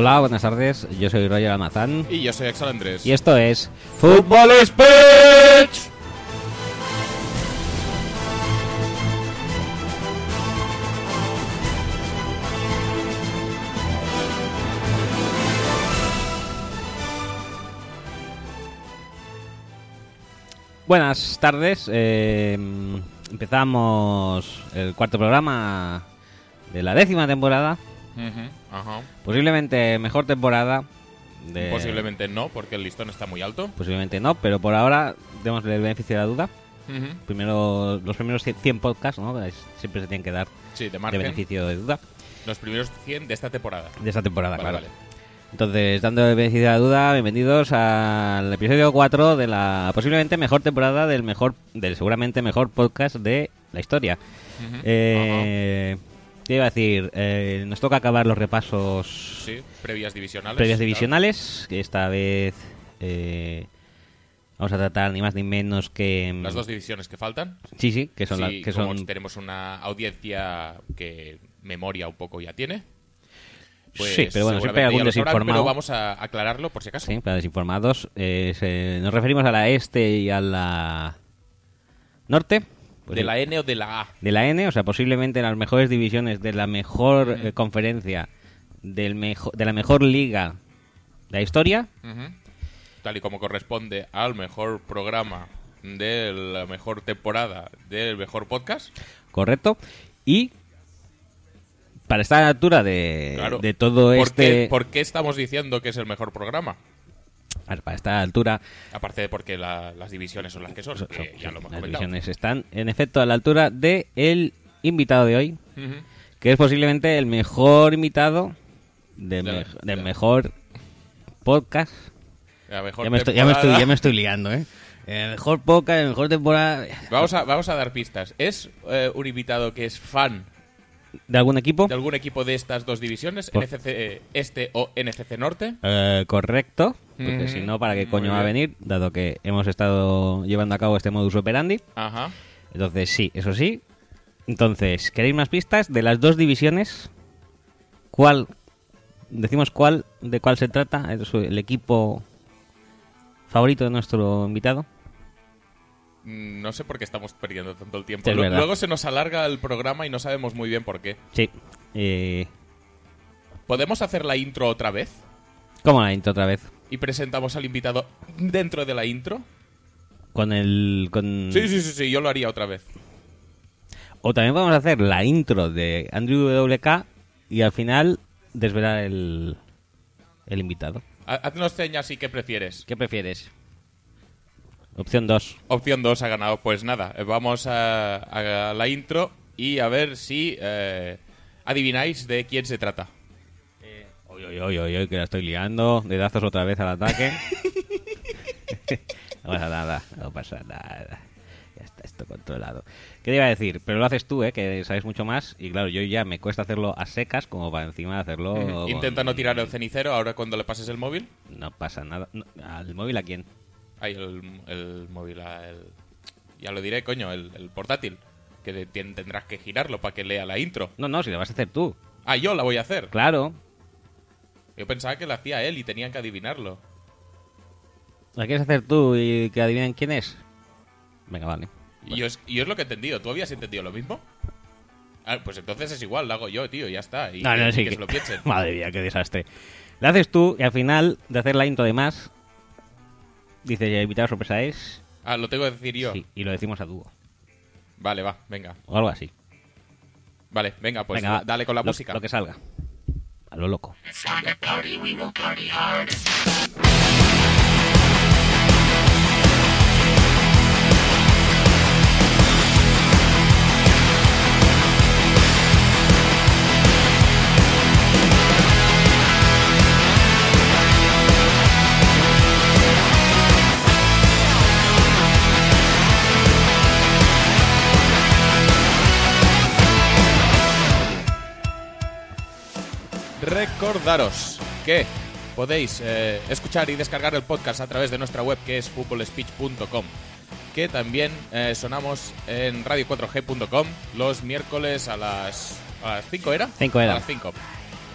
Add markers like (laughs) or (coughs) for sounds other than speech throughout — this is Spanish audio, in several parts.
Hola, buenas tardes. Yo soy Roger Almazán. Y yo soy Axel Andrés. Y esto es Fútbol Speech. Buenas tardes. eh, empezamos el cuarto programa de la décima temporada. Ajá. Posiblemente mejor temporada. De... Posiblemente no, porque el listón está muy alto. Posiblemente no, pero por ahora demos el beneficio de la duda. Primero, los primeros 100 podcasts, ¿no? Es- Siempre se tienen que dar Sí, de de beneficio de duda Los primeros 100 de esta temporada. de esta temporada, Vale, claro. vale. Entonces, dando el beneficio de la duda, bienvenidos al episodio 4 de la posiblemente mejor temporada del mejor, del seguramente mejor podcast de la historia. Eh, ¿Qué iba a decir? Eh, nos toca acabar los repasos. Sí, previas divisionales. previas claro. divisionales, que esta vez eh, vamos a tratar ni más ni menos que... Las dos divisiones que faltan. Sí, sí, que son... Sí, las que como son tenemos una audiencia que memoria un poco ya tiene. Pues sí, pero bueno, siempre hay algún sabrán, desinformado. Pero vamos a aclararlo por si acaso. Sí, para desinformados. eh, se- nos referimos a la este y a la norte. Pues de sí, la N o de la A. de la N, o sea, posiblemente las mejores divisiones de la mejor eh, conferencia, del mejo- de la mejor liga de la historia. Tal y como corresponde al mejor programa de la mejor temporada del mejor podcast. Correcto. Y para estar a la altura de, Claro. de todo ¿Por, este... qué, por qué estamos diciendo que es el mejor programa? Para altura Aparte de porque la- las divisiones son las que son, son- que ya lo hemos las comentado. divisiones están, en efecto, a la altura de el invitado de hoy, que es posiblemente el mejor invitado del, De de- mejor podcast. La mejor Ya me, estoy, ya, me estoy, ya me estoy liando, ¿eh? El mejor podcast, el mejor temporada Vamos a, vamos a dar pistas. ¿Es eh, un invitado que es fan de algún equipo. de algún equipo de estas dos divisiones? Por- NFC eh, Este o NFC Norte. Eh, correcto, porque si no, ¿para qué coño va a venir? Dado que hemos estado llevando a cabo este modus operandi. Ajá. Entonces, sí, eso sí. Entonces, ¿queréis más pistas de las dos divisiones? ¿Cuál? Decimos cuál, de cuál se trata, el, equipo favorito de nuestro invitado. Mm, No sé por qué estamos perdiendo tanto el tiempo. Sí. Luego se nos alarga el programa y no sabemos muy bien por qué. Sí. Eh, ¿Podemos hacer la intro otra vez? ¿Cómo la intro otra vez? Y presentamos al invitado dentro de la intro. Con el... Con... Sí, sí, sí, sí, yo lo haría otra vez. O también podemos hacer la intro de Andrew WK y al final desvelar el, el invitado. Ha- Haznos señas y qué prefieres. ¿Qué prefieres? Opción 2. Opción 2 ha ganado. Pues nada, eh, vamos a, a la intro y a ver si eh, adivináis de quién se trata. Oye, oye, que la estoy liando. Dedazos otra vez al ataque. (laughs) no pasa nada, no pasa nada. Ya está esto controlado. ¿Qué te iba a decir? Pero lo haces tú, ¿eh? Que sabes mucho más. Y claro, yo ya me cuesta hacerlo a secas como para encima de hacerlo... con- Intenta no tirar el cenicero ahora cuando le pases el móvil. No pasa nada. No, ¿Al móvil a quién? Ay, el, el móvil, ah, el- ya lo diré, coño, el, el portátil. Que de- tien- tendrás que girarlo para que lea la intro. No, no, si lo vas a hacer tú. Ah, yo la voy a hacer. Claro. Yo pensaba que la hacía él y tenían que adivinarlo. ¿La quieres hacer tú y que adivinen quién es? Venga, vale. Y yo, es, y yo es lo que he entendido. ¿Tú habías entendido lo mismo? Ah, pues entonces es igual, lo hago yo, tío, ya está. Y No, que, no, sí que que- se lo piensen. (laughs) Madre mía, qué desastre. La haces tú y al final de hacer la intro de más, dice el invitado sorpresa es. Ah, lo tengo que decir yo. Sí, y lo decimos a dúo. Vale, va, venga. O algo así. Vale, venga, pues Venga, dale con la Lo- música. Lo que salga. A lo loco. Recordaros que podéis eh, escuchar y descargar el podcast a través de nuestra web que es footballspeech.com. Que también eh, sonamos en radio4g.com los miércoles a las, a las 5, ¿era? Cinco era. A las 5.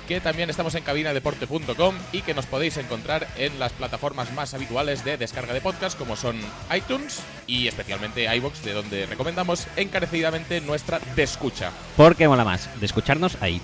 que también estamos en cabinadeporte.com y que nos podéis encontrar en las plataformas más habituales de descarga de podcast como son iTunes y especialmente iBox de donde recomendamos encarecidamente nuestra descucha. Porque mola más de escucharnos ahí.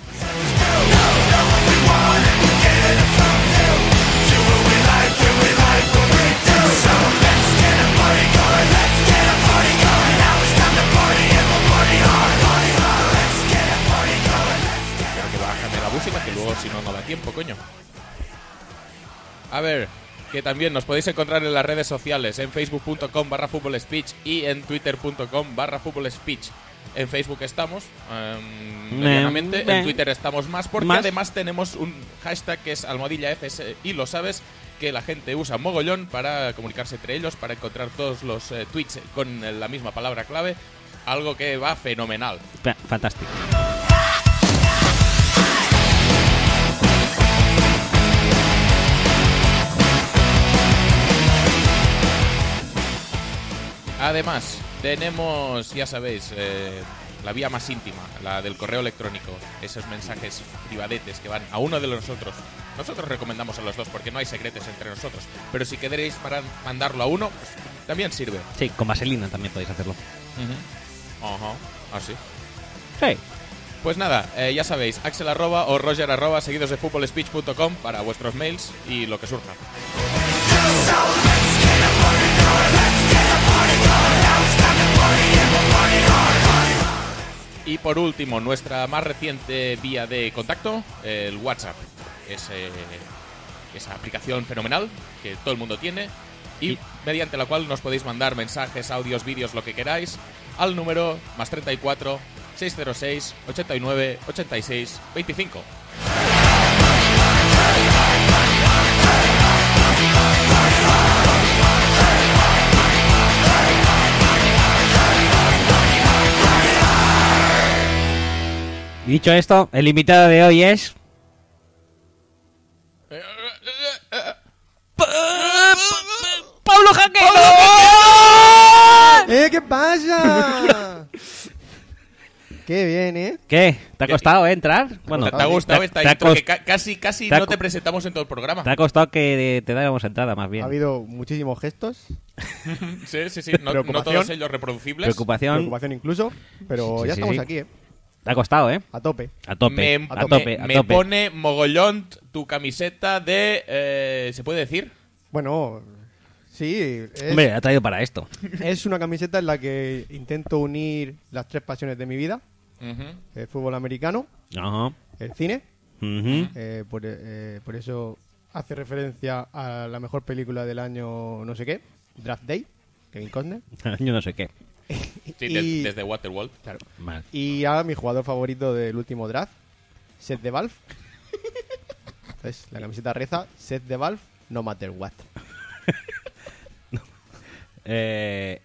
Que también nos podéis encontrar en las redes sociales, en facebook.com barra speech y en twitter.com barra speech. En Facebook estamos, em, medianamente, en Twitter estamos más, porque más. además tenemos un hashtag que es almohadilla FS y lo sabes, que la gente usa mogollón para comunicarse entre ellos, para encontrar todos los eh, tweets con eh, la misma palabra clave, algo que va fenomenal. Fa- Fantástico. Además, tenemos, ya sabéis, eh, la vía más íntima, la del correo electrónico. Esos mensajes privadetes que van a uno de nosotros. Nosotros recomendamos a los dos porque no hay secretos entre nosotros. Pero si queréis para mandarlo a uno, pues, también sirve. Sí, con vaselina también podéis hacerlo. Ajá, así. Sí. Pues nada, eh, ya sabéis, axel arroba o roger arroba seguidos de futbolspeech.com para vuestros mails y lo que surja. Y por último, nuestra más reciente vía de contacto, el WhatsApp. Es, eh, esa aplicación fenomenal que todo el mundo tiene y Y- mediante la cual nos podéis mandar mensajes, audios, vídeos, lo que queráis al número más 34 606 89 86 25. Dicho esto, el invitado de hoy es. ¡Pablo Jaquero! ¡Eh, qué pasa! qué bien, ¿eh? ¿Qué? ¿Te ha costado eh, entrar? Bueno, ¿Te, te ha gustado esta te ha intro que ca- casi, casi te ha no te presentamos en todo el programa? te ha costado que te dáramos entrada, más Ha bien. habido muchísimos gestos, (laughs) Sí, sí, sí. No, todos ellos reproducibles. Preocupación. preocupación incluso, pero Sí, ya sí, estamos sí. aquí, ¿eh? Te ha costado, ¿eh? A tope. A tope. Me, a me- tope, me pone mogollón tu camiseta de... eh, ¿Se puede decir? Bueno, sí, es, Hombre, ha traído para esto. es una camiseta en la que intento unir las tres pasiones de mi vida: el fútbol americano, el cine. Eh, por, eh, por eso hace referencia a la mejor película del año no sé qué, Draft Day, Kevin Costner. (laughs) Yo no sé qué. (laughs) Sí, y, des- desde Waterworld. claro. Y a mi jugador favorito del último draft, Seth de Valve. Entonces, la camiseta reza, Seth de Valve, no matter what. (laughs) Eh,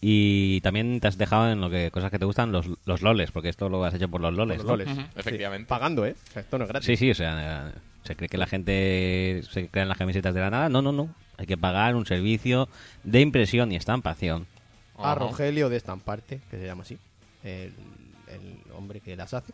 y también te has dejado en lo que cosas que te gustan los, los loles, porque esto lo has hecho por los loles. Los ¿no? loles. Sí, efectivamente. pagando, ¿eh? O sea, esto no es gratis. Sí, sí, o sea, se cree que la gente se crea en las camisetas de la nada. No, no, no. Hay que pagar un servicio de impresión y estampación. A. Rogelio de Estamparte, que se llama así, el, el hombre que las hace.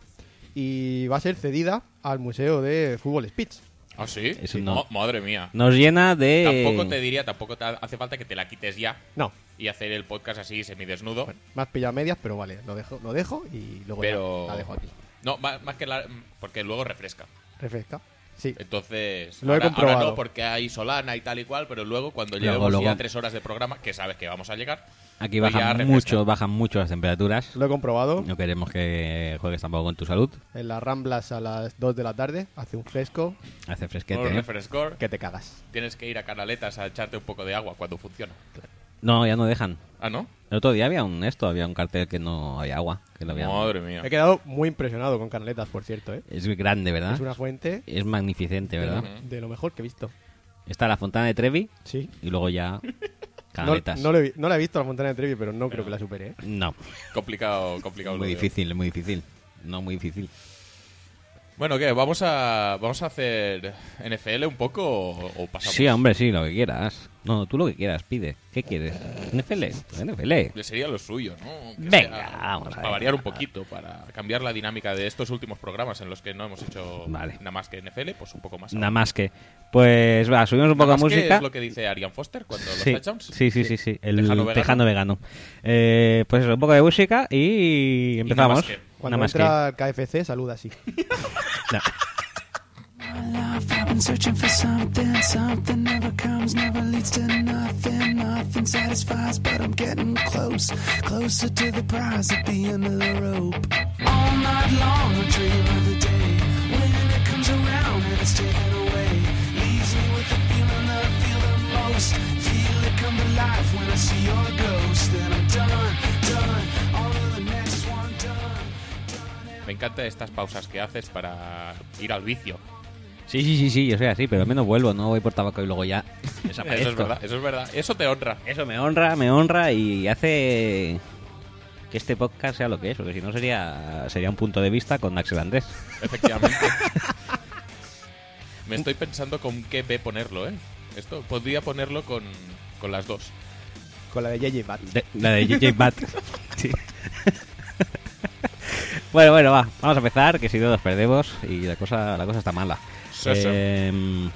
Y va a ser cedida al Museo de Fútbol Speech. ¿Ah, sí? Eso Sí. no. Ma- madre mía. Nos llena de... Tampoco te diría, tampoco te hace falta que te la quites ya No, y hacer el podcast así semidesnudo. bueno, me has pillado a medias, pero vale, lo dejo, lo dejo y luego ya pero... la dejo aquí. No, ma- más que la... Porque luego refresca. Refresca. Sí. Entonces, Lo he ahora, ahora comprobado. no, porque hay Solana y tal y cual, pero luego cuando Luego, ya tres horas de programa, que sabes que vamos a llegar, Aquí pues bajan mucho, bajan mucho las temperaturas. Lo he comprobado. No queremos que juegues tampoco con tu salud. En las Ramblas a las 2 de la tarde hace un fresco Hace fresquete. ¿eh? refrescor, que te cagas. tienes que ir a Canaletas a echarte un poco de agua cuando funciona. No, ya no dejan. Ah, ¿no? El otro día había un esto, había un cartel que no había agua. Que lo Madre mía. He quedado muy impresionado con Canaletas, por cierto, ¿eh? Es grande, ¿verdad? Es una fuente Es magnificente, ¿verdad? De lo mejor que he visto. Está la Fontana de Trevi Sí. y luego ya (laughs) No, Canaletas. no, lo he vi- no la he visto la Fontana de Trevi, pero no creo que la supere, ¿eh? No, Complicado, complicado. muy difícil, muy difícil. No muy difícil. Bueno, ¿qué? ¿Vamos a, ¿Vamos a hacer NFL un poco o, o pasamos? Sí, hombre, sí, lo que quieras. No, tú lo que quieras, pide. ¿Qué quieres? NFL, pues NFL. Sería lo suyo, ¿no? Que Venga, sea, vamos pues, a Para ver. variar un poquito, para cambiar la dinámica de estos últimos programas en los que no hemos hecho Vale. nada más que NFL, pues un poco más. Nada más que. Pues va, subimos un poco de que música. es lo que dice Arian Foster cuando los Sí, touchdowns. sí, sí, sí, sí, el Tejano tejano vegano. vegano. Eh, pues eso, un poco de música y nada más empezamos. que. Cuando Nada más entra al KFC, saluda así. que- (laughs) no. I've been searching for something, something never comes, never leads to nothing, nothing satisfies, but I'm getting close, closer to the prize at the end of the rope. All night long I dream of the day. When it comes around and it's taken away, leaves me with the feeling that I feel the most, feel it come to life when I see your ghost, then I'm done, done, on to the next one, done, done. Me encantan estas pausas que haces para ir al vicio. Sí, sí, sí, sí, yo soy así, pero al menos vuelvo, no voy por tabaco y luego ya desaparezco. (laughs) Eso es verdad, eso es verdad. Eso te honra. Eso me honra, me honra y hace que este podcast sea lo que es, porque si no sería sería un punto de vista con Axel Andrés. Efectivamente. (laughs) Me estoy pensando con qué B ponerlo, ¿eh? Esto podría ponerlo con, con las dos. Con la de JJ Bat. De- la de JJ Bat. (laughs) Sí. bueno, bueno, va, vamos a empezar, que si no nos perdemos y la cosa, la cosa está mala. Sí, sí. Eh,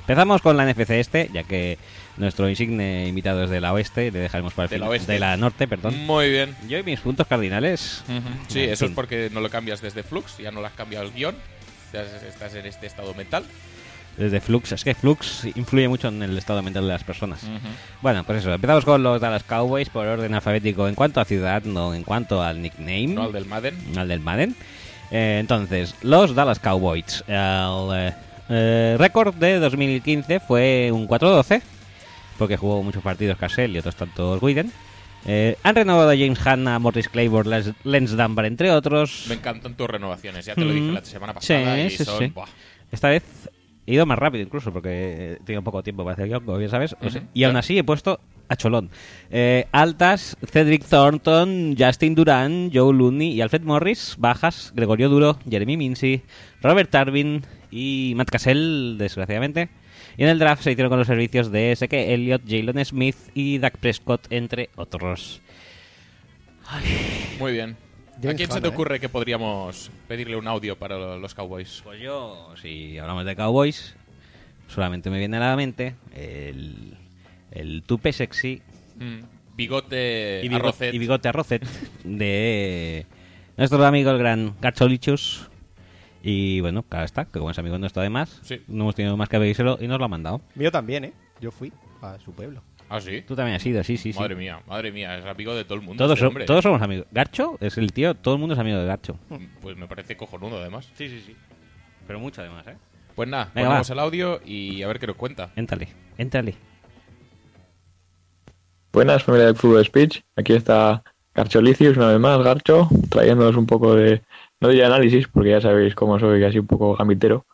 empezamos con la NFC este, ya que nuestro insigne invitado es de la oeste, le dejaremos para el De la oeste. de la norte, perdón. Muy bien. Yo y mis puntos cardinales. Sí, En eso es fin. porque no lo cambias desde Flux, ya no lo has cambiado el guion. Ya estás en este estado mental. Desde Flux, es que Flux influye mucho en el estado mental de las personas. Bueno, pues eso, empezamos con los Dallas Cowboys por orden alfabético en cuanto a ciudad, no en cuanto al nickname. No al del Madden. al del Madden. Eh, entonces, los Dallas Cowboys. El eh, eh, récord de 2015 fue un 4-12, porque jugó muchos partidos Cassell y otros tantos Widen. Eh, han renovado a James Hanna, Morris Claiborne, Les- Lance Dunbar, entre otros. Me encantan tus renovaciones, ya te lo dije Mm. la semana pasada. y Sí, sí, son, sí. Esta vez he ido más rápido incluso, porque he tenido poco tiempo para hacer guion, como bien sabes. O sea, Ujú, y aún así he puesto a Cholón. Eh, altas, Cedric Thornton, Justin Duran, Joe Looney y Alfred Morris. Bajas, Gregorio Duro, Jeremy Mincy, Robert Tarvin y Matt Cassell, desgraciadamente. Y en el draft se hicieron con los servicios de S.K. Elliott, Jalen Smith y Dak Prescott, entre otros. Muy bien. ¿A quién se te ¿eh? ocurre que podríamos pedirle un audio para lo- los Cowboys? Pues yo, si hablamos de Cowboys, solamente me viene a la mente el, el tupe sexy Mm. Bigote y, bigo- arrocet. y bigote arrocet de nuestro amigo el gran Gacholichus. Y bueno, claro está, que como es amigo nuestro además, Sí. no hemos tenido más que pedírselo y nos lo ha mandado. Mío también, ¿eh? Yo fui a su pueblo. Ah, sí. Tú también has ido, sí, sí, sí. Madre mía, madre mía, es amigo de todo el mundo. Todos, este so- hombre. todos somos amigos. Garcho es el tío, todo el mundo es amigo de Garcho. Pues me parece cojonudo, además. Sí, sí, sí. Pero mucho además, ¿eh? Pues nada, Venga, ponemos va. el audio y a ver qué nos cuenta. Éntrale, éntrale. Buenas, familia del Fútbol Speech. Aquí está Garcholicius, una vez más, Garcho, trayéndonos un poco de, no de análisis, porque ya sabéis cómo soy, así un poco gambitero,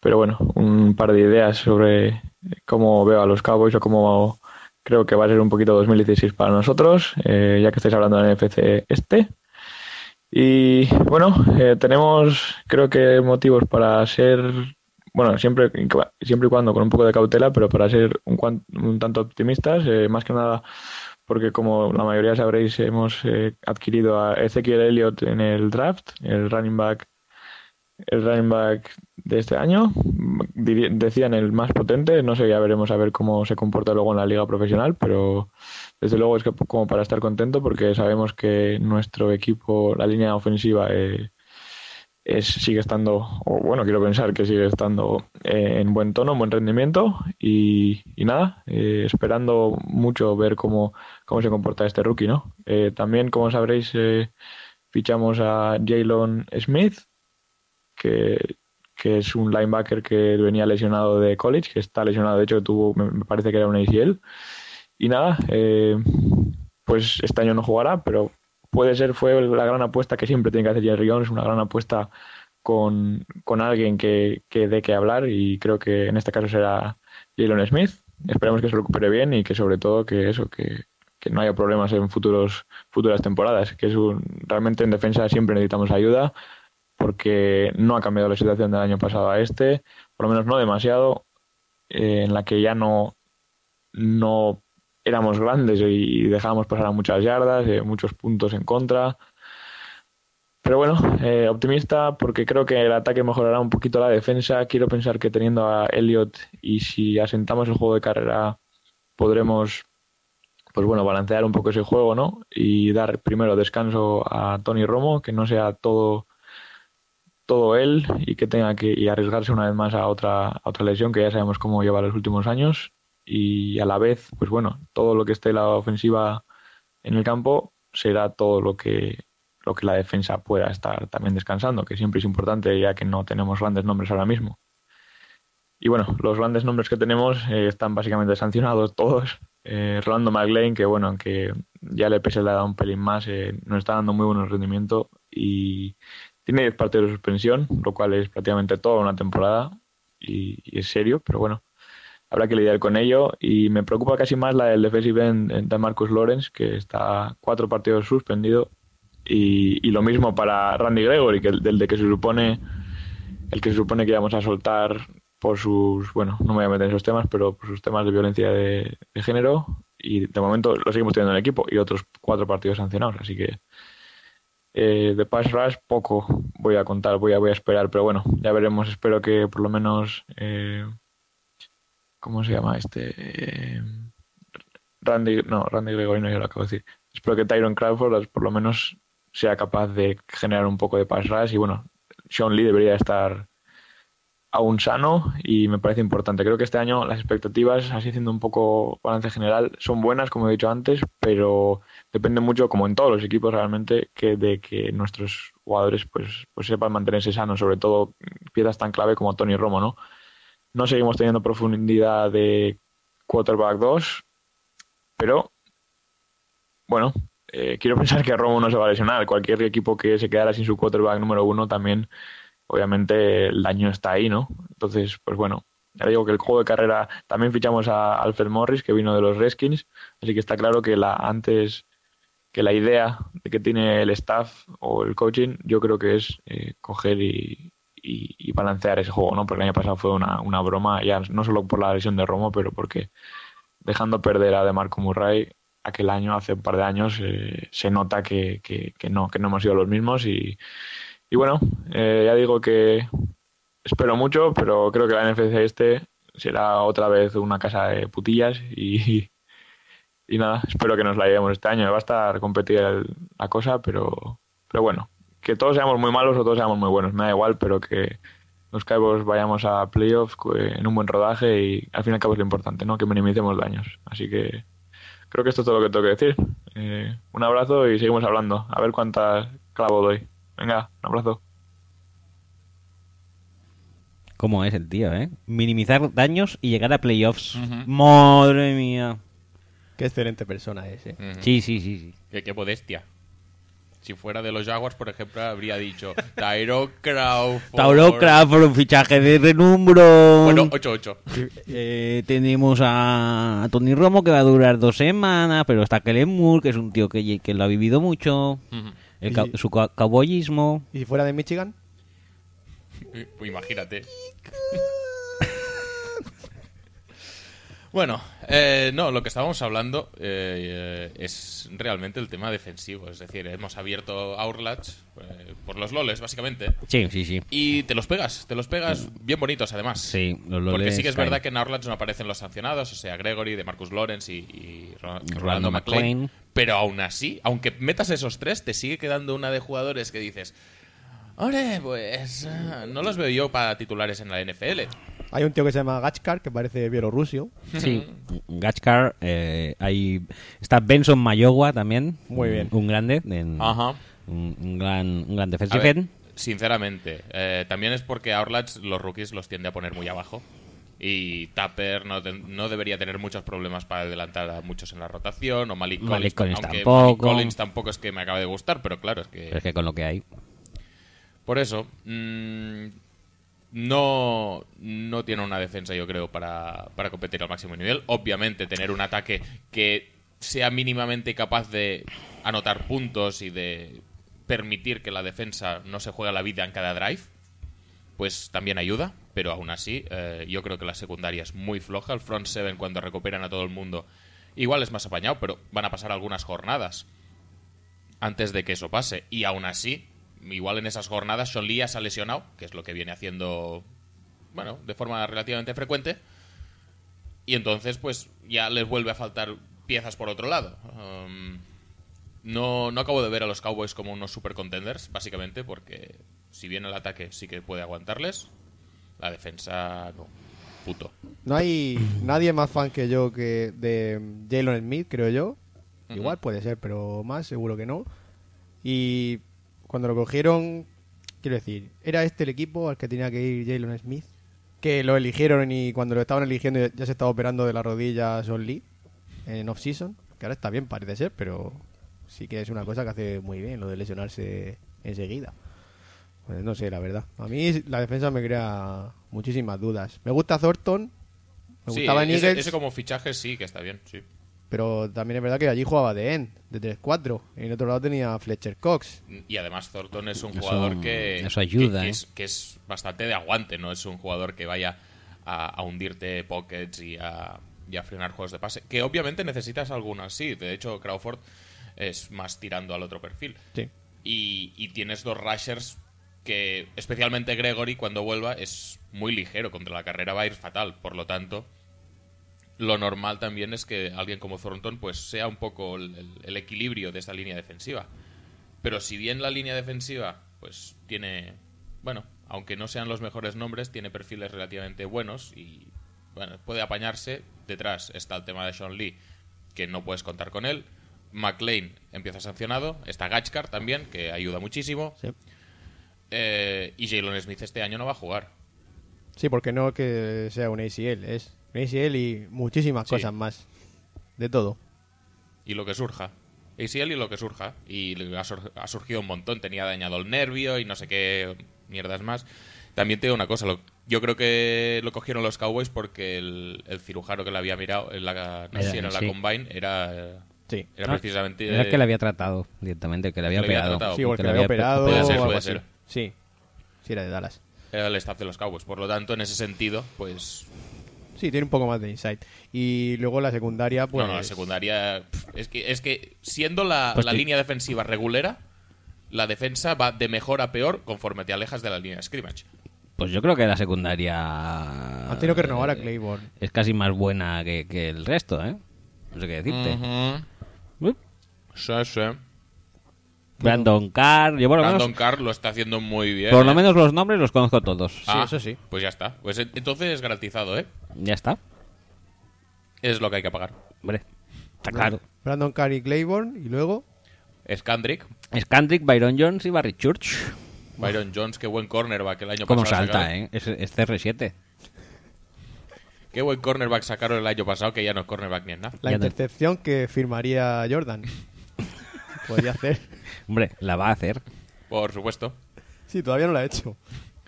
pero bueno, un par de ideas sobre cómo veo a los Cowboys o cómo creo que va a ser un poquito 2016 para nosotros, eh, ya que estáis hablando del NFC este. Y bueno, eh, tenemos creo que motivos para ser, bueno, siempre, siempre y cuando con un poco de cautela, pero para ser un, un tanto optimistas, eh, más que nada porque como la mayoría sabréis hemos adquirido a Ezequiel Elliott en el draft, el running back el running back de este año, decían el más potente, no sé, ya veremos a ver cómo se comporta luego en la liga profesional, pero desde luego es que como para estar contento porque sabemos que nuestro equipo, la línea ofensiva eh, es, sigue estando, o bueno, quiero pensar que sigue estando eh, en buen tono, en buen rendimiento y, nada, eh, esperando mucho ver cómo, cómo se comporta este rookie, ¿no? Eh, también, como sabréis, fichamos a Jalen Smith, que, que es un linebacker que venía lesionado de college, que está lesionado, de hecho, tuvo, me parece que era un ACL. Y nada, eh, pues este año no jugará, pero puede ser, fue la gran apuesta que siempre tiene que hacer Jerry Jones, una gran apuesta con, con alguien que, que dé que hablar y creo que en este caso será Jalen Smith. Esperemos que se recupere bien y que sobre todo que eso, que, que no haya problemas en futuros, futuras temporadas, que es un, realmente en defensa siempre necesitamos ayuda porque no ha cambiado la situación del año pasado a este, por lo menos no demasiado, eh, en la que ya no, no éramos grandes y dejábamos pasar a muchas yardas, eh, muchos puntos en contra. Pero bueno, eh, optimista porque creo que el ataque mejorará un poquito la defensa. Quiero pensar que teniendo a Elliot y si asentamos el juego de carrera podremos pues bueno, balancear un poco ese juego, ¿no? Y dar primero descanso a Tony Romo, que no sea todo todo él y que tenga que arriesgarse una vez más a otra a otra lesión que ya sabemos cómo lleva los últimos años y a la vez, pues bueno, todo lo que esté la ofensiva en el campo será todo lo que lo que la defensa pueda estar también descansando, que siempre es importante ya que no tenemos grandes nombres ahora mismo. Y bueno, los grandes nombres que tenemos eh, están básicamente sancionados todos. Eh, Rolando McLean, que bueno, aunque ya le ha dado un pelín más, eh, nos está dando muy buen rendimiento y tiene 10 partidos de suspensión, lo cual es prácticamente toda una temporada y, es serio, pero bueno, habrá que lidiar con ello. Y me preocupa casi más la del defensive end de Marcus Lawrence, que está cuatro partidos suspendido. Y, lo mismo para Randy Gregory, que el, del de que se supone el que se supone que íbamos a soltar por sus, bueno, no me voy a meter en esos temas, pero por sus temas de violencia de, de género. Y de momento lo seguimos teniendo en el equipo y otros cuatro partidos sancionados. Así que eh, de Pass Rush poco voy a contar, voy a, voy a esperar, pero bueno, ya veremos. Espero que por lo menos. Eh, ¿Cómo se llama este? Eh, Randy, no, Randy Gregory no, yo lo acabo de decir. Espero que Tyron Crawford por lo menos sea capaz de generar un poco de pass rush y bueno, Sean Lee debería estar aún sano y me parece importante. Creo que este año las expectativas, así haciendo un poco balance general, son buenas, como he dicho antes, pero depende mucho, como en todos los equipos realmente, que de que nuestros jugadores pues, pues sepan mantenerse sanos, sobre todo piezas tan clave como Tony Romo, ¿no? No seguimos teniendo profundidad de quarterback 2, pero bueno, eh, quiero (laughs) pensar que Romo no se va a lesionar. Cualquier equipo que se quedara sin su quarterback número uno también, obviamente, el daño está ahí, ¿no? Entonces, pues bueno, ya digo que el juego de carrera también fichamos a Alfred Morris, que vino de los Redskins, así que está claro que la antes que la idea de que tiene el staff o el coaching, yo creo que es eh, coger y, y, y, balancear ese juego, ¿no? Porque el año pasado fue una, una broma, ya no solo por la lesión de Romo, pero porque dejando perder a DeMarco Murray aquel año, hace un par de años, eh, se nota que, que, que, no, que no hemos sido los mismos y, y bueno, eh, ya digo que espero mucho, pero creo que la NFC este será otra vez una casa de putillas y, y nada, espero que nos la llevemos este año. Va a estar competida la cosa, pero, pero bueno, que todos seamos muy malos o todos seamos muy buenos, me da igual, pero que los Cabos vayamos a playoffs en un buen rodaje y al fin y al cabo es lo importante, ¿no? Que minimicemos daños. Así que creo que esto es todo lo que tengo que decir. Eh, un abrazo y seguimos hablando. A ver cuántas clavo doy. Venga, un abrazo. ¿Cómo es el tío, eh? Minimizar daños y llegar a playoffs. Uh -huh. Madre mía. Qué excelente persona es, ¿eh? Uh -huh. Sí, sí, sí. sí. Qué, qué modestia. Si fuera de los Jaguars, por ejemplo, habría dicho Tyro Crawford. Tyro Crawford, un fichaje de renumbro. Bueno, 8-8. Eh, tenemos a Tony Romo que va a durar dos semanas, pero está Kellen Moore, que es un tío que, que lo ha vivido mucho. Uh -huh. El, ¿Y, su cowboyismo. ¿Y si fuera de Michigan? Pues imagínate. Bueno, eh, no, lo que estábamos hablando eh, es realmente el tema defensivo. Es decir, hemos abierto Outlatch eh, por los loles, básicamente. Sí, sí, sí. Y te los pegas, te los pegas bien bonitos, además. Sí, los loles. Porque sí que es verdad que en Outlatch no aparecen los sancionados, o sea, Gregory, de Marcus Lawrence y, y Rolando, Rolando McLean. Pero aún así, aunque metas esos tres, te sigue quedando una de jugadores que dices. Hombre, pues no los veo yo para titulares en la NFL. Hay un tío que se llama Gachkar, que parece bielorruso. Sí, Gachkar. Eh, hay, está Benson Mayowa también. Muy bien. Un, un grande. En, Ajá. Un, un, gran, un gran defensive end. Sinceramente, eh, también es porque a Orlach los rookies los tiende a poner muy abajo. Y Tapper no, te, no, debería tener muchos problemas para adelantar a muchos en la rotación. O Malik, Malik Collins, Collins aunque tampoco. Malik Collins tampoco es que me acabe de gustar, pero claro, es que. Pero es que con lo que hay. Por eso. Mmm, no, no tiene una defensa, yo creo, para, para competir al máximo nivel. Obviamente, tener un ataque que sea mínimamente capaz de anotar puntos y de permitir que la defensa no se juegue la vida en cada drive, pues también ayuda, pero aún así eh, yo creo que la secundaria es muy floja. El front seven cuando recuperan a todo el mundo igual es más apañado, pero van a pasar algunas jornadas antes de que eso pase. Y aún así, igual en esas jornadas Sean Lee se ha lesionado, que es lo que viene haciendo, bueno, de forma relativamente frecuente. Y entonces, pues ya les vuelve a faltar piezas por otro lado. Um, no, no acabo de ver a los Cowboys como unos super contenders, básicamente, porque si bien el ataque sí que puede aguantarles, la defensa no. Puto. No hay nadie más fan que yo que de Jalen Smith, creo yo. Igual puede ser, pero más seguro que no. Y cuando lo cogieron, quiero decir, ¿era este el equipo al que tenía que ir Jalen Smith? Que lo eligieron y cuando lo estaban eligiendo ya se estaba operando de la rodilla Son Lee en off-season. Que ahora está bien, parece ser, pero sí que es una cosa que hace muy bien, lo de lesionarse enseguida. Pues no sé, la verdad. A mí la defensa me crea muchísimas dudas. Me gusta Thornton, me Sí, gustaba ese, Eagles, ese como fichaje sí que está bien, sí. Pero también es verdad que allí jugaba de end, de 3-4. Y en otro lado tenía a Fletcher Cox. Y además Thornton es un Eso- jugador que, eso ayuda, que, que ¿eh? es, que es bastante de aguante, no es un jugador que vaya a, a hundirte pockets y a, y a frenar juegos de pase. Que obviamente necesitas algunas, sí. De hecho, Crawford es más tirando al otro perfil. Sí. Y, y tienes dos rushers que, especialmente Gregory, cuando vuelva, es muy ligero. Contra la carrera va a ir fatal. Por lo tanto, lo normal también es que alguien como Thornton pues sea un poco el, el- el equilibrio de esta línea defensiva. Pero si bien la línea defensiva pues tiene, bueno, aunque no sean los mejores nombres, tiene perfiles relativamente buenos y bueno, puede apañarse. Detrás está el tema de Sean Lee, que no puedes contar con él. McLean empieza sancionado. Está Gachkar también, que ayuda muchísimo. Sí. Eh, y Jalen Smith este año no va a jugar. Sí, porque no que sea un ACL, es ACL y muchísimas Sí. cosas más. De todo. y lo que surja. ACL y lo que surja. Y ha, sur- ha surgido un montón. Tenía dañado el nervio y no sé qué mierdas más. También te digo una cosa. lo- yo creo que lo cogieron los Cowboys porque el, el cirujano que le había mirado en la, no Era- si era en la. Combine era, Sí. era No, precisamente... Era el que le había tratado directamente, que le había Le había operado. tratado. Sí, porque que le le había operado puede o ser, algo puede así. ser. Sí. Sí, era de Dallas. Era el staff de los Cowboys. Por lo tanto, en ese sentido, pues... Sí, tiene un poco más de insight. Y luego la secundaria, pues. no, no, la secundaria... pff, Es que, es que siendo la, Pues la línea defensiva regulera, la defensa va de mejor a peor conforme te alejas de la línea de scrimmage. Pues yo creo que la secundaria... Han tenido que renovar a Claiborne. Es casi más buena que, que el resto, ¿eh? No sé qué decirte. Uh, Sí, sí. Brandon Carr, yo por lo Brandon menos... Carr lo está haciendo muy bien. Por ¿eh? lo menos los nombres los conozco todos. Ah, eso sí. Pues ya está. Pues en- entonces es garantizado, ¿eh? Ya está. Es lo que hay que pagar. Hombre, está claro. Brandon Carr y Claiborne. Y luego. Scandrick, Scandrick, Byron Jones y Barry Church. Byron Jones, qué buen cornerback el año Cómo pasado. salta, sacaron. ¿eh? Es, es CR7. Qué buen cornerback sacaron el año pasado, que ya no es cornerback ni es nada. La Ya intercepción que firmaría Jordan. (laughs) Podría hacer. Hombre, la va a hacer. Por supuesto. Sí, todavía no la ha hecho.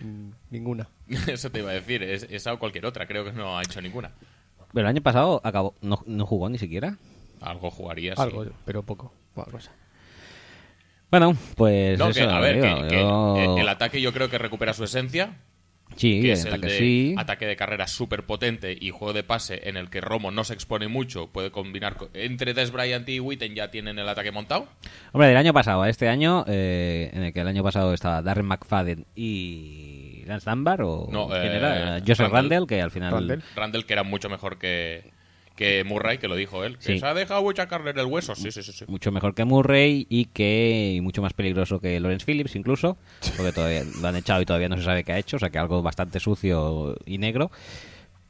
Mm, Ninguna. (laughs) Eso te iba a decir. Es, esa o cualquier otra. Creo que no ha hecho ninguna. Pero el año pasado acabó, no, no jugó ni siquiera. Algo jugaría, sí. Algo, pero poco. Cosa. Bueno, pues No, eso, que, a ver, digo, que, que yo- el ataque yo creo que recupera su esencia. Sí, que es el ataque de sí. ataque de carrera súper potente y juego de pase en el que Romo no se expone mucho, puede combinar co- entre Des Bryant y Witten ya tienen el ataque montado. Hombre, del año pasado a este año, eh, en el que el año pasado estaba Darren McFadden y Lance Dunbar, o No, ¿quién eh, era? Joseph Randall. Randall, que al final... Randall. Randall que era mucho mejor que, que Murray, que lo dijo él. Que Sí. se ha dejado mucha carne en el hueso. Sí, sí, sí. sí. Mucho mejor que Murray y que y mucho más peligroso que Lawrence Phillips incluso, porque todavía lo han echado y todavía no se sabe qué ha hecho, o sea que algo bastante sucio y negro.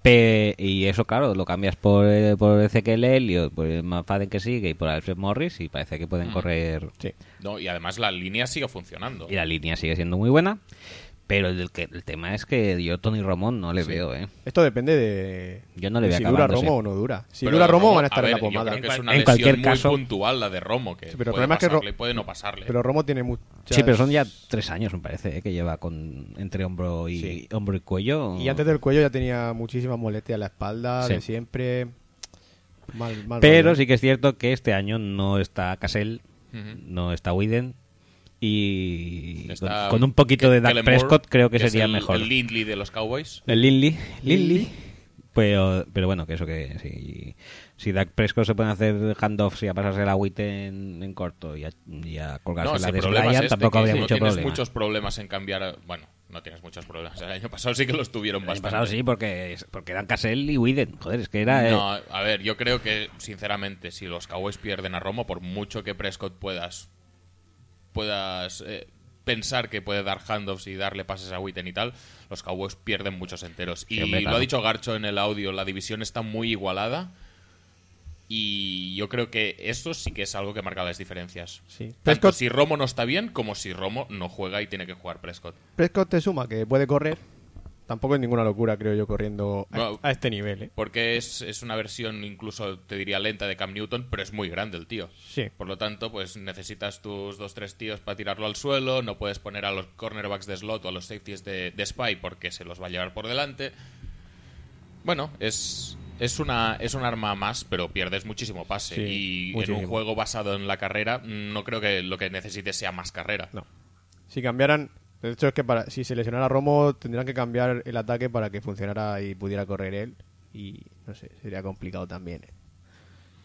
Pe- y eso, claro, lo cambias por, eh, por Ezequiel Elliott, por el que sigue y por Alfred Morris y parece que pueden correr Sí. No, y además la línea sigue funcionando. y la línea sigue siendo muy buena. Pero el, que, el tema es que yo Tony Romón no le veo, ¿eh? Esto depende de. Yo no le veo si dura. Romo o no dura. Si Pero dura Romo, van a a estar ver, en la yo pomada. creo que es En una en lesión cualquier muy caso- puntual la de Romo, que Sí, pero el puede problema es que Ro- pasarle, puede no pasarle. Pero Romo tiene muchas. Sí, pero son ya tres años, me parece, ¿eh? que lleva con entre hombro y Sí. hombro y cuello. Y antes del cuello ya tenía muchísimas molestias en la espalda, Sí. de siempre. Mal, mal Pero rollo. sí que es cierto que este año no está Cassell, Ujú. no está Widen Y Está con, con un poquito de Dak Prescott creo que, es sería el- mejor. El Lindley de los Cowboys. El Linley. Linley. Pero, pero bueno, que eso que si, si Dak Prescott se puede hacer handoffs y a pasarse la WIT en, en corto y a, y a colgarse No, la si el de es este, tampoco que habría no mucho tienes problema. muchos problemas en cambiar... Bueno, no tienes muchos problemas. El año pasado sí que los tuvieron El año bastante. pasado sí, porque, porque eran Cassell y Widen. Joder, es que era... eh, No, a ver, yo creo que, sinceramente, si los Cowboys pierden a Romo, por mucho que Prescott puedas puedas eh, pensar que puede dar handoffs y darle pases a Witten y tal, los Cowboys pierden muchos enteros. Y lo ha dicho Garcho en el audio, la división está muy igualada. Y yo creo que eso sí que es algo que marca las diferencias. Sí. Tanto Prescott, si Romo no está bien, como si Romo no juega y tiene que jugar Prescott. Prescott te suma que puede correr. Tampoco es ninguna locura, creo yo, corriendo a, No. a este nivel. ¿eh? Porque es, es una versión incluso, te diría, lenta de Cam Newton, pero es muy grande el tío. Sí. Por lo tanto, pues necesitas tus dos, tres tíos para tirarlo al suelo. No puedes poner a los cornerbacks de slot o a los safeties de, de spy porque se los va a llevar por delante. Bueno, es, es, una, es un arma más, pero pierdes muchísimo pase. Sí, y en un juego basado en la carrera, no creo que lo que necesites sea más carrera. No. Si cambiaran. De hecho, es que para, si se lesionara Romo, tendrían que cambiar el ataque para que funcionara y pudiera correr él. Y no sé, sería complicado también. ¿eh?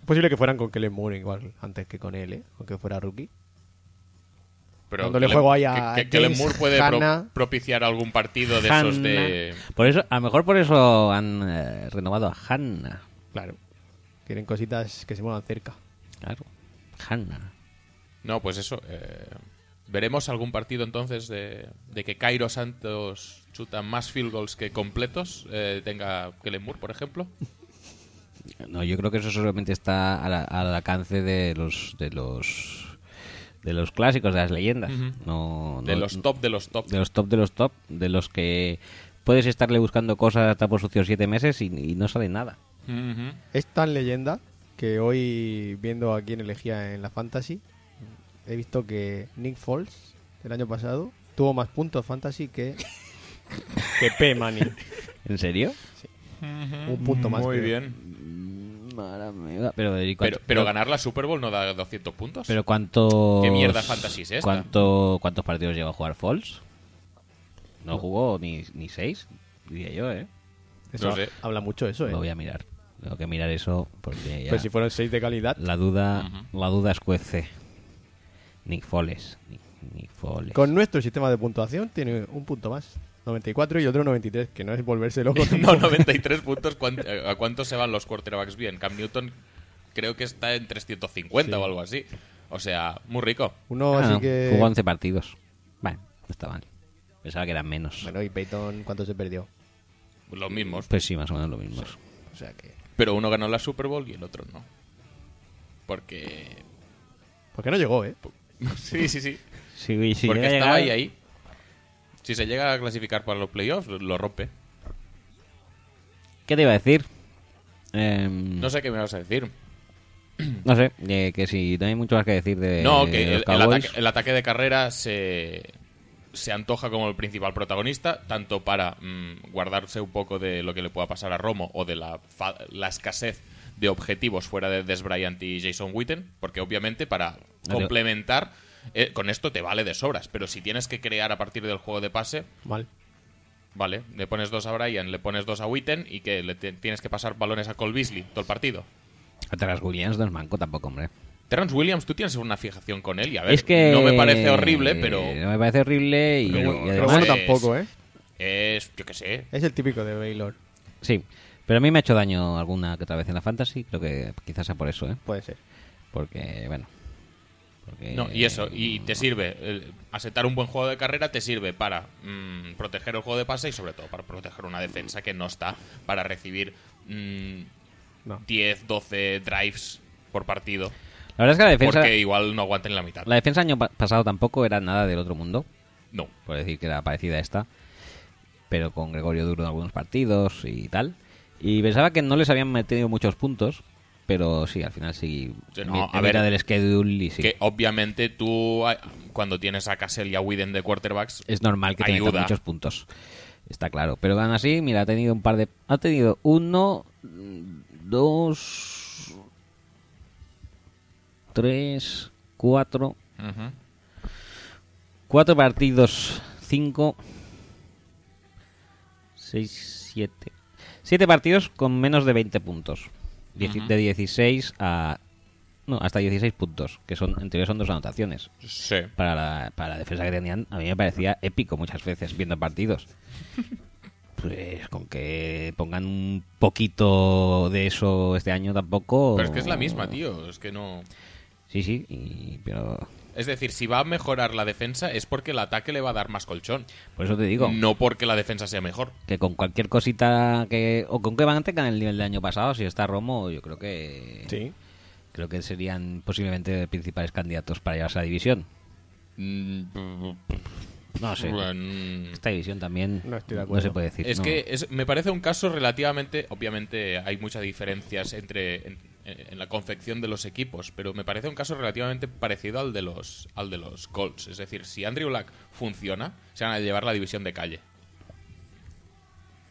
Es posible que fueran con Kellen Moore igual, antes que con él, ¿eh? aunque fuera rookie. Pero Dándole Kellen- juego ahí a que, que Kellen James Moore puede pro- propiciar algún partido de esos de... Por eso, a lo mejor por eso han eh, renovado a Hanna. Claro. Quieren cositas que se muevan cerca. Claro. Hanna. No, pues eso. eh, ¿Veremos algún partido entonces de, de que Cairo Santos chuta más field goals que completos? eh, tenga Kellen Moore, por ejemplo. No, yo creo que eso solamente está a la- al alcance de los de los de los clásicos, de las leyendas. Ujú. no, De no- los top de los top. de los top de los top, de los que puedes estarle buscando cosas hasta por sucio siete meses y, y no sale nada. Ujú. Es tan leyenda que hoy, viendo a quién elegía en la Fantasy, he visto que Nick Foles, el año pasado, tuvo más puntos Fantasy que, (laughs) que P. Manning. ¿En serio? Un punto más. Muy bien. Mara mía. Pero, ¿y cuánto- Pero, pero ganar la Super Bowl no da 200 puntos. pero cuántos ¿Qué mierda fantasy es esta? cuánto- ¿Cuántos partidos llegó a jugar Falls? No jugó ni, ni seis, diría yo, ¿eh? Eso No sé. habla mucho eso, ¿eh? Lo voy a mirar. Tengo que mirar eso porque ya Pues si fueron 6 de calidad, la duda Ujú. la duda escuece. Nick Foles. Nick, Nick Foles. con nuestro sistema de puntuación tiene un punto más. 94 y otro 93, que no es volverse loco. (laughs) no, 93 puntos. ¿cuánt- eh, ¿A cuánto se van los quarterbacks bien? Cam Newton creo que está en 350 Sí. o algo así. O sea, muy rico. Uno Ah, así no, que... Jugó 11 partidos. Bueno, no está mal. Pensaba que eran menos. Bueno, y Peyton, ¿cuánto se perdió? Los mismos. Pues sí, más o menos lo mismo. O sea que... Pero uno ganó la Super Bowl y el otro no. Porque... Porque no llegó, ¿eh? Sí, sí, sí. Sí, sí, Porque estaba ahí, ahí. Si se llega a clasificar para los playoffs, lo- lo rompe. ¿Qué te iba a decir? Em, No sé qué me vas a decir. no sé, eh, que si no hay mucho más que decir de No, que los el, ataque, el ataque de carrera se, se antoja como el principal protagonista, tanto para mm, guardarse un poco de lo que le pueda pasar a Romo o de la, la escasez de objetivos fuera de Des Bryant y Jason Witten, porque obviamente para Vale. complementar, eh, con esto te vale de sobras, pero si tienes que crear a partir del juego de pase, Mal. vale, le pones dos a Bryant, le pones dos a Witten y que le tienes que pasar balones a Cole Beasley todo el partido. Atrás Williams no es manco tampoco, hombre. Terrence Williams, tú tienes una fijación con él y a ver, es que no me parece horrible, pero... No me parece horrible y, Pero- y Pero además... bueno, es- tampoco, ¿eh? Es, yo qué sé. Es el típico de Baylor. Sí, pero a mí me ha hecho daño alguna que otra vez en la Fantasy. Creo que quizás sea por eso, ¿eh? Puede ser. Porque, bueno... Porque, No, y eso, y te sirve, el asetar un buen juego de carrera te sirve para mm, proteger el juego de pase y sobre todo para proteger una defensa que no está para recibir mm, No. 10, 12 drives por partido, La verdad es que la defensa... porque igual no aguanten la mitad. La defensa año pa- pasado tampoco era nada del otro mundo. No. por decir que era parecida a esta, pero con Gregorio Duro en algunos partidos y tal. Y pensaba que no les habían metido muchos puntos, pero sí, al final sí. No, a ver, mirado el schedule y sí. Que obviamente tú, cuando tienes a Cassell y a Widen de quarterbacks, Es normal que te metan ayuda. muchos puntos. Está claro. Pero aún así, mira, ha tenido un par de. Ha tenido uno, dos, tres, cuatro. Cuatro partidos, cinco, seis, siete. Siete partidos con menos de 20 puntos. Dieci- De 16 a... No, hasta 16 puntos, que son en teoría son dos anotaciones. Sí. Para la, para la defensa que tenían, a mí me parecía épico muchas veces viendo partidos. (laughs) Pues con que pongan un poquito de eso este año tampoco... Pero es que es la misma, tío. Es que no. Sí, sí, y- pero Es decir, si va a mejorar la defensa es porque el ataque le va a dar más colchón. por eso te digo No porque la defensa sea mejor. que con cualquier cosita que... O con que mantengan el nivel del año pasado, si está Romo, yo creo que... Sí. Creo que serían posiblemente principales candidatos para llevarse a la división. Mm, No sé. mm, Esta división también No estoy de no acuerdo. se puede decir. Es no. que es- me parece un caso relativamente, obviamente hay muchas diferencias entre en, en la confección de los equipos, pero me parece un caso relativamente parecido al de los al de los Colts. Es decir, si Andrew Luck funciona, se van a llevar la división de calle.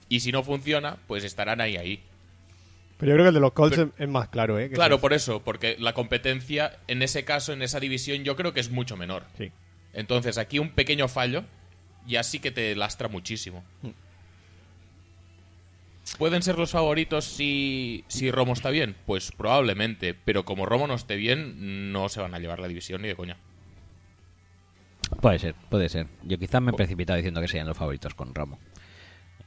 Y si no funciona, pues estarán ahí ahí. Pero yo creo que el de los Colts Pero- es, más claro, ¿eh? Que Claro, por eso, porque la competencia en ese caso, en esa división, yo creo que es mucho menor. Sí. Entonces, aquí un pequeño fallo ya sí que te lastra muchísimo. ¿Pueden ser los favoritos si, si Romo está bien? Pues probablemente, pero como Romo no esté bien, no se van a llevar la división ni de coña. Puede ser, puede ser. Yo quizás me he precipitado diciendo que serían los favoritos con Romo.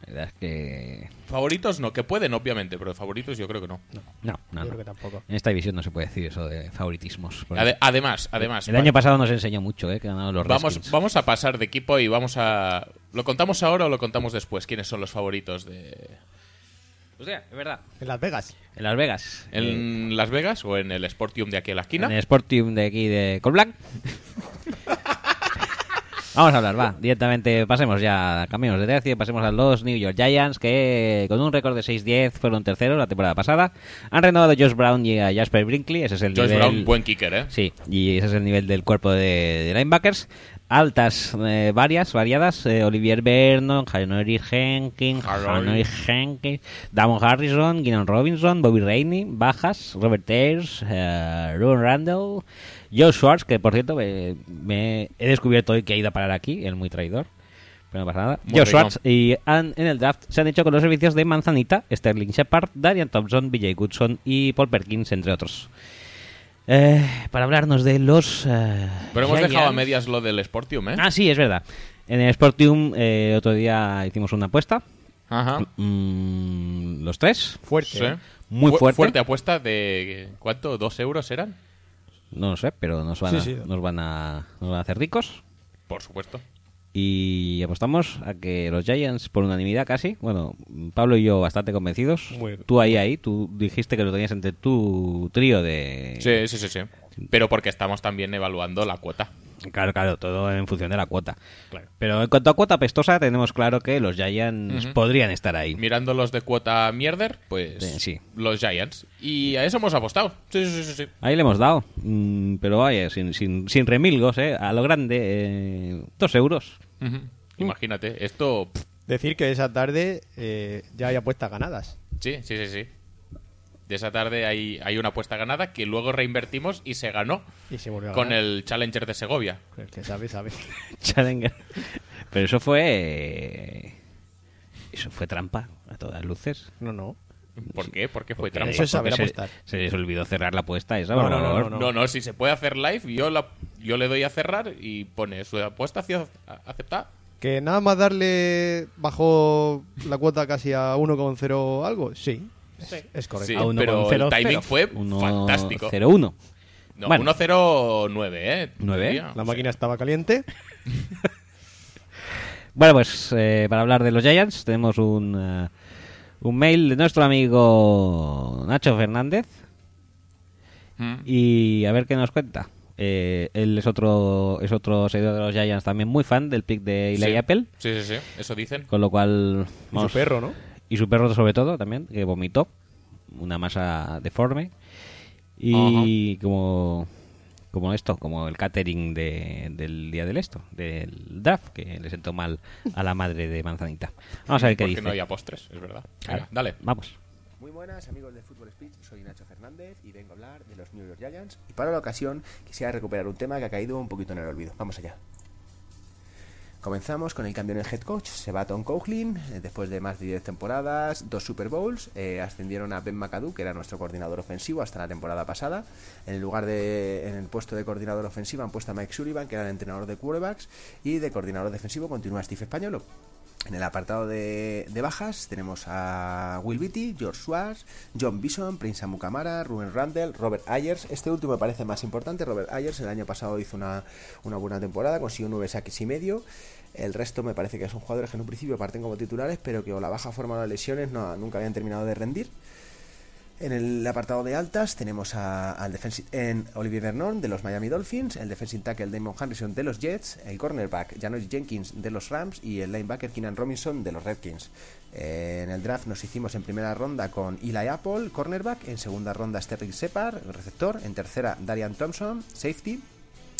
La verdad es que... Favoritos no, que pueden obviamente, pero favoritos yo creo que no. No, no, Yo no. creo que tampoco. En esta división no se puede decir eso de favoritismos. Ade- además, además, el año pasado nos enseñó mucho, ¿eh? Que ganaron los vamos, Redskins. vamos a pasar de equipo y vamos a... ¿Lo contamos ahora o lo contamos después? ¿Quiénes son los favoritos de... Hostia, es verdad. En Las Vegas. En Las Vegas. eh, ¿En Las Vegas o en el Sportium de aquí a la esquina? En el Sportium de aquí de Colblanc. (laughs) Vamos a hablar, va. Directamente pasemos ya, cambiamos de tercio pasemos a los New York Giants que con un récord de 6-10 fueron terceros la temporada pasada. Han renovado a Josh Brown y a Jasper Brinkley. Ese es el Josh nivel... Brown, buen kicker, ¿eh? Sí, y ese es el nivel del cuerpo de, de linebackers. Altas, eh, varias, variadas. eh, Olivier Vernon, Henry Jenkins. Henry Jenkins, Damon Harrison, Glennon Robinson, Bobby Rainey, bajas, Robert Ayers, eh, Ron Randall, Joe Schwartz, que por cierto me, me he descubierto hoy que ha ido a parar aquí, el muy traidor. Pero no pasa nada. Muy Joe rico. Schwartz y han- en el draft se han hecho con los servicios de Manzanita, Sterling Shepard, Darian Thompson, BJ Goodson y Paul Perkins, entre otros. Eh, para hablarnos de los. eh, Pero hemos dejado a medias lo del Sportium, ¿eh? Ah, sí, es verdad. En el Sportium eh, otro día hicimos una apuesta. Ajá. Mm, los tres. Fuerte. Sí. ¿eh? Muy Fu- fuerte. Fuerte apuesta de... ¿Cuánto? ¿Dos euros eran? No lo sé, pero nos van, Sí, a, sí. Nos van, a, nos van a hacer ricos. Por supuesto. Y apostamos a que los Giants, por unanimidad casi, bueno, Pablo y yo bastante convencidos. Muy- Tú ahí, ahí, tú dijiste que lo tenías entre tu trío de... Sí, sí, sí, sí. Pero porque estamos también evaluando la cuota. Claro, claro, todo en función de la cuota. Pero en cuanto a cuota pestosa, tenemos claro que los Giants podrían estar ahí. Mirando los de cuota mierder, pues sí. los Giants. Y a eso hemos apostado. Sí, sí, sí, sí. Ahí le hemos dado. Mm, pero vaya, sin, sin, sin remilgos, ¿eh? A lo grande, eh, dos euros. Imagínate, esto... pff, Decir que esa tarde eh, ya hay apuestas ganadas. Sí, sí, sí, sí. De esa tarde hay, hay una apuesta ganada que luego reinvertimos y se ganó Y se volvió a con ganar. el Challenger de Segovia. El que sabe, sabe. (laughs) Challenger. Pero eso fue... Eso fue trampa, a todas luces. No, no. ¿Por qué? ¿Por qué fue Porque- trampa? Eso es saber porque apostar. Se, se les olvidó cerrar la apuesta esa. No, no, no, no, No, no, si se puede hacer live, yo, la, yo le doy a cerrar y pone su apuesta hacia aceptar. Que nada más darle bajo la cuota casi a 1,0 algo. Sí. Es, es correcto. Sí, A uno pero con cero, el timing cero. fue Uno, fantástico. cero, uno. No, Bueno. 1-0-9, ¿eh? ¿Nueve? Diría. La máquina estaba caliente. (laughs) Bueno, pues eh, para hablar de los Giants tenemos un, eh, un mail de nuestro amigo Nacho Fernández Mm. y a ver qué nos cuenta. Eh, él es otro es otro seguidor de los Giants también muy fan del pick de Eli Sí. Apple, Sí, sí, sí, eso dicen. con lo cual Y vamos- su perro, ¿no? Y su perro sobre todo también que vomitó. Una masa deforme. Y como como esto como el catering de- del día del esto del draft que le sentó mal a la madre de manzanita. Vamos a ver qué Porque dice. no había postres, es verdad. Venga, dale. vamos. Muy buenas amigos de Fútbol Speech, soy Nacho Fernández y vengo a hablar de los New York Giants. Y para la ocasión quisiera recuperar un tema que ha caído un poquito en el olvido. Vamos allá. Comenzamos con el cambio en el head coach, se va Tom Coughlin, eh, después de más de 10 temporadas, dos Super Bowls, eh, ascendieron a Ben McAdoo, que era nuestro coordinador ofensivo hasta la temporada pasada. En el lugar de, en el puesto de coordinador ofensivo han puesto a Mike Sullivan, que era el entrenador de quarterbacks, y de coordinador defensivo continúa Steve Españolo. En el apartado de, de bajas tenemos a Will Beatty, George Schwartz, John Bison, Prince Amukamara, Ruben Randall, Robert Ayers. Este último me parece más importante. Robert Ayers el año pasado hizo una, una buena temporada, consiguió nueve saques y medio. El resto me parece que son jugadores que en un principio parten como titulares, pero que o la baja forma las lesiones nunca habían terminado de rendir. En el apartado de altas tenemos a- al defensive en Olivier Vernon de los Miami Dolphins, el defensive tackle Damon Harrison de los Jets, el cornerback Janoris Jenkins de los Rams y el linebacker Keenan Robinson de los Redskins. En el draft nos hicimos en primera ronda con Eli Apple, cornerback, en segunda ronda Sterling Separ, receptor, en tercera Darian Thompson, safety,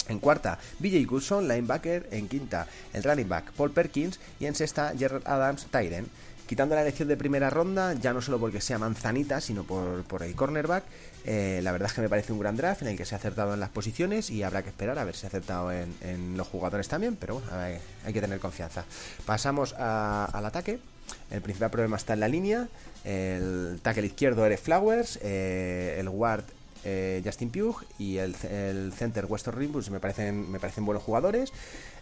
en cuarta, BJ Goodson, linebacker. En quinta, el running back Paul Perkins. Y en sexta, Gerard Adams, Tyren. Quitando la elección de primera ronda, ya no solo porque sea manzanita, sino por, por el cornerback, eh, la verdad es que me parece un gran draft en el que se ha acertado en las posiciones y habrá que esperar a ver si ha acertado en, los jugadores también, pero bueno, hay, que tener confianza. Pasamos al ataque. El principal problema está en la línea. El tackle izquierdo Eric Flowers, eh, el guard eh, Justin Pugh y el, el center Weston Rimbus me parecen, me parecen buenos jugadores.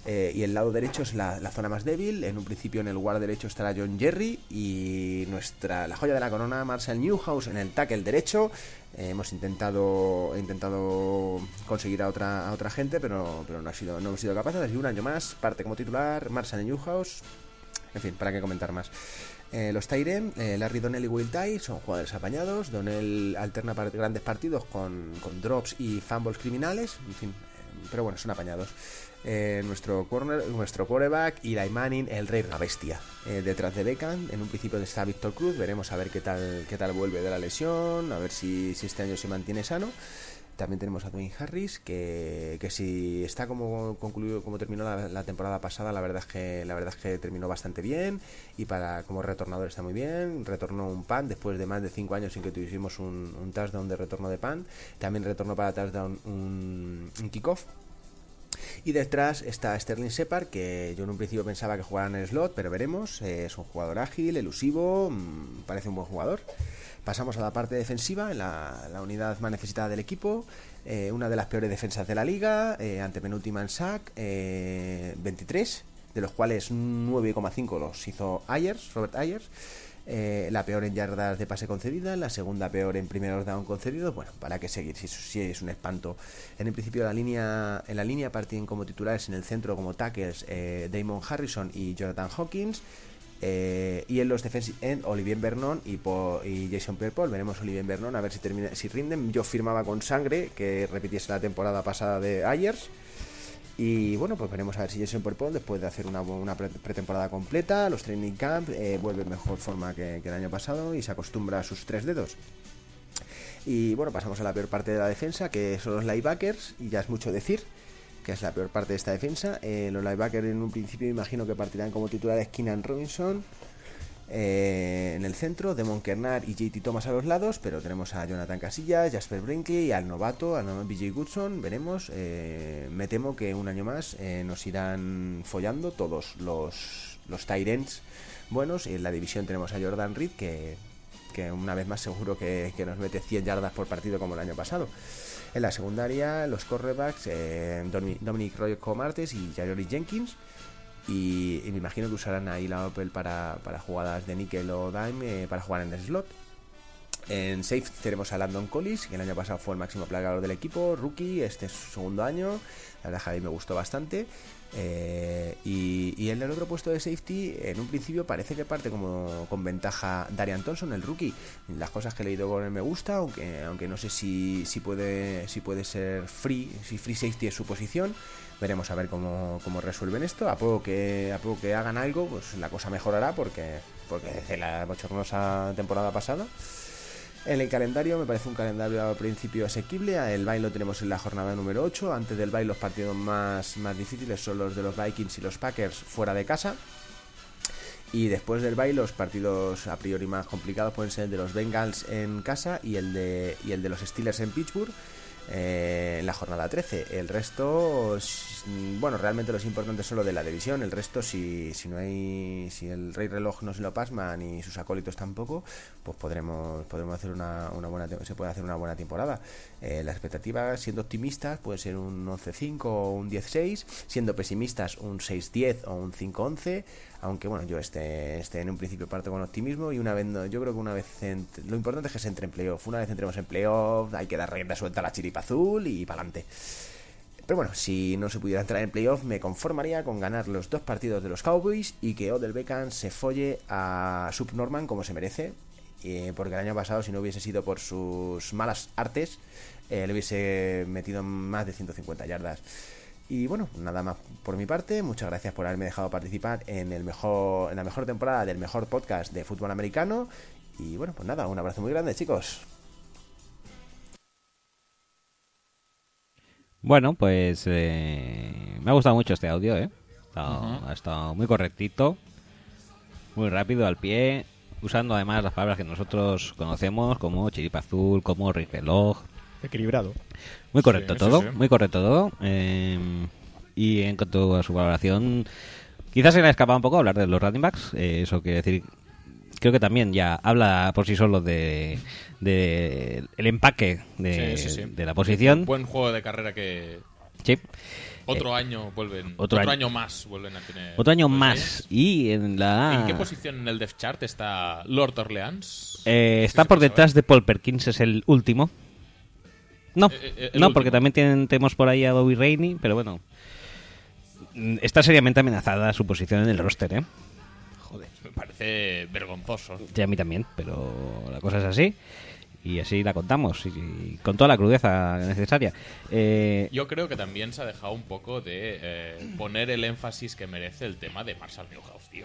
Eh, y el lado derecho es la, la zona más débil. En un principio en el guard derecho estará John Jerry y nuestra la joya de la corona Marshall Newhouse en el tackle derecho. Eh, hemos intentado intentado conseguir a otra a otra gente, pero, pero no ha sido no hemos sido capaces. Así un año más parte como titular Marshall Newhouse. En fin, para qué comentar más. Eh, los Tyren, eh, Larry Donnell y Will Ty son jugadores apañados. Donnell alterna grandes partidos con, drops y fumbles criminales. En fin, eh, pero bueno, son apañados. Eh, nuestro corner, nuestro quarterback, Eli Manning, el rey una bestia. Detrás de Beckham, en un principio está Víctor Cruz. Veremos a ver qué tal, qué tal vuelve de la lesión, a ver si este año se mantiene sano. También tenemos a Dwayne Harris, que, que si está como concluido, como terminó la, temporada pasada, la verdad es que la verdad es que terminó bastante bien y para como retornador está muy bien. Retornó un pan después de más de 5 años sin que tuviésemos un, un touchdown de retorno de pan. También retornó para touchdown un, un kickoff. Y detrás está Sterling Separ, que yo en un principio pensaba que jugara en el slot, pero veremos. Es un jugador ágil, elusivo, mm, parece un buen jugador. Pasamos a la parte defensiva, en la, la unidad más necesitada del equipo. eh, una de las peores defensas de la liga, eh, antepenúltima en sack, eh, 23, de los cuales 9,5 los hizo Ayers, Robert Ayers. Eh, la peor en yardas de pase concedida, la segunda peor en primeros down concedidos. Bueno, para qué seguir, si, es un espanto. En el principio la línea, en la línea parten como titulares en el centro como tackles eh, Damon Harrison y Jonathan Hawkins. Eh, y en los defensive Olivier Vernon y, Jason Pierre-Paul. Veremos Olivier Vernon a ver si termina si rinden. Yo firmaba con sangre que repitiese la temporada pasada de Ayers. Y bueno, pues veremos a ver si Jason Pierre-Paul después de hacer una, una pre- pretemporada completa, los training camp, eh, vuelve en mejor forma que el año pasado y se acostumbra a sus tres dedos. Y bueno, pasamos a la peor parte de la defensa, que son los linebackers, y ya es mucho decir que es la peor parte de esta defensa. Eh, los linebackers en un principio imagino que partirán como titulares Keenan Robinson, eh, en el centro, Demon Kernard y JT Thomas a los lados, pero tenemos a Jonathan Casillas, Jasper Brinkley al novato, al novato BJ Goodson, veremos. eh, me temo que un año más nos irán follando todos los, los Tyrants buenos. En la división tenemos a Jordan Reed, que, que una vez más seguro que, que nos mete 100 yardas por partido como el año pasado. En la secundaria, los cornerbacks, eh, Domi- Dominic Roy Comartes y Jayori Jenkins. Y, me imagino que usarán ahí la Opel para, para jugadas de níquel o dime eh, para jugar en el slot. En safe tenemos a Landon Collis, que el año pasado fue el máximo plagador del equipo, rookie, este es su segundo año. La verdad mí me gustó bastante. Eh, y, en el otro puesto de safety, en un principio parece que parte como con ventaja Darian Thompson, el rookie. Las cosas que he leído con él me gusta, aunque, aunque no sé si, si, puede, si puede ser free, si free safety es su posición. Veremos a ver cómo, cómo resuelven esto. A poco que, a poco que hagan algo, pues la cosa mejorará porque, porque desde la bochornosa temporada pasada. En el calendario me parece un calendario al principio asequible. El baile lo tenemos en la jornada número 8. Antes del baile los partidos más, más difíciles son los de los Vikings y los Packers fuera de casa. Y después del baile los partidos a priori más complicados pueden ser el de los Bengals en casa y el de, y el de los Steelers en Pittsburgh. Eh, la jornada 13. El resto, bueno, realmente los importantes son lo de la división. El resto, si, si no hay, si el Rey Reloj no se lo pasma ni sus acólitos tampoco, pues podremos, podremos hacer una, una buena, se puede hacer una buena temporada. Eh, la expectativa, siendo optimistas, puede ser un 11-5 o un 10-6, siendo pesimistas un 6-10 o un 5-11, aunque bueno, yo este, este en un principio parto con optimismo y una vez, yo creo que una vez, lo importante es que se entre en playoff, una vez entremos en playoff hay que dar rienda suelta a la chiripa azul y para adelante. Pero bueno, si no se pudiera entrar en playoff, me conformaría con ganar los dos partidos de los Cowboys y que Odell Beckham se folle a Subnorman como se merece. eh, porque el año pasado, si no hubiese sido por sus malas artes, eh, le hubiese metido más de 150 yardas. Y bueno, nada más por mi parte. Muchas gracias por haberme dejado participar en, el mejor, en la mejor temporada del mejor podcast de fútbol americano. Y bueno, pues nada, un abrazo muy grande, chicos. Bueno, pues eh, me ha gustado mucho este audio, ¿eh? Ha estado, ha estado muy correctito, muy rápido, al pie, usando además las palabras que nosotros conocemos como chiripa azul, como reloj. Equilibrado. Muy correcto Sí, todo, sí, sí. muy correcto todo. eh, y en cuanto a su valoración, quizás se le ha escapado un poco hablar de los running backs. eh, eso quiere decir, creo que también ya habla por sí solo de, de el empaque de, la posición. Buen juego de carrera que Sí. otro año vuelven. otro Otro, año- año, más vuelven a tener. Otro año más. Y en la. ¿En qué posición en el Depth Chart está Lord Orleans? Eh, está por detrás saber. de Paul Perkins, es el último. No, Eh, eh, no, porque también tienen, tenemos por ahí a Bobby Rainey, pero bueno. Está seriamente amenazada su posición en el roster, ¿eh? Me parece vergonzoso. Sí, a mí también, pero la cosa es así. Y así la contamos, y, y con toda la crudeza necesaria. Eh, Yo creo que también se ha dejado un poco de eh, poner el énfasis que merece el tema de Marshall Newhouse, tío.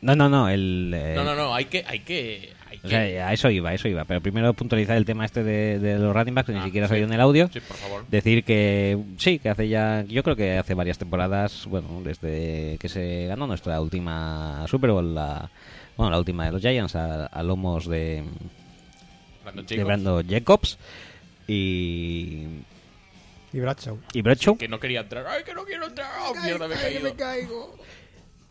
no, no, no, el... eh, No, no, no, hay que, hay que, hay O que- sea, a eso iba, a eso iba. Pero primero puntualizar el tema este de, de los running backs, que ni Ah, siquiera sí. se oído en el audio. Sí, por favor. Decir que sí, que hace ya, yo creo que hace varias temporadas, bueno, desde que se ganó nuestra última Super Bowl, la, bueno, la última de los Giants, a, a lomos de, Brandon de Jacobs, Brandon Jacobs y, Y Bradshaw. y Bradshaw, que no quería entrar. ¡Ay, que no quiero entrar! ¡Oh, mierda, me caído!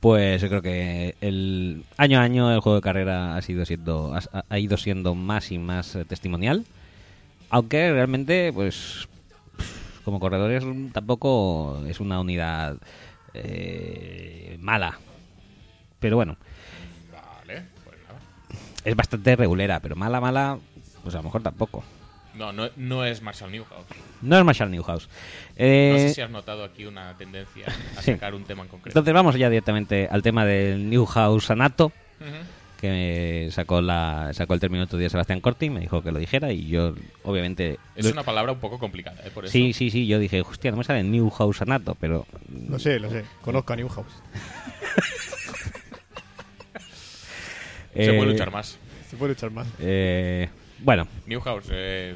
Pues yo creo que el año a año el juego de carrera ha sido siendo, ha, ha ido siendo más y más eh, testimonial, aunque realmente, pues, como corredores tampoco es una unidad eh, mala, pero bueno. Vale, pues nada. es bastante regulera, pero mala, mala, pues a lo mejor tampoco. No, no, no es Marshall Newhouse. No es Marshall Newhouse. No Eh, sé si has notado aquí una tendencia a (laughs) sí. sacar un tema en concreto. Entonces vamos ya directamente al tema del Newhouse Anato, Ujú. que sacó la sacó el término otro día Sebastián Corti, me dijo que lo dijera y yo obviamente... Es lo- una palabra un poco complicada, ¿eh? Por eso. Sí, sí, sí, yo dije, hostia, no me sale Newhouse Anato, pero... Lo sé, lo sé. Conozco a Newhouse. (laughs) Se eh, puede luchar más. Se puede luchar más. eh, bueno, Newhouse, eh,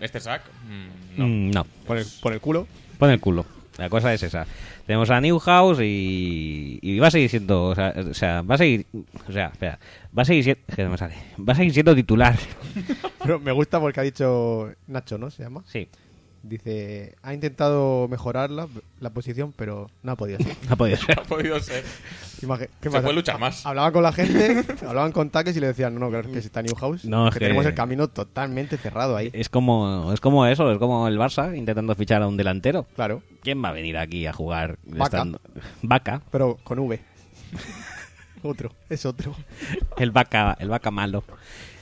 este sack, mm, no. mm, no. Por el, por el culo. Pon el culo. La cosa es esa. Tenemos a Newhouse y, y va a seguir siendo, o sea, o sea, va a seguir, o sea, espera, va a seguir siendo, que no me sale, va a seguir siendo titular. (laughs) Pero me gusta porque ha dicho Nacho, ¿no? Se llama. Sí, Dice, ha intentado mejorar la, la posición, pero no ha podido ser. (laughs) no ha podido ser. (laughs) ha podido ser. ¿qué Se puede luchar más. Hablaban con la gente, (laughs) hablaban con taques y le decían, no, no, claro, es que si está Newhouse, No, es que, que- tenemos el camino totalmente cerrado ahí. Es como, es como eso, es como el Barça intentando fichar a un delantero. Claro, ¿Quién va a venir aquí a jugar Vaca. estando- Vaca, pero con V. otro, es otro. el vaca, el vaca malo.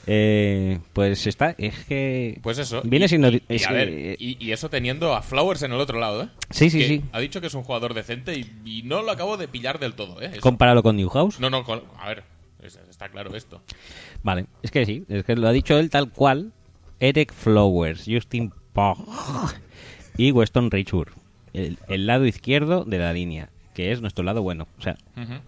Eh, pues está, es que Pues eso. Viene y- siendo- Y, y es a que- ver, y, y eso teniendo a Flowers en el otro lado, ¿eh? Sí, sí, Que sí. Ha dicho que es un jugador decente y, no lo acabo de pillar del todo, ¿eh? Eso. Compáralo con Newhouse. No, no, con- a ver, es- está claro esto. Vale, es que sí, es que lo ha dicho él tal cual. Eric Flowers, Justin Pog y Weston Richur. El, el lado izquierdo de la línea, que es nuestro lado bueno. O sea,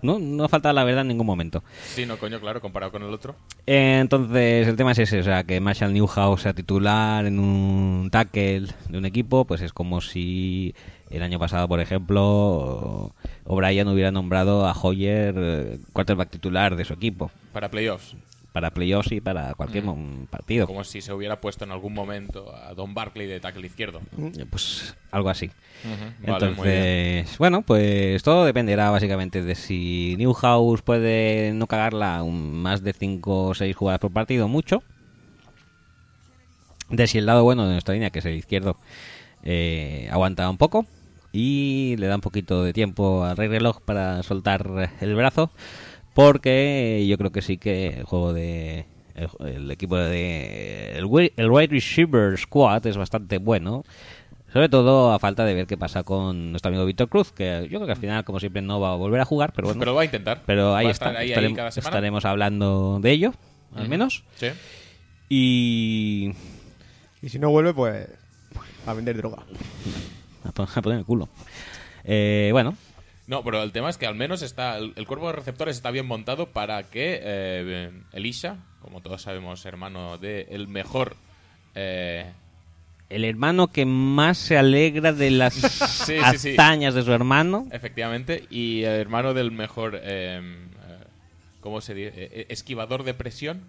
no, no falta la verdad en ningún momento. Sí, no, coño, claro, comparado con el otro. Eh, Entonces, el tema es ese, o sea, que Marshall Newhouse sea titular en un tackle de un equipo, pues es como si el año pasado, por ejemplo, O'Brien hubiera nombrado a Hoyer eh, quarterback titular de su equipo. Para playoffs. Para playoffs y para cualquier mo- partido. Como si se hubiera puesto en algún momento a Don Barkley de tackle izquierdo. Pues algo así. Entonces, bueno, pues todo dependerá básicamente de si Newhouse puede no cagarla un- más de 5 o 6 jugadas por partido, mucho. De si el lado bueno de nuestra línea, que es el izquierdo, eh, aguanta un poco y le da un poquito de tiempo al rey reloj para soltar el brazo, porque yo creo que sí que el juego de el, el equipo de el, el wide receiver squad es bastante bueno. Sobre todo a falta de ver qué pasa con nuestro amigo Víctor Cruz, que yo creo que al final, como siempre, no va a volver a jugar, pero bueno. Pero lo va a intentar. Pero ahí Va a está. estar ahí, ahí estarem- cada semana. estaremos hablando de ello, al menos. Sí. Y. Y si no vuelve, pues a vender droga. (laughs) A poner el culo. Eh, bueno, No, pero el tema es que al menos está el, el cuerpo de receptores está bien montado para que eh, Elisha, como todos sabemos, hermano de el mejor eh, el hermano que más se alegra de las (laughs) sí, de su hermano. efectivamente, y el hermano del mejor, eh, eh, ¿cómo se dice? Eh, esquivador de presión,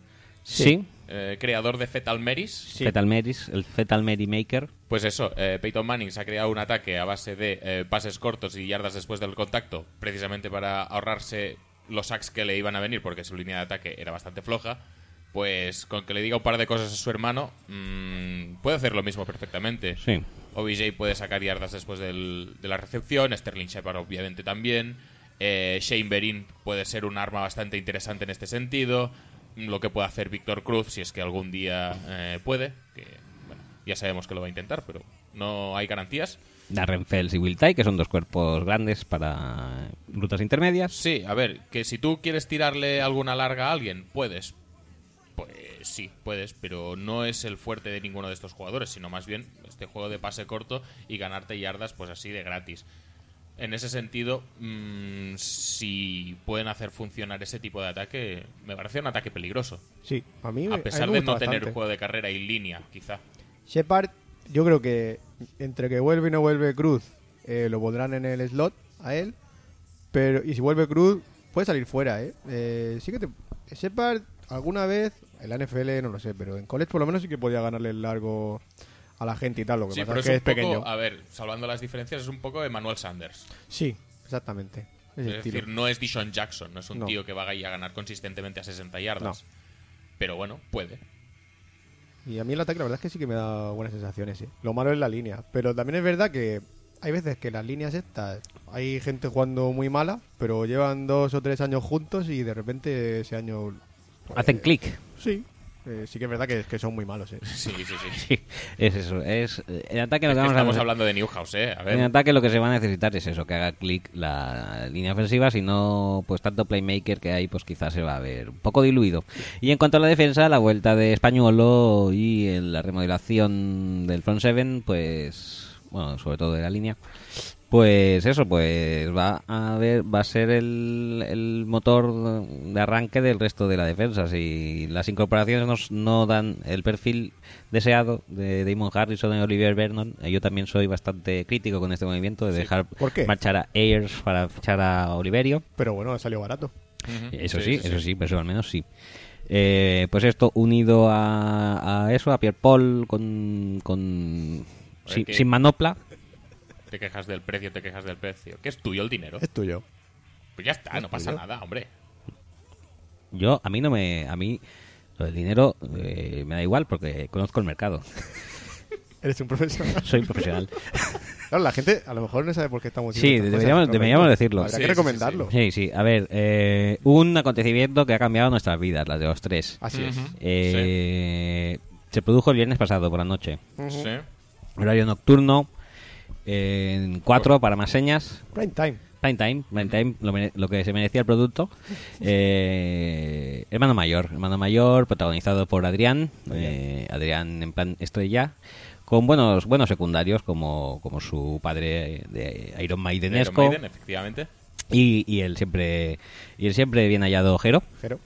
Sí. Eh, creador de Fetal Maris. Fetal Maris, el Fetal Mary Maker. Pues eso, eh, Peyton Manning se ha creado un ataque a base de eh, pases cortos y yardas después del contacto, precisamente para ahorrarse los sacks que le iban a venir, porque su línea de ataque era bastante floja. Pues con que le diga un par de cosas a su hermano, mm, puede hacer lo mismo perfectamente. Sí. OBJ puede sacar yardas después del- de la recepción, Sterling Shepard obviamente también. Eh, Shane Berin puede ser un arma bastante interesante en este sentido. Lo que puede hacer Víctor Cruz, si es que algún día eh, puede, que bueno, ya sabemos que lo va a intentar, pero no hay garantías. Darren Fells y Will que son dos cuerpos grandes para rutas intermedias. Sí, a ver, que si tú quieres tirarle alguna larga a alguien, puedes. Pues sí, puedes, pero no es el fuerte de ninguno de estos jugadores, sino más bien este juego de pase corto y ganarte yardas pues así de gratis. En ese sentido, mm, si pueden hacer funcionar ese tipo de ataque, me parece un ataque peligroso. Sí, a mí me- A mí pesar de no tener bastante. juego de carrera y línea, quizá. Shepard, yo creo que entre que vuelve y no vuelve Cruz, eh, lo pondrán en el slot a él. Pero, y si vuelve Cruz, puede salir fuera, ¿eh? Eh, sí que te. Shepard, alguna vez, en la NFL no lo sé, pero en college por lo menos sí que podía ganarle el largo a la gente y tal. Lo que Sí, pasa pero es que un es pequeño. poco, a ver, salvando las diferencias, es un poco Emmanuel Sanders. Sí, exactamente. Es decir, no es Dishon Jackson, no es un No. tío que va a ir a ganar consistentemente a 60 yardas. Pero bueno, puede. Y a mí el ataque la verdad es que sí que me da buenas sensaciones, sí. Lo malo es la línea. Pero también es verdad que hay veces que las líneas estas, hay gente jugando muy mala, pero llevan dos o tres años juntos y de repente ese año... pues, Hacen clic. Sí, eh, sí que es verdad que, que son muy malos, eh. Sí, sí, sí. Sí, es eso. Es, eh, el ataque lo Es que que vamos a estamos hablando de Newhouse, ¿eh? A ver. En ataque lo que se va a necesitar es eso, que haga clic la línea ofensiva, si no, pues tanto playmaker que hay, pues quizás se va a ver un poco diluido. Y en cuanto a la defensa, la vuelta de Españolo y en la remodelación del front seven, pues, bueno, sobre todo de la línea, pues eso, pues va a ver, va a ser el, el motor de arranque del resto de la defensa. Si las incorporaciones nos, no dan el perfil deseado de Damon Harrison y Olivier Vernon, eh, yo también soy bastante crítico con este movimiento de dejar ¿Por qué? marchar a Ayers para fichar a Oliverio. Pero bueno, ha salido barato. Eso sí, eso sí, pero eso al menos sí. Eh, pues esto unido a, a eso, a Pierre Paul con, con sin, sin manopla. Te quejas del precio, te quejas del precio. ¿Qué es tuyo el dinero? Es tuyo. Pues ya está, no pasa tuyo. nada, hombre. Yo, a mí no me. A mí, lo del dinero eh, me da igual porque conozco el mercado. (laughs) Eres un profesional. (laughs) Soy profesional. (laughs) claro, la gente a lo mejor no sabe por qué estamos Sí, deberíamos- decirlo. Habría Sí, que sí, sí, recomendarlo. Sí, sí. A ver, eh, un acontecimiento que ha cambiado nuestras vidas, las de los tres. Así es. Eh, Se produjo el viernes pasado por la noche. Ujú. Sí. Horario nocturno, en cuatro para más señas. Prime time. Prime time, prime time, lo, que se merecía el producto. (laughs) Eh, hermano mayor, hermano mayor, protagonizado por Adrián, eh, Adrián en plan estrella, con buenos buenos secundarios como, como su padre de Iron Iron Maidenesco Maiden, efectivamente. y, y el siempre y el siempre bien hallado Jero. Pero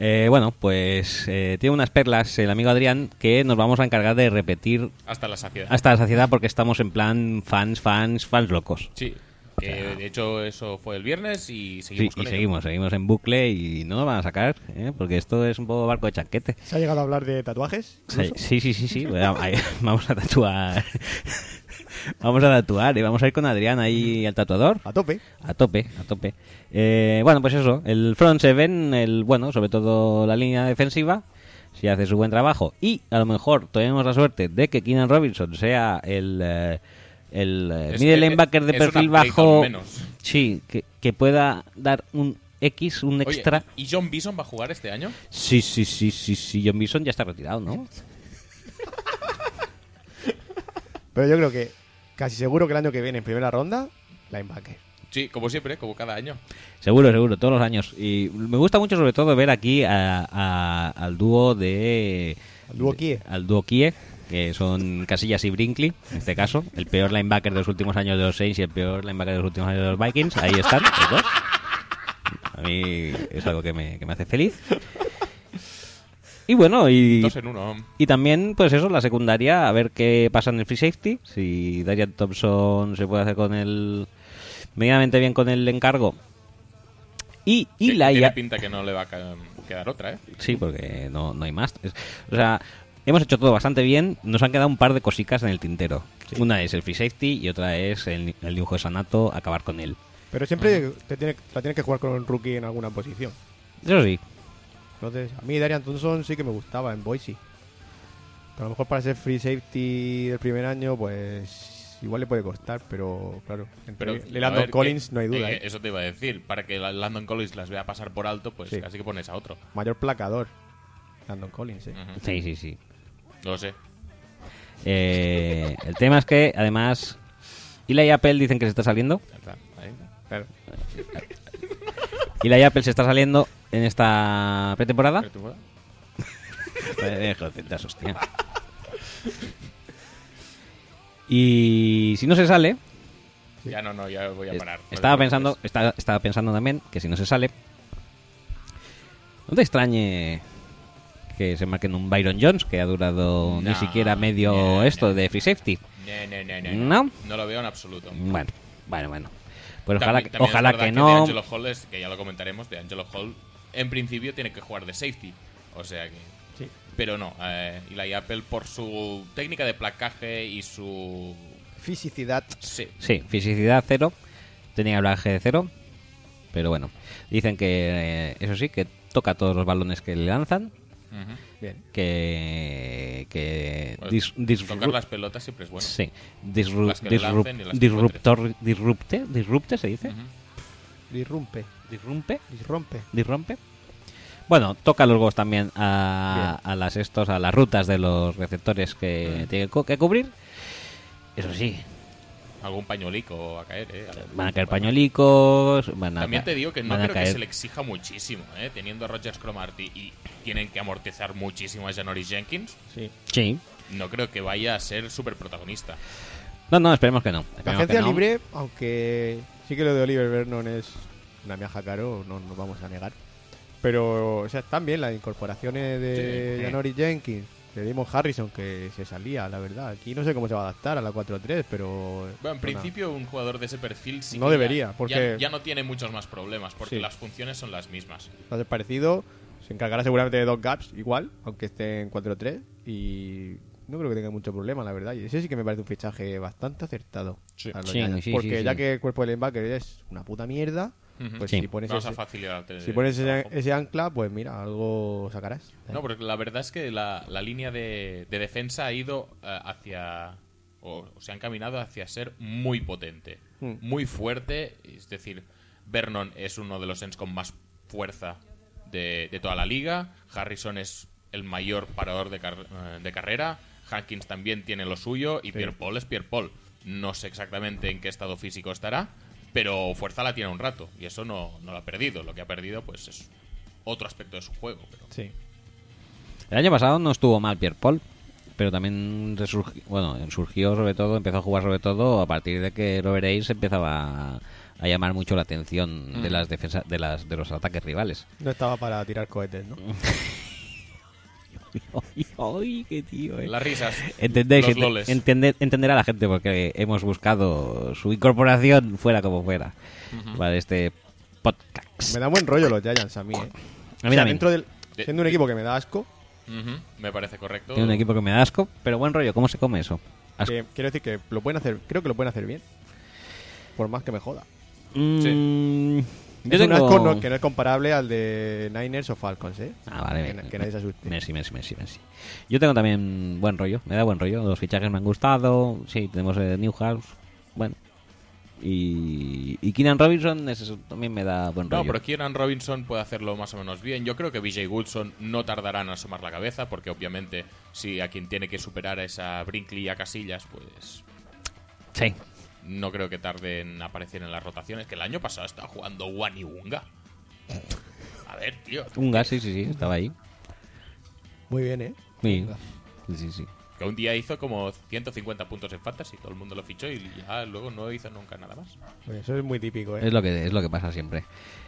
Eh, bueno, pues eh, tiene unas perlas el amigo Adrián que nos vamos a encargar de repetir Hasta la saciedad. hasta la saciedad porque estamos en plan fans, fans, fans locos. Sí. Que sea- de hecho eso fue el viernes y Sí, seguimos y con ello. seguimos, seguimos en bucle y no nos van a sacar, ¿eh? porque esto es un poco barco de chanquete. ¿Se ha llegado a hablar de tatuajes? Sí, sí, sí, sí, sí. Bueno, (laughs) ahí- vamos a tatuar. Vamos a tatuar y vamos a ir con Adrián ahí al tatuador. A tope. A tope, a tope. Eh, bueno, pues eso, el front seven, el bueno, sobre todo la línea defensiva, si hace su buen trabajo y a lo mejor tenemos la suerte de que Keenan Robinson sea el eh, el eh, Es- middle linebacker de perfil bajo, menos. sí, que, que pueda dar un X, un Oye, extra. ¿y John Bison va a jugar este año? Sí, sí, sí, sí, sí, John Bison ya está retirado, ¿no? Pero yo creo que casi seguro que el año que viene, en primera ronda, linebacker. Sí, como siempre, como cada año. Seguro, seguro, todos los años. Y me gusta mucho sobre todo ver aquí a- a- al dúo de... Al dúo Kie. Al dúo Kie, que son Casillas y Brinkley, en este caso. El peor linebacker de los últimos años de los Saints y el peor linebacker de los últimos años de los Vikings. Ahí están, los dos. A mí es algo que me, que me hace feliz. Y bueno, y... Dos en uno. Y también, pues eso, la secundaria, a ver qué pasa en el free safety. Si Darian Thompson se puede hacer con el. medianamente bien con el encargo. Y, y Sí, la tiene pinta que no le va a quedar otra, ¿eh? Sí, porque no, no hay más. Es- o sea, hemos hecho todo bastante bien. Nos han quedado un par de cosicas en el tintero. Una es el free safety y otra es el, el dibujo de Sanato, acabar con él. Pero siempre te tiene, la tienes que jugar con un rookie en alguna posición. Eso sí. Entonces, a mí Darian Thompson sí que me gustaba en Boise. Pero a lo mejor para ser free safety del primer año, pues igual le puede costar, pero claro, entre Pero, y Landon ver, Collins que- no hay duda. eh, ¿eh? Eso te iba a decir. Para que la- Landon Collins las vea pasar por alto, pues Sí. casi que pones a otro. Mayor placador, Landon Collins. ¿eh? Sí, sí, sí. No lo sé. Eh, el tema es que, además, Eli Apple dicen que se está saliendo. Ya está, ahí. Claro. Y la Apple se está saliendo en esta pretemporada. ¿eh? (laughs) Eh, joder, hostia. Y si no se sale, Ya no, no, ya voy a parar. Estaba pensando, estaba, estaba pensando también que si no se sale, no te extrañe que se marquen un Byron Jones que ha durado ni siquiera medio no, esto no. de free safety. No, no, ¿No? No lo veo en absoluto. Bueno, bueno, bueno. Pues ojalá, También- que- también es ojalá que De no. Angelo Hall, es, que ya lo comentaremos, de Angelo Hall, en principio tiene que jugar de safety. O sea que. Sí. Pero no, eh, Eli Apple por su técnica de placaje y su. Fisicidad. Sí, Sí, fisicidad cero. Tenía hablaje de cero. Pero bueno, dicen que eh, eso sí, que toca todos los balones que le lanzan. Ujú. Bien. Que. que Pues, dis- disru- tocar las pelotas siempre es bueno. Sí, disru- que disruptor, disrupte, disrupte se dice. Ujú. Disrumpe. Disrumpe, Disrompe. disrompe. Bueno, toca los huevos también a, a las estos, a las rutas de los receptores que Mm. tiene co- que cubrir. Eso sí, Algún pañuelico va a caer, ¿eh? van a caer pañolicos, van a También te digo que no creo que se le exija muchísimo, ¿eh? Teniendo a Rogers Cromarty y tienen que amortizar muchísimo a Janoris Jenkins, Sí. Sí. no creo que vaya a ser súper protagonista. No, no, esperemos que no. La agencia no. libre, aunque sí que lo de Oliver Vernon es una miaja caro, no nos vamos a negar. Pero, o sea, están bien las incorporaciones de Sí. Janoris Jenkins, de Damon Harrison, que se salía, la verdad. Aquí no sé cómo se va a adaptar a la 4-3, pero... Bueno, en principio un jugador de ese perfil sí No que ya- debería, ya, porque- ya no tiene muchos más problemas, porque Sí. las funciones son las mismas. va a ser parecido. Se encargará seguramente de dos gaps, igual, aunque esté en 4-3. Y no creo que tenga mucho problema, la verdad. Y ese sí que me parece un fichaje bastante acertado. Sí. Sí, porque sí, ya que el cuerpo de linebacker es una puta mierda, Pues Sí. si pones, Vamos ese, a facilitar. si pones ese, ese ancla, pues mira, algo sacarás. No, porque la verdad es que la, la línea de, de defensa ha ido eh, hacia. O, o se ha encaminado hacia ser muy potente, Hmm. muy fuerte. Es decir, Vernon es uno de los ends con más fuerza de, de toda la liga. Harrison es el mayor parador de, car- eh, de carrera. Hankins también tiene lo suyo. Y Pierre Paul es Pierre Paul. No sé exactamente en qué estado físico estará, pero fuerza la tiene un rato. Y eso no, no lo ha perdido. Lo que ha perdido, pues es otro aspecto de su juego. Pero Sí. El año pasado no estuvo mal Pierre Paul, pero también resurgi- bueno, surgió sobre todo, empezó a jugar sobre todo a partir de que Robert Ayers empezaba a, a llamar mucho la atención de Mm. las defensas de las de los ataques rivales. No estaba para tirar cohetes, ¿no? (laughs) Ay, ay, qué tío, eh. Las risas. Entendéis, los ent- loles. entender, entenderá la gente porque hemos buscado su incorporación fuera como fuera para este podcast. Me da buen rollo los Giants a mí, ¿eh? A mí O sea, también. dentro del... De- Siendo un equipo que me da asco, Me parece correcto. Tiene un equipo que me da asco, pero buen rollo. ¿Cómo se come eso? Que quiero decir que lo pueden hacer, creo que lo pueden hacer bien. Por más que me joda. Mm, yo es un tengo- asco no- que no es comparable al de Niners o Falcons, ¿eh? Ah, vale. Que, nadie se asuste. Messi, Messi, Messi, Messi. Yo tengo también buen rollo, me da buen rollo. Los fichajes me han gustado. Sí, tenemos eh, Newhouse. Bueno. Y, y Keenan Robinson ese también me da buen No, rollo. pero Kieran Robinson puede hacerlo más o menos bien. Yo creo que BJ Goodson no tardará en asomar la cabeza, porque obviamente si a quien tiene que superar es a Brinkley y a Casillas, pues Sí. No creo que tarde en aparecer en las rotaciones. Que el año pasado estaba jugando Wani Unga. A ver, tío. Un gas, sí, sí, sí, estaba ahí. Muy bien, ¿eh? Sí, sí, sí. sí. Que un día hizo como 150 puntos en Fantasy, todo el mundo lo fichó y ya luego no hizo nunca nada más. Pues eso es muy típico, ¿eh? Es lo que es lo que pasa siempre.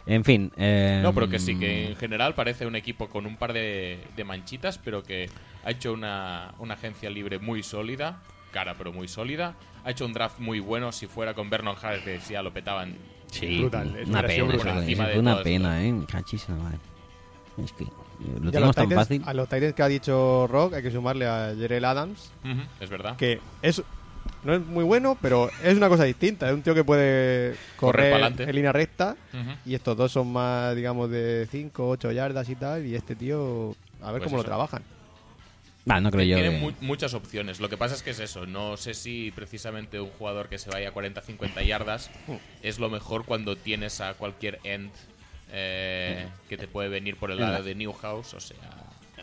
En fin. eh, No, pero que sí, que en general parece un equipo con un par de, de manchitas, pero que ha hecho una, una agencia libre muy sólida, cara pero muy sólida. Ha hecho un draft muy bueno, si fuera con Vernon Harris ya lo petaban. Sí, brutal, es una pena, brutal. una todo pena, eh. Madre. Es que lo tenemos los, tan Titans, fácil. a los Titans que ha dicho Rock hay que sumarle a Jerel Adams, es verdad. que es no es muy bueno, pero es una cosa distinta. Es un tío que puede Correr correr en línea recta y estos dos son más, digamos, de 5, 8 yardas y tal. Y este tío, a ver Pues cómo lo trabajan. No creo yo. Tiene que- mu- muchas opciones. Lo que pasa es que es eso. No sé si precisamente un jugador que se vaya a 40-50 yardas es lo mejor cuando tienes a cualquier end eh, que te puede venir por el lado de Newhouse. O sea,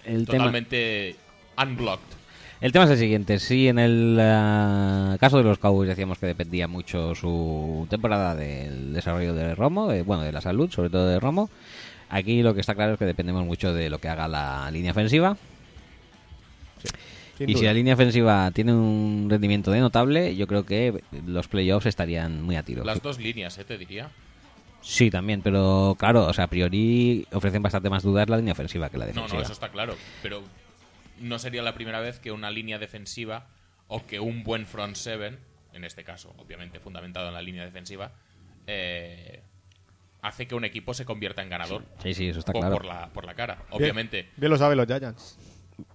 El tema- totalmente unblocked. El tema es el siguiente. Sí, en el ah, caso de los Cowboys decíamos que dependía mucho su temporada del desarrollo de Romo, de- bueno, de la salud, sobre todo de Romo. Aquí lo que está claro es que dependemos mucho de lo que haga la línea ofensiva. Sin y si duda. la línea ofensiva tiene un rendimiento de notable, yo creo que los playoffs estarían muy a tiro. Las dos líneas, eh, te diría. Sí, también, pero claro, o sea, a priori ofrecen bastante más dudas la línea ofensiva que la No, defensiva. no, eso está claro. Pero no sería la primera vez que una línea defensiva o que un buen front seven, en este caso, obviamente fundamentado en la línea defensiva, eh, hace que un equipo se convierta en ganador. Sí, sí, eso está por, claro. por la, por la cara. Bien- Obviamente, Bien lo saben los Giants.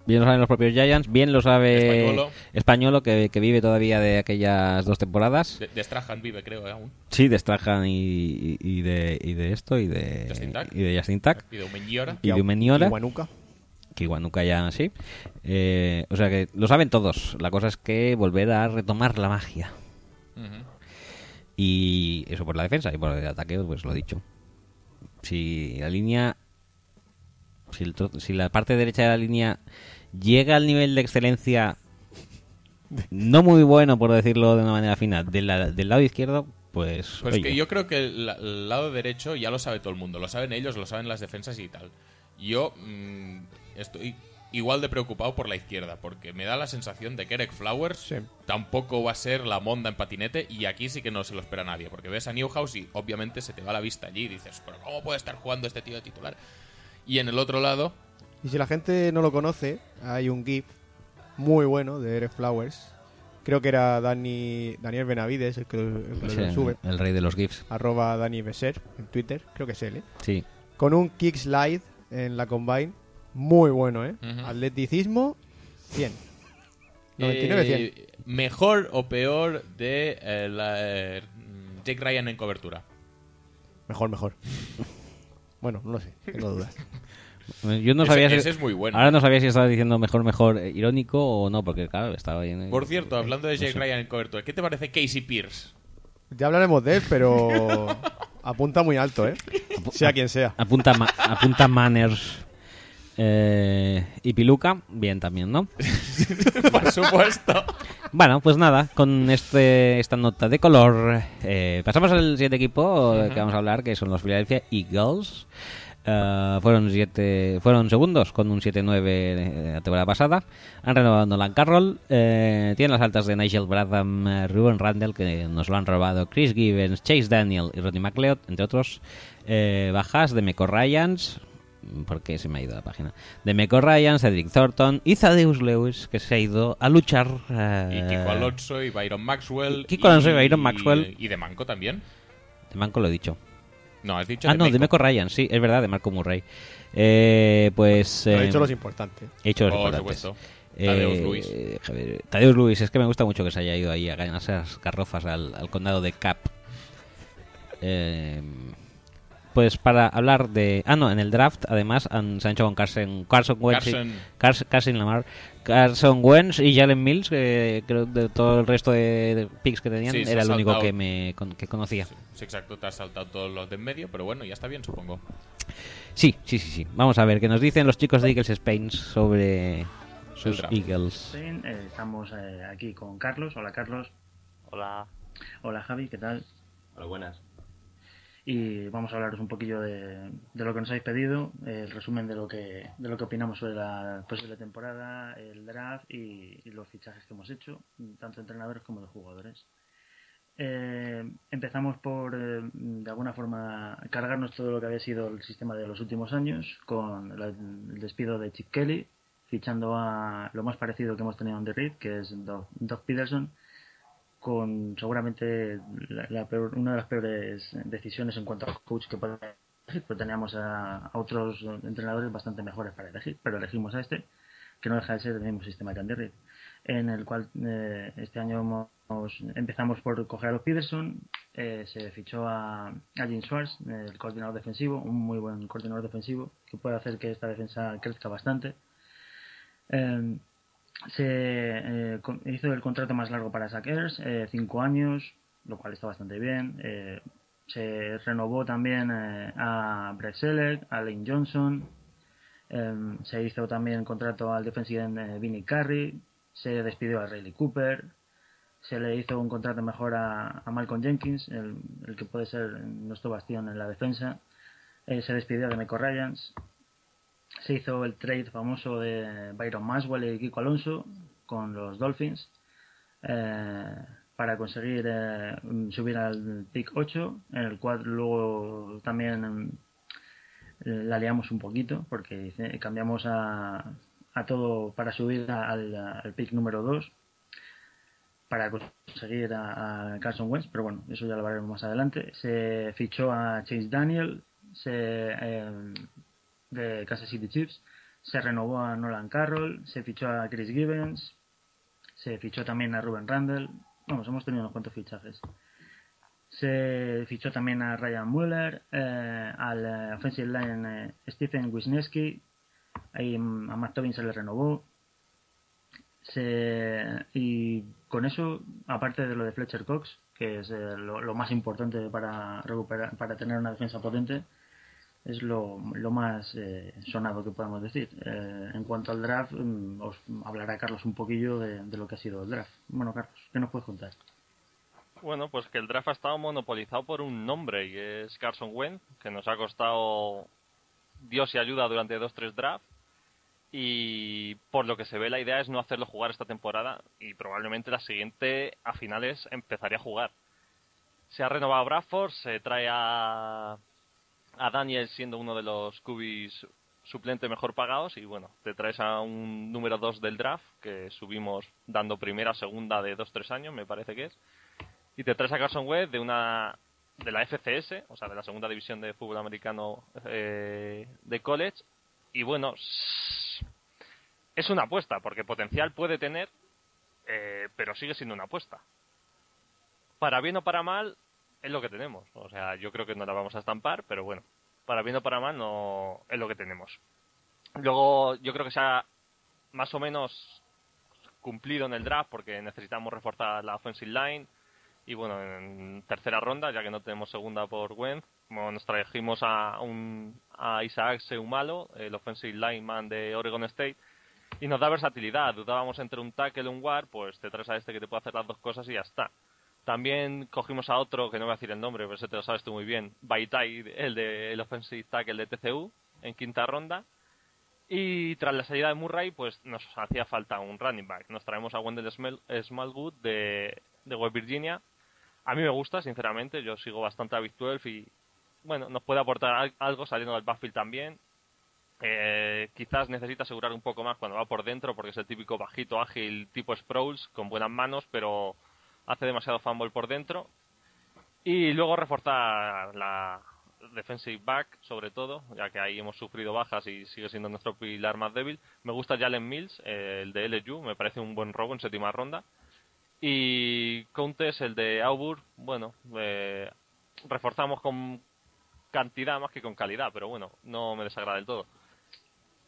Bien lo saben los propios Giants, bien lo sabe Españolo. Españolo, que, que vive todavía de aquellas dos temporadas. de, de Strahan vive, creo, eh, aún. Sí, de Strahan y, y- y de, y de esto, y de Justin y de Justin Tuck, Y de Umeñora. y de Umeniora, Iwanuka. que igual nunca ya sí. Eh, o sea que lo saben todos. La cosa es que volver a retomar la magia. Y eso por la defensa y por el ataque, pues lo he dicho. Si la línea. Si, el tro- si la parte derecha de la línea llega al nivel de excelencia no muy bueno, por decirlo de una manera fina, de la- del lado izquierdo, pues. Pues oye, que yo creo que el, la- el lado derecho ya lo sabe todo el mundo. Lo saben ellos, lo saben las defensas y tal. Yo mm, estoy igual de preocupado por la izquierda, porque me da la sensación de que Eric Flowers Sí. tampoco va a ser la monda en patinete y aquí sí que no se lo espera nadie, porque ves a Newhouse y obviamente se te va la vista allí y dices, pero ¿cómo puede estar jugando este tío de titular? Y en el otro lado, Y si la gente no lo conoce, hay un GIF muy bueno de Eric Flowers. Creo que era Dani, Daniel Benavides el que, lo- el que sí, lo sube. el rey de los GIFs. Arroba Dani Beser en Twitter. Creo que es él, ¿eh? Sí. Con un kick slide en la combine. Muy bueno, ¿eh? Ujú. Atleticismo 100. 99 100. eh, mejor o peor de eh, la, eh, Jake Ryan en cobertura. Mejor, mejor. (laughs) Bueno, no lo sé, tengo dudas. (laughs) Yo no Ese- sabía si- ese es muy bueno. Ahora no sabía si estaba diciendo mejor, mejor eh, irónico o no, porque claro, estaba bien. Por cierto, hablando de no Jake sé. Ryan en cobertura, ¿qué te parece Casey Pierce? Ya hablaremos de él, pero (laughs) apunta muy alto, ¿eh? Sea quien sea. Apunta, ma- apunta Manners eh, y Piluca, bien también, ¿no? (laughs) Por supuesto. Bueno, pues nada, con este esta nota de color, eh, pasamos al siguiente equipo que vamos a hablar, que son los Philadelphia Eagles. Eh, fueron siete, fueron segundos con un 7-9 eh, la temporada pasada. Han renovado Nolan Carroll. eh, tienen las altas de Nigel Bradham, Ruben Randall, que nos lo han robado Chris Gibbons, Chase Daniel y Rodney McLeod, entre otros. Eh, bajas de Meco Ryans, porque se me ha ido la página. De Meco Ryan, Cedric Thornton y Thaddeus Lewis, que se ha ido a luchar. eh, Y Kiko Alonso y Byron Maxwell. Kiko Alonso y Byron Maxwell. Y de Manco también. De Manco lo he dicho. No, has dicho Ah, de no, de Meco. Meco Ryan, sí, es verdad, de Marco Murray. Eh, pues. He eh, dicho los importantes. he hecho los Por importantes. supuesto. Eh, Luis. Tadeusz Luis, es que me gusta mucho que se haya ido ahí a ganarse las garrofas al, al condado de Cap. Eh, pues para hablar de... Ah, no, en el draft además han- se han hecho con Carson, Carson Wentz, y- Carson. Cars- Carson Lamar, Carson Wentz y Jalen Mills, que creo de todo el resto de, picks que tenían Sí, era el único que me con- que conocía. Sí, exacto, te has saltado todos los de en medio, pero bueno, ya está bien, supongo. Sí, sí, sí, sí. Vamos a ver qué nos dicen los chicos de Eagles Spain sobre sus. Eagles. Spain. Eh, estamos eh, aquí con Carlos. Hola Carlos. Hola. Hola Javi, ¿qué tal? Hola, buenas. Y vamos a hablaros un poquillo de, de lo que nos habéis pedido, el resumen de lo que de lo que opinamos sobre la posible temporada, el draft y, los fichajes que hemos hecho, tanto de entrenadores como de jugadores. Eh, empezamos por, eh, de alguna forma, cargarnos todo lo que había sido el sistema de los últimos años, con el despido de Chip Kelly, fichando a lo más parecido que hemos tenido en The Reed, que es Doug, Doug Peterson, con seguramente la, la peor- una de las peores decisiones en cuanto a coach que puede elegir, pues teníamos a, a otros entrenadores bastante mejores para elegir, pero elegimos a este, que no deja de ser el mismo sistema que Andy en el cual eh, este año hemos- empezamos por coger a los Peterson, eh, se fichó a, a Jim Schwartz, el coordinador defensivo, un muy buen coordinador defensivo, que puede hacer que esta defensa crezca bastante. Eh, se eh, hizo el contrato más largo para Zach Ertz, eh, cinco años, lo cual está bastante bien. Eh, se renovó también eh, a Brett Selleck, a Lane Johnson. Eh, se hizo también contrato al defensive end eh, Vinny Curry. Se despidió a Riley Cooper. Se le hizo un contrato mejor a, Malcolm Jenkins, el, el que puede ser nuestro bastión en la defensa. Se despidió de Meco Ryans se hizo el trade famoso de Byron Maxwell y Kiko Alonso con los Dolphins eh, para conseguir eh, subir al pick 8, en el cual luego también eh, la liamos un poquito porque cambiamos a, a todo para subir al, pick número 2 para conseguir a, Carson Wentz, pero bueno, eso ya lo veremos más adelante. Se fichó a Chase Daniel, se de Kansas City Chiefs. Se renovó a Nolan Carroll, se fichó a Chris Gibbons, se fichó también a Ruben Randall. Vamos, hemos tenido unos cuantos fichajes. Se fichó también a Ryan Mueller, eh, al eh, offensive line eh, Stephen Wisniewski, ahí mm, a Matt Tobin se le renovó. Se, y con eso, aparte de lo de Fletcher Cox, que es lo, lo más importante para recuperar, para tener una defensa potente, es lo, lo más eh, sonado que podemos decir. Eh, en cuanto al draft, mm, os hablará Carlos un poquillo de, de lo que ha sido el draft. Bueno, Carlos, ¿qué nos puedes contar? Bueno, pues que el draft ha estado monopolizado por un nombre y es Carson Wentz, que nos ha costado Dios y ayuda durante dos tres drafts. Y por lo que se ve, la idea es no hacerlo jugar esta temporada y probablemente la siguiente a finales empezaría a jugar. Se ha renovado Bradford, se trae a, a Daniel siendo uno de los cubis suplente mejor pagados y bueno, te traes a un número 2 del draft que subimos dando primera, segunda de 2-3 años, me parece que es. Y te traes a Carson Wentz de una de la FCS, o sea, de la segunda división de fútbol americano eh, de college. Y bueno, es una apuesta, porque potencial puede tener, eh, pero sigue siendo una apuesta. Para bien o para mal, es lo que tenemos. O sea, yo creo que no la vamos a estampar, pero bueno, para bien o para mal, no es lo que tenemos. Luego, yo creo que se ha más o menos cumplido en el draft, porque necesitamos reforzar la offensive line. Y bueno, en tercera ronda, ya que no tenemos segunda por Wentz, como nos trajimos a, un, a Isaac Seumalo, el offensive lineman de Oregon State, y nos da versatilidad. Dudábamos entre un tackle y un guard, pues te traes a este que te puede hacer las dos cosas y ya está. También cogimos a otro, que no voy a decir el nombre, pero ese te lo sabes tú muy bien, Baitai, el de el offensive tackle de TCU, en quinta ronda. Y tras la salida de Murray, pues nos hacía falta un running back. Nos traemos a Wendell Smallwood de, de West Virginia. A mí me gusta, sinceramente. Yo sigo bastante a Big 12 y, bueno, nos puede aportar al- algo saliendo del backfield también. Eh, quizás necesita asegurar un poco más cuando va por dentro, porque es el típico bajito, ágil, tipo Sproles, con buenas manos, pero hace demasiado fumble por dentro. Y luego reforzar la defensive back, sobre todo, ya que ahí hemos sufrido bajas y sigue siendo nuestro pilar más débil. Me gusta Jalen Mills, el de LSU, me parece un buen robo en séptima ronda. Y Countess, el de Auburn, bueno, eh, reforzamos con cantidad más que con calidad, pero bueno, no me desagrada del todo.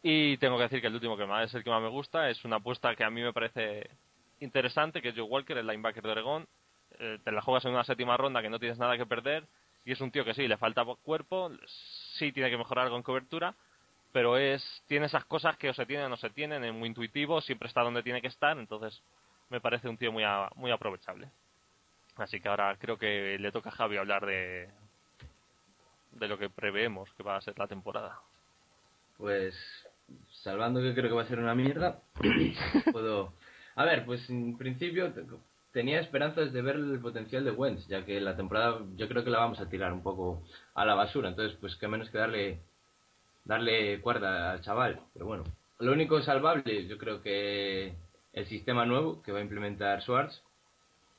Y tengo que decir que el último que más es el que más me gusta, es una apuesta que a mí me parece interesante, que Joe Walker, el linebacker de Oregón. Eh, te la juegas en una séptima ronda que no tienes nada que perder, y es un tío que sí, le falta cuerpo, sí tiene que mejorar con cobertura, pero es tiene esas cosas que o se tienen o no se tienen, es muy intuitivo, siempre está donde tiene que estar, entonces me parece un tío muy, a- muy aprovechable. Así que ahora creo que le toca a Javi hablar de, de lo que preveemos que va a ser la temporada. Pues, salvando que creo que va a ser una mierda, (coughs) puedo... A ver, pues en principio te- tenía esperanzas de ver el potencial de Wentz, ya que la temporada yo creo que la vamos a tirar un poco a la basura, entonces pues qué menos que darle, darle cuerda al chaval. Pero bueno, lo único salvable yo creo que el sistema nuevo que va a implementar Schwartz,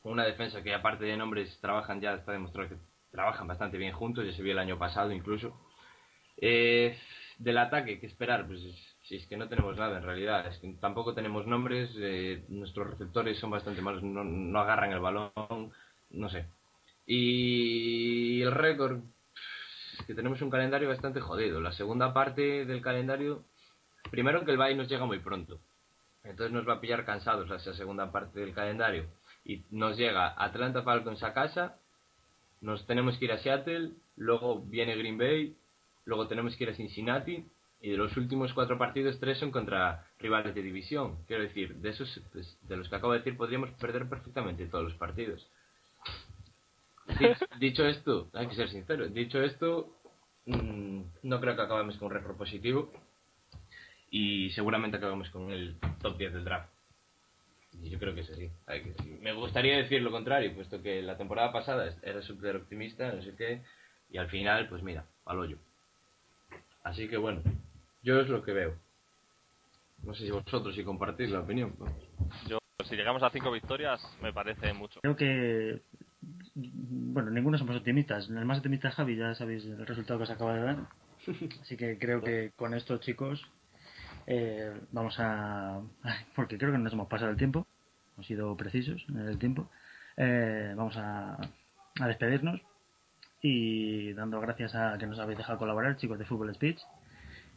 una defensa que aparte de nombres trabajan ya, está demostrado que trabajan bastante bien juntos, ya se vio el año pasado incluso. Eh, del ataque, ¿qué esperar? Pues si es que no tenemos nada en realidad, es que tampoco tenemos nombres, eh, nuestros receptores son bastante malos, no, no agarran el balón, no sé. Y el récord, es que tenemos un calendario bastante jodido. La segunda parte del calendario, primero que el bye nos llega muy pronto, entonces nos va a pillar cansados esa segunda parte del calendario. Y nos llega Atlanta Falcons a casa, nos tenemos que ir a Seattle, luego viene Green Bay, luego tenemos que ir a Cincinnati y de los últimos cuatro partidos tres son contra rivales de división. Quiero decir, de esos pues, de los que acabo de decir podríamos perder perfectamente todos los partidos. Dicho, (laughs) dicho esto, hay que ser sincero, dicho esto, mm, no creo que acabemos con un récord positivo y seguramente acabamos con el top 10 del draft. Y yo creo que es así. Hay que- Me gustaría decir lo contrario, puesto que la temporada pasada era súper optimista, no sé qué, y al final, pues mira, al hoyo. Así que bueno, yo es lo que veo. No sé si vosotros si compartís la opinión. ¿no? Yo, si llegamos a cinco victorias, me parece mucho. Creo que. Bueno, ninguno somos optimistas. El más optimista es Javi, ya sabéis el resultado que se acaba de dar. (laughs) Así que creo que con esto, chicos, eh, vamos a. Porque creo que nos hemos pasado el tiempo. Hemos sido precisos en el tiempo. Eh, vamos a, a despedirnos y dando gracias a que nos habéis dejado colaborar, chicos de Fútbol Speech,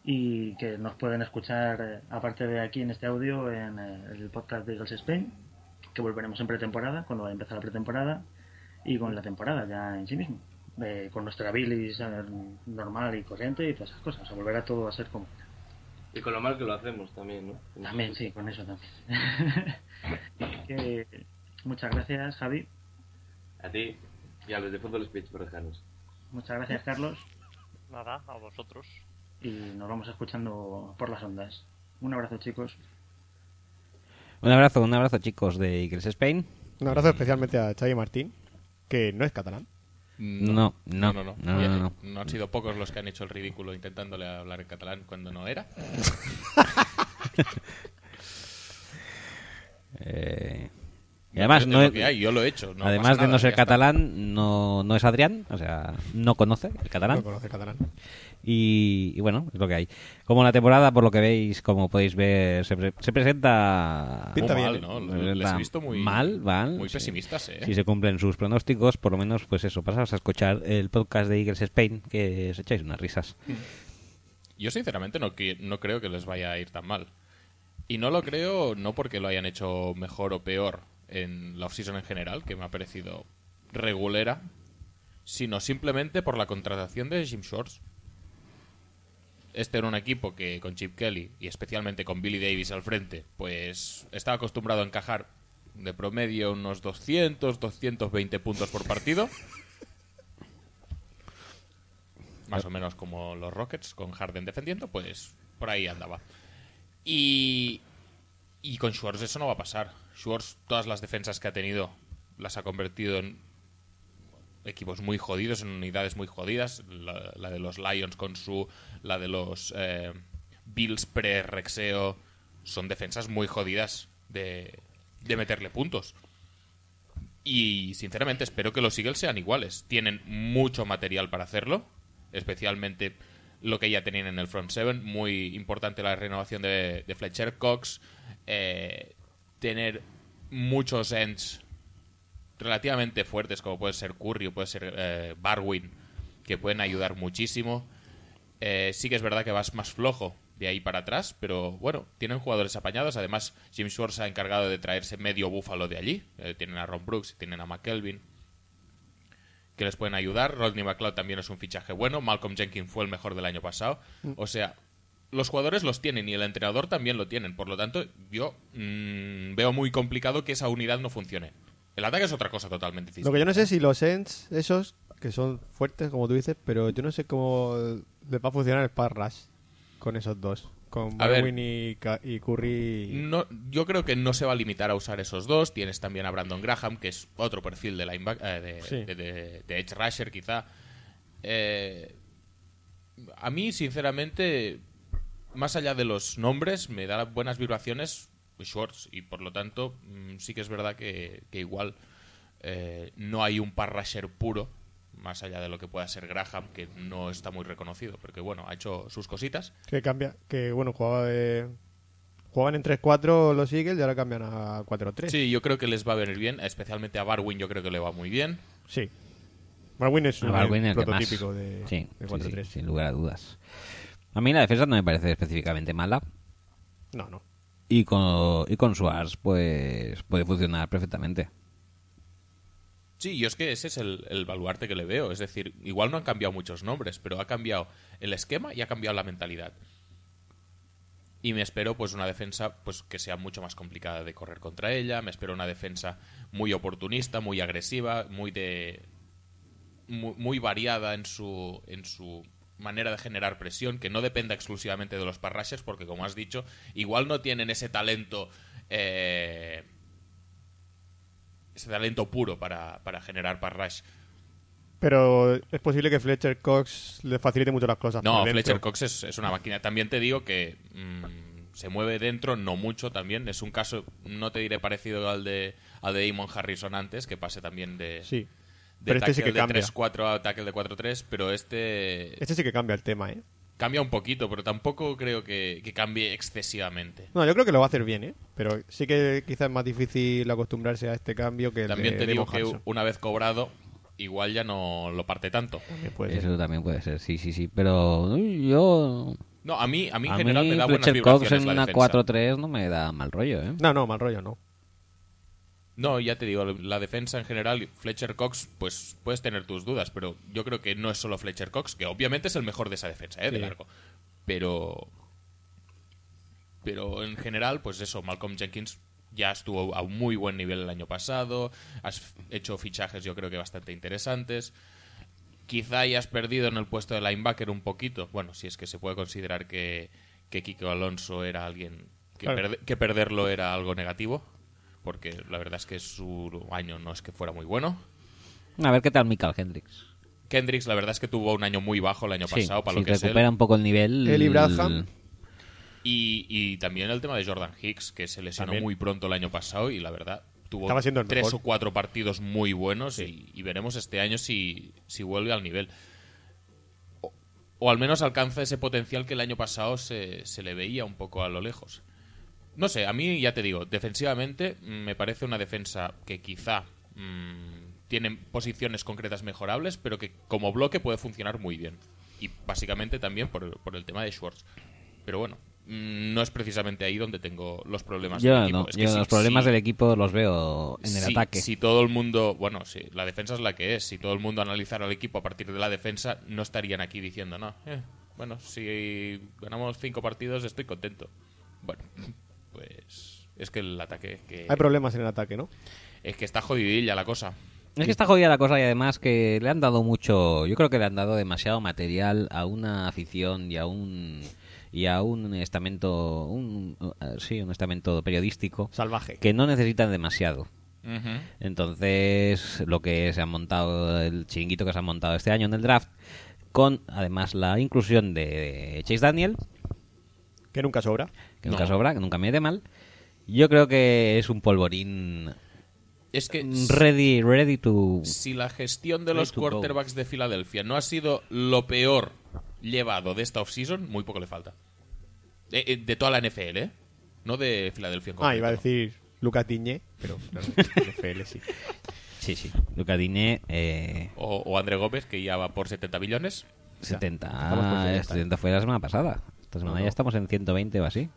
y que nos pueden escuchar, eh, aparte de aquí en este audio, en eh, el podcast de Eagles Spain, que volveremos en pretemporada, cuando vaya a empezar la pretemporada, y con la temporada ya en sí mismo, eh, con nuestra bilis eh, normal y corriente y todas esas cosas. O sea, volverá todo a ser como Y con lo mal que lo hacemos también, ¿no? También, sí, con eso también. (laughs) Que, muchas gracias, Javi. A ti y a los de Fútbol Speech por dejarnos. Muchas gracias, Carlos. Nada, a vosotros. Y nos vamos escuchando por las ondas. Un abrazo, chicos. Un abrazo, un abrazo chicos de Eagles Spain. Un abrazo especialmente a Xavi Martín, que no es catalán. No, no, no, no. no, no, no. han sido pocos los que han hecho el ridículo intentándole hablar en catalán cuando no era. (laughs) (laughs) Eh, y además, Es no es- yo lo he hecho. no además de no ser catalán, no, no es Adrián, o sea, no conoce el catalán. No conoce catalán. Y, y bueno, es lo que hay. Como la temporada, por lo que veis, como podéis ver, se, pre- se presenta... Pinta Muy bien, mal, ¿no? se Les he visto muy, mal, mal. muy sí. pesimistas, ¿eh? Si se cumplen sus pronósticos, por lo menos, pues eso, pasaos a escuchar el podcast de Eagles Spain, que os echáis unas risas. Yo sinceramente no, no creo que les vaya a ir tan mal. Y no lo creo no porque lo hayan hecho mejor o peor en la offseason en general, que me ha parecido regulera, sino simplemente por la contratación de Jim Shorts. Este era un equipo que con Chip Kelly y especialmente con Billy Davis al frente, pues estaba acostumbrado a encajar de promedio unos 200, 220 puntos por partido. Más o menos como los Rockets con Harden defendiendo, pues por ahí andaba. Y, y con Schwartz eso no va a pasar. Schwartz todas las defensas que ha tenido las ha convertido en equipos muy jodidos, en unidades muy jodidas. La, de los Lions con su, la de los eh, Bills pre-Rexeo son defensas muy jodidas de, de meterle puntos. Y sinceramente espero que los Eagles sean iguales. Tienen mucho material para hacerlo, especialmente lo que ya tenían en el front seven. Muy importante la renovación de, de Fletcher Cox. Eh, tener muchos ends relativamente fuertes, como puede ser Curry o puede ser eh, Barwin, que pueden ayudar muchísimo. Eh, sí que es verdad que vas más flojo de ahí para atrás, pero bueno, tienen jugadores apañados. Además, Jim Schwartz se ha encargado de traerse medio búfalo de allí. Eh, tienen a Ron Brooks, tienen a McKelvin, que les pueden ayudar. Rodney McLeod también es un fichaje bueno. Malcolm Jenkins fue el mejor del año pasado. O sea, los jugadores los tienen y el entrenador también lo tienen. Por lo tanto, yo mm, veo muy complicado que esa unidad no funcione. El ataque es otra cosa totalmente distinta. Lo que yo no sé si los Ends, esos, que son fuertes, como tú dices, pero yo no sé cómo les va a funcionar el Pass Rush con esos dos. Con. Barwin y, y Curry. No, yo creo que no se va a limitar a usar esos dos. Tienes también a Brandon Graham, que es otro perfil de linebacker, eh, de, Sí. de- de- de edge rusher, quizá. Eh, a mí, sinceramente, más allá de los nombres, me da buenas vibraciones Schwartz y por lo tanto mm, sí que es verdad que, que igual eh, no hay un pass rusher puro, más allá de lo que pueda ser Graham, que no está muy reconocido, porque bueno, ha hecho sus cositas. Que cambia. Que bueno, jugaba de. Jugaban en 3-4 los Eagles y ahora cambian a 4-3. Sí, yo creo que les va a venir bien, especialmente a Barwin yo creo que le va muy bien. Sí. Barwin es un Baldwin el prototípico de, Sí, de sí, 4-3. sí, sin lugar a dudas. A mí la defensa no me parece específicamente mala. No, no. Y con, y con Suárez, pues puede funcionar perfectamente. Sí, yo es que ese es el, el baluarte que le veo. Es decir, igual no han cambiado muchos nombres, pero ha cambiado el esquema y ha cambiado la mentalidad. Y me espero pues una defensa pues que sea mucho más complicada de correr contra ella. Me espero una defensa muy oportunista, muy agresiva, muy de muy, muy variada en su en su manera de generar presión, que no dependa exclusivamente de los parrashers, porque como has dicho, igual no tienen ese talento eh, ese talento puro para, para generar parrash. Pero es posible que Fletcher Cox le facilite mucho las cosas. No. Fletcher Cox es, es una máquina. También te digo que mm, se mueve dentro, no mucho también. Es un caso, no te diré parecido al de, al de Damon Harrison antes, que pase también de, Sí. De Pero este sí que cambia. de 3-4 a tackle de 4-3, pero este Este sí que cambia el tema, ¿eh? cambia un poquito, pero tampoco creo que, que cambie excesivamente. No, yo creo que lo va a hacer bien, ¿eh? Pero sí que quizás es más difícil acostumbrarse a este cambio que el También de te digo que una vez cobrado, igual ya no lo parte tanto. También puede ser. Eso también puede ser, sí, sí, sí. Pero yo... No, a mí, a mí en a general mí me da buenas Fletcher Cox en la una defensa. 4-3 no me da mal rollo, ¿eh? No, no, mal rollo no. No, ya te digo, la defensa en general, Fletcher Cox, pues puedes tener tus dudas, pero yo creo que no es solo Fletcher Cox, que obviamente es el mejor de esa defensa, ¿eh? De Sí. largo. Pero. Pero en general, pues eso, Malcolm Jenkins ya estuvo a un muy buen nivel el año pasado, has hecho fichajes yo creo que bastante interesantes. Quizá hayas perdido en el puesto de linebacker un poquito, bueno, si es que se puede considerar que, que Kiko Alonso era alguien que, Claro. perde- que perderlo era algo negativo, porque la verdad es que su año no es que fuera muy bueno. A ver qué tal Michael Hendricks. Kendricks, la verdad es que tuvo un año muy bajo el año Sí, pasado, para lo que es él. recupera un poco el nivel... Él y Braham. Y, y también el tema de Jordan Hicks, que se lesionó También. muy pronto el año pasado y la verdad tuvo tres mejor. o cuatro partidos muy buenos y, y veremos este año si, si vuelve al nivel. O, o al menos alcanza ese potencial que el año pasado se, se le veía un poco a lo lejos. No sé, a mí ya te digo, defensivamente mm, me parece una defensa que quizá mm, tiene posiciones concretas mejorables, pero que como bloque puede funcionar muy bien. Y básicamente también por, por el tema de Schwartz. Pero bueno, mm, no es precisamente ahí donde tengo los problemas Yo del equipo. no, Es que yo si- los problemas si- del equipo los veo en el si, ataque. Si todo el mundo, bueno, sí, la defensa es la que es. Si todo el mundo analizara al equipo a partir de la defensa, no estarían aquí diciendo, no, eh, bueno, si ganamos cinco partidos estoy contento. Bueno, pues es que el ataque es que, Hay problemas en el ataque, ¿no? es que está jodidilla la cosa. Es que está jodida la cosa y además que le han dado mucho, yo creo que le han dado demasiado material a una afición y a un y a un estamento, un, eh, sí, un estamento periodístico Salvaje. que no necesitan demasiado. Entonces, lo que se ha montado, el chiringuito que se ha montado este año en el draft, con además la inclusión de Chase Daniel, Que nunca sobra. Que nunca No. sobra, que nunca me de mal. Yo creo que es un polvorín Es que ready, ready to... si la gestión de los go. quarterbacks de Filadelfia no ha sido lo peor llevado de esta offseason, muy poco le falta. Eh, eh, de toda la NFL, ¿eh? No de Filadelfia en Ah, iba a no. decir Lucas Diñé, pero claro, (laughs) NFL sí. Sí, sí. Luca Diné, eh, O, o André Gómez, que ya va por 70 millones. 70. estamos por Ah, 70. 70 fue la semana pasada. Esta semana No, no. ya estamos en 120 o así.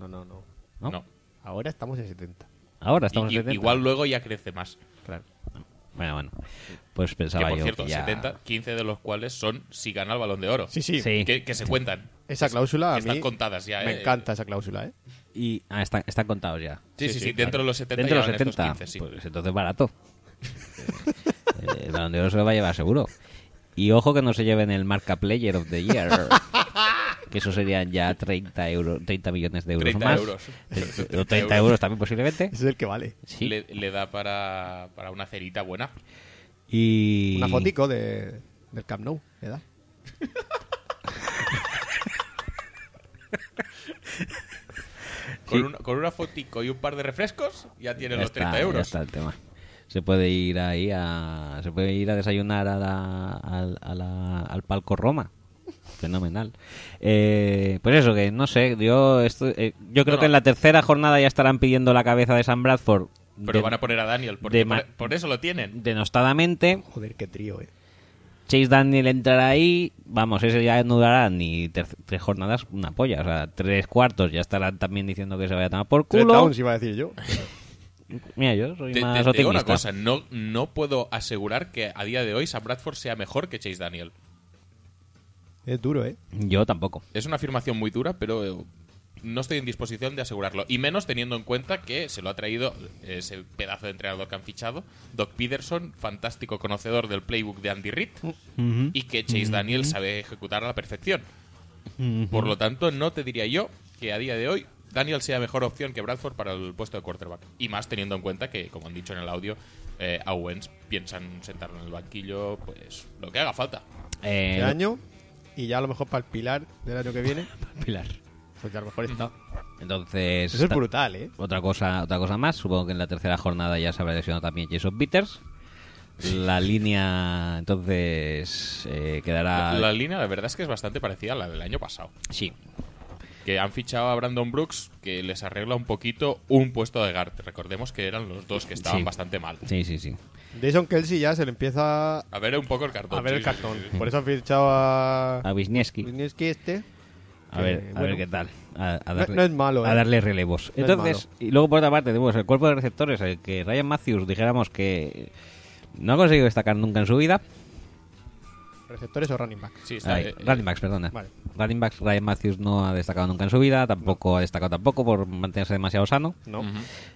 No, no, no. ¿No? No. Ahora estamos en 70. Ahora estamos Y- en y- 70. igual luego ya crece más. Claro. Bueno, bueno. Pues Que pensaba por yo cierto, que ya... 70, 15 de los cuales son si gana el balón de oro. Sí, sí. Sí. Que, que se cuentan. Esa cláusula a Están mí contadas ya, me ¿eh? encanta esa cláusula, ¿eh? Y, ah, están, están contados ya. Sí, sí, sí, Sí, sí, dentro claro. de los 70 Dentro de los ya van estos 70. 15, sí. Pues entonces barato. Eh, (laughs) el balón de oro se lo va a llevar seguro. Y ojo que no se lleven el Marca Player of the Year. (laughs) que eso serían ya 30, euros, 30 millones de euros 30 más. euros. Eh, O 30 euros también posiblemente. Ese es el que vale. Sí. Le, le da para, para una cerita buena. Y... Una fotico de, del Camp Nou, le da. (laughs) Con, una, con una fotico y un par de refrescos, ya tiene Ya los 30 está, ya euros. está el tema. Se puede ir ahí a... Se puede ir a desayunar a la, al- a la- al palco Roma. Fenomenal. Eh, pues eso, que no sé, yo, esto, eh, yo creo Bueno. que en la tercera jornada ya estarán pidiendo la cabeza de San Bradford. Pero de- van a poner a Daniel, porque por, eso lo tienen. denostadamente. Joder, qué trío, ¿eh? Chase Daniel entrará ahí, vamos, ese ya no dará ni tres jornadas una polla, o sea, tres cuartos ya estarán también diciendo que se vaya a tomar por culo. downs iba a decir yo. (laughs) Mira, yo soy Te, más te digo una cosa, no, no puedo asegurar que a día de hoy Sam Bradford sea mejor que Chase Daniel. Es duro, ¿eh? Yo tampoco. Es una afirmación muy dura, pero eh, no estoy en disposición de asegurarlo. Y menos teniendo en cuenta que se lo ha traído ese pedazo de entrenador que han fichado, Doc Peterson, fantástico conocedor del playbook de Andy Reid, y que Chase Daniel sabe ejecutar a la perfección. Por lo tanto, no te diría yo que a día de hoy Daniel sea mejor opción que Bradford para el puesto de quarterback. Y más teniendo en cuenta que, como han dicho en el audio, eh, a Owens piensan sentarlo en el banquillo, pues lo que haga falta. Eh, Este año. Y ya a lo mejor para el pilar del año que viene. (laughs) Pilar. Pues ya a lo mejor está. Entonces, Eso es ta- brutal, ¿eh? otra cosa, otra cosa más. Supongo que en la tercera jornada ya se habrá lesionado también Jason Peters. La línea, entonces, eh, quedará. La línea, la verdad es que es bastante parecida a la del año pasado. Sí, Que han fichado a Brandon Brooks, que les arregla un poquito un puesto de guard. Recordemos que eran los dos que estaban Sí. bastante mal. sí, sí, sí. Jason Kelsey ya se le empieza A ver un poco el cartón. a ver el sí, cartón. sí, sí. Por eso han fichado a. A Wisniewski. Wisniewski este. A ver, a bueno, ver qué tal. A, darle, no es malo, a ¿eh? darle relevos. No Entonces, y luego por otra parte tenemos el cuerpo de receptores, el que Ryan Matthews dijéramos que no ha conseguido destacar nunca en su vida. ¿Receptores o running back? Sí, está, Ay, eh, running backs, perdona. Vale. Running backs, Ryan Matthews no ha destacado nunca en su vida, tampoco ha destacado tampoco por mantenerse demasiado sano. No.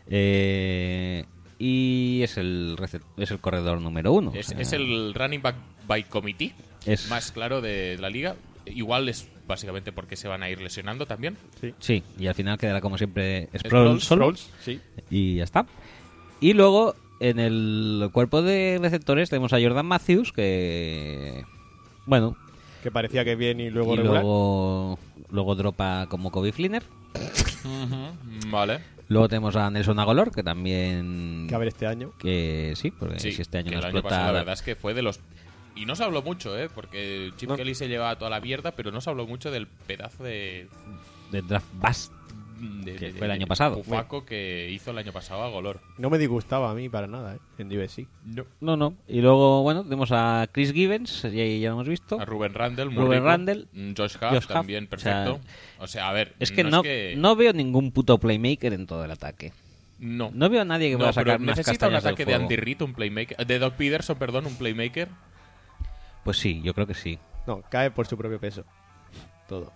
Eh, y es el recep- es el corredor número uno. Es, O sea, es el running back by committee Es- más claro de la liga. Igual es básicamente porque se van a ir lesionando también. Sí, y al final quedará como siempre solo. Sproles, sí. Y ya está. Y luego, en el cuerpo de receptores tenemos a Jordan Matthews, que... Bueno, Que parecía que bien y luego y regular. luego, luego dropa como Kobe Fleener. (laughs) Vale. Luego tenemos a Nelson Agolor, que también... Que a ver este año. Que sí, porque Sí, si este año que no el año explota... pasado la verdad es que fue de los... Y no se habló mucho, ¿eh? Porque Chip No. Kelly se llevaba toda la mierda, pero no se habló mucho del pedazo de... de draft bust. De- Que de- fue el año pasado. Bufaco que hizo el año pasado a Golor. No me disgustaba a mí para nada, ¿eh? En USC. No. No, no. Y luego, bueno, tenemos a Chris Givens, ya, ya lo hemos visto. A Rubén Randall, muy Rubén rico. Randall. Mm, Josh Huff Josh Huff, también, o sea, perfecto. O sea, a ver, Es que no, que- no veo ningún puto playmaker en todo el ataque. no. No veo a nadie que No, pueda sacar unas necesita un ataque de. Andy Reid, un playmaker, de Doc Peterson, perdón, un playmaker. Pues sí, yo creo que sí. No, cae por su propio peso. Todo.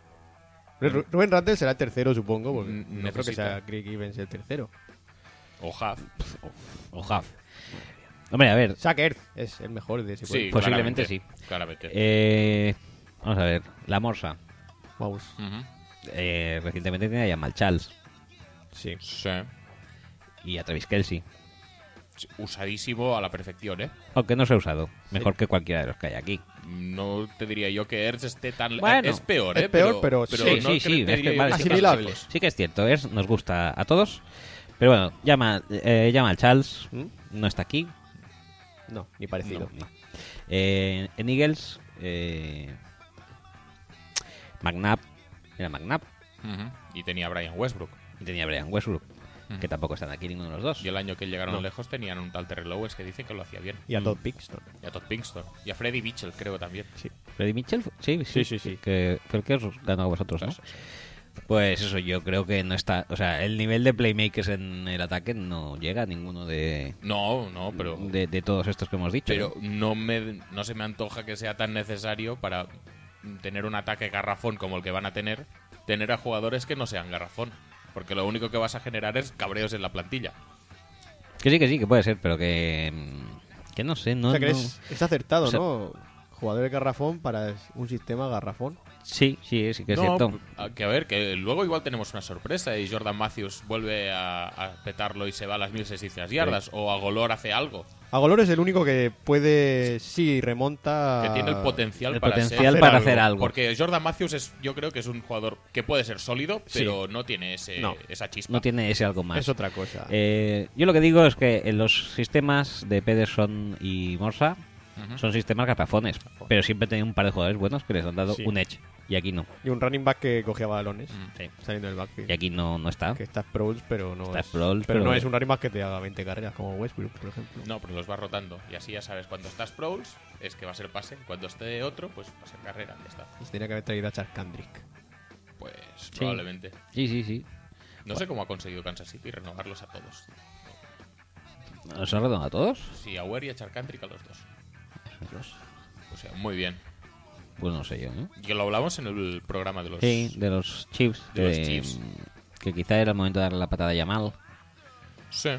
Ru- Rubén Randall será el tercero, supongo, porque Mm, no creo que necesita. sea Greg Evans el tercero. O Huff. O Huff. Hombre, a ver. Zach Ertz es el mejor de ese Sí, cuerpo. Posiblemente claramente, Claramente. Eh, vamos a ver. La Morsa. Vamos. Ujú. Eh, recientemente tenía a Jamal Charles Sí. Sí. y a Travis Kelsey. Sí, Usadísimo a la perfección, ¿eh? Aunque no se ha usado. Mejor que cualquiera de los que hay aquí. No te diría yo que Ertz esté tan... Bueno, es peor, es ¿eh? peor, pero Sí, no sí, sí, es que vale, sí que- asimilable. lejos. Sí que es cierto, es, nos gusta a todos. Pero bueno, llama, eh, llama al Charles, ¿Mm? no está aquí. No, ni parecido. No, no. Eh, en Eagles, eh, McNabb, era McNabb. Y tenía a Brian Westbrook. y tenía Brian Westbrook, Que tampoco están aquí ninguno de los dos. Y el año que llegaron No. lejos tenían un tal Terrell Owens que dice que lo hacía bien. Y a Todd Pixton. Y a Todd Pinkston. Y a Freddie Mitchell, creo también. Sí. ¿Freddy Mitchell? Sí, Sí, sí, sí. Que fue el que os ganó a vosotros, ¿no? Eso. Pues eso, yo creo que no está. O sea, el nivel de playmakers en el ataque no llega a ninguno de, No, no, pero... de, de todos estos que hemos dicho. Pero ¿no? no, me, no se me antoja que sea tan necesario para tener un ataque garrafón como el que van a tener, tener a jugadores que no sean garrafón. Porque lo único que vas a generar es cabreos en la plantilla. Que sí, que sí, que puede ser, pero que. Que no sé, no. o sea que no- es, es acertado, O sea- ¿no? Jugadores garrafón para un sistema garrafón. Sí, sí, sí que es No, cierto. a- que a ver, que luego igual tenemos una sorpresa y Jordan Matthews vuelve a, a petarlo y se va a las 1600 yardas. O a Golor hace algo. Agolor es el único que puede, sí, remonta. Que tiene el potencial, el para, potencial ser- para hacer algo. Porque Jordan Matthews es, yo creo que es un jugador que puede ser sólido, Sí. pero no tiene ese, No. esa chispa. No tiene ese algo más. Es otra cosa. Eh, yo lo que digo es que en los sistemas de Pederson y Morsa Son sistemas garrafones, pero siempre he tenido un par de jugadores buenos que les han dado Sí. un edge. Y aquí no. Y un running back que cogía balones Mm. Sí. saliendo del backfield. Y aquí no, no está. Que está Sproles, pero no Está es, Sproles, pero, pero- no es un running back que te haga 20 carreras como Westbrook, por ejemplo. No, pero los vas rotando. Y así ya sabes, cuando está Sproles, es que va a ser pase. Cuando esté otro, pues va a ser carrera. Ya está. Y se tenía que haber traído a Charles Kendrick. Pues probablemente. Sí, sí, sí. No sé cómo ha conseguido Kansas City renovarlos a todos. ¿Nos han redonado a todos? Sí, a Ware y a Charcantric a los dos. O sea, muy bien. Pues no sé yo, ¿no? Que lo hablamos en el programa de los... Sí, de los Chiefs. De los que- Chiefs. Que quizá era el momento de darle la patada a Yamal. Sí.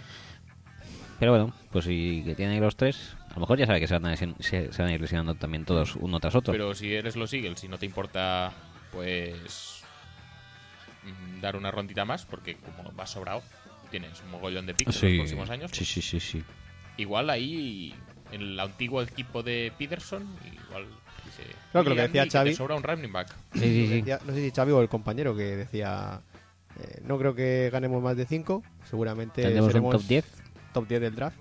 Pero bueno, pues si que tienen ahí los tres, a lo mejor ya sabe que se van a, lesen- se, se van a ir lesionando también todos uno tras otro. Pero si eres los Eagles y no te importa, pues... mm, Dar una rondita más, porque como vas sobrado, tienes un mogollón de picks en los próximos años. sí, sí, sí, sí. Igual ahí, el antiguo equipo de Peterson, igual dice... Claro que lo que "Oye, decía Andy, que Xavi- te sobra un running back. Sí, sí, sí. Decía- no sé si Xavi o el compañero que decía eh, no creo que ganemos más de 5 seguramente Tendremos un seremos top 10 top 10 del draft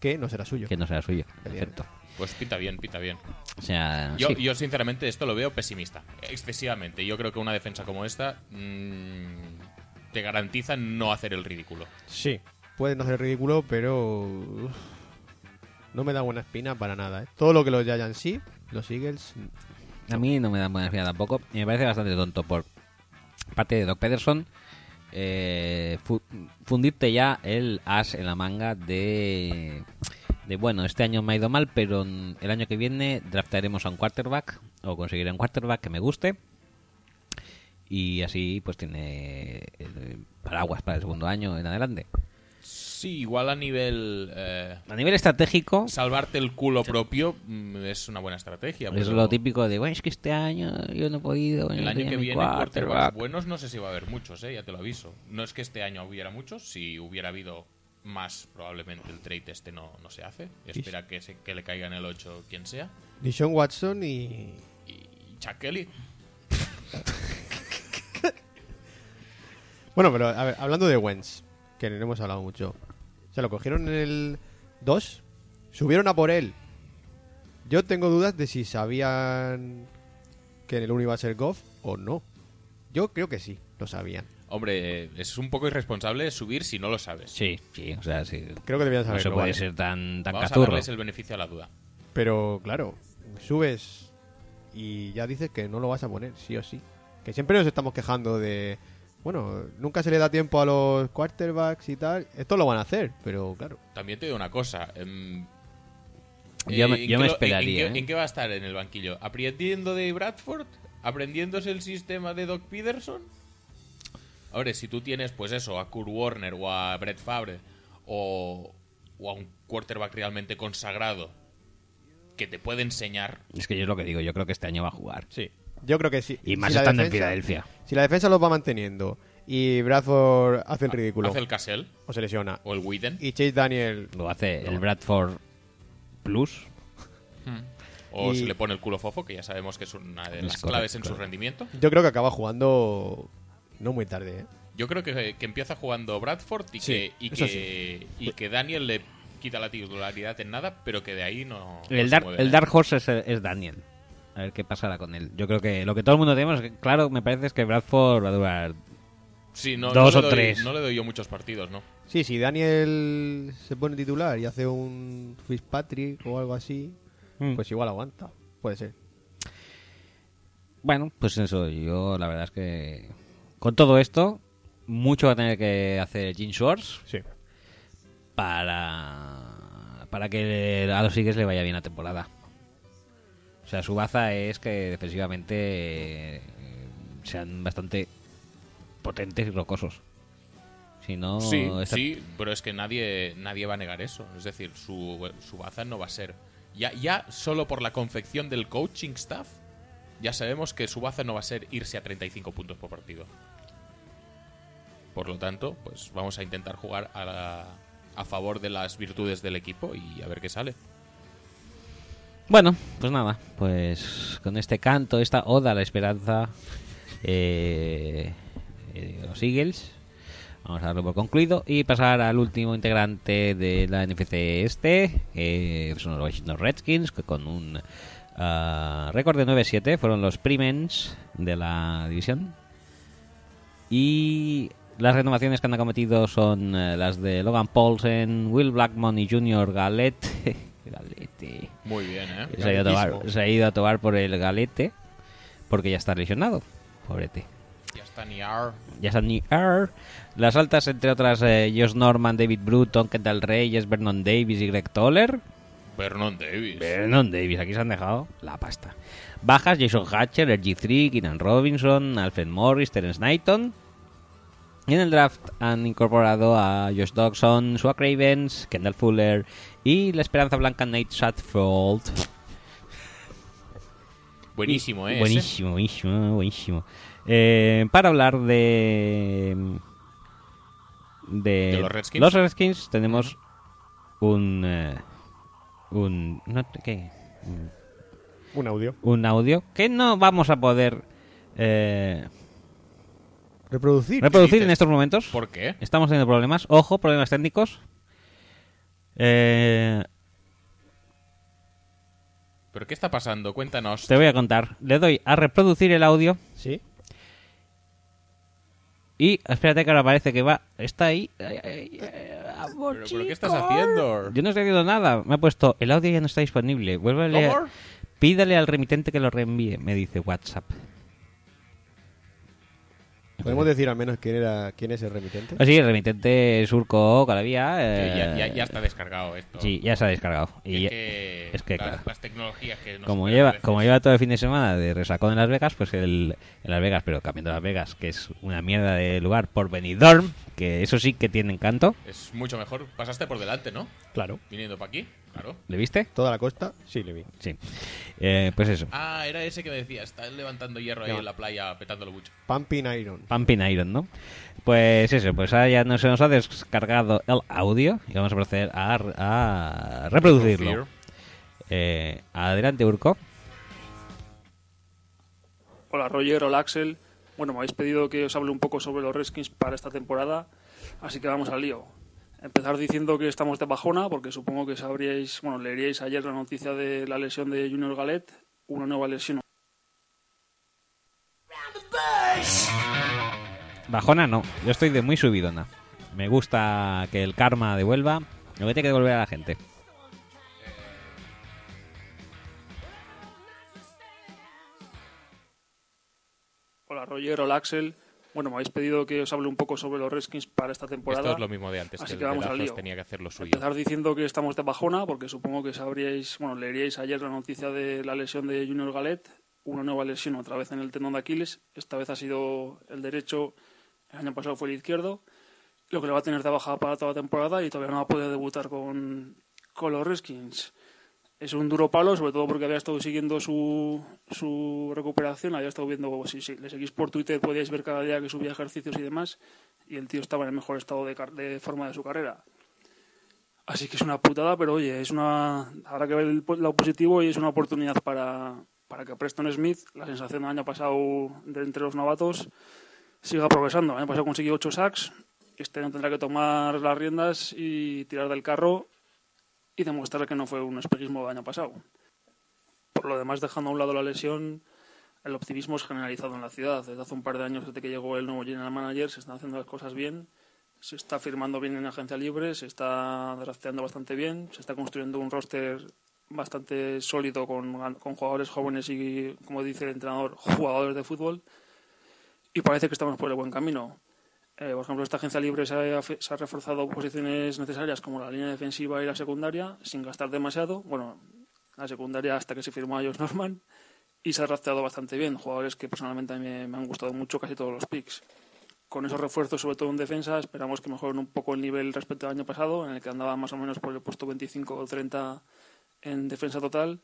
que no será suyo que no será suyo. Perfecto. Pues pinta bien, pinta bien. O sea, Yo, sí. yo sinceramente esto lo veo pesimista, excesivamente. Yo creo que una defensa como esta mm, te garantiza no hacer el ridículo. sí pueden hacer ridículo pero uf, no me da buena espina para nada ¿eh? todo lo que los Giants sí los Eagles A mí no me da buena espina tampoco. Y me parece bastante tonto por parte de Doc Pederson eh, fu- fundirte ya el as en la manga de, de, bueno, este año me ha ido mal, pero el año que viene draftaremos a un quarterback o conseguiré un quarterback que me guste. Y así pues tiene el paraguas para el segundo año en adelante. Sí, igual a nivel... eh, A nivel estratégico, salvarte el culo propio mm, es una buena estrategia. es pero lo típico de, bueno, es que este año yo no he podido. yo El no año tenía que mi viene, quarterbacks quarterback". buenos no sé si va a haber muchos, eh, ya te lo aviso. No es que este año hubiera muchos, si hubiera habido más, probablemente el trade este no, no se hace. Espera que, se, que le caiga en el 8 quien sea. Dishon Watson y Y Chuck Kelly. (laughs) Bueno, pero a ver, hablando de Wentz, que no hemos hablado mucho. O sea, lo cogieron en el 2, subieron a por él. Yo tengo dudas de si sabían que en el 1 iba a ser Goff o no. Yo creo que sí, lo sabían. Hombre, eh, es un poco irresponsable subir si no lo sabes. Sí, sí, o sea, sí. Creo que debían No saberlo. se puede vale. ser tan, tan Vamos a cazurro. darles el beneficio a la duda. Pero claro, subes y ya dices que no lo vas a poner, sí o sí. Que siempre nos estamos quejando de... Bueno, nunca se le da tiempo a los quarterbacks y tal. Esto lo van a hacer, pero claro. También te digo una cosa. em, Yo me- ¿en yo qué me lo- esperaría, ¿en, qué, ¿eh? en qué va a estar en el banquillo? ¿Aprendiendo de Bradford? ¿Aprendiéndose el sistema de Doc Peterson? Ahora, si tú tienes, pues eso, a Kurt Warner o a Brett Favre o, o a un quarterback realmente consagrado que te puede enseñar, Es que yo es lo que digo, yo creo que este año va a jugar. Sí. Yo creo que sí. Y más Si la estando en defensa- Filadelfia. Si la defensa los va manteniendo y Bradford hace el ridículo hace el Cassell o se lesiona o el Whedon y Chase Daniel Lo hace el Bradford Plus. O Y- se le pone el culo fofo, que ya sabemos que es una de Es las correcto, claves en su rendimiento. Yo creo que acaba jugando no muy tarde, ¿eh? Yo creo que, que empieza jugando Bradford y, Sí, que, y, que, y que Daniel le quita la titularidad en nada, pero que de ahí no. no El, mueve el nada. Dark Horse es, es Daniel. A ver qué pasará con él. Yo creo que lo que todo el mundo tenemos, que, claro, me parece es que Bradford va a durar. Sí, no, dos no o doy- tres. No le doy yo muchos partidos, ¿no? Sí, si Daniel se pone titular y hace un Fitzpatrick o algo así, Mm. pues igual aguanta. Puede ser. Bueno, pues eso, yo la verdad es que con todo esto, mucho va a tener que hacer Jim Schwartz Sí. para, para que a los Eagles le vaya bien la temporada. O sea, su baza es que defensivamente eh, sean bastante potentes y rocosos. Si no, Sí, esta- sí, pero es que nadie, nadie va a negar eso. Es decir, su, su baza no va a ser. Ya, ya solo por la confección del coaching staff, ya sabemos que su baza no va a ser irse a 35 puntos por partido. Por lo tanto, pues vamos a intentar jugar a, la- a favor de las virtudes del equipo y a ver qué sale. Bueno, pues nada, pues con este canto, esta oda a la esperanza eh, eh, los Eagles, vamos a darlo por concluido y pasar al último integrante de la NFC este, que son los Washington Redskins, que con un ah, récord de 9-7 fueron los primens de la división. Y las renovaciones que han acometido son eh, las de Logan Paulsen, Will Blackmon y Junior Galette. (laughs) Galette. Muy bien, ¿eh? Se ha, ido a tomar, Grandísimo. se ha ido a tomar por el galete porque ya está lesionado. Pobrete. Ya está Niar. Ya está ni R. Las altas, entre otras, eh, Josh Norman, David Bruton, Kendall Reyes, Vernon Davis y Greg Toller. Vernon Davis. Vernon Davis, aquí se han dejado la pasta. Bajas, Jason Hatcher, RG3, Keenan Robinson, Alfred Morris, Terence Knighton. Y en el draft han incorporado a Josh Dodson, Swag Ravens, Kendall Fuller y la esperanza blanca Nate Shatfold. Buenísimo, ¿eh? ese. Buenísimo, buenísimo, buenísimo. Eh, para hablar de, de. ¿De los Redskins? los Redskins tenemos un. eh, un. no, ¿Qué? Un audio. Un audio que no vamos a poder eh, Reproducir. reproducir en estos momentos. ¿Por qué? Estamos teniendo problemas. Ojo, problemas técnicos. Eh, ¿Pero qué está pasando? Cuéntanos. te voy a contar. Le doy a reproducir el audio. Sí. Y espérate que ahora parece que va. Está ahí. Ay, ay, ay, ¿Pero, pero qué estás haciendo? Yo no estoy haciendo nada. Me ha puesto. El audio ya no está disponible. Vuélvele. ¿Cómo? Pídale al remitente que lo reenvíe. Me dice WhatsApp. ¿Podemos decir al menos quién era quién es el remitente? Así, el remitente Surco Calavía. Eh, ya, ya- ya está descargado esto. Sí, ya se ha descargado. Y Es ya- que, es que, las, claro. las tecnologías que nos como lleva, como lleva todo el fin de semana de resacón en Las Vegas, pues el, en Las Vegas, pero cambiando Las Vegas, que es una mierda de lugar por Benidorm, que eso sí que tiene encanto. Es mucho mejor. Pasaste por delante, ¿no? Claro. Viniendo para aquí. Claro. ¿Le viste? Toda la costa, sí, le vi. Sí. Eh, pues eso. Ah, era ese que me decía. Está levantando hierro ahí No. en la playa, petándolo mucho. Pumping Iron. Pumping Iron, ¿no? Pues eso, pues ahora ya no se nos ha descargado el audio y vamos a proceder a, a reproducirlo. Eh, adelante, Urco. Hola Roger, hola Axel. Bueno, me habéis pedido que os hable un poco sobre los Redskins para esta temporada, así que vamos al lío. Empezar diciendo que estamos de bajona, porque supongo que sabríais, bueno, leeríais ayer la noticia de la lesión de Junior Galet, una nueva lesión. Bajona no, yo estoy de muy subidona. Me gusta que el karma devuelva lo que tiene que devolver a la gente. Hola Roger, hola Axel. Bueno, me habéis pedido que os hable un poco sobre los Redskins para esta temporada. Esto es lo mismo de antes. Así que que vamos al lío. tenía que hacer lo suyo. Empezar diciendo que estamos de bajona, porque supongo que sabríais, bueno, leeríais ayer la noticia de la lesión de Junior Galet, una nueva lesión otra vez en el tendón de Aquiles, esta vez ha sido el derecho, el año pasado fue el izquierdo, lo que le va a tener de baja para toda la temporada y todavía no va a poder debutar con, con los Redskins. Es un duro palo, sobre todo porque había estado siguiendo su, su recuperación, había estado viendo, si, si le seguís por Twitter podíais ver cada día que subía ejercicios y demás, y el tío estaba en el mejor estado de, de forma de su carrera. Así que es una putada, pero oye, es una habrá que ver el lado positivo y es una oportunidad para, para que Preston Smith, la sensación del año pasado de entre los novatos, siga progresando. El año pasado consiguió 8 sacks, este año tendrá que tomar las riendas y tirar del carro y demostrar que no fue un espejismo del año pasado. Por lo demás, dejando a un lado la lesión, el optimismo es generalizado en la ciudad. Desde hace un par de años, desde que llegó el nuevo general manager, se están haciendo las cosas bien, se está firmando bien en agencia libre, se está drafteando bastante bien, se está construyendo un roster bastante sólido con, con jugadores jóvenes y, como dice el entrenador, (laughs) jugadores de fútbol. Y parece que estamos por el buen camino. Eh, por ejemplo, esta agencia libre se ha, reforzado posiciones necesarias como la línea defensiva y la secundaria sin gastar demasiado. Bueno, la secundaria hasta que se firmó a Josh Norman y se ha drafteado bastante bien. Jugadores que personalmente a mí me han gustado mucho casi todos los picks. Con esos refuerzos, sobre todo en defensa, esperamos que mejoren un poco el nivel respecto al año pasado, en el que andaba más o menos por el puesto 25 o 30 en defensa total.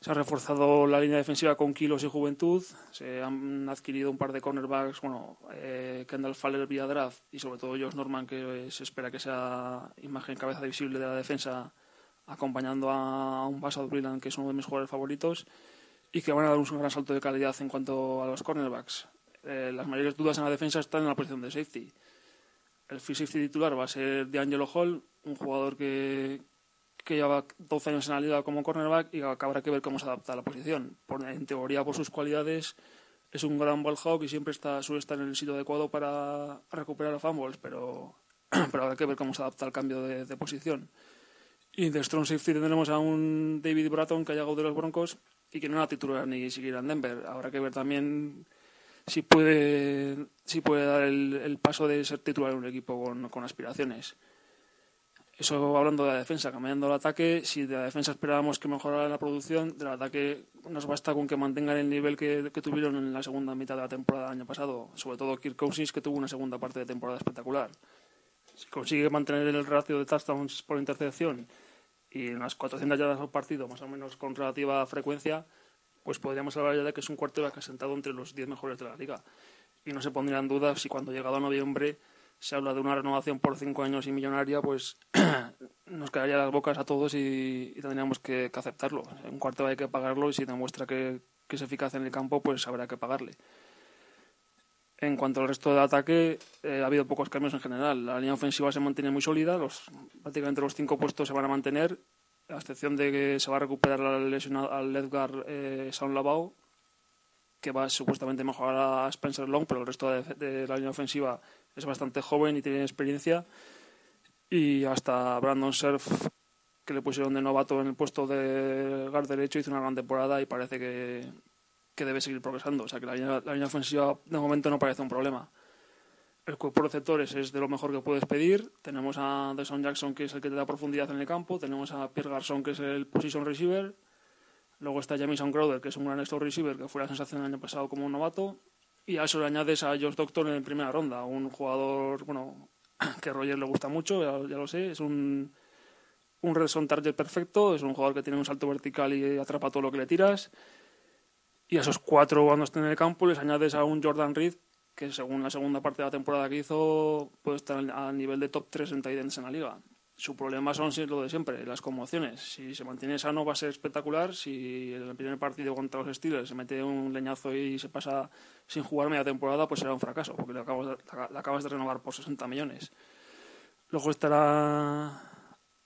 Se ha reforzado la línea defensiva con kilos y juventud. Se han adquirido un par de cornerbacks, bueno, eh, Kendall Faller vía draft y sobre todo Josh Norman, que eh, se espera que sea imagen cabeza visible de la defensa, acompañando a un Basad Brilland, que es uno de mis jugadores favoritos, y que van a dar un gran salto de calidad en cuanto a los cornerbacks. Eh, las mayores dudas en la defensa están en la posición de safety. El free safety titular va a ser D'Angelo Hall, un jugador que, que lleva 12 años en la liga como cornerback y habrá que ver cómo se adapta a la posición. En teoría, por sus cualidades, es un gran ball hawk y siempre está, suele estar en el sitio adecuado para recuperar fumbles, pero, (clears throat) pero habrá que ver cómo se adapta al cambio de, posición. Y de strong safety tendremos a un David Bratton que ha llegado de los Broncos y que no era titular ni siquiera en Denver. Habrá que ver también si puede, si puede dar el, paso de ser titular en un equipo con aspiraciones. Eso hablando de la defensa, cambiando el ataque, si de la defensa esperábamos que mejorara la producción, del ataque nos basta con que mantengan el nivel que, tuvieron en la segunda mitad de la temporada del año pasado, sobre todo Kirk que tuvo una segunda parte de temporada espectacular. Si consigue mantener el ratio de touchdowns por intercepción y unas 400 yardas por partido, más o menos con relativa frecuencia, pues podríamos hablar ya de que es un quarterback asentado entre los 10 mejores de la liga. Y no se pondría en duda si cuando llegado a noviembre se habla de una renovación por 5 años y millonaria, pues (clears throat) nos quedaría las bocas a todos y, tendríamos que, aceptarlo. Un quarterback hay que pagarlo y si demuestra que, es eficaz en el campo, pues habrá que pagarle. En cuanto al resto del ataque, eh, ha habido pocos cambios en general. La línea ofensiva se mantiene muy sólida, los, prácticamente los cinco puestos se van a mantener, a excepción de que se va a recuperar al lesionado al Edgar eh, Sound Lavao, que va a supuestamente mejorar a Spencer Long, pero el resto de, de la línea ofensiva es bastante joven y tiene experiencia. Y hasta Brandon Surf, que le pusieron de novato en el puesto de guard derecho, hizo una gran temporada y parece que, que debe seguir progresando. O sea que la línea, ofensiva de momento no parece un problema. El cuerpo de receptores es de lo mejor que puedes pedir. Tenemos a Deson Jackson, que es el que te da profundidad en el campo. Tenemos a Pierre Garçon, que es el position receiver. Luego está Jamison Crowder, que es un gran receiver, que fue la sensación el año pasado como un novato. Y a eso le añades a Josh Doctor en primera ronda, un jugador, bueno, (clears throat) que a Roger le gusta mucho, ya, lo sé. Es un, un red zone target perfecto, es un jugador que tiene un salto vertical y atrapa todo lo que le tiras. Y a esos cuatro cuando estén en el campo les añades a un Jordan Reed que según la segunda parte de la temporada que hizo puede estar a nivel de top 3 en tight en la liga. Su problema son lo de siempre, las conmociones. Si se mantiene sano va a ser espectacular. Si en el primer partido contra los Steelers se mete un leñazo y se pasa sin jugar media temporada, pues será un fracaso, porque le acabas de, renovar por 60 millones. Luego estará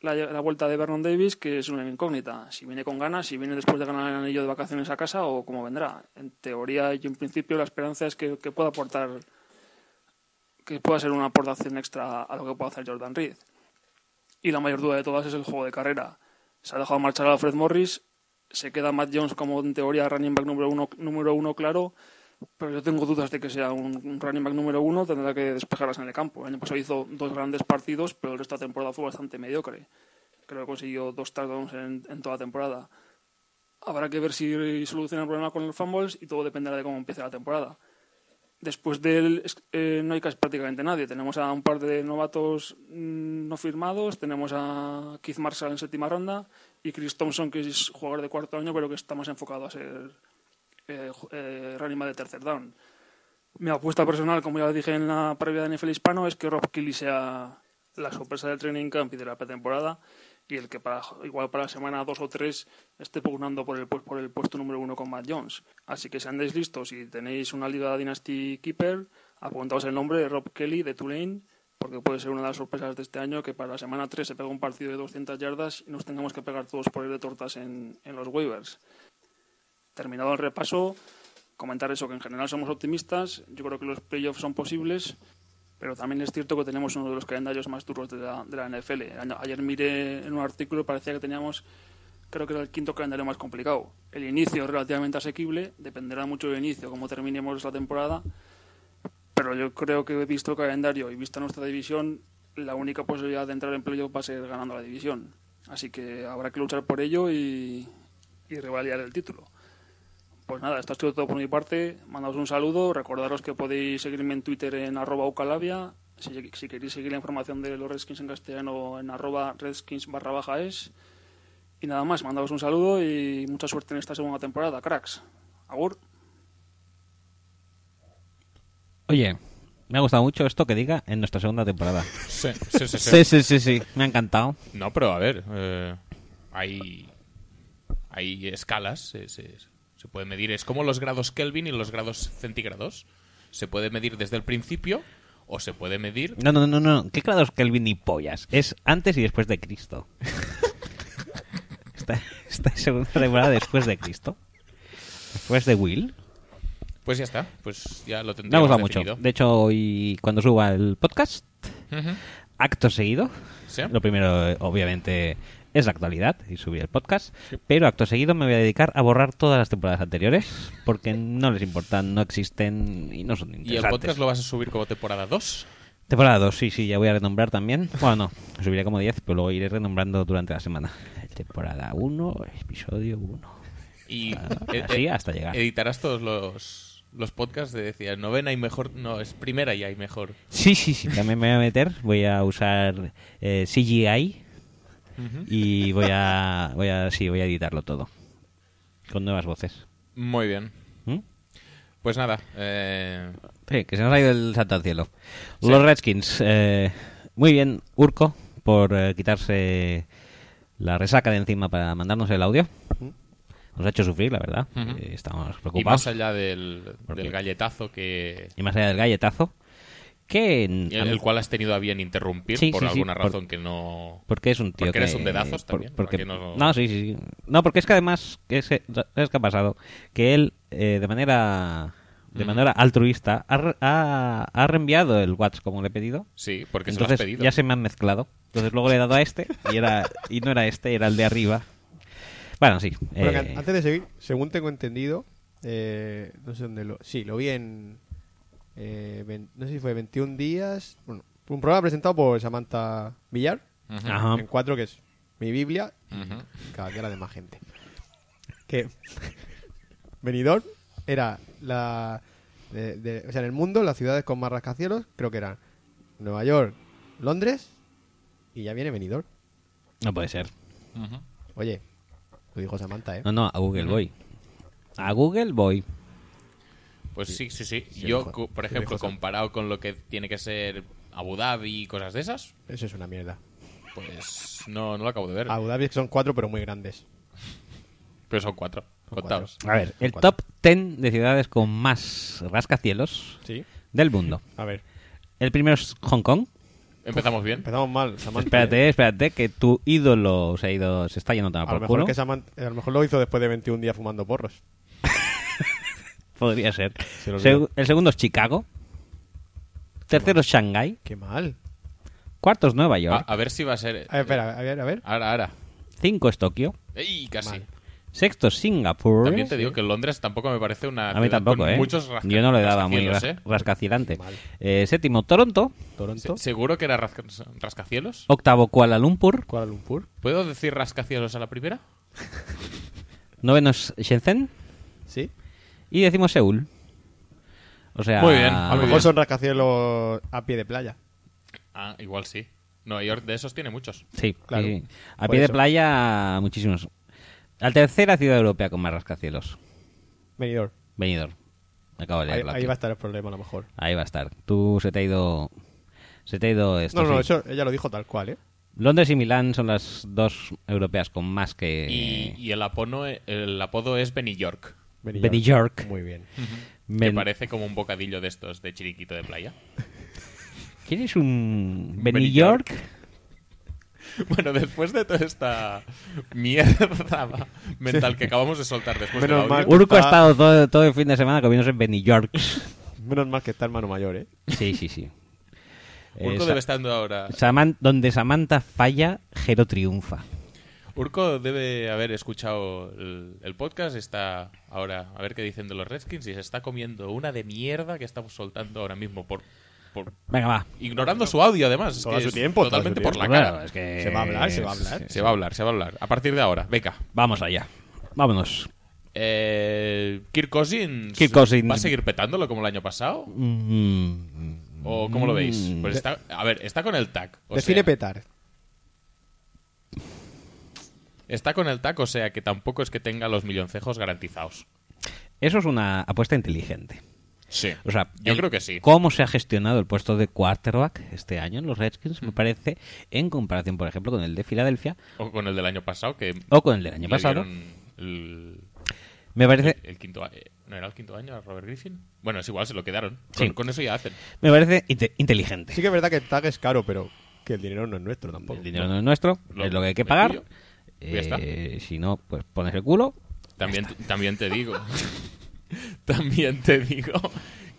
la, la vuelta de Vernon Davis, que es una incógnita. Si viene con ganas, si viene después de ganar el anillo de vacaciones a casa o cómo vendrá. En teoría y en principio la esperanza es que, que pueda aportar, que pueda ser una aportación extra a lo que pueda hacer Jordan Reed. Y la mayor duda de todas es el juego de carrera. Se ha dejado marchar a Fred Morris, se queda Matt Jones como en teoría running back número uno, número uno claro, pero yo tengo dudas de que sea un, un running back número uno, tendrá que despejarlas en el campo. El año pasado hizo dos grandes partidos, pero el resto de la temporada fue bastante mediocre. Creo que consiguió dos touchdowns en, en toda la temporada. Habrá que ver si soluciona el problema con los fumbles y todo dependerá de cómo empiece la temporada. Después de él eh, no hay casi prácticamente nadie. Tenemos a un par de novatos mm, no firmados, tenemos a Keith Marshall en séptima ronda y Chris Thompson, que es jugador de cuarto año, pero que está más enfocado a ser eh, eh, back de tercer down. Mi apuesta personal, como ya dije en la previa de NFL Hispano, es que Rob Kelly sea, la sorpresa del training camp y de la pretemporada y el que para igual para la semana 2 o 3 esté pugnando por el, por el puesto número uno con Matt Jones. Así que si andáis listos y tenéis una liga Dynasty Keeper, apuntaos el nombre de Rob Kelly de Tulane porque puede ser una de las sorpresas de este año que para la semana 3 se pega un partido de 200 yardas y nos tengamos que pegar todos por ir de tortas en, en los waivers. Terminado el repaso, comentar eso, que en general somos optimistas. Yo creo que los playoffs son posibles, pero también es cierto que tenemos uno de los calendarios más duros de la, de la NFL. Ayer miré en un artículo parecía que teníamos, creo que era el quinto calendario más complicado. El inicio es relativamente asequible, dependerá mucho del inicio, cómo terminemos la temporada, pero yo creo que visto el calendario y vista nuestra división, la única posibilidad de entrar en playoff va a ser ganando la división. Así que habrá que luchar por ello y, y revalidar el título. Pues nada, esto ha sido todo por mi parte. Mandaos un saludo. Recordaros que podéis seguirme en Twitter en arroba ucalabia. Si, si queréis seguir la información de los Redskins en castellano en arroba redskins barra baja es. Y nada más, mandaos un saludo y mucha suerte en esta segunda temporada, cracks. Agur. Oye, me ha gustado mucho esto que diga en nuestra segunda temporada. Sí, sí, sí. Sí, sí, sí, sí. Me ha encantado. No, pero a ver, eh, hay, hay escalas, se, se- se puede medir. Es como los grados Kelvin y los grados centígrados. Se puede medir desde el principio o se puede medir... No, no, no, no. ¿Qué grados Kelvin y pollas? Es antes y después de Cristo. esta, esta segunda temporada después de Cristo. Después de Will. Pues ya está, pues ya lo Me ha tendríamos gustado mucho. De hecho, hoy cuando suba el podcast, acto seguido, Sí. lo primero, obviamente, es la actualidad y subir el podcast. Pero acto seguido me voy a dedicar a borrar todas las temporadas anteriores porque no les importan, no existen y no son ¿Y el interesantes. podcast lo vas a subir como temporada 2? Temporada 2, sí, sí, ya voy a renombrar también. Bueno, no, subiré como 10, pero luego iré renombrando durante la semana. Temporada 1, episodio 1. Y Ah, eh, así eh, hasta llegar. editarás todos los, los podcasts de decía novena y mejor, no, es primera y hay mejor. Sí, sí, sí, también me voy a meter. Voy a usar eh, CGI y voy a, voy a, sí, voy a editarlo todo. Con nuevas voces. Muy bien. ¿Mm? Pues nada, eh, Sí, que se nos ha ido el santo al cielo. Sí. Los Redskins, eh, muy bien, Urco, por eh, quitarse la resaca de encima para mandarnos el audio. Nos ha hecho sufrir, la verdad. Eh, estamos y más preocupados. allá del, del galletazo que Y más allá del galletazo. Que en- el, el cual has tenido a bien interrumpir Sí, por sí, sí, alguna por- razón que no Porque es un tío Porque que... eres un dedazos por- también, porque, no... no- sí, sí. No, porque es que además... Que es, ¿Sabes qué ha pasado? Que él, eh, de manera... De manera altruista, ha, re- ha, ha reenviado el WhatsApp como le he pedido. Sí, porque se lo has Entonces pedido. ya se me han mezclado. Entonces luego le he dado a este y, era, y no era este, era el de arriba. Bueno, sí. Bueno, eh, an- antes de seguir, según tengo entendido, eh, no sé dónde lo. Sí, lo vi en. Eh, no sé si fue 21 días. Bueno, un programa presentado por Samantha Villar. En cuatro, que es mi Biblia. y Ujú. Cada día la de más gente. Que. (laughs) Benidorm era la. de- de- o sea, en el mundo, las ciudades con más rascacielos, creo que eran Nueva York, Londres. Y ya viene Benidorm. No puede ser. Oye, lo dijo Samantha, ¿eh? No, no, a Google voy. A Google voy. Pues sí, sí, sí. Sí, Yo, por ejemplo, comparado con lo que tiene que ser Abu Dhabi y cosas de esas, Eso es una mierda. pues no, no lo acabo de ver. Abu Dhabi son cuatro, pero muy grandes. Pero son cuatro. Son Contaos. A ver, el Cuatro. top 10 de ciudades con más rascacielos Sí. del mundo. A ver, El primero es Hong Kong. Empezamos bien. empezamos mal. Samantha, Espérate, espérate, que tu ídolo se ha ido, se está yendo a tomar A lo, por mejor culo. que Samantha- a lo mejor lo hizo después de 21 días fumando porros. Podría ser. Se Segu- el segundo es Chicago. Tercero es Shanghái. Qué mal. Cuarto es Nueva A, York. a ver si va a ser. A ver, espera, a ver, a ver. Ahora, ahora. Cinco es Tokio. ¡Ey! Casi. Mal. Sexto es Singapur. También te digo que Londres tampoco me parece una. A mí ciudad tampoco, con ¿eh? Muchos rasca- Yo no le daba muy rascacielos, ras- ¿eh? rascacilante. Mal. Eh, séptimo, Toronto. Toronto, Se- ¿Seguro que era rasca- rascacielos? Octavo, Kuala Lumpur. Kuala Lumpur. ¿Puedo decir rascacielos a la primera? Noveno es Shenzhen. Sí. Y decimos Seúl. O sea... Muy bien, A lo mejor son rascacielos a pie de playa. Ah, igual sí. Nueva York de esos tiene muchos. Sí, Claro. sí. A pie de playa, muchísimos. La tercera ciudad europea con más rascacielos. Venidor. Benidorm. Acabo de Ahí, leerlo ahí aquí. va a estar el problema a lo mejor. Ahí va a estar. Tú se te ha ido Se te ha ido esto. No, no, sí. eso ella lo dijo tal cual, ¿eh? Londres y Milán son las dos europeas con más que. Y, y el, apodo, el apodo es Benny York. Benny Benny York. Muy bien. Me Men- parece como un bocadillo de estos de chiriquito de playa. (laughs) ¿Quieres un Benny, Benny York? York. (laughs) Bueno, después de toda esta mierda (laughs) mental que acabamos de soltar después Menos audio, Urco ha estado todo, todo el fin de semana comiéndose Benny Yorks. Menos mal que está hermano mayor, ¿eh? Sí, sí, sí. Urco Eh, debe estar ahora. Saman- donde Samantha falla, Jero triunfa. Urco debe haber escuchado el, el podcast, está ahora a ver qué dicen de los Redskins y se está comiendo una de mierda que estamos soltando ahora mismo por, por Venga, va. ignorando su audio además. es Todo que su tiempo, su totalmente por la cara. Bueno, es que- Se va a hablar, se va a hablar. Se va a hablar, se va a hablar. A partir de ahora, venga. Vamos allá. Vámonos. Eh, Kirk Cousins, Kirk Cousins. ¿va a seguir petándolo como el año pasado? Mm, ¿O cómo lo veis? Mm. Pues está, a ver, está con el TAC. o Define sea, petar. Está con el TAC, o sea que tampoco es que tenga los milloncejos garantizados. Eso es una apuesta inteligente. Sí. O sea, Yo el- creo que sí. ¿Cómo se ha gestionado el puesto de quarterback este año en los Redskins? Me parece, en comparación, por ejemplo, con el de Filadelfia O con el del año pasado, que o con el del año pasado. El, Me parece, el quinto a- eh, ¿No era el quinto año a Robert Griffin? Bueno, es igual, se lo quedaron. Sí. Con, con eso ya hacen. me parece inte- inteligente. Sí que es verdad que el tag es caro, pero que el dinero no es nuestro tampoco. El dinero no es nuestro, Lo- es lo que hay que pagar. pillo. Está. Eh, si no, pues pones el culo. También, también te digo. (laughs) (laughs) también te digo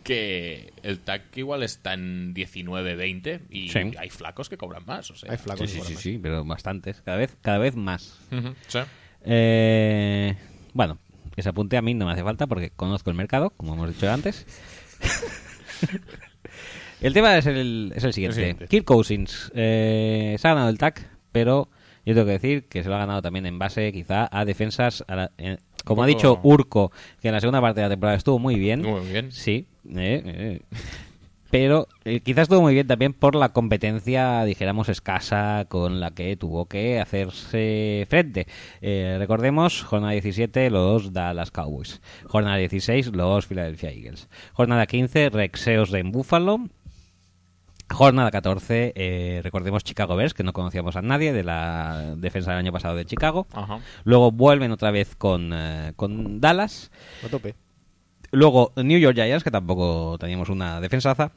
que el TAC igual está en 19, 20 y Sí. hay flacos que cobran más. O sea. Hay flacos sí, sí, sí, más. sí, pero bastantes. Cada vez, cada vez más. Sí. Eh, bueno, que se apunte a mí no me hace falta porque conozco el mercado, como hemos dicho antes. (laughs) el tema es el, es el siguiente. El siguiente. Kirk Cousins eh, se ha ganado el TAC, pero yo tengo que decir que se lo ha ganado también en base quizá a defensas... a la- eh, como ha dicho Urco, que en la segunda parte de la temporada estuvo muy bien. Muy bien. Sí, eh, eh. pero eh, quizás estuvo muy bien también por la competencia, dijéramos, escasa con la que tuvo que hacerse frente. Eh, recordemos, jornada 17, los Dallas Cowboys. Jornada 16, los Philadelphia Eagles. Jornada 15, Rexeos en Buffalo. Jornada 14, eh, recordemos Chicago Bears, que no conocíamos a nadie de la defensa del año pasado de Chicago. Ajá. Luego vuelven otra vez con, eh, con Dallas. A tope. Luego New York Giants, que tampoco teníamos una defensaza.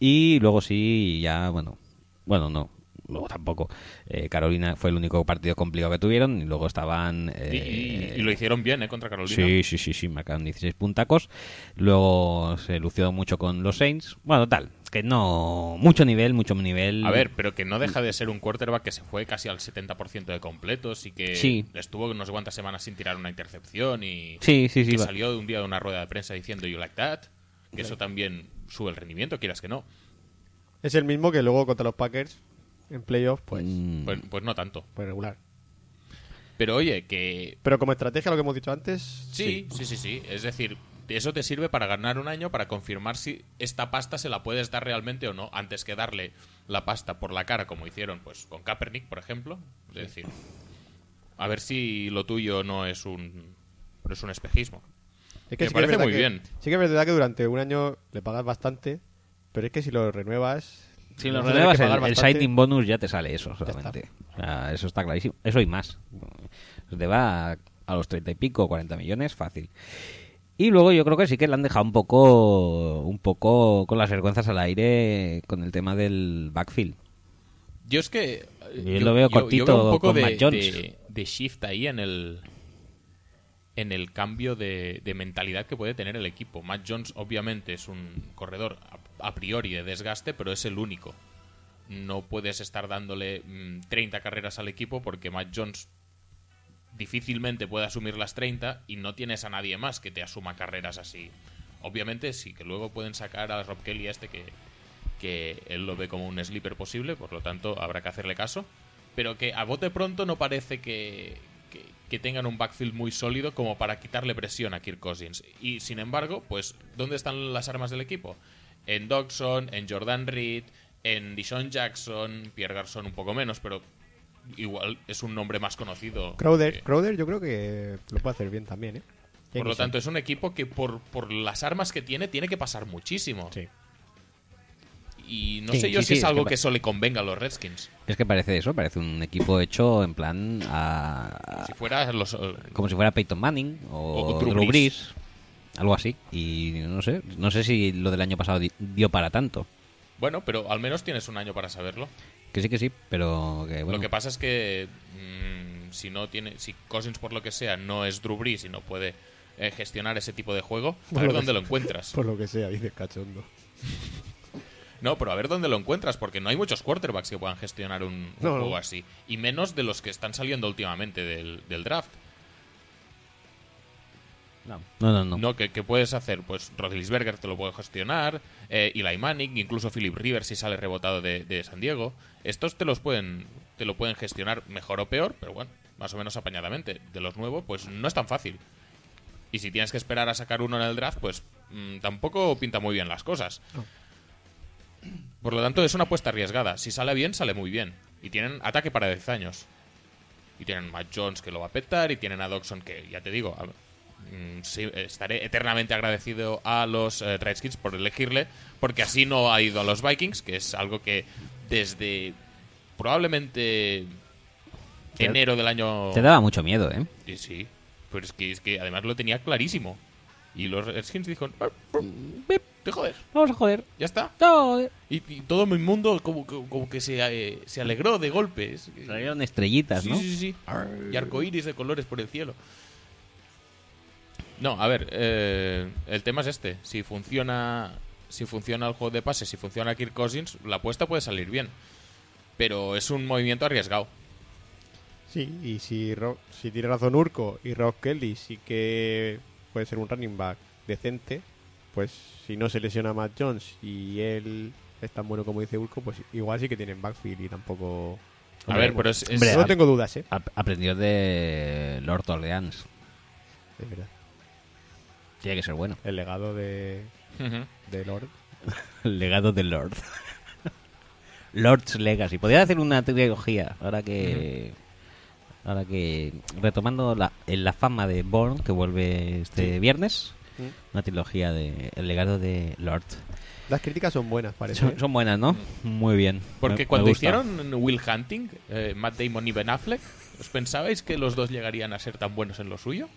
Y luego sí, ya, bueno, bueno, no, luego tampoco. Eh, Carolina fue el único partido complicado que tuvieron. Y luego estaban... Y, eh, y- y lo hicieron bien, ¿eh? Contra Carolina. Sí, sí, sí, sí, marcaron 16 puntacos. Luego se lució mucho con los Saints. Bueno, tal, que no. Mucho nivel, mucho nivel. A ver, pero que no deja de ser un quarterback que se fue casi al 70% de completos y que Sí. estuvo no sé cuántas semanas sin tirar una intercepción y Sí, sí, sí, que va. salió de un día de una rueda de prensa diciendo you like that, que eso también sube el rendimiento, quieras que no. Es el mismo que luego contra los Packers en playoff, pues, Mm, Pues, pues no tanto. pues regular. Pero oye, que Pero como estrategia, lo que hemos dicho antes, sí, sí, sí, sí. Es decir, eso te sirve para ganar un año, para confirmar si esta pasta se la puedes dar realmente o no, antes que darle la pasta por la cara, como hicieron pues con Kaepernick, por ejemplo. Es decir, a ver si lo tuyo no es un, no es un espejismo. Es que Me sí parece es muy que- bien. Sí que es verdad que durante un año le pagas bastante, pero es que si lo renuevas... Si lo que el, el signing bonus ya te sale eso está. solamente. O sea, eso está clarísimo. Eso y más. Te va a, a los 30 y pico, 40 millones, fácil. Y luego yo creo que sí que le han dejado un poco, un poco con las vergüenzas al aire con el tema del backfield. Yo es que. Yo lo veo cortito veo un poco con de, Matt Jones. de- de shift ahí en el. En el cambio de, de mentalidad que puede tener el equipo. Matt Jones, obviamente, es un corredor a, priori de desgaste, pero es el único. No puedes estar dándole mm, 30 carreras al equipo porque Matt Jones difícilmente puede asumir las 30 y no tienes a nadie más que te asuma carreras así. Obviamente sí, que luego pueden sacar a Rob Kelly este que, que él lo ve como un sleeper posible, por lo tanto habrá que hacerle caso, pero que a bote pronto no parece que, que, que tengan un backfield muy sólido como para quitarle presión a Kirk Cousins. Y sin embargo, pues, ¿dónde están las armas del equipo? En Dodson, en Jordan Reed, en Dishon Jackson, Pierre Garçon un poco menos, pero igual es un nombre más conocido. Crowder, que- Crowder yo creo que lo puede hacer bien también, ¿eh? por lo tanto, es un equipo que por, por las armas que tiene, tiene que pasar muchísimo. Sí. y no Sí, sé yo sí, si sí, es es algo que que, eso le convenga a los Redskins. Es que parece eso, parece un equipo hecho en plan a, Si fuera los... eh, como si fuera Peyton Manning o, O Drew Drew Brees. Brees, algo así. Y no sé, no sé si lo del año pasado di- dio para tanto. Bueno, pero al menos tienes un año para saberlo. Que sí, que sí, pero que bueno. Lo que pasa es que mm, si no tiene, si Cousins por lo que sea no es Drew Brees y no puede eh, gestionar ese tipo de juego, a Por ver lo dónde sea. lo encuentras. Por lo que sea, dice cachondo. No, pero a ver dónde lo encuentras, porque no hay muchos quarterbacks que puedan gestionar un, un No, no. juego así. Y menos de los que están saliendo últimamente del, del draft. No, no, no. No, que, que puedes hacer, pues Rodlisberger te lo puede gestionar, eh, Eli Manning, incluso Philip Rivers si sale rebotado de, de San Diego. Estos te los pueden, te lo pueden gestionar mejor o peor, pero bueno, más o menos apañadamente. De los nuevos, pues no es tan fácil. Y si tienes que esperar a sacar uno en el draft, pues mm, tampoco pinta muy bien las cosas. Por lo tanto, es una apuesta arriesgada. Si sale bien, sale muy bien. Y tienen ataque para 10 años. Y tienen Matt Jones que lo va a petar. Y tienen a Doxon que, ya te digo, a- sí, estaré eternamente agradecido a los eh, Redskins por elegirle. Porque así no ha ido a los Vikings, que es algo que desde probablemente Te- enero del año... Te daba mucho miedo, ¿eh? Sí, sí. Pero es que, es que además lo tenía clarísimo. Y los Redskins dijeron, "Ah, ah, bip, te joder, Vamos a joder. ya está. No. Y, y todo mi mundo como, que- como que se, eh, se alegró de golpes. salieron estrellitas, Sí, ¿no? sí, sí. Y arcoíris de colores por el cielo. No, a ver, eh, el tema es este. Si funciona, si funciona el juego de pases, si funciona Kirk Cousins, la apuesta puede salir bien. Pero es un movimiento arriesgado. Sí, y si, Ro- si tiene razón Urco y Rob Kelly sí que puede ser un running back decente, pues si no se lesiona Matt Jones y él es tan bueno como dice Urco, pues igual sí que tienen backfield y tampoco... A ver, pero es, es- Hombre, no tengo dudas, ¿eh? Ap- Aprendió de Lord Orleans. Es verdad. Tiene que ser bueno. El legado de, de Lord. (laughs) El legado de Lord. (laughs) Lord's Legacy. Podría hacer una trilogía. Ahora que. Ahora que. Retomando la, en la fama de Bourne, que vuelve este viernes. Mm. Una trilogía de El legado de Lord. Las críticas son buenas, parece. Son, ¿eh? son buenas, ¿no? Muy bien. Me- Porque me cuando gusta. hicieron Will Hunting, eh, Matt Damon y Ben Affleck, ¿os pensabais que los dos llegarían a ser tan buenos en lo suyo?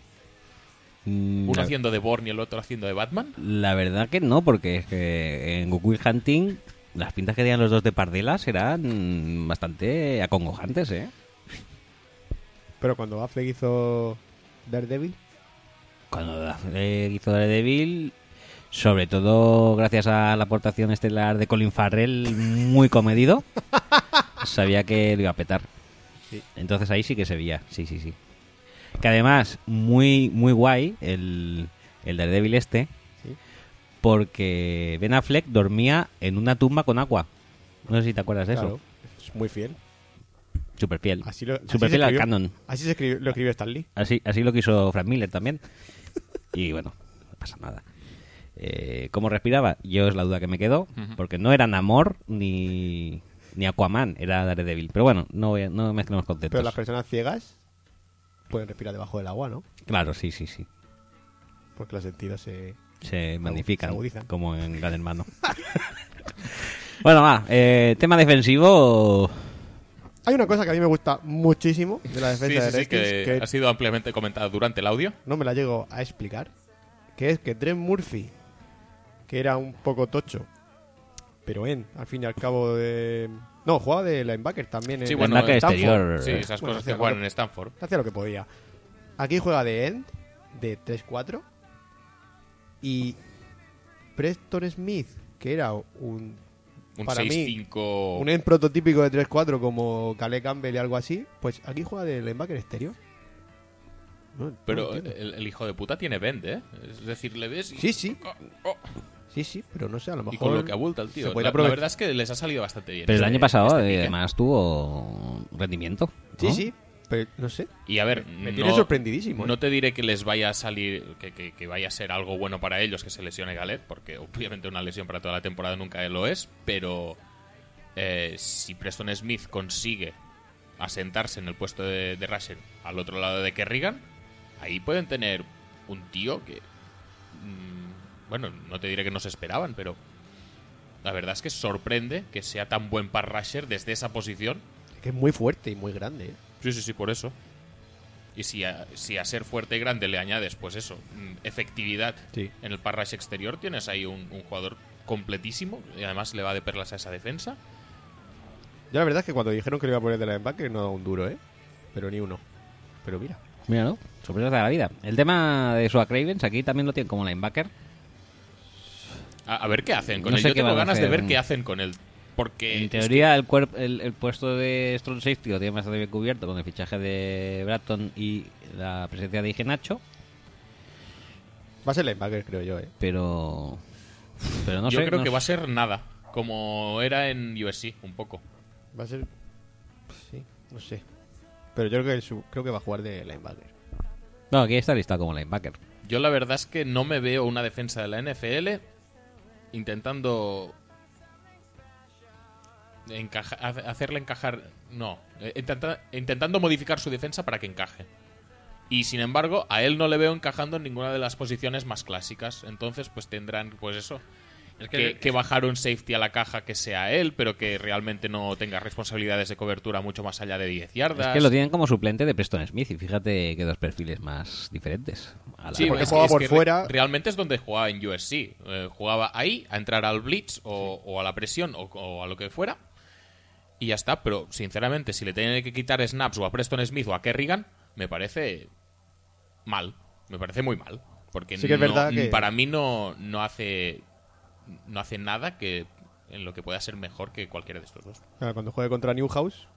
Mm, Uno la- haciendo de Bourne y el otro haciendo de Batman. La verdad que no, porque es que en Will Hunting las pintas que tenían los dos de Pardelas eran bastante acongojantes, ¿eh? Pero cuando Affleck hizo Daredevil, Cuando Affleck hizo Daredevil, sobre todo gracias a la aportación estelar de Colin Farrell, muy comedido, (laughs) sabía que lo iba a petar. Sí. Entonces ahí sí que se veía, sí, sí, sí. Que además, muy, muy guay el, el Daredevil este, Sí. porque Ben Affleck dormía en una tumba con agua. No sé si te acuerdas de claro, eso. es muy fiel. Super fiel. Así lo, así Super se fiel al escribió- canon. Así se escribió- lo escribió Stan Lee. Así, así lo quiso Frank Miller también. Y bueno, no pasa nada. Eh, ¿Cómo respiraba? Yo es la duda que me quedó, porque no era Namor ni, ni Aquaman, era Daredevil. Pero bueno, no, voy a- no mezclemos conceptos. Pero las personas ciegas pueden respirar debajo del agua, ¿no? Claro, sí, sí, sí. Porque los sentidos se... Se magnifican, se agudizan. como en Gran Hermano. (laughs) bueno, va, eh, tema defensivo... Hay una cosa que a mí me gusta muchísimo de la Sí, defensa sí, de sí, que, Redskins, que ha sido ampliamente comentada durante el audio. no me la llego a explicar, que es que Trent Murphy, que era un poco tocho, pero en, al fin y al cabo de... No, jugaba de linebacker también. Sí, en bueno, Linebacker Stanford. exterior. Sí, esas bueno, cosas que juegan en Stanford. Hacía lo que podía. Aquí juega de end, de 3-4. Y Preston Smith, que era un, Un Para mí, 6-5. un end prototípico de 3-4 como Calais Campbell y algo así, pues aquí juega de linebacker exterior. No- no Pero entiendo. el, el hijo de puta tiene bend, ¿eh? Es decir, le ves y... Sí, sí. Oh, oh. Sí, sí, pero no sé, a lo mejor... Y con lo que abulta el tío. se La, verdad es que les ha salido bastante bien. Pero el este- año pasado, este eh, ¿eh? además, tuvo rendimiento. Sí, ¿no? sí, pero no sé. Y a ver, Me no- tiene sorprendidísimo. ¿eh? No te diré que les vaya a salir, que, que- que vaya a ser algo bueno para ellos que se lesione Galet, porque obviamente una lesión para toda la temporada nunca lo es, pero eh, si Preston Smith consigue asentarse en el puesto de, de Russell al otro lado de Kerrigan, ahí pueden tener un tío que, mm, bueno, no te diré que no se esperaban, pero la verdad es que sorprende que sea tan buen pass rusher desde esa posición. Que es muy fuerte y muy grande. ¿eh? Sí, sí, sí, por eso. Y si a, si a ser fuerte y grande le añades, pues eso, mm, efectividad Sí. en el pass rush exterior, tienes ahí un, un jugador completísimo y además le va de perlas a esa defensa. Yo la verdad es que cuando dijeron que lo iba a poner de linebacker no daba un duro, ¿eh? Pero ni uno. Pero mira. Mira, ¿no? Sorpresas de la vida. El tema de Suak Ravens aquí también lo tienen como linebacker. A, a ver qué hacen con No él. sé Yo qué tengo ganas de ver qué hacen con él. Porque En es teoría, el, el, el puesto de Strong Safety lo tiene bastante bien cubierto con el fichaje de Bratton y la presencia de Igenacho, Va a ser linebacker, creo yo, ¿eh? pero. Pero no yo sé. creo no que sé. va a ser nada, como era en USC, un poco. Va a ser... Sí, no sé. Pero yo creo que, su- creo que va a jugar de linebacker. No, aquí está listado como linebacker. Yo la verdad es que no me veo una defensa de la NFL intentando encaja- hace- hacerle encajar, no, eh, intenta- intentando modificar su defensa para que encaje. Y sin embargo, a él no le veo encajando en ninguna de las posiciones más clásicas. Entonces, pues tendrán, pues eso, Es que, que bajar un safety a la caja que sea él, pero que realmente no tenga responsabilidades de cobertura mucho más allá de 10 yardas. Es que lo tienen como suplente de Preston Smith y fíjate que dos perfiles más diferentes. A la- Sí, Porque es jugaba es por re- fuera. realmente es donde jugaba en USC. Eh, jugaba ahí a entrar al blitz o, o a la presión o, o a lo que fuera. Y ya está. Pero sinceramente, si le tienen que quitar snaps o a Preston Smith o a Kerrigan, me parece mal. Me parece muy mal. Porque Sí que es verdad que- para mí no, no hace no hace nada que en lo que pueda ser mejor que cualquiera de estos dos. Ahora, cuando juegue contra Newhouse,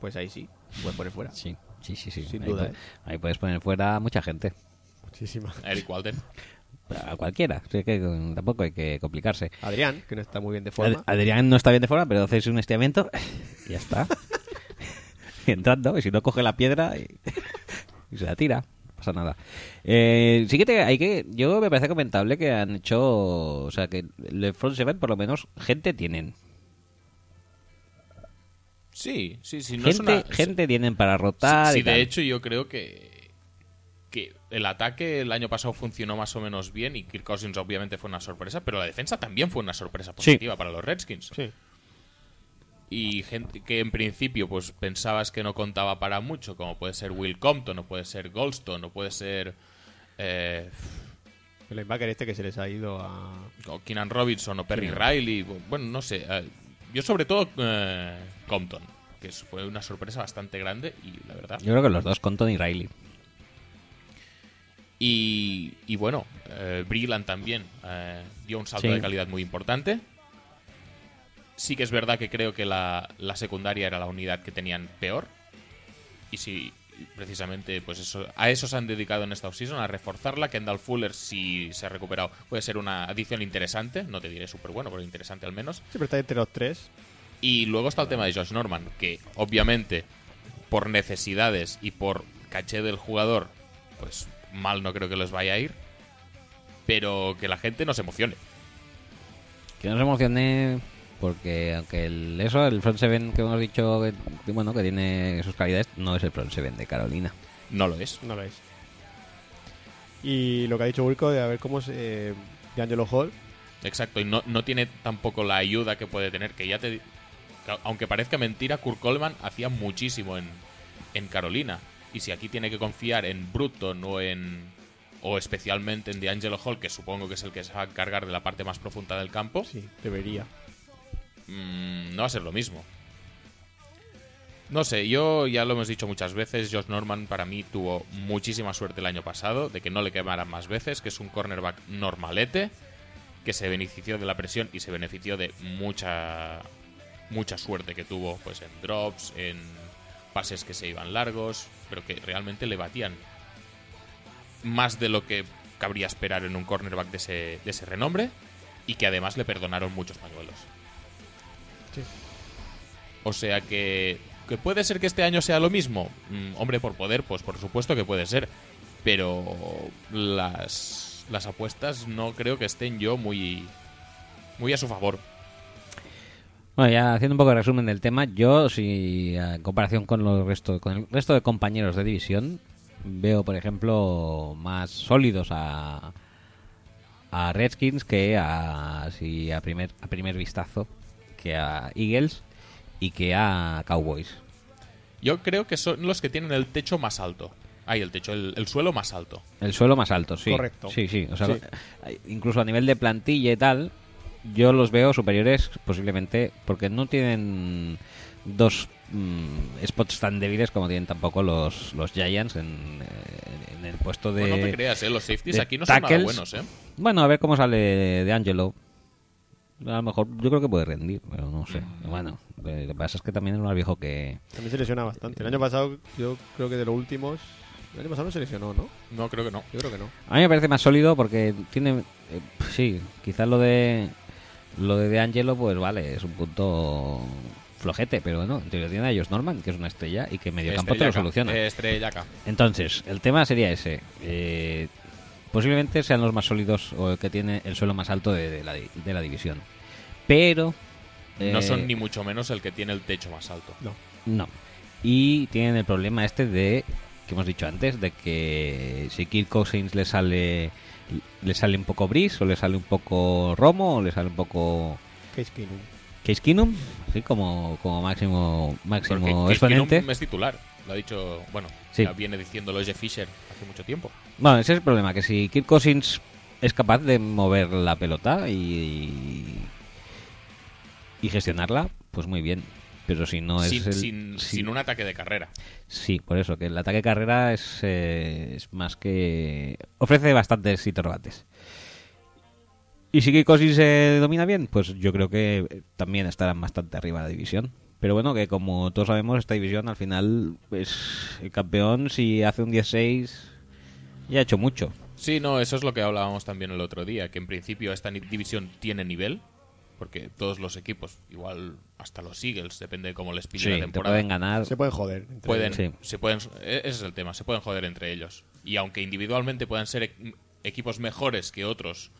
pues ahí sí, puede poner fuera. Sí, sí, sí. sí. Sin ahí, duda, ¿eh? ahí puedes poner fuera a mucha gente. Muchísima. Eric Walden. (laughs) A cualquiera. Así que tampoco hay que complicarse. Adrián, que no está muy bien de forma. Ad- Adrián no está bien de forma, pero haces un estiramiento (laughs) y ya está. (laughs) Y entrando, y si no coge la piedra y, y se la tira. No pasa nada. Eh, sí que te- hay que. Yo me parece comentable que han hecho. O sea, que el Front Seven, por lo menos, gente tienen. Sí, sí, sí. No es gente, una- gente tienen para rotar. Sí, y de tal. hecho yo creo que, que el ataque el año pasado funcionó más o menos bien y Kirk Cousins obviamente fue una sorpresa, pero la defensa también fue una sorpresa Sí. positiva para los Redskins. Sí. Y gente que en principio pues pensabas que no contaba para mucho, como puede ser Will Compton, o puede ser Goldstone, o puede ser eh, El linebacker este que se les ha ido a... o Keenan Robinson o Perry Keenan. Riley, bueno, no sé. eh, yo sobre todo eh, Compton, que fue una sorpresa bastante grande y la verdad Yo creo que los dos, Compton y Riley. Y, y bueno, eh, Breland también eh, dio un salto Sí. de calidad muy importante. Sí que es verdad que creo que la, la secundaria era la unidad que tenían peor. Y sí, precisamente, pues eso, a eso se han dedicado en esta offseason, a reforzarla. Kendall Fuller, si se ha recuperado, puede ser una adición interesante. No te diré súper bueno, pero interesante al menos. Siempre está entre los tres. Y luego está el tema de Josh Norman, que obviamente por necesidades y por caché del jugador, pues mal no creo que les vaya a ir, pero que la gente no se emocione. Que no se emocione porque aunque el, eso, el front seven que hemos dicho que, bueno, que tiene sus calidades, no es el front seven de Carolina. No lo es. No lo es. Y lo que ha dicho Wilco de a ver cómo se... Eh, de Angelo Hall. Exacto, y no, no tiene tampoco la ayuda que puede tener, que ya te... que aunque parezca mentira, Kurt Coleman hacía muchísimo en, en Carolina. Y si aquí tiene que confiar en Bruton o en... o especialmente en DeAngelo Hall, que supongo que es el que se va a encargar de la parte más profunda del campo, Sí, debería. Mm, no va a ser lo mismo. No sé, yo ya lo hemos dicho muchas veces, Josh Norman para mí tuvo muchísima suerte el año pasado, de que no le quemaran más veces, que es un cornerback normalete, que se benefició de la presión y se benefició de mucha mucha suerte que tuvo pues en drops, en pases que se iban largos, pero que realmente le batían más de lo que cabría esperar en un cornerback de ese, de ese renombre y que además le perdonaron muchos pañuelos. Sí. O sea que, que puede ser que este año sea lo mismo. Mm, hombre, por poder, pues por supuesto que puede ser. Pero las, las apuestas no creo que estén yo muy, muy a su favor. Bueno, ya haciendo un poco de resumen del tema, yo, si en comparación con, los resto, con el resto de compañeros de división, veo, por ejemplo, más sólidos a, a Redskins que a, así a primer a primer vistazo que a Eagles y que a Cowboys. Yo creo que son los que tienen el techo más alto. Ay, el techo, el, el suelo más alto. El suelo más alto, sí. Correcto. Sí, sí. O sea, Sí. incluso a nivel de plantilla y tal, yo los veo superiores posiblemente porque no tienen dos mm, spots tan débiles como tienen tampoco los, los Giants en, eh, en el puesto de... Bueno, no te creas, ¿eh? Los safeties aquí no son nada buenos, ¿eh? Bueno, a ver cómo sale de Angelo. A lo mejor yo creo que puede rendir, pero no sé. Bueno, lo que pasa es que también es más viejo que... También se lesiona bastante. El año pasado, yo creo que de los últimos. El año pasado no se lesionó, ¿no? No, creo que no. Yo creo que no. A mí me parece más sólido porque tiene... eh, sí, quizás lo de... Lo de De Angelo, pues vale, es un punto flojete, pero bueno, en teoría tiene a Josh Norman, que es una estrella y que medio campo te lo soluciona. eh, estrellaca. Entonces, el tema sería ese. Eh, posiblemente sean los más sólidos o el que tiene el suelo más alto de, de la, de la división. Pero... No eh, son ni mucho menos el que tiene el techo más alto. No. No. Y tienen el problema este de que hemos dicho antes de que si Kirk Cousins le sale le sale un poco Brice o le sale un poco Romo o le sale un poco Case Keenum. Case Keenum, así como como máximo máximo Case exponente. Keenum es titular. Lo ha dicho, bueno, Sí. ya viene diciéndolo Jeff Fisher hace mucho tiempo. Bueno, ese es el problema, que si Kirk Cousins es capaz de mover la pelota y y gestionarla, pues muy bien. Pero si no es sin, el- sin, si- sin un ataque de carrera. Sí, por eso, que el ataque carrera es, eh, es más que... ofrece bastantes interrogantes. Y si Kirk Cousins se domina bien, pues yo creo que también estarán bastante arriba de la división. Pero bueno, que como todos sabemos, esta división al final, pues el campeón si hace un 16 ya ha hecho mucho. Sí, no, eso es lo que hablábamos también el otro día, que en principio esta división tiene nivel, porque todos los equipos, igual hasta los Eagles, depende de cómo les pille Sí, la te temporada. pueden ganar. Se pueden joder. entre pueden. Sí. se pueden, e- ese es el tema, se pueden joder entre ellos. Y aunque individualmente puedan ser e- equipos mejores que otros,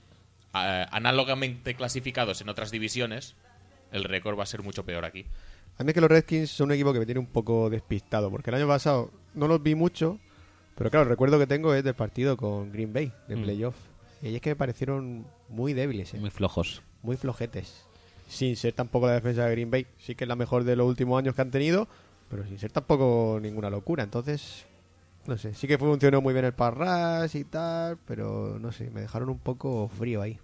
análogamente clasificados en otras divisiones, el récord va a ser mucho peor aquí. A mí es que los Redskins son un equipo que me tiene un poco despistado, porque el año pasado no los vi mucho, pero claro, el recuerdo que tengo es del partido con Green Bay, de Mm. playoff. Y es que me parecieron muy débiles, ¿eh? Muy flojos. muy flojetes. Sin ser tampoco la defensa de Green Bay. Sí que es la mejor de los últimos años que han tenido, pero sin ser tampoco ninguna locura. Entonces, no sé, sí que funcionó muy bien el parras y tal, pero no sé, me dejaron un poco frío ahí.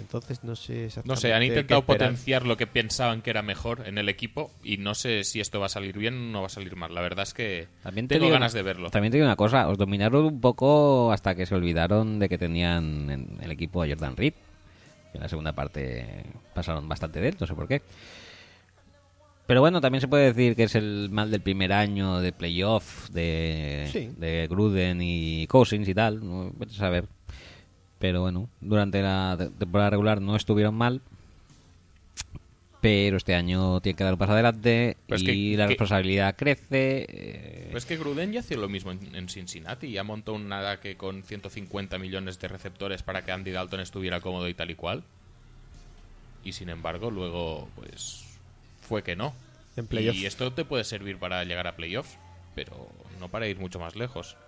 Entonces no sé exactamente No sé, han intentado potenciar lo que pensaban que era mejor en el equipo y no sé si esto va a salir bien o no va a salir mal. La verdad es que También te tengo digo ganas de verlo. También te digo una cosa, os dominaron un poco hasta que se olvidaron de que tenían en el equipo a Jordan Reed. En la segunda parte pasaron bastante de él, no sé por qué. Pero bueno, también se puede decir que es el mal del primer año de playoff de, Sí. de Gruden y Cousins y tal. Vete a saber. Pero bueno, durante la te- temporada regular no estuvieron mal. Pero este año tiene que dar un paso adelante y que- la que- responsabilidad crece. eh, Pero es que Gruden ya hacía lo mismo en, en Cincinnati. Ya montó un nada que con 150 millones de receptores para que Andy Dalton estuviera cómodo y tal y cual. Y sin embargo, luego, pues. Fue que no. En. Y esto te puede servir para llegar a playoffs, pero no para ir mucho más lejos.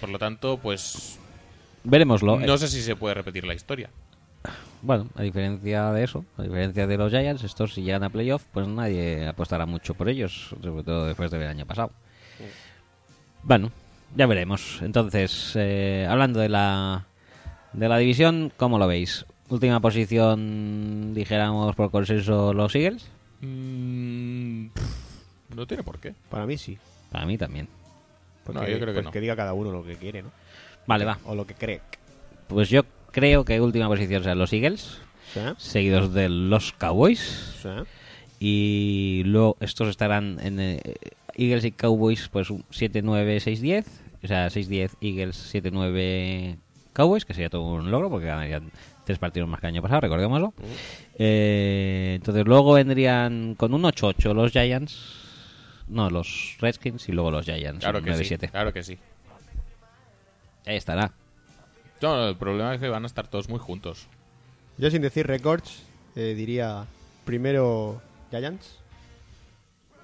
Por lo tanto, pues. Veremoslo. No sé si se puede repetir la historia. Bueno, a diferencia de eso, a diferencia de los Giants, estos si llegan a playoff, pues nadie apostará mucho por ellos, sobre todo después del año pasado. Bueno, ya veremos. Entonces, eh, hablando de la de la división, ¿cómo lo veis? Última posición, dijéramos por consenso, los Eagles. Mm, no tiene por qué. Para mí sí. Para mí también. Porque, No, yo creo que pues no. que diga cada uno lo que quiere, ¿no? Vale, va. O lo que cree. Pues yo creo que última posición serán los Eagles, ¿Sí? seguidos de los Cowboys. ¿Sí? Y luego estos estarán en eh, Eagles y Cowboys, pues un 7-9-6-10. O sea, 6-10 Eagles, 7-9 Cowboys, que sería todo un logro porque ganarían tres partidos más que el año pasado, recordémoslo. Eh, entonces luego vendrían con un 8-8 los Giants. No, los Redskins y luego los Giants. Claro que sí. 9-7. Claro que sí. Ahí estará. No, el problema es que van a estar todos muy juntos. Yo sin decir records, eh, diría primero Giants.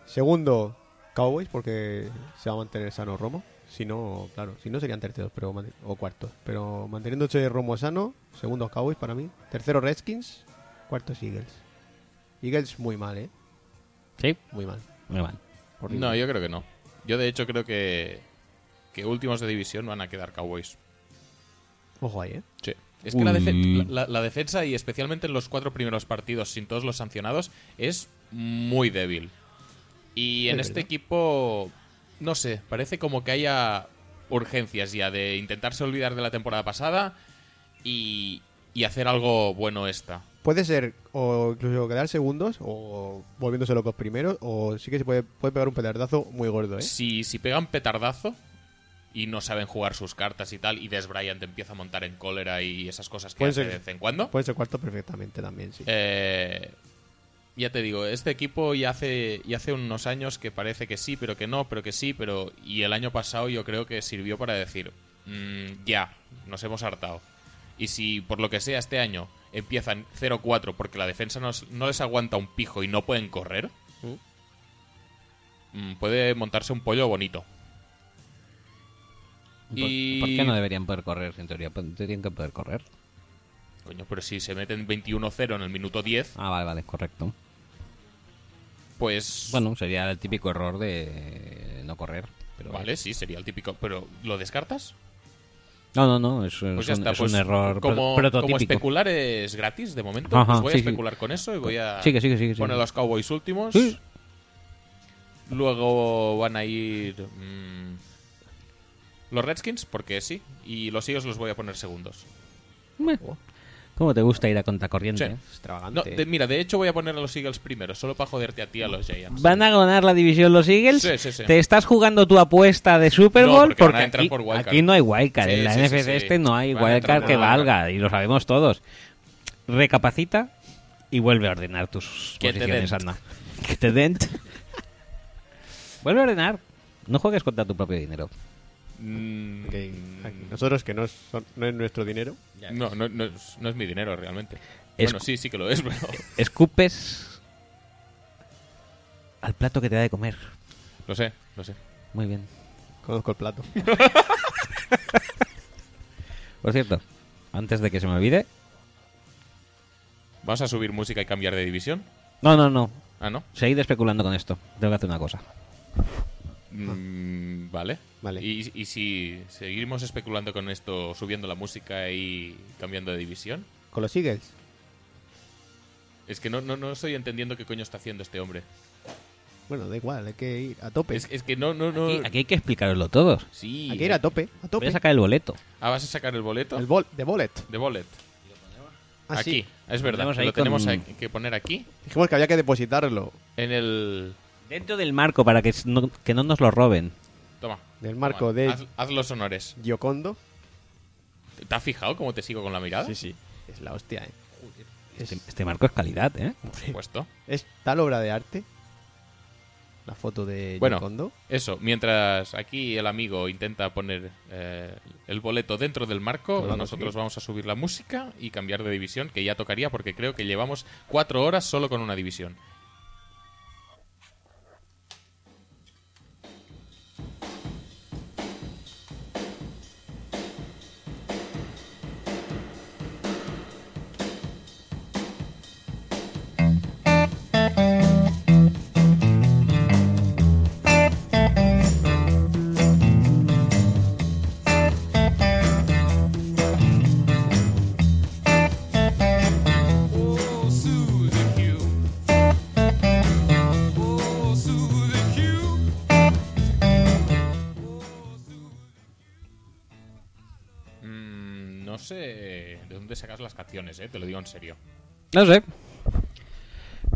Segundo, Cowboys, porque se va a mantener sano Romo. Si no, claro, si no serían terceros pero o cuartos. Pero manteniéndose Romo sano, segundos Cowboys para mí. Tercero Redskins, cuartos Eagles. Eagles muy mal, ¿eh? Sí, Muy mal. muy mal. No, yo creo que no. Yo de hecho creo que, que últimos de división van a quedar Cowboys. Ojo ahí, ¿eh? Sí. Es que la, defe- Uy. la- la defensa, y especialmente en los cuatro primeros partidos sin todos los sancionados, es muy débil. Y en Es este verdad. equipo, no sé, parece como que haya urgencias ya de intentarse olvidar de la temporada pasada y, y hacer algo bueno esta. Puede ser o incluso quedar segundos o volviéndose locos primeros o sí que se puede, puede pegar un petardazo muy gordo, ¿eh? Si, si pegan petardazo y no saben jugar sus cartas y tal, y Des Bryant empieza a montar en cólera y esas cosas que Puede hace ser. de vez en cuando, Puede ser cuarto perfectamente también, sí. Eh, ya te digo, este equipo ya hace, ya hace unos años que parece que sí, pero que no, pero que sí, pero... Y el año pasado yo creo que sirvió para decir, "Mm, ya, nos hemos hartado. Y si por lo que sea este año empiezan 0-4 porque la defensa no, no les aguanta un pijo y no pueden correr, mm, puede montarse un pollo bonito. ¿Por, Y... por qué no deberían poder correr? En teoría, tendrían que poder correr. Coño, pero si se meten 21-0 en el minuto 10, Ah, vale, vale, correcto. pues... Bueno, sería el típico error de no correr. Pero Vale, sí, sería el típico. Pero, ¿lo descartas? No, no, no, es, es Pues ya un, está. es pues un error como, como especular es gratis de momento, Ajá, pues voy sí, a sí. especular con eso y voy a poner los Cowboys últimos. Sí. Luego van a ir mm, los Redskins, porque sí. Y los Eagles los voy a poner segundos. Meh. ¿Cómo te gusta ir a contracorriente? Sí. eh? Extravagante. De- mira, de hecho voy a poner a los Eagles primero, solo para joderte a ti a los Giants. ¿Van a ganar la división los Eagles? Sí, sí, sí. ¿Te estás jugando tu apuesta de Super No, Bowl? porque van a porque entrar aquí, por wildcard. aquí no hay wildcard. Sí, en la sí, sí, NFC sí. este no hay Van a entrar wildcard por que wildcard. valga. Y lo sabemos todos. Recapacita y vuelve a ordenar tus Que te posiciones, den. anda. Que te den. (laughs) vuelve a ordenar. No juegues contra tu propio dinero. Mm, nosotros que no es, son- no es nuestro dinero. no, no, no es, no es mi dinero realmente. Es- Bueno, sí, sí que lo es, pero... (laughs) Escupes al plato que te da de comer. Lo sé, lo sé. Muy bien. Conozco el plato. (laughs) Por cierto, antes de que se me olvide. ¿Vamos a subir música y cambiar de división? No, no, no. Ah, ¿no? Seguid especulando con esto. Tengo que hacer una cosa. Mm, vale. Vale. ¿Y, y si seguimos especulando con esto, subiendo la música y cambiando de división? Con los Eagles. Es que no, no, no estoy entendiendo qué coño está haciendo este hombre. Bueno, da igual, hay que ir a tope. Es, es que no, no, no... Aquí, aquí hay que explicaroslo todos. Sí. hay que ir a tope, a tope. Voy a sacar el boleto. Ah, ¿vas a sacar el boleto? El bol, de Bullet. De bolet. Ah, aquí. sí. Es verdad. Lo tenemos con- que poner aquí. Dijimos que había que depositarlo En el... Dentro del marco para que no, que no nos lo roben. Del marco de Haz, haz los honores. Giocondo. ¿Te has fijado cómo te sigo con la mirada? Sí, sí. Es la hostia, ¿eh? Este, este marco es calidad, ¿eh? Por supuesto. Es tal obra de arte. La foto de Bueno. Giocondo. Eso, mientras aquí el amigo intenta poner eh, el boleto dentro del marco, nosotros vamos a subir la música y cambiar de división, que ya tocaría porque creo que llevamos cuatro horas solo con una división. Sé de dónde sacas las canciones, eh, te lo digo en serio. No sé.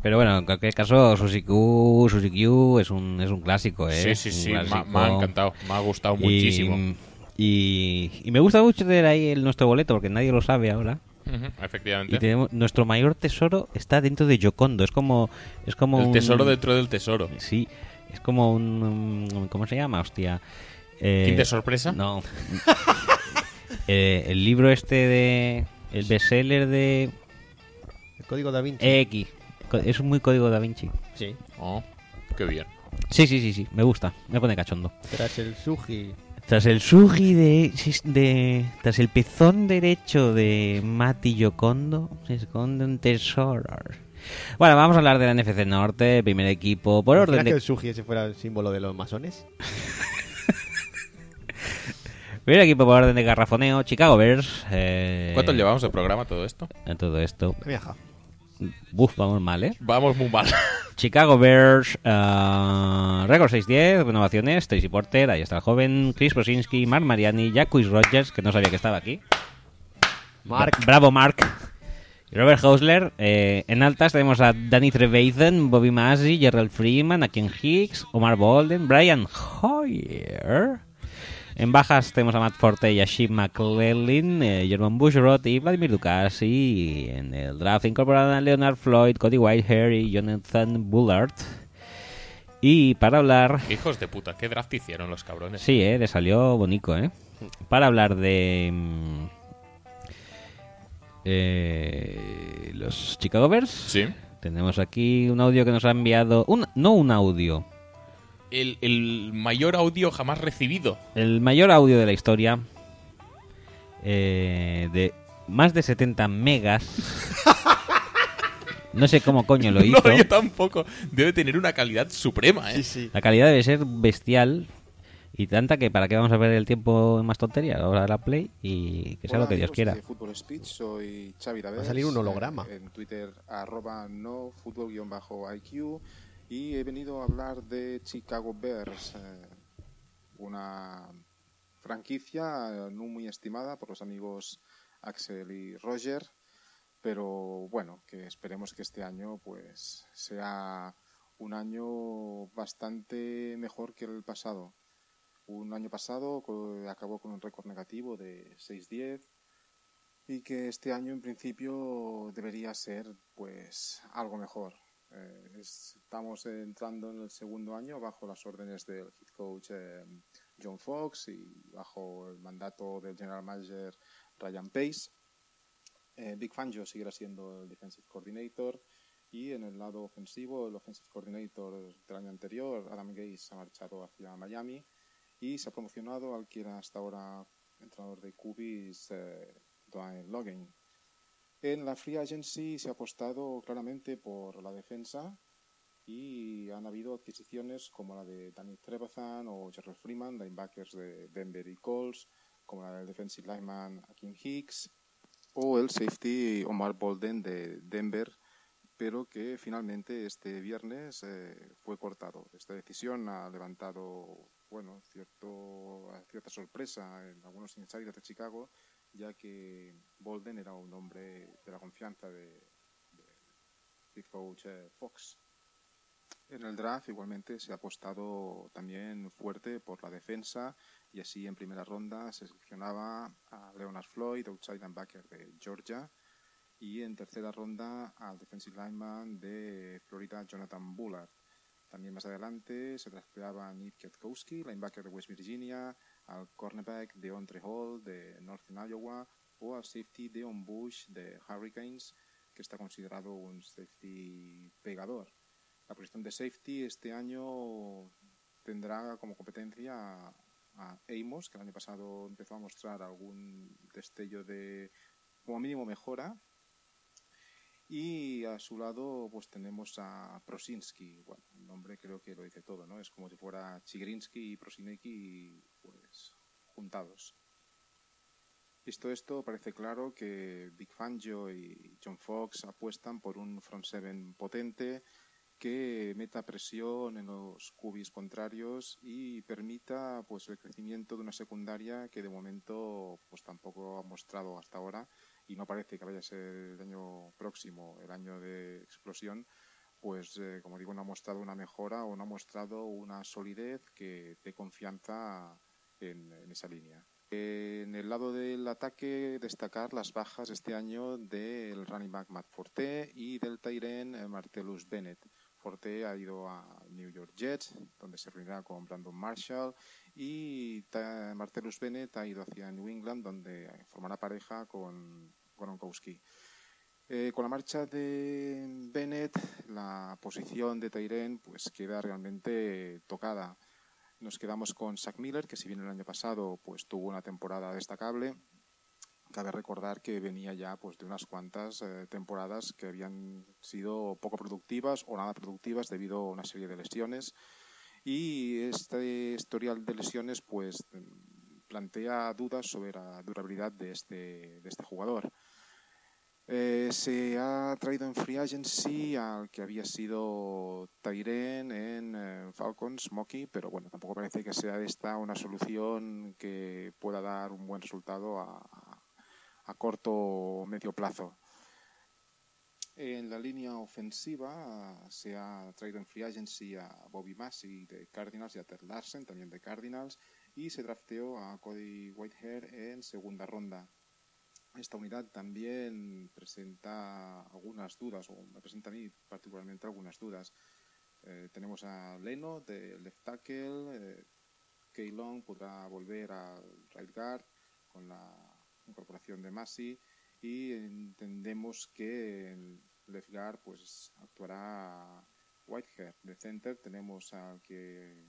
Pero bueno, en cualquier caso, Suzy Q es un, es un clásico, ¿eh? Sí, sí, sí, me, ha- clásico. me ha encantado, me ha gustado Y- muchísimo. Y, y me gusta mucho tener ahí el, nuestro boleto, porque nadie lo sabe ahora. Ujú, Y efectivamente. tenemos, nuestro mayor tesoro está dentro de Yocondo. Es como, es como El un- tesoro dentro del tesoro. Sí, es como un... un- ¿Cómo se llama? Hostia. Eh, ¿Kinder sorpresa? No. (laughs) Eh, el libro este de... El bestseller de El código da Vinci. X. Co- Es muy código da Vinci. Sí. Oh, qué bien. Sí, sí, sí, sí. Me gusta. Me pone cachondo. Tras el Suji. Tras el sugi de, de. Tras el pezón derecho de Mati Yokondo, se esconde un tesoro. Bueno, vamos a hablar de la NFC Norte, primer equipo, por orden ¿Imaginas que de. el suji ese fuera el símbolo de los masones? (laughs) Primer equipo por orden de garrafoneo, Chicago Bears. Eh, ¿Cuánto llevamos de programa todo esto? En todo esto. Me viaja. Buf, vamos mal, ¿eh? Vamos muy mal. (laughs) Chicago Bears, uh, récord 6-10, renovaciones, Tracy Porter, ahí está el joven, Chris Prosinski, Mark Mariani, Jacquis Rogers, que no sabía que estaba aquí. Mark. Bra- bravo, Mark. Y Robert Hausler. Eh, en altas tenemos a Danny Trevathan, Bobby Massey, Gerald Freeman, Akin Hicks, Omar Bolden, Brian Hoyer. En bajas tenemos a Matt Forte y a Shib McClellan, eh, Jerome Bushrod y Vladimir Dukas. Y en el draft incorporaron a Leonard Floyd, Cody Whitehair y Jonathan Bullard. Y para hablar... Hijos de puta, ¿qué draft hicieron los cabrones? Sí, eh, le salió bonito, ¿eh? Para hablar de... mm, eh, los Chicago Bears. Sí. Tenemos aquí un audio que nos ha enviado... Un, no un audio, El, el mayor audio jamás recibido. el mayor audio de la historia. eh, de más de 70 megas. (laughs) No sé cómo coño lo hizo. No, yo tampoco. Debe tener una calidad suprema, ¿eh? La calidad debe ser bestial y tanta que para qué vamos a ver el tiempo en más tonterías. Ahora la play y que sea Hola, lo que Dios quiera. de Fútbol Speech, soy Xavi Davés. Va a salir un holograma. eh, En Twitter, arroba no fútbol-iq. Y he venido a hablar de Chicago Bears, eh, una franquicia eh, no muy estimada por los amigos Axel y Roger, pero bueno, que esperemos que este año pues sea un año bastante mejor que el pasado. Un año pasado acabó con un récord negativo de 6-10 y que este año en principio debería ser pues algo mejor. Eh, es- estamos entrando en el segundo año bajo las órdenes del head coach eh, John Fox y bajo el mandato del general manager Ryan Pace. Eh, Big Fangio seguirá siendo el defensive coordinator y en el lado ofensivo el offensive coordinator del año anterior Adam Gase ha marchado hacia Miami y se ha promocionado al que era hasta ahora entrenador de Cubis eh, Dwayne Logan. En la free agency se ha apostado claramente por la defensa y han habido adquisiciones como la de Danny Trevathan o Gerald Freeman, linebackers de Denver y Colts, como la del defensive lineman Akin Hicks o el safety Omar Bolden de Denver, pero que finalmente este viernes eh, fue cortado. Esta decisión ha levantado bueno, cierto, cierta sorpresa en algunos insiders de Chicago, ya que Bolden era un hombre de la confianza de, de head coach eh, Fox. En el draft igualmente se ha apostado también fuerte por la defensa y así en primera ronda se seleccionaba a Leonard Floyd, outside linebacker de Georgia, y en tercera ronda al defensive lineman de Florida, Jonathan Bullard. También más adelante se drafteaba Nick Kwiatkowski, linebacker de West Virginia, al cornerback de Andre Hall de Northern Iowa o al safety Deon Bush de Hurricanes, que está considerado un safety pegador. La posición de safety este año tendrá como competencia a Amos, que el año pasado empezó a mostrar algún destello de, como mínimo, mejora. Y a su lado pues tenemos a Prosinski, bueno, el nombre creo que lo dice todo, ¿no? Es como si fuera Chigrinsky y Prosineki pues juntados. Visto esto, parece claro que Big Fangio y John Fox apuestan por un front seven potente que meta presión en los cubis contrarios y permita pues el crecimiento de una secundaria que de momento pues tampoco ha mostrado hasta ahora y no parece que vaya a ser el año próximo el año de explosión pues eh, como digo no ha mostrado una mejora o no ha mostrado una solidez que dé confianza en, esa línea en el lado del ataque, destacar las bajas este año del running back Matt Forte y del Tyren eh, Martellus Bennett. Forte ha ido a New York Jets, donde se reunirá con Brandon Marshall, y Martellus Bennett ha ido hacia New England, donde formará pareja con Gronkowski. Eh, con la marcha de Bennett, la posición de Tyren pues queda realmente tocada. nos quedamos con Zach Miller, que si bien el año pasado pues tuvo una temporada destacable, cabe recordar que venía ya pues de unas cuantas eh, temporadas que habían sido poco productivas o nada productivas debido a una serie de lesiones y este historial de lesiones pues plantea dudas sobre la durabilidad de este, de este jugador. Eh, se ha traído en Free Agency al que había sido Tyren en eh, Falcons, Mocky, pero bueno, tampoco parece que sea esta una solución que pueda dar un buen resultado a, a corto o medio plazo. En la línea ofensiva se ha traído en Free Agency a Bobby Massey de Cardinals y a Ted Larsen también de Cardinals y se drafteó a Cody Whitehair en segunda ronda. Esta unidad también presenta algunas dudas, o me presenta a mí particularmente algunas dudas. Eh, tenemos a Leno de left tackle, eh, Kay Long podrá volver al right guard con la incorporación de Massey y entendemos que en left pues actuará Whitehair. De center tenemos al que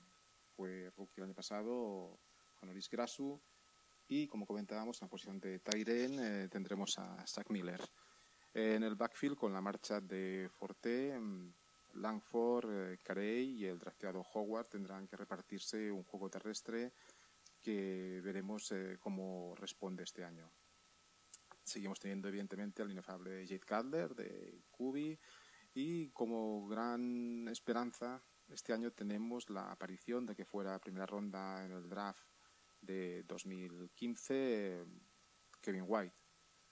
fue rookie el año pasado, Honoris Grasu, y como comentábamos, en la posición de Tyren eh, tendremos a Zach Miller. en el backfield, con la marcha de Forte, mm, Langford, eh, Carey y el drafteado Howard tendrán que repartirse un juego terrestre que veremos eh, cómo responde este año. Seguimos teniendo, evidentemente, al inefable Jade Cutler de Kubi y como gran esperanza este año tenemos la aparición de que fuera primera ronda en el draft de 2015 Kevin White.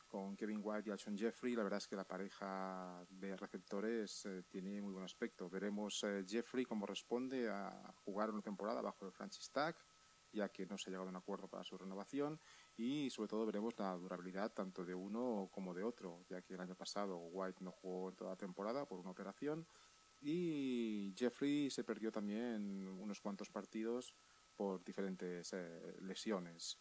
Con Kevin White y Alshon Jeffrey, la verdad es que la pareja de receptores eh, tiene muy buen aspecto. Veremos eh, Jeffrey cómo responde a jugar una temporada bajo el Francis Tag, ya que no se ha llegado a un acuerdo para su renovación. Y sobre todo veremos la durabilidad tanto de uno como de otro, ya que el año pasado White no jugó en toda la temporada por una operación y Jeffrey se perdió también unos cuantos partidos por diferentes eh, lesiones.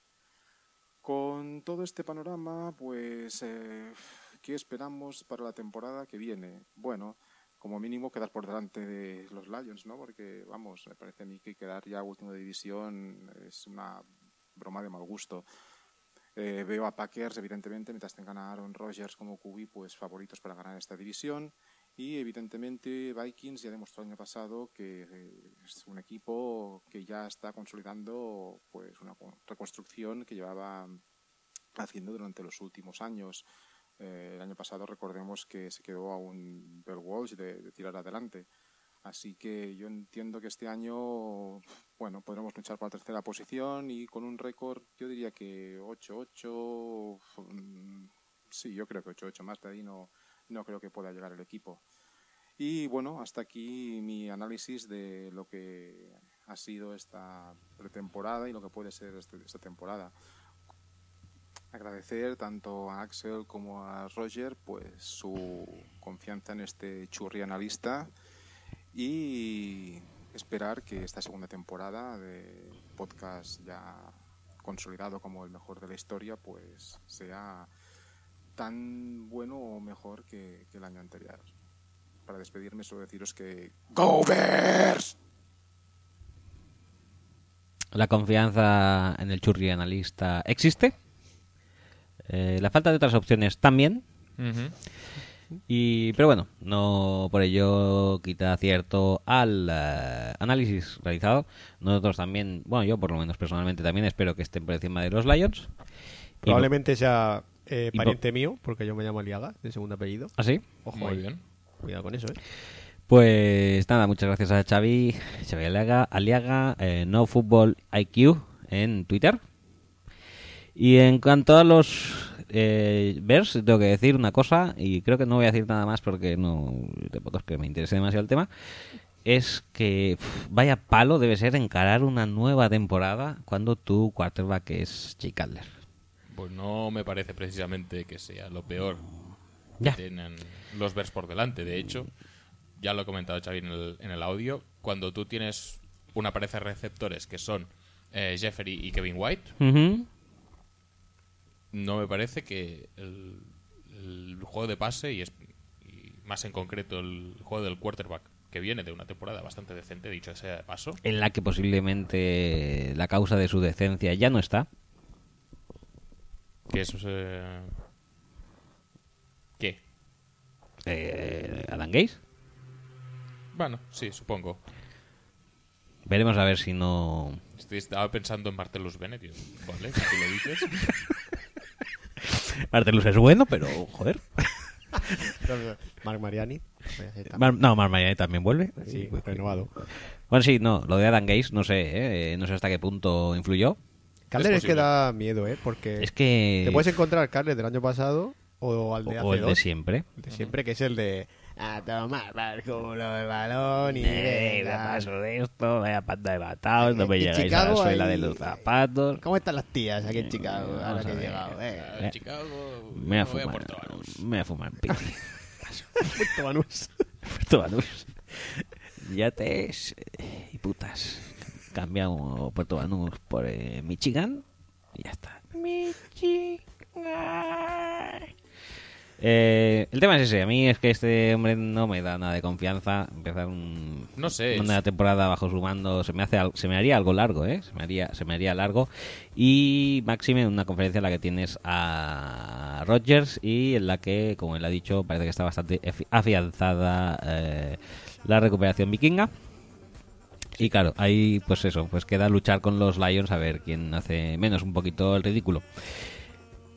Con todo este panorama, pues, eh, ¿qué esperamos para la temporada que viene? Bueno, como mínimo quedar por delante de los Lions, ¿no? Porque, vamos, me parece a mí que quedar ya último de división es una broma de mal gusto. Eh, veo a Packers, evidentemente, mientras tengan a Aaron Rodgers como QB, pues favoritos para ganar esta división. Y evidentemente Vikings ya demostró el año pasado que eh, es un equipo que ya está consolidando pues una reconstrucción que llevaba haciendo durante los últimos años. Eh, el año pasado recordemos que se quedó a un Bell Walsh de, tirar adelante. Así que yo entiendo que este año, bueno, podremos luchar por la tercera posición y con un récord, yo diría que 8-8, mm, sí, yo creo que 8-8 más de ahí no, no creo que pueda llegar el equipo. Y bueno, hasta aquí mi análisis de lo que ha sido esta pretemporada y lo que puede ser este, esta temporada. Agradecer tanto a Axel como a Roger pues su confianza en este churri analista y esperar que esta segunda temporada de podcast ya consolidado como el mejor de la historia pues sea tan bueno o mejor que, el año anterior. Para despedirme, solo deciros que ¡Go Bears! La confianza en el churri analista existe. Eh, la falta de otras opciones también. Y, pero bueno, no por ello quita acierto al eh, análisis realizado. Nosotros también, bueno, yo por lo menos personalmente también espero que estén por encima de los Lions. Probablemente sea eh, pariente mío, porque yo me llamo Aliaga, de segundo apellido. ¿Ah, sí? Ojo Muy bien. Cuidado con eso, ¿eh? Pues nada, muchas gracias a Xavi, Xavi Aliaga, Aliaga eh, No Football IQ en Twitter. Y en cuanto a los eh, Bears, tengo que decir una cosa, y creo que no voy a decir nada más porque no tampoco es que me interese demasiado el tema. Es que vaya palo debe ser encarar una nueva temporada cuando tu quarterback es Jake Cutler. Pues no me parece precisamente que sea lo peor que tienen los Bears por delante. De hecho, ya lo he comentado Xavi en el, en el audio, cuando tú tienes una pareja de receptores que son eh, Jeffrey y Kevin White, no me parece que el, juego de pase y, más en concreto el juego del quarterback que viene de una temporada bastante decente, dicho sea de paso. En la que posiblemente la causa de su decencia ya no está. Que es... eh, ¿Qué? Eh, Adam Gaze. Bueno, sí, supongo. Veremos a ver si no. Estoy- Estaba pensando en Martellus Bennett, y vale, si lo dices. (laughs) Martelus es bueno, pero joder. (laughs) Marc Mariani. pues. Mar- no, Mar Mariani también vuelve. Sí, renovado. Bueno, sí, no, lo de Adam Gaze, no sé, ¿eh? no sé hasta qué punto influyó. Calder es, que da miedo, ¿eh? Porque Es que. te puedes encontrar Calder del año pasado o al de hace o el de siempre. El de siempre, que es el de... A tomar por culo el balón y Eh, venga. paso de esto, vaya pata de batados, no me llegáis a la Chicago suela hay- de los zapatos. ¿Cómo están las tías aquí en Chicago? Vamos Ahora que he ver. llegado. Eh, A Chicago, Me voy a me voy a fumar, Puerto Banús. me voy a fumar (laughs) piti. Puerto Banús. (laughs) Puerto Banús. Yates eh, y putas. Cambiamos Puerto Banús por eh, Michigan y ya está. Michigan. Eh, el tema es ese. A mí es que este hombre no me da nada de confianza. Empezar un, No sé, una es- temporada bajo su mando se me hace se me haría algo largo, ¿eh? Se me haría se me haría largo. Y máxime en una conferencia en la que tienes a Rogers y en la que, como él ha dicho, parece que está bastante afi- afianzada eh, la recuperación vikinga. Y claro, ahí pues eso, pues queda luchar con los Lions a ver quién hace menos un poquito el ridículo.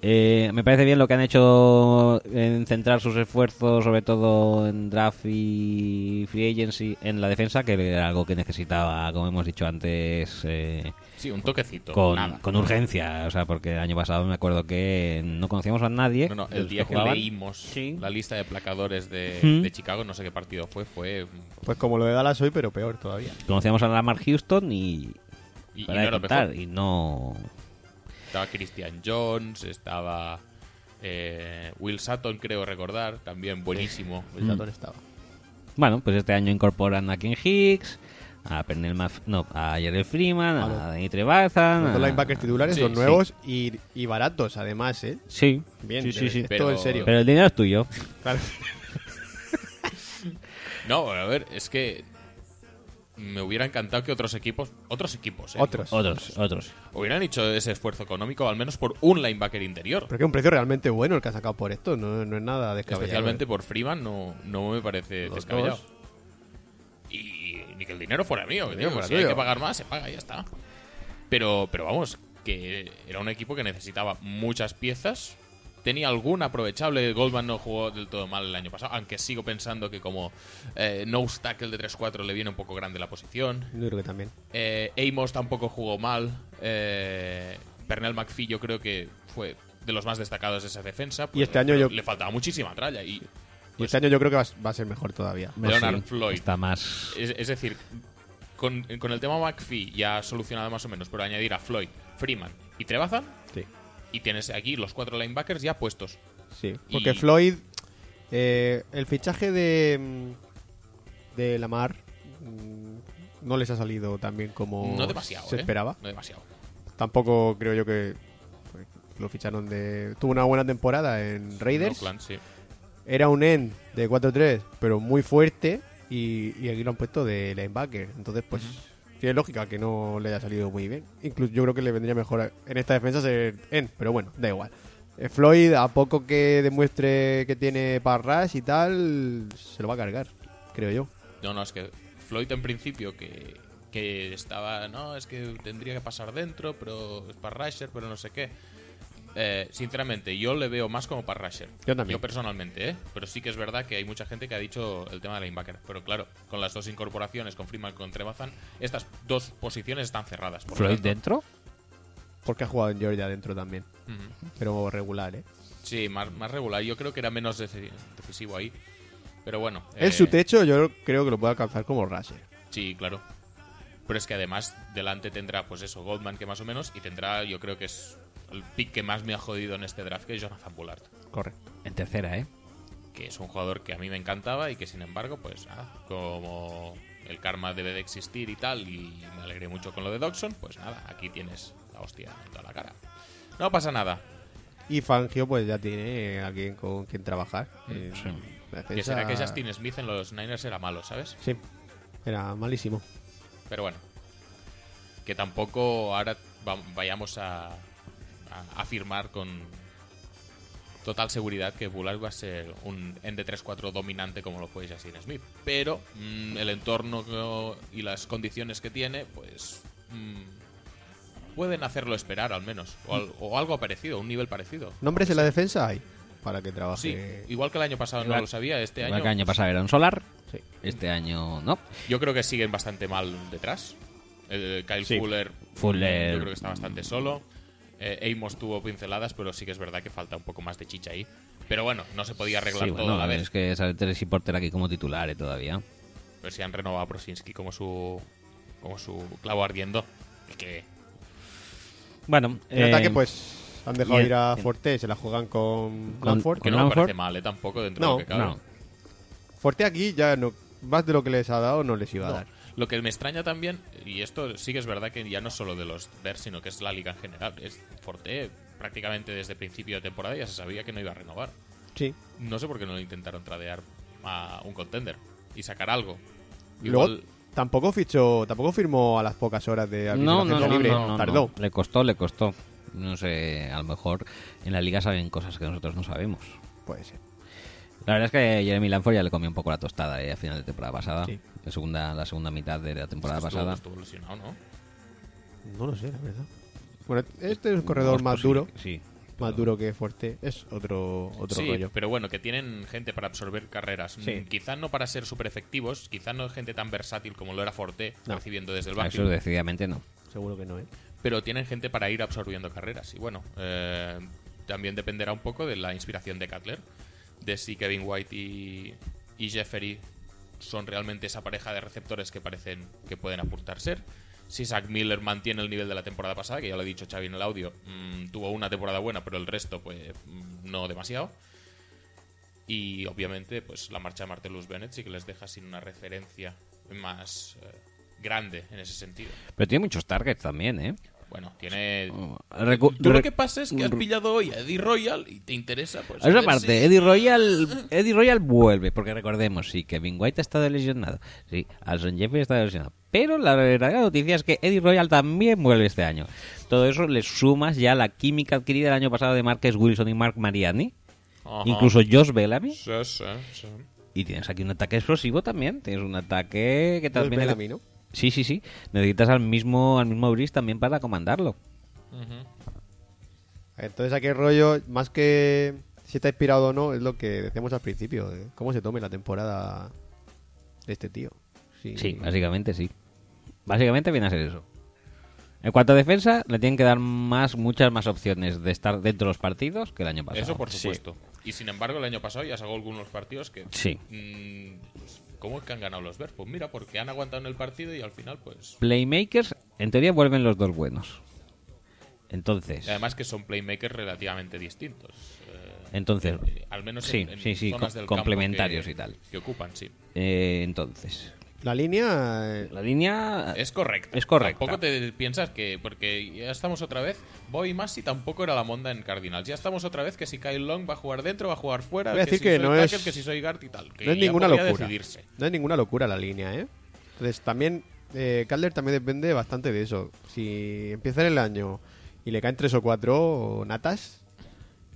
Eh, me parece bien lo que han hecho en centrar sus esfuerzos, sobre todo en draft y free agency, en la defensa, que era algo que necesitaba, como hemos dicho antes, eh, Sí, un toquecito. con, nada. con urgencia. O sea, porque el año pasado me acuerdo que no conocíamos a nadie. No, el día que jugaban. leímos Sí. la lista de placadores de, de Chicago, no sé qué partido fue, fue... Pues como lo de Dallas hoy, pero peor todavía. Conocíamos a Lamar Houston y. Y, y para no mejor. y no. Estaba Christian Jones, estaba eh, Will Sutton, creo recordar, también buenísimo. El Dalton estaba. Bueno, pues este año incorporan a Ken Hicks, a Pernell Maf- no, a Jerry Freeman, A a los- Danny Trevathan. Los a- linebackers titulares Sí, son sí. nuevos y, y baratos, además, ¿eh? Sí, Bien, sí, sí, Pero- en serio. Pero el dinero es tuyo. Claro. (laughs) No, a ver, es que me hubiera encantado que otros equipos, otros equipos, ¿eh? Otros. Otros, otros. hubieran hecho ese esfuerzo económico, al menos por un linebacker interior. Pero que es un precio realmente bueno el que ha sacado por esto, no, no es nada descabellado. Especialmente ¿eh? por Freeman no, no me parece Los descabellado. dos. Y ni que el dinero fuera mío, que digo, dinero fuera si hay que pagar más, se paga y ya está. Pero, pero vamos, que era un equipo que necesitaba muchas piezas. Tenía alguna aprovechable. Goldman no jugó del todo mal el año pasado, aunque sigo pensando que como eh, no tackle de 3-4 le viene un poco grande la posición. Yo creo que también. Eh, Amos tampoco jugó mal. Eh, Pernell McPhee yo creo que fue de los más destacados de esa defensa. Y este año yo- Le faltaba muchísima tralla. Y Y pues, este año yo creo que va, a- va a ser mejor todavía. Leonard Sí, Floyd. Está más. Es, es decir, con, con el tema McPhee ya solucionado más o menos, pero añadir a Floyd, Freeman y Trebazan, Sí. Y tienes aquí los cuatro linebackers ya puestos. Sí, porque Y- Floyd, eh, el fichaje de, mm, de Lamar mm, no les ha salido tan bien como no demasiado, se ¿eh? esperaba. No demasiado. Tampoco creo yo que pues, lo ficharon de... Tuvo una buena temporada en Raiders. Oakland, sí. Era un end de 4-3, pero muy fuerte. Y, y aquí lo han puesto de linebacker. Entonces, pues, tiene lógica que no le haya salido muy bien. Incluso yo creo que le vendría mejor en esta defensa ser end, pero bueno, da igual. Eh, Floyd, a poco que demuestre que tiene parras y tal, se lo va a cargar, creo yo. No, no, es que Floyd en principio que, que estaba, no, es que tendría que pasar dentro, pero es para Rusher, pero no sé qué. Eh, sinceramente, yo le veo más como para Rusher. Yo también. personalmente, ¿eh? Pero sí que es verdad que hay mucha gente que ha dicho el tema de linebacker. Pero claro, con las dos incorporaciones, con Freeman y con Trebazan, estas dos posiciones están cerradas. por lo ¿Floyd tanto- dentro? Porque ha jugado en Georgia dentro también. Ujú. Pero regular, ¿eh? Sí, más, más regular. Yo creo que era menos deci- decisivo ahí. Pero bueno. Eh, su techo yo creo que lo puede alcanzar como Rusher. Sí, claro. Pero es que además delante tendrá, pues eso, Goldman que más o menos, y tendrá, yo creo que es el pick que más me ha jodido en este draft, que es Jonathan Bullard, Correcto. En tercera, ¿eh? que es un jugador que a mí me encantaba y que sin embargo, pues nada, como el karma debe de existir y tal, y me alegré mucho con lo de Dodson, pues nada, aquí tienes la hostia en toda la cara. No pasa nada. Y Fangio pues ya tiene alguien con quien trabajar. Eh, la Que será que Justin Smith en los Niners era malo, ¿sabes? Sí, era malísimo. Pero bueno. Que tampoco ahora va- vayamos a, a afirmar con total seguridad que Bullard va a ser un ND3-4 dominante como lo fue Justin Smith. Pero mm, el entorno y las condiciones que tiene, pues... mm, pueden hacerlo esperar al menos. O, al- o algo parecido, un nivel parecido. ¿Nombres en la defensa hay? Para que trabaje. Sí, igual que el año pasado no lo sabía, este Igual año... que el año pasado era un solar. Sí. Este año no. Yo creo que siguen bastante mal detrás. El Kyle Sí. Fuller, Fuller. yo creo que está bastante solo. Eh, Amos tuvo pinceladas, pero sí que es verdad que falta un poco más de chicha ahí. Pero bueno, no se podía arreglar Sí, todo bueno, a la vez. es que sale Teresi Porter aquí como titular eh, todavía. Pero si han renovado a Prosinski como su como su clavo ardiendo. Es que Bueno, En eh, ataque pues han dejado y- ir a Forte, se la juegan con Con- Lanford. que no me parece mal, ¿eh? Tampoco dentro de lo que cabe. no. Forte aquí ya no más de lo que les ha dado no les iba a No. dar. Lo que me extraña también, y esto sí que es verdad que ya no es solo de los Bears, sino que es la liga en general, es Forte prácticamente desde principio de temporada ya se sabía que no iba a renovar. Sí. No sé por qué no lo intentaron tradear a un contender y sacar algo. Luego Igual, tampoco fichó, tampoco firmó a las pocas horas de No, la no, no, libre. no, no, Tardó. no. Le costó, le costó. No sé, a lo mejor en la liga saben cosas que nosotros no sabemos. Puede ser. La verdad es que Jeremy Lanford ya le comió un poco la tostada eh, a final de temporada pasada. Sí. La segunda, la segunda mitad de la temporada estuvo, pasada. estuvo lesionado, ¿no? No lo sé, la verdad. Bueno, este es un corredor es más posible, duro, Sí. más duro que Forte. Es otro otro sí, rollo. pero bueno, que tienen gente para absorber carreras. Sí. Mm, Quizá no para ser súper efectivos, quizá no gente tan versátil como lo era Forte, No. recibiendo desde el Eso backfield, decididamente no. Seguro que no, ¿eh? pero tienen gente para ir absorbiendo carreras. Y bueno, eh, también dependerá un poco de la inspiración de Cutler, de si Kevin White y, y Jeffery son realmente esa pareja de receptores que parecen que pueden apuntar ser. Si Zach Miller mantiene el nivel de la temporada pasada, que ya lo ha dicho Xavi en el audio, mm, tuvo una temporada buena, pero el resto, pues, mm, no demasiado. Y obviamente, pues la marcha de Martellus Bennett sí que les deja sin una referencia más eh, grande en ese sentido. Pero tiene muchos targets también, ¿eh? Bueno, tiene. Recu- Tú lo re- que pasa es que has pillado hoy a Eddie Royal y te interesa, pues. A esa ver parte, si- Eddie Royal, (laughs) Eddie Royal vuelve, porque recordemos, sí, Kevin White ha estado lesionado, sí, Alson Jeffrey ha estado lesionado, pero la verdadera noticia es que Eddie Royal también vuelve este año. Todo eso le sumas ya la química adquirida el año pasado de Marques Wilson y Mark Mariani, Ajá. incluso Josh Bellamy, Sí, sí, sí. y tienes aquí un ataque explosivo también, tienes un ataque que es también... Bellamy, ¿no? Sí, sí, sí, necesitas al mismo, al mismo Brice también para comandarlo. Entonces aquí el rollo, más que si está inspirado o no, es lo que decíamos al principio, de cómo se tome la temporada de este tío. Sí, Sí, básicamente sí. Básicamente viene a ser eso. En cuanto a defensa, le tienen que dar más, muchas más opciones de estar dentro de los partidos que el año pasado. Eso por Sí. supuesto. Y sin embargo, el año pasado ya sacó algunos partidos que. Sí. mm, pues, ¿Cómo es que han ganado los Bears? Pues mira, porque han aguantado en el partido y al final, pues. Playmakers, en teoría vuelven los dos buenos. Entonces, y además que son playmakers relativamente distintos. eh, entonces, eh, al menos sí, en, en sí, sí, zonas co- del campo complementarios que- y tal. Que ocupan, sí. eh, entonces, La línea... eh, la línea Es correcta. Es correcta. Tampoco te piensas que. Porque ya estamos otra vez. Voy más si tampoco era la monda en Cardinals. Ya estamos otra vez que si Kyle Long va a jugar dentro, va a jugar fuera. Voy a decir si que soy no tackle, es- que si soy guard y tal. Que no es ninguna locura. decidirse. No es ninguna locura la línea, ¿eh? Entonces también, eh, Calder también depende bastante de eso. Si empieza en el año y le caen tres o cuatro natas,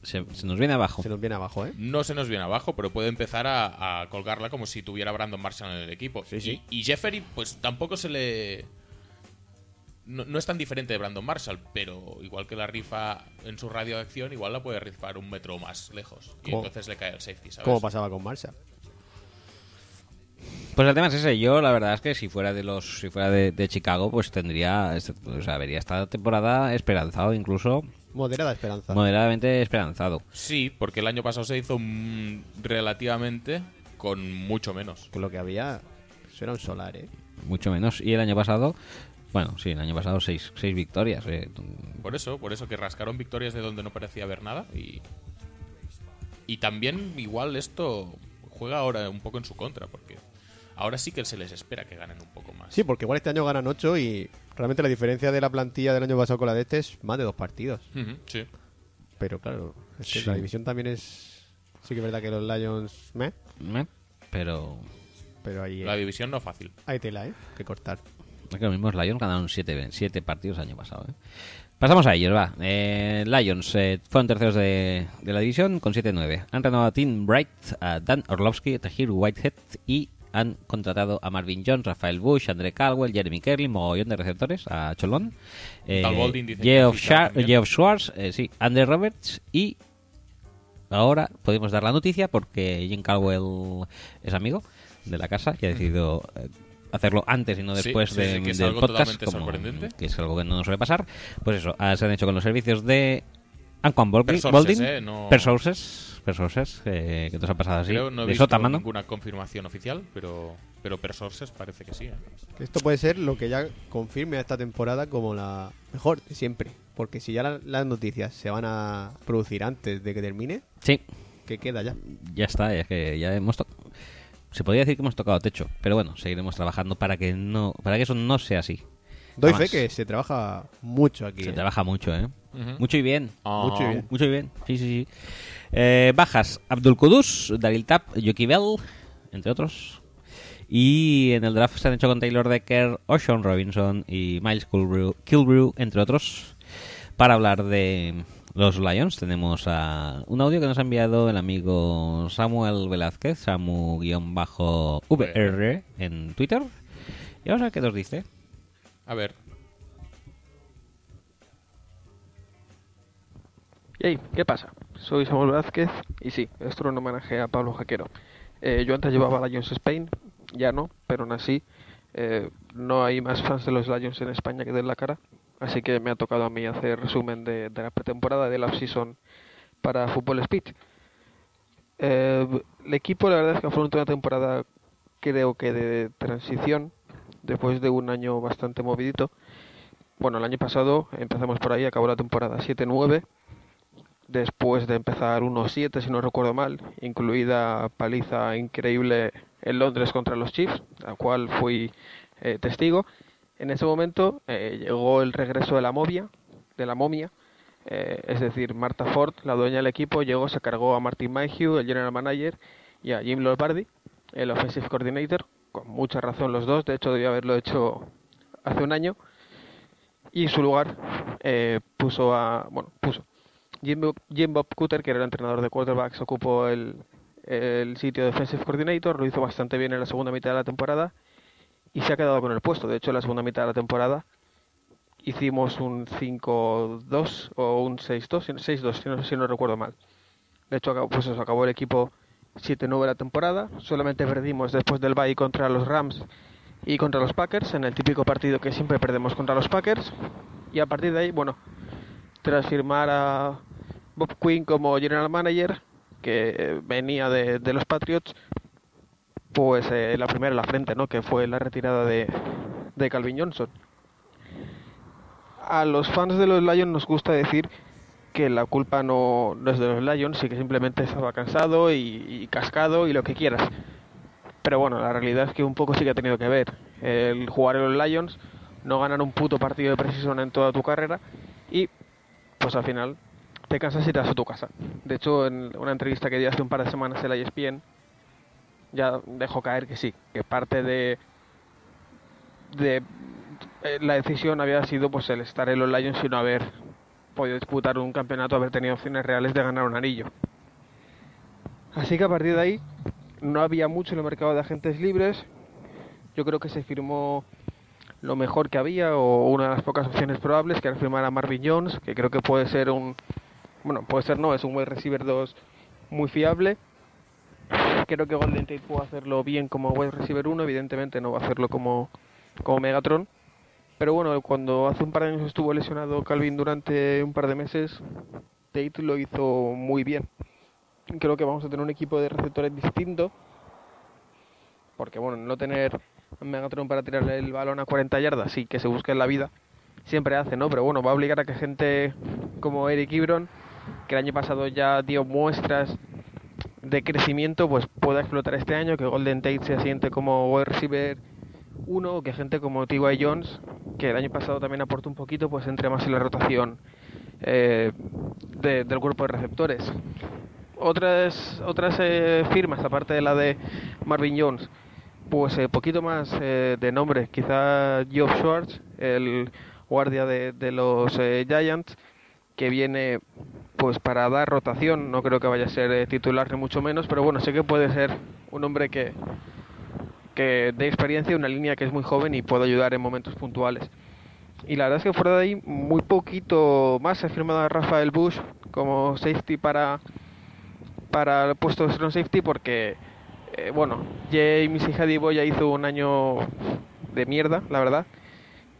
se, se nos viene abajo. se nos viene abajo, ¿eh? No se nos viene abajo, pero puede empezar a, a colgarla como si tuviera Brandon Marshall en el equipo. Sí, sí. Y, y Jeffery, pues tampoco se le. No, no es tan diferente de Brandon Marshall, pero igual que la rifa en su radio de acción, igual la puede rifar un metro más lejos. Y Como- entonces le cae el safety, ¿sabes? Como pasaba con Marshall. Pues el tema es ese. Yo, la verdad es que si fuera de los, si fuera de, de Chicago, pues tendría, este- o sea, vería esta temporada esperanzado, incluso Moderada esperanza. moderadamente esperanzado. Sí, porque el año pasado se hizo mm, relativamente con mucho menos. Que lo que había, eso era un solar, ¿eh? mucho menos. Y el año pasado, bueno, sí, el año pasado seis, seis victorias. eh. Por eso, por eso que rascaron victorias de donde no parecía haber nada y y también igual esto juega ahora un poco en su contra porque ahora sí que se les espera que ganen un poco más. Sí, porque igual este año ganan ocho y realmente la diferencia de la plantilla del año pasado con la de este es más de dos partidos. Sí. Pero claro, es que Sí. la división también es. Sí que es verdad que los Lions. Me, Me- Pero pero ahí, La división no fácil. hay tela, ¿eh? Que cortar. es que los mismos Lions ganaron 7 siete partidos el año pasado. ¿eh? Pasamos a ellos, va. Eh, Lions eh, fueron terceros de, de la división con 7-9. Han renovado a Tim Bright, a Dan Orlovsky, a Tahir Whitehead y han contratado a Marvin Jones, Rafael Bush, André Caldwell, Jeremy Kerlin, mogollón de receptores, a Cholón, eh, Geoff, Shar-. Geoff Schwartz, eh, sí, André Roberts y ahora podemos dar la noticia porque Jim Caldwell es amigo de la casa y ha decidido eh, hacerlo antes y no después sí, de- sí, que es del algo podcast, como- que es algo que no nos suele pasar. Pues eso, ah, se han hecho con los servicios de Anquan Baldwin, Persources, eh, no- Persources, Persources, eh, que nos ha pasado así, Creo no he de visto ninguna confirmación oficial, pero, pero per sources parece que sí. ¿eh? Esto puede ser lo que ya confirme a esta temporada como la mejor de siempre. Porque si ya la- las noticias se van a producir antes de que termine, Sí, ¿qué queda ya? ya está, es que ya hemos to- se podría decir que hemos tocado techo, pero bueno, seguiremos trabajando para que no para que eso no sea así. Doy Jamás. fe que se trabaja mucho aquí. Se ¿eh? trabaja mucho, ¿eh? Ujú. Mucho y bien. Ah. Mucho y bien. Mucho y bien. Sí, sí, sí. Eh, bajas, Abdul Kudus, Daryl Tap, Yuki Bell, entre otros. Y en el draft se han hecho con Taylor Decker, Ocean Robinson y Miles Kilbrew, Kilbrew, entre otros. Para hablar de los Lions tenemos a un audio que nos ha enviado el amigo Samuel Velázquez, Samu-VR en Twitter. Y vamos a ver qué nos dice. A ver, Hey, ¿qué pasa? Soy Samuel Vázquez y sí, esto era un homenaje a Pablo Jaquero. Eh, yo antes llevaba Lions Spain, ya no, pero aún así eh, no hay más fans de los Lions en España que de la cara, así que me ha tocado a mí hacer resumen de, la pretemporada de la off-season para Fútbol Speech. Eh, el equipo la verdad es que afronta una temporada creo que de transición después de un año bastante movidito. Bueno, el año pasado empezamos por ahí, acabó la temporada 7-9 después de empezar 1-7, si no recuerdo mal, incluida paliza increíble en Londres contra los Chiefs, la cual fui eh, testigo. En ese momento eh, llegó el regreso de la momia, de la momia, eh, es decir, Marta Ford, la dueña del equipo, llegó, se cargó a Martin Mayhew, el general manager, y a Jim Lombardi, el offensive coordinator, con mucha razón los dos, de hecho debía haberlo hecho hace un año, y en su lugar eh, puso a, bueno, puso Jim, Jim Bob Cooter, que era el entrenador de quarterbacks, ocupó el, el sitio de Defensive Coordinator, lo hizo bastante bien en la segunda mitad de la temporada y se ha quedado con el puesto. De hecho, en la segunda mitad de la temporada hicimos un 5-2 o un 6-2, si no- 6-2, si no, si no recuerdo mal. De hecho, pues eso, acabó el equipo 7-9 la temporada. Solamente perdimos después del bye contra los Rams y contra los Packers, en el típico partido que siempre perdemos contra los Packers. Y a partir de ahí, bueno, tras firmar a Bob Quinn como general manager, que venía de, de los Patriots, pues eh, la primera en la frente, ¿no? Que fue la retirada de, de Calvin Johnson. A los fans de los Lions nos gusta decir que la culpa no, no es de los Lions, y que simplemente estaba cansado y, y cascado y lo que quieras. Pero bueno, la realidad es que un poco sí que ha tenido que ver. El jugar en los Lions, no ganar un puto partido de precision en toda tu carrera y pues al final te cansas y te vas a tu casa. De hecho, en una entrevista que di hace un par de semanas en la ESPN, ya dejó caer que sí, que parte de, de eh, la decisión había sido pues el estar en los Lions y no haber podido disputar un campeonato, haber tenido opciones reales de ganar un anillo. Así que a partir de ahí no había mucho en el mercado de agentes libres. Yo creo que se firmó lo mejor que había o una de las pocas opciones probables, que era firmar a Marvin Jones, que creo que puede ser un... Bueno, puede ser no, es un wide receiver 2 muy fiable. Creo que Golden Tate puede hacerlo bien como wide receiver 1, evidentemente no va a hacerlo como, como Megatron. Pero bueno, cuando hace un par de años estuvo lesionado Calvin durante un par de meses, Tate lo hizo muy bien. Creo que vamos a tener un equipo de receptores distinto. Porque bueno, no tener a Megatron para tirarle el balón a 40 yardas, sí, que se busque en la vida, siempre hace, ¿no? Pero bueno, va a obligar a que gente como Eric Ibron, que el año pasado ya dio muestras de crecimiento, pues pueda explotar este año, que Golden Tate se asiente como wide receiver 1, o que gente como T.Y. Jones, que el año pasado también aportó un poquito, pues entre más en la rotación eh, de- del cuerpo de receptores. Otras, otras eh, firmas, aparte de la de Marvin Jones, pues eh, poquito más eh, de nombre. Quizá Geoff Schwartz, el guardia de, de los eh, Giants, que viene pues para dar rotación. No creo que vaya a ser eh, titular ni mucho menos, pero bueno, sé que puede ser un hombre que, que de experiencia, una línea que es muy joven y puede ayudar en momentos puntuales. Y la verdad es que fuera de ahí, muy poquito más. Se ha firmado a Rafael Bush como safety para, para el puesto de strong safety porque, eh, bueno, James Hadibo ya hizo un año de mierda, la verdad.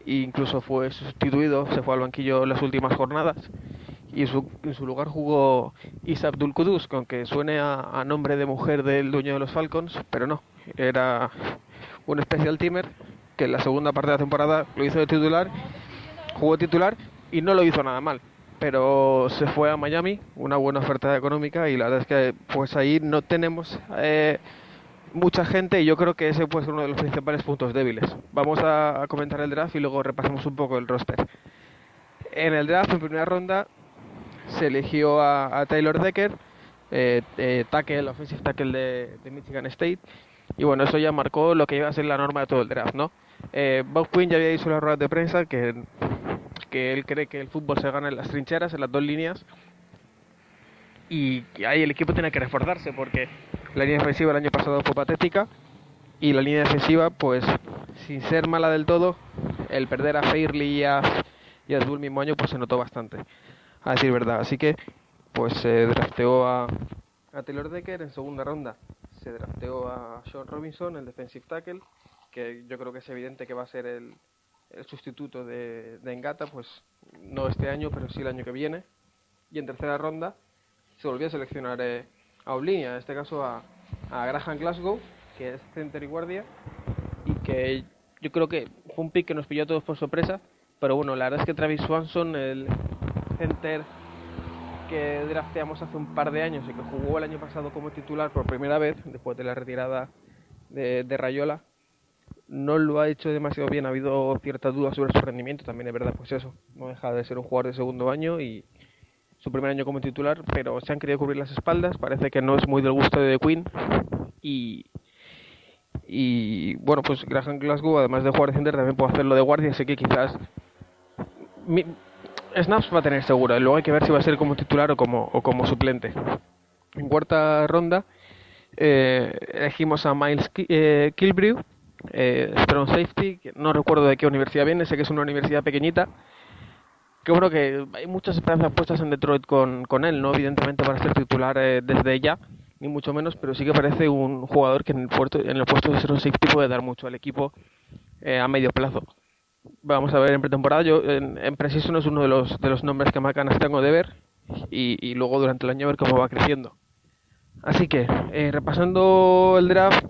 E incluso fue sustituido, se fue al banquillo las últimas jornadas. Y su, en su lugar jugó Isa Abdul Kudus, que suene a nombre de mujer del dueño de los Falcons, pero no, era un special teamer que en la segunda parte de la temporada lo hizo de titular, jugó titular y no lo hizo nada mal. Pero se fue a Miami, una buena oferta económica y la verdad es que pues ahí no tenemos eh, mucha gente y yo creo que ese puede ser uno de los principales puntos débiles. Vamos a, comentar el draft y luego repasamos un poco el roster. En el draft, en primera ronda, se eligió a, Taylor Decker, eh, eh, tackle, offensive tackle de Michigan State. Y bueno, eso ya marcó lo que iba a ser la norma de todo el draft, ¿no? Eh, Bob Quinn ya había dicho en las ruedas de prensa que, que él cree que el fútbol se gana en las trincheras, en las dos líneas. Y ahí el equipo tiene que reforzarse porque la línea defensiva el año pasado fue patética y la línea defensiva, pues sin ser mala del todo, el perder a Fairley y a, y mismo año, pues se notó bastante, a decir verdad. Así que, pues se drafteó a, a Taylor Decker en segunda ronda. Se drafteó a Sean Robinson, el defensive tackle, que yo creo que es evidente que va a ser el, el sustituto de, de Engata, pues no este año, pero sí el año que viene. Y en tercera ronda se volvió a seleccionar eh, a línea, en este caso a, a Graham Glasgow, que es center y guardia, y que yo creo que fue un pick que nos pilló a todos por sorpresa, pero bueno, la verdad es que Travis Swanson, el center que drafteamos hace un par de años y que jugó el año pasado como titular por primera vez, después de la retirada de, de Rayola, no lo ha hecho demasiado bien, ha habido ciertas dudas sobre su rendimiento, también es verdad, pues eso, no deja de ser un jugador de segundo año y su primer año como titular, pero se han querido cubrir las espaldas, parece que no es muy del gusto de Queen y, y bueno, pues Graham Glasgow, además de jugar de center, también puede hacerlo de guardia, así que quizás mi- snaps va a tener seguro, luego hay que ver si va a ser como titular o como, o como suplente. En cuarta ronda eh, elegimos a Miles Ki- eh, Kilbrew, eh, strong safety, no recuerdo de qué universidad viene, sé que es una universidad pequeñita, que bueno que hay muchas esperanzas puestas en Detroit con, con él, no evidentemente para ser titular eh, desde ya, ni mucho menos, pero sí que parece un jugador que en el, puerto, en el puesto de ser safety puede dar mucho al equipo eh, a medio plazo. Vamos a ver en pretemporada, yo en, en Precision es uno de los, de los nombres que más ganas tengo de ver y, luego durante el año ver cómo va creciendo. Así que, eh, repasando el draft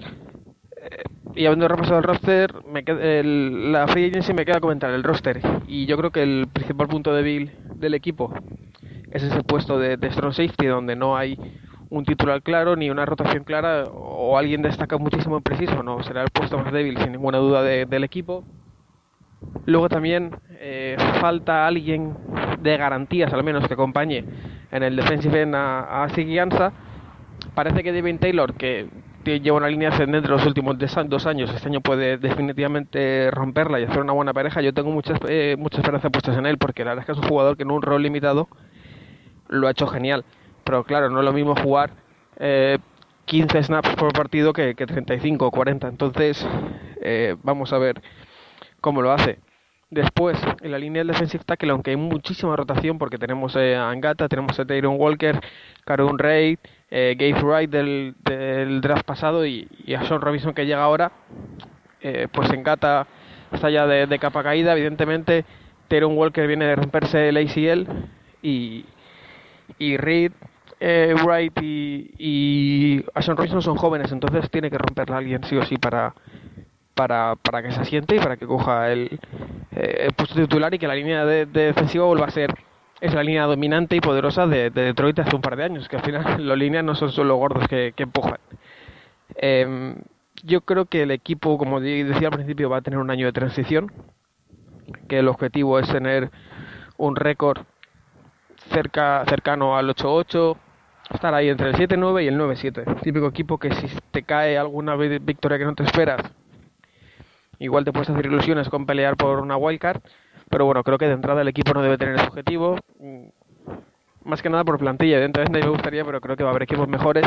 eh, y habiendo repasado el roster, me qued- el- la free agency me queda comentar el roster. Y yo creo que el principal punto débil del equipo es ese puesto de, de strong safety, donde no hay un titular claro ni una rotación clara o alguien destaca muchísimo en preciso. No será el puesto más débil, sin ninguna duda, de- del equipo. Luego también eh, falta alguien de garantías, al menos que acompañe en el defensive end a, a. Parece que Devin Taylor, que lleva una línea ascendente los últimos dos años, este año puede definitivamente romperla y hacer una buena pareja. Yo tengo muchas eh, mucha esperanza puestas en él, porque la verdad es que es un jugador que en un rol limitado lo ha hecho genial. Pero claro, no es lo mismo jugar eh, 15 snaps por partido que, que 35 o 40. Entonces, eh, vamos a ver cómo lo hace. Después, en la línea del defensive tackle, aunque hay muchísima rotación, porque tenemos eh, a Angata, tenemos a Tyron Walker, Karun Reid, eh, Gabe Wright del, draft pasado y, y a Sean Robinson que llega ahora, eh, pues Angata está ya de, capa caída, evidentemente. Tyron Walker viene de romperse el ACL y, y Reed, eh, Wright y, y Ashon Robinson son jóvenes, entonces tiene que romperla alguien sí o sí para, para, para que se asiente y para que coja el, eh, el puesto titular y que la línea de, de defensiva vuelva a ser esa línea dominante y poderosa de, de Detroit hace un par de años, que al final (laughs) los líneas no son solo gordos que, empujan. Em, yo creo que el equipo, como decía al principio, va a tener un año de transición, que el objetivo es tener un récord cerca, cercano al 8-8, estar ahí entre el 7-9 y el 9-7. Típico equipo que si te cae alguna vi- victoria que no te esperas, igual te puedes hacer ilusiones con pelear por una wildcard, pero bueno, creo que de entrada el equipo no debe tener ese objetivo. mm, Más que nada por plantilla, evidentemente me gustaría, pero creo que va a haber equipos mejores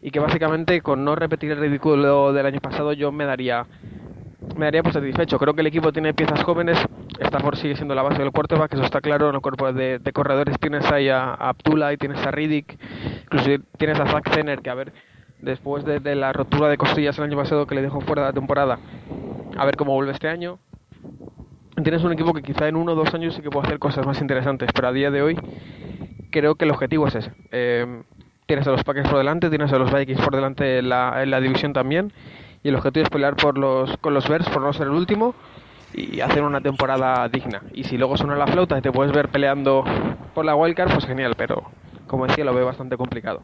y que básicamente con no repetir el ridículo del año pasado yo me daría me daría pues satisfecho. Creo que el equipo tiene piezas jóvenes. Stafford sigue siendo la base del quarterback, eso está claro. En el cuerpo de, corredores tienes ahí a, a Abdullah y tienes a Riddick. Incluso tienes a Zach Zenner, que a ver, después de, de la rotura de costillas el año pasado que le dejó fuera de la temporada, a ver cómo vuelve este año. Tienes un equipo que quizá en uno o dos años sí que puede hacer cosas más interesantes, pero a día de hoy creo que el objetivo es ese. Eh, tienes a los Packers por delante, tienes a los Vikings por delante en la, la división también. Y el objetivo es pelear por los, con los Bears por no ser el último y hacer una temporada digna. Y si luego suena la flauta y te puedes ver peleando por la wildcard, pues genial, pero como decía, lo veo bastante complicado.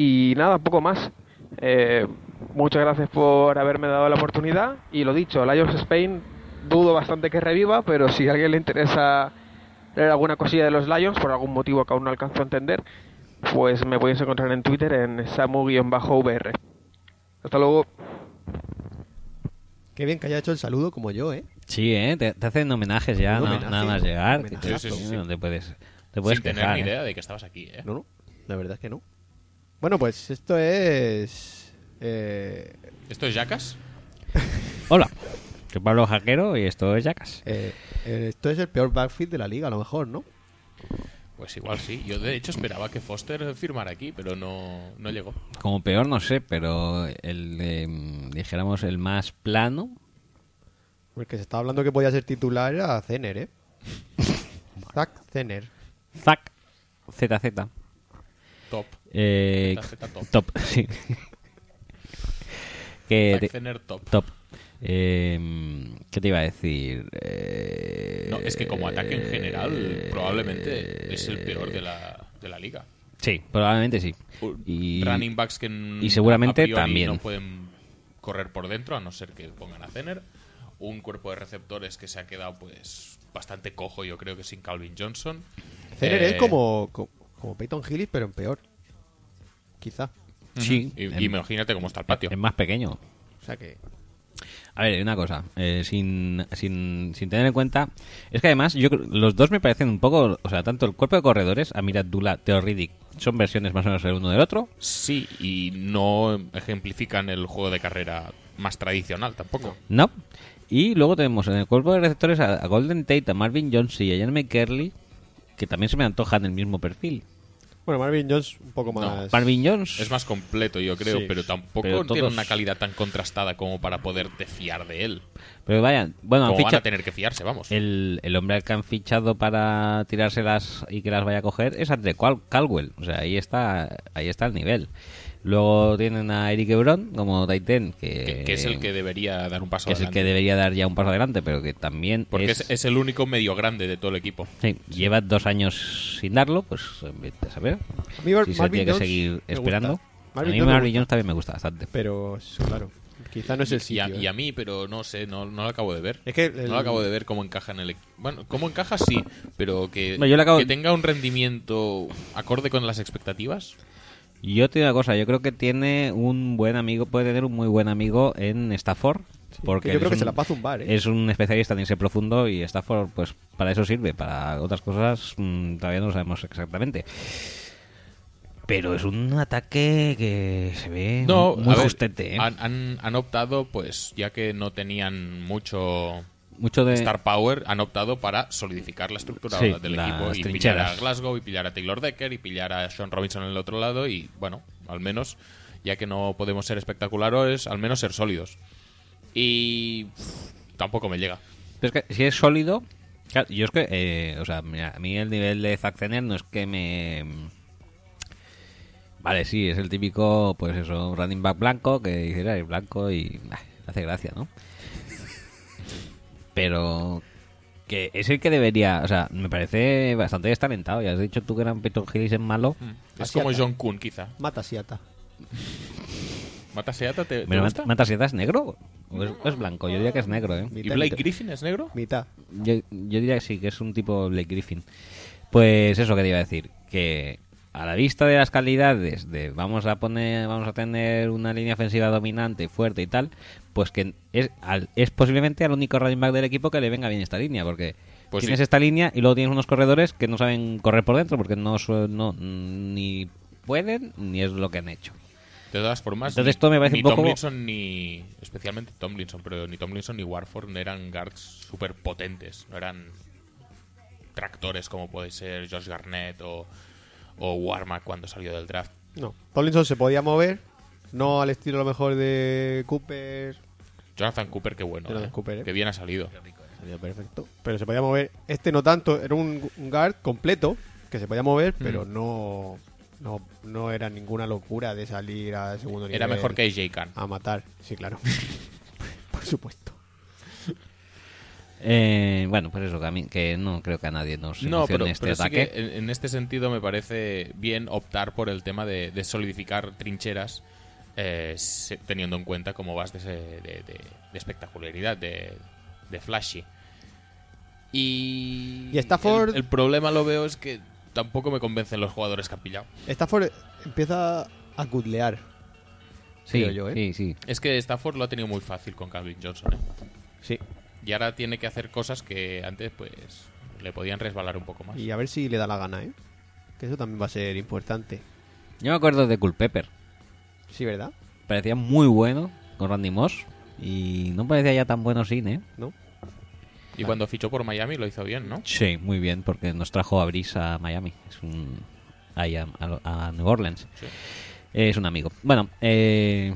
Y nada, poco más. Eh, muchas gracias por haberme dado la oportunidad. Y lo dicho, Lions Spain dudo bastante que reviva, pero si a alguien le interesa leer alguna cosilla de los Lions, por algún motivo que aún no alcanzo a entender, pues me podéis encontrar en Twitter en samu-vr. Hasta luego. Qué bien que haya hecho el saludo como yo, ¿eh? Sí, ¿eh? Te, te hacen homenajes ya, no- homenaje, nada más llegar. homenaje. Sí, sí, sí. No te puedes, te puedes Sin tener ni ¿eh? idea de que estabas aquí, ¿eh? No, no. La verdad es que no. Bueno, pues esto es. Eh, ¿Esto es Jackas? (laughs) Hola, soy Pablo Jaquero y esto es Jackas. eh, eh, esto es el peor backfield de la liga, a lo mejor, ¿no? Pues igual sí. Yo de hecho esperaba que Foster firmara aquí, pero no, no llegó. Como peor no sé, pero el, eh, dijéramos, el más plano. Porque se estaba hablando que podía ser titular era Zener, ¿eh? Zach (laughs) Zener. Zack ZZ. Top. Eh, ZZ top. sí. que Zack te- Zener top. top. (laughs) (laughs) Eh, ¿Qué te iba a decir? Eh, No, es que como ataque en general, probablemente es el peor de la, de la liga. Sí, probablemente sí. Y, Running backs que y seguramente a también. no pueden correr por dentro, a no ser que pongan a Zener. Un cuerpo de receptores que se ha quedado pues bastante cojo, yo creo que sin Calvin Johnson. Zener Eh, es como, como, como Peyton Hillis, pero en peor. Quizá. Sí, Y, en- imagínate cómo está el patio. Es más pequeño. O sea que. A ver, una cosa, eh, sin, sin, sin tener en cuenta, es que además yo creo- los dos me parecen un poco, o sea, tanto el cuerpo de corredores, Amir Abdullah, Theo Riddick, son versiones más o menos el uno del otro. Sí, y no ejemplifican el juego de carrera más tradicional tampoco. No. Y luego tenemos en el cuerpo de receptores a, a Golden Tate, a Marvin Jones y a Ian McKerley, que también se me antojan el mismo perfil. Bueno, Marvin Jones un poco más. Marvin Jones Es más completo, yo creo, Sí. pero tampoco Pero tiene una calidad tan contrastada como para poderte fiar de él. Pero vaya, bueno, han van a tener que fiarse, vamos. el, el hombre al que han fichado para tirárselas y que las vaya a coger es Andre Cal- Caldwell. O sea, ahí está, ahí está el nivel. Luego tienen a Eric Ebron como Titan, que, Que, que es el que debería dar un paso que es el adelante. que debería dar ya un paso adelante, pero que también Porque es, es, el único medio grande de todo el equipo. sí, lleva dos años sin darlo, pues vete a saber. A mí si se tiene que seguir esperando. a mí Marvin. Jones también me gusta bastante. Pero, claro. Quizá no es el Y a, sitio. y ¿eh? a mí, pero no sé, no, no lo acabo de ver. Es que No lo acabo de ver cómo encaja en el... Bueno, cómo encaja sí, pero que, No, yo le acabo- que tenga un rendimiento acorde con las expectativas. Yo te digo una cosa, yo creo que tiene un buen amigo, puede tener un muy buen amigo en Stafford. Porque que yo creo es que se un- la va a zumbar, ¿eh? Es un especialista en ese profundo y Stafford, pues para eso sirve. Para otras cosas mm, todavía no lo sabemos exactamente. Pero es un ataque que se ve No, muy ver, justete. ¿eh? han, han, han optado, pues, ya que no tenían mucho... Mucho de- Star Power han optado para solidificar la estructura Sí, del equipo y pillar a Glasgow y pillar a Taylor Decker y pillar a Sean Robinson en el otro lado y bueno, al menos ya que no podemos ser espectaculares, al menos ser sólidos. Y pff, tampoco me llega. Pero es que si es sólido, claro, yo es que, eh, o sea, mira, a mí el nivel de Zack Zener no es que me... Vale, sí, es el típico, pues eso, running back blanco que dices, "Ah, es blanco y ah, hace gracia, ¿no? Pero que es el que debería, o sea, me parece bastante destalentado. Ya has dicho tú que eran Peyton Hillis en malo. Es Asiata. como John Kuhn, quizá. Mata Siata. ¿Mata Seata te, te? Matasieta es negro o es, o es blanco. Yo diría que es negro, ¿eh? ¿Y Blake Griffin es negro? Mitad. Yo, yo diría que sí, que es un tipo Blake Griffin. Pues eso quería decir, que a la vista de las calidades de vamos a poner, vamos a tener una línea ofensiva dominante, fuerte y tal, pues que es, al- es posiblemente al único running back del equipo que le venga bien esta línea, porque Pues tienes sí. esta línea y luego tienes unos corredores que no saben correr por dentro, porque no, no ni pueden ni es lo que han hecho. De todas formas, Entonces ni- esto me parece ni un poco- Tomlinson ni. Especialmente Tomlinson, pero ni Tomlinson ni Warford eran guards súper potentes. No eran tractores como puede ser Josh Garnett o, o Warmack cuando salió del draft. No. Tomlinson se podía mover, no al estilo a lo mejor de Cooper. Jonathan Cooper, qué bueno. Jonathan eh. Cooper, eh. Que bien ha salido. Sería perfecto. Pero se podía mover. Este no tanto, era un, guard completo que se podía mover, pero Mm. no, no no era ninguna locura de salir al segundo nivel. Era mejor que AJ Khan. A matar, sí, claro. (laughs) Por supuesto. Eh, bueno, pues eso, que, a mí- que no creo que a nadie nos No, emocione pero, este pero sí ataque. que en, en este sentido me parece bien optar por el tema de, de solidificar trincheras eh, se- teniendo en cuenta cómo vas de, ese- de- de- de espectacularidad, de, de flashy. Y, Y Stafford- El, el problema lo veo es que tampoco me convencen los jugadores que han pillado. Stafford empieza a cutlear. Sí, creo yo, ¿eh? sí, sí. Es que Stafford lo ha tenido muy fácil con Calvin Johnson. ¿eh? Sí. Y ahora tiene que hacer cosas que antes pues le podían resbalar un poco más. Y a ver si le da la gana, ¿eh? Que eso también va a ser importante. Yo me acuerdo de Culpepper. Sí, ¿verdad? Parecía muy bueno con Randy Moss y no parecía ya tan bueno sin, ¿eh? ¿No? Y cuando fichó por Miami lo hizo bien, ¿no? Sí, muy bien, porque nos trajo a Brice a Miami. Es un... ahí a, a- a New Orleans. Sí. Es un amigo. Bueno, eh,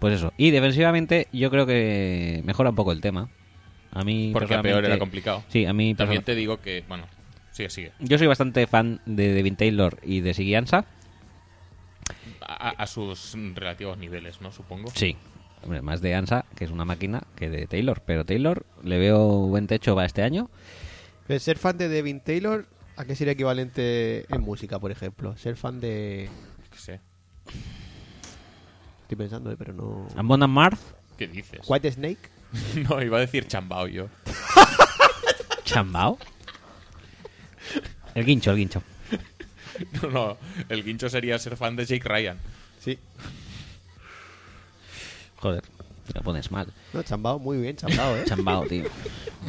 pues eso. Y defensivamente yo creo que mejora un poco el tema. A mí Porque a peor era complicado. Sí, a mí También te digo que, bueno, sigue, sigue. Yo soy bastante fan de Devin Taylor y de Siguianza. A, a sus relativos niveles, ¿no? Supongo. Sí. Hombre, más de Ansa, que es una máquina, que de Taylor. Pero Taylor le veo buen techo para este año. Pero ser fan de Devin Taylor, ¿a qué sería equivalente en música, por ejemplo? Ser fan de... ¿Qué sé? Estoy pensando, ¿eh? pero no... Amon Amarth, ¿Qué dices? White Snake. (laughs) no, iba a decir chambao yo. (laughs) Chambao. El guincho, el guincho. (laughs) No, no, el guincho sería ser fan de Jake Ryan. Sí. Joder, te pones mal. No, chambao, muy bien, chambao, ¿eh? Chambao, tío.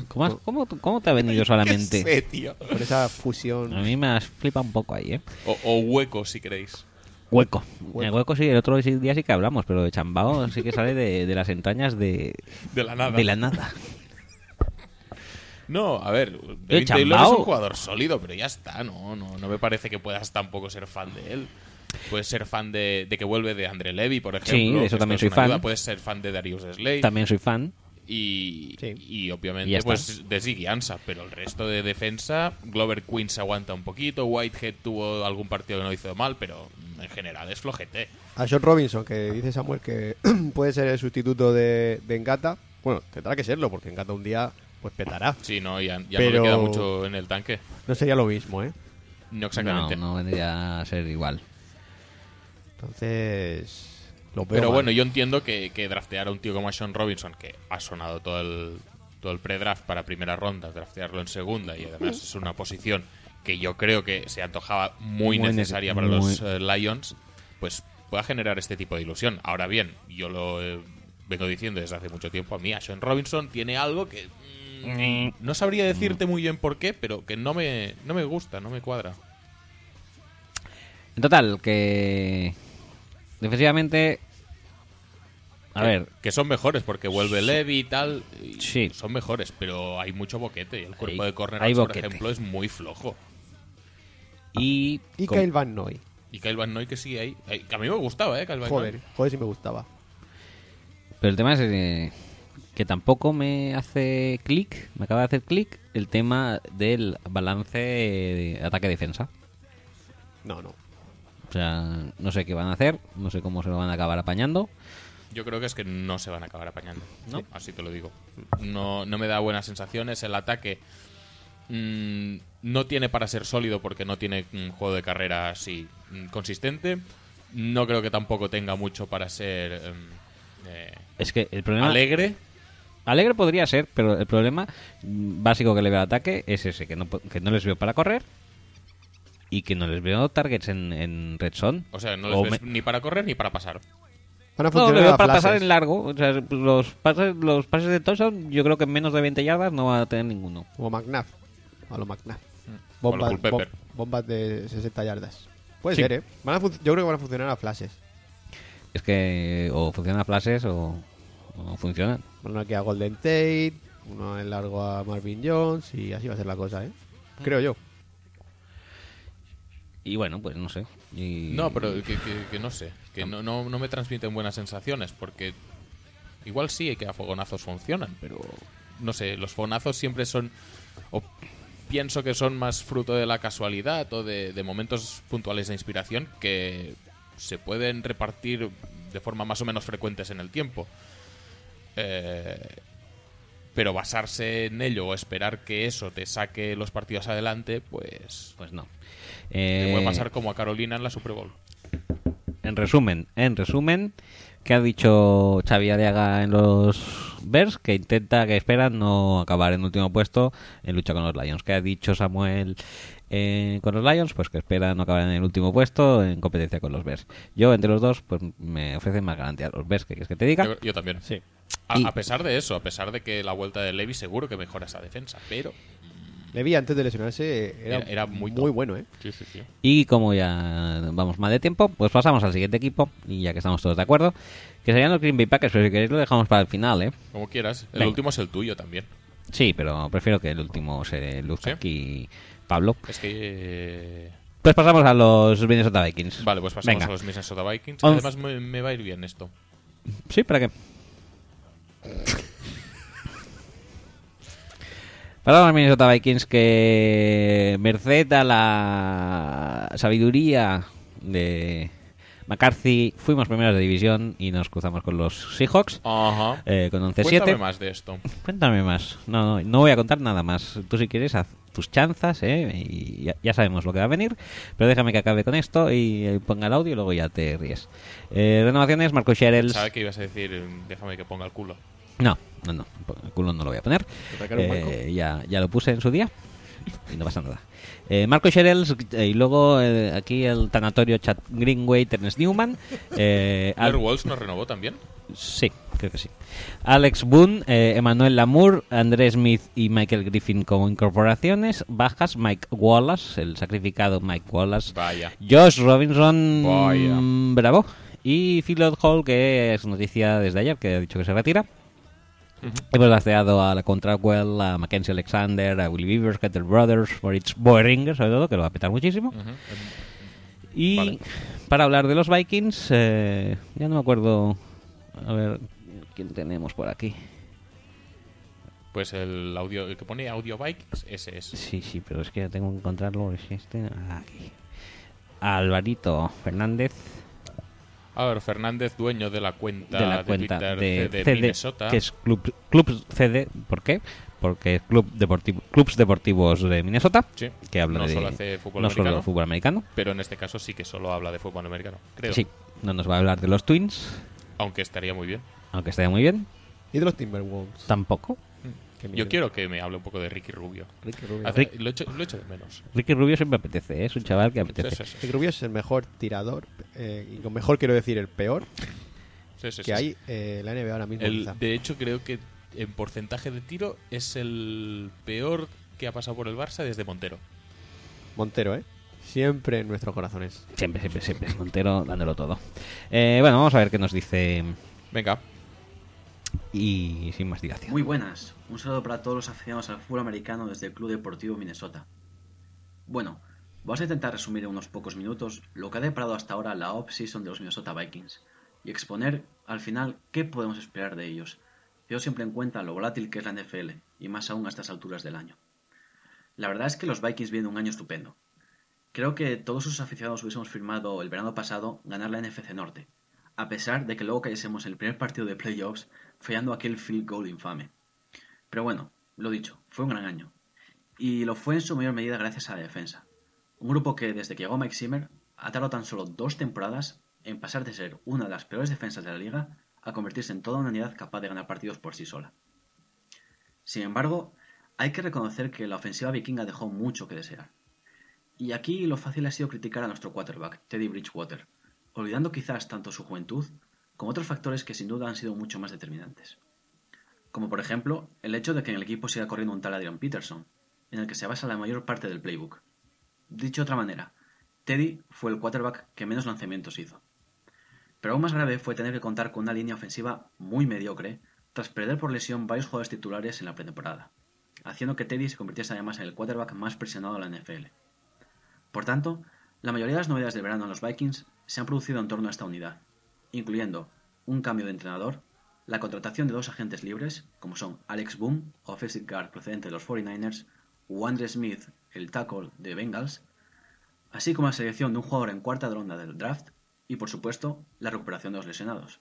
¿Cómo, has- (laughs) cómo, cómo te ha venido solamente? (laughs) ¿Qué sé, tío? Por esa fusión. A mí me has flipado un poco ahí, ¿eh? O, o hueco, si queréis. Hueco. Hueco. El hueco sí, el otro sí- día sí que hablamos, pero de chambao sí que sale de, de las entrañas de, De la nada. de la nada. No, a ver, Devin Chambao. Taylor es un jugador sólido, pero ya está, no, no, no me parece que puedas tampoco ser fan de él. Puedes ser fan de, de que vuelve de Andre Levy, por ejemplo. Sí, de eso también soy fan. ayuda. Puedes ser fan de Darius Slade. También soy fan. Y, Sí. y obviamente Y pues de Ziggy Ansah, pero el resto de defensa, Glover Queen se aguanta un poquito, Whitehead tuvo algún partido que no hizo mal, pero en general es flojete. A Sean Robinson, que dice Samuel que (clears throat) puede ser el sustituto de, de Engata. Bueno, tendrá que serlo, porque Engata un día pues petará. Sí, no, ya, ya Pero- no le queda mucho en el tanque. No sería lo mismo, ¿eh? No exactamente. No, no vendría a ser igual. Entonces... Lo Pero mal. bueno, yo entiendo que, que draftear a un tío como Sean Robinson, que ha sonado todo el, todo el pre-draft para primera ronda, draftearlo en segunda y además es una posición que yo creo que se antojaba muy, Muy necesaria nece- para muy- los eh, Lions, pues pueda generar este tipo de ilusión. Ahora bien, yo lo eh, vengo diciendo desde hace mucho tiempo, a mí a Sean Robinson tiene algo que mm, no sabría decirte muy bien por qué, pero que no me, no me gusta, no me cuadra. En total, que defensivamente... A Que- ver, Que son mejores porque vuelve Levy y tal. y Sí. Son mejores, pero hay mucho boquete. y El cuerpo Hay- de corner, hay por boquete. ejemplo, es muy flojo. y... Y com- Kyle Van Noy. Y Kyle Van Noy que sigue ahí. Que a mí me gustaba, ¿eh? Kyle Van Joder, Noy. joder si me gustaba. Pero el tema es eh, que tampoco me hace clic, me acaba de hacer clic el tema del balance de ataque-defensa. No, no. O sea, no sé qué van a hacer, no sé cómo se lo van a acabar apañando. Yo creo que es que no se van a acabar apañando. ¿No? Así te lo digo. No, no me da buenas sensaciones. El ataque mm, no tiene para ser sólido porque no tiene un juego de carrera así mm, consistente. No creo que tampoco tenga mucho para ser em, eh, Es que el problema... alegre. Alegre podría ser, pero el problema básico que le veo al ataque es ese, que no, po- que no les veo para correr y que no les veo targets en, en Red Zone. O sea, no les O ves me- ni para correr ni para pasar. Van a No, funcionar le veo para pasar en largo. O sea, los pases, los pases de touchdown, yo creo que en menos de 20 yardas no va a tener ninguno. Como McNabb. A lo McNabb. Mm. O a lo Bombas, bom- bombas de 60 yardas. Puede Sí. ser, ¿eh? Van a yo creo que van a funcionar a flashes. Es que o funcionan a flashes o no funcionan. Uno aquí a Golden Tate, uno en largo a Marvin Jones y así va a ser la cosa, ¿eh? Creo yo. Y bueno, pues no sé. Y- No, pero que, que- que no sé. Que no, no, no me transmiten buenas sensaciones. Porque igual sí que a fogonazos funcionan, pero no sé. Los fogonazos siempre son. O pienso que son más fruto de la casualidad o de, de momentos puntuales de inspiración que se pueden repartir de forma más o menos frecuentes en el tiempo. Eh, pero basarse en ello o esperar que eso te saque los partidos adelante, pues. Pues no. Te Eh, puede pasar como a Carolina en la Super Bowl. En resumen, en resumen, ¿qué ha dicho Xavi Aliaga en los Bears? Que intenta, que espera no acabar en último puesto en lucha con los Lions. ¿Qué ha dicho Samuel eh, con los Lions? Pues que espera no acabar en el último puesto en competencia con los Bears. Yo, entre los dos, pues me ofrecen más garantía los Bears. ¿Qué quieres que te diga? Yo, yo también. Sí. A, Y- a pesar de eso, a pesar de que la vuelta de Levi seguro que mejora esa defensa, pero Levi antes de lesionarse era, Era- era muy bueno, ¿eh? sí, sí, sí. Y como ya vamos mal de tiempo, pues pasamos al siguiente equipo. Y ya que estamos todos de acuerdo, que serían los Green Bay Packers. Pero si queréis lo dejamos para el final, ¿eh? Como quieras. El Venga. último es el tuyo también. Sí, pero prefiero que el último se luzca ¿Sí? aquí Pablo. Es que. eh, Pues pasamos a los Minnesota Vikings. Vale, pues pasamos Venga. a los Minnesota Vikings. Once. Además, me, me va a ir bien esto. Sí, ¿para qué? Para los Minnesota Vikings que merced a la sabiduría de McCarthy fuimos primeros de división y nos cruzamos con los Seahawks Ajá. eh, con 11-7. Cuéntame más de esto. Cuéntame más. No, no, no voy a contar nada más. Tú si quieres haz tus chanzas, ¿eh? Y ya, ya sabemos lo que va a venir. Pero déjame que acabe con esto y ponga el audio y luego ya te ríes. Eh, renovaciones, Marco Sherels. Sabes que ibas a decir, déjame que ponga el culo. No, no, no. El culo no lo voy a poner. Eh, ya, ya lo puse en su día (laughs) y no pasa nada. Eh, Marco Sherels eh, y luego eh, aquí el tanatorio Chad Greenway, Terence Newman. Eh, (laughs) Al- ¿Blair Walsh nos renovó también? Sí, creo que sí. Alex Boone, eh, Emmanuel Lamour, André Smith y Michael Griffin como incorporaciones. Bajas, Mike Wallace, el sacrificado Mike Wallace. Vaya. Josh Robinson, Vaya. bravo. Y Philod Hall, que es noticia desde ayer, que ha dicho que se retira. Hemos laceado a la Contractwell, a Mackenzie Alexander, a Willie Beavers, Kettle Brothers, Moritz Boeringer, sobre todo, que lo va a petar muchísimo. Ujú. Y Vale. para hablar de los Vikings, eh, ya no me acuerdo. A ver, ¿quién tenemos por aquí? Pues el audio, el que pone Audio Vikings, ese es. Sí, sí, pero es que tengo que encontrarlo. Es este, aquí. Alvarito Fernández, A ver, Fernández, dueño de la cuenta de la cuenta Twitter de, CD CD, Minnesota. que es Club, Club CD. ¿Por qué? Porque es Club Deportivo, Clubs Deportivos de Minnesota, Sí. que habla no de solo hace fútbol no americano, solo fútbol americano. pero en este caso sí que solo habla de fútbol americano, creo. Sí, no nos va a hablar de los Twins, Aunque estaría muy bien. aunque estaría muy bien. Y de los Timberwolves. Tampoco. Yo quiero que me hable un poco de Ricky Rubio. Ricky Rubio. Hace- lo, echo, lo echo de menos. Ricky Rubio siempre apetece, ¿eh? es un chaval que apetece. Sí, sí, sí. Ricky Rubio es el mejor tirador, eh, y con mejor quiero decir el peor, Sí, sí, que sí, hay sí. eh, en la NBA ahora mismo. El- de hecho, creo que en porcentaje de tiro es el peor que ha pasado por el Barça desde Montero. Montero, ¿eh? Siempre en nuestros corazones. Siempre, siempre, siempre. Montero dándolo todo. Eh, bueno, vamos a ver qué nos dice. Venga. Y sin más dilación. Muy buenas, un saludo para todos los aficionados al fútbol americano desde el Club Deportivo Minnesota. Bueno, vamos a intentar resumir en unos pocos minutos lo que ha deparado hasta ahora la off-season de los Minnesota Vikings y exponer al final qué podemos esperar de ellos, teniendo siempre en cuenta lo volátil que es la NFL y más aún a estas alturas del año. La verdad es que los Vikings vienen un año estupendo. Creo que todos sus aficionados hubiésemos firmado el verano pasado ganar la NFC Norte, a pesar de que luego cayésemos en el primer partido de playoffs fallando aquel field goal infame. Pero bueno, lo dicho, fue un gran año. Y lo fue en su mayor medida gracias a la defensa. Un grupo que desde que llegó Mike Zimmer ha tardado tan solo dos temporadas en pasar de ser una de las peores defensas de la liga a convertirse en toda una unidad capaz de ganar partidos por sí sola. Sin embargo, hay que reconocer que la ofensiva vikinga dejó mucho que desear. Y aquí lo fácil ha sido criticar a nuestro quarterback, Teddy Bridgewater, olvidando quizás tanto su juventud como otros factores que sin duda han sido mucho más determinantes. Como por ejemplo, el hecho de que en el equipo siga corriendo un tal Adrian Peterson, en el que se basa la mayor parte del playbook. Dicho de otra manera, Teddy fue el quarterback que menos lanzamientos hizo. Pero aún más grave fue tener que contar con una línea ofensiva muy mediocre tras perder por lesión varios jugadores titulares en la pretemporada, haciendo que Teddy se convirtiese además en el quarterback más presionado de la NFL. Por tanto, la mayoría de las novedades del verano en los Vikings se han producido en torno a esta unidad, incluyendo un cambio de entrenador, la contratación de dos agentes libres, como son Alex Boom, offensive guard procedente de los 49ers, o Andre Smith, el tackle de Bengals, así como la selección de un jugador en cuarta ronda del draft y, por supuesto, la recuperación de los lesionados.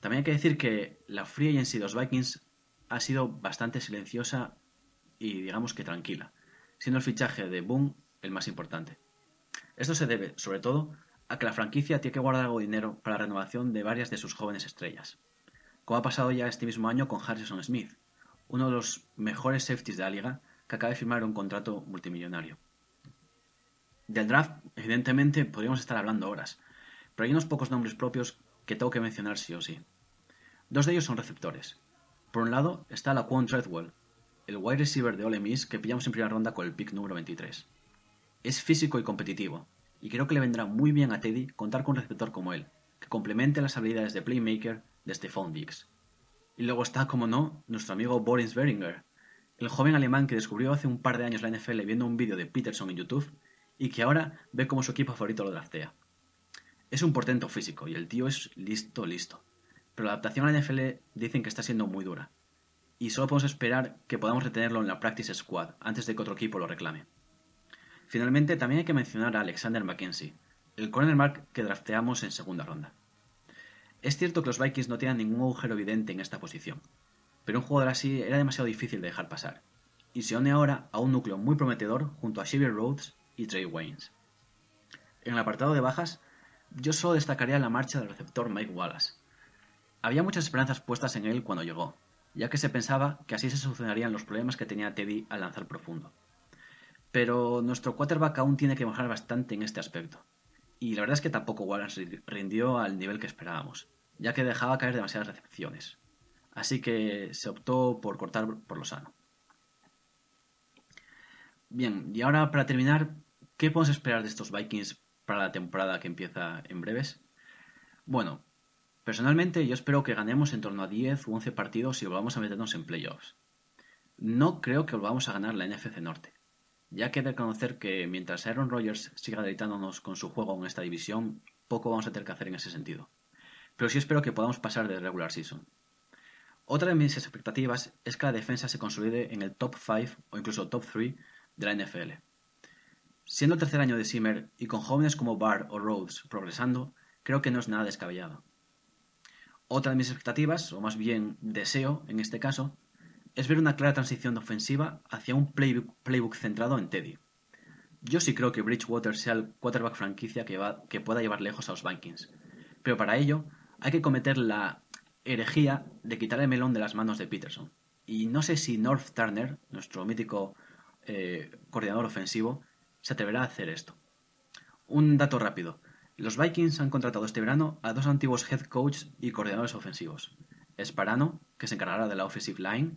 También hay que decir que la free agency de los Vikings ha sido bastante silenciosa y digamos que tranquila, siendo el fichaje de Boom el más importante. Esto se debe, sobre todo, a que la franquicia tiene que guardar algo de dinero para la renovación de varias de sus jóvenes estrellas, como ha pasado ya este mismo año con Harrison Smith, uno de los mejores safeties de la liga que acaba de firmar un contrato multimillonario. Del draft, evidentemente, podríamos estar hablando horas, pero hay unos pocos nombres propios que tengo que mencionar sí o sí. Dos de ellos son receptores. Por un lado está Laquan Treadwell, el wide receiver de Ole Miss que pillamos en primera ronda con el pick número 23. Es físico y competitivo, y creo que le vendrá muy bien a Teddy contar con un receptor como él, que complemente las habilidades de playmaker de Stephon Diggs. Y luego está, como no, nuestro amigo Boris Beringer, el joven alemán que descubrió hace un par de años la NFL viendo un vídeo de Peterson en YouTube y que ahora ve como su equipo favorito lo draftea. Es un portento físico y el tío es listo, listo. Pero la adaptación a la NFL dicen que está siendo muy dura. Y solo podemos esperar que podamos retenerlo en la Practice Squad antes de que otro equipo lo reclame. Finalmente, también hay que mencionar a Alexander McKenzie, el cornerback que drafteamos en segunda ronda. Es cierto que los Vikings no tienen ningún agujero evidente en esta posición, pero un jugador así era demasiado difícil de dejar pasar, y se une ahora a un núcleo muy prometedor junto a Xavier Rhodes y Trey Waynes. En el apartado de bajas, yo solo destacaría la marcha del receptor Mike Wallace. Había muchas esperanzas puestas en él cuando llegó, ya que se pensaba que así se solucionarían los problemas que tenía Teddy al lanzar profundo. Pero nuestro quarterback aún tiene que mejorar bastante en este aspecto. Y la verdad es que tampoco Wallace rindió al nivel que esperábamos, ya que dejaba caer demasiadas recepciones. Así que se optó por cortar por lo sano. Bien, y ahora para terminar, ¿qué podemos esperar de estos Vikings para la temporada que empieza en breves? Bueno, personalmente yo espero que ganemos en torno a 10 u 11 partidos y volvamos a meternos en playoffs. No creo que volvamos a ganar la NFC Norte, ya que reconocer que mientras Aaron Rodgers siga deleitándonos con su juego en esta división, poco vamos a tener que hacer en ese sentido. Pero sí espero que podamos pasar de regular season. Otra de mis expectativas es que la defensa se consolide en el top 5 o incluso top 3 de la NFL. Siendo el tercer año de Zimmer y con jóvenes como Barr o Rhodes progresando, creo que no es nada descabellado. Otra de mis expectativas, o más bien deseo en este caso, es ver una clara transición ofensiva hacia un playbook, playbook centrado en Teddy. Yo sí creo que Bridgewater sea el quarterback franquicia que, va, que pueda llevar lejos a los Vikings, pero para ello hay que cometer la herejía de quitar el melón de las manos de Peterson. Y no sé si North Turner, nuestro mítico eh, coordinador ofensivo, se atreverá a hacer esto. Un dato rápido. Los Vikings han contratado este verano a dos antiguos head coach y coordinadores ofensivos. Sparano, que se encargará de la offensive line,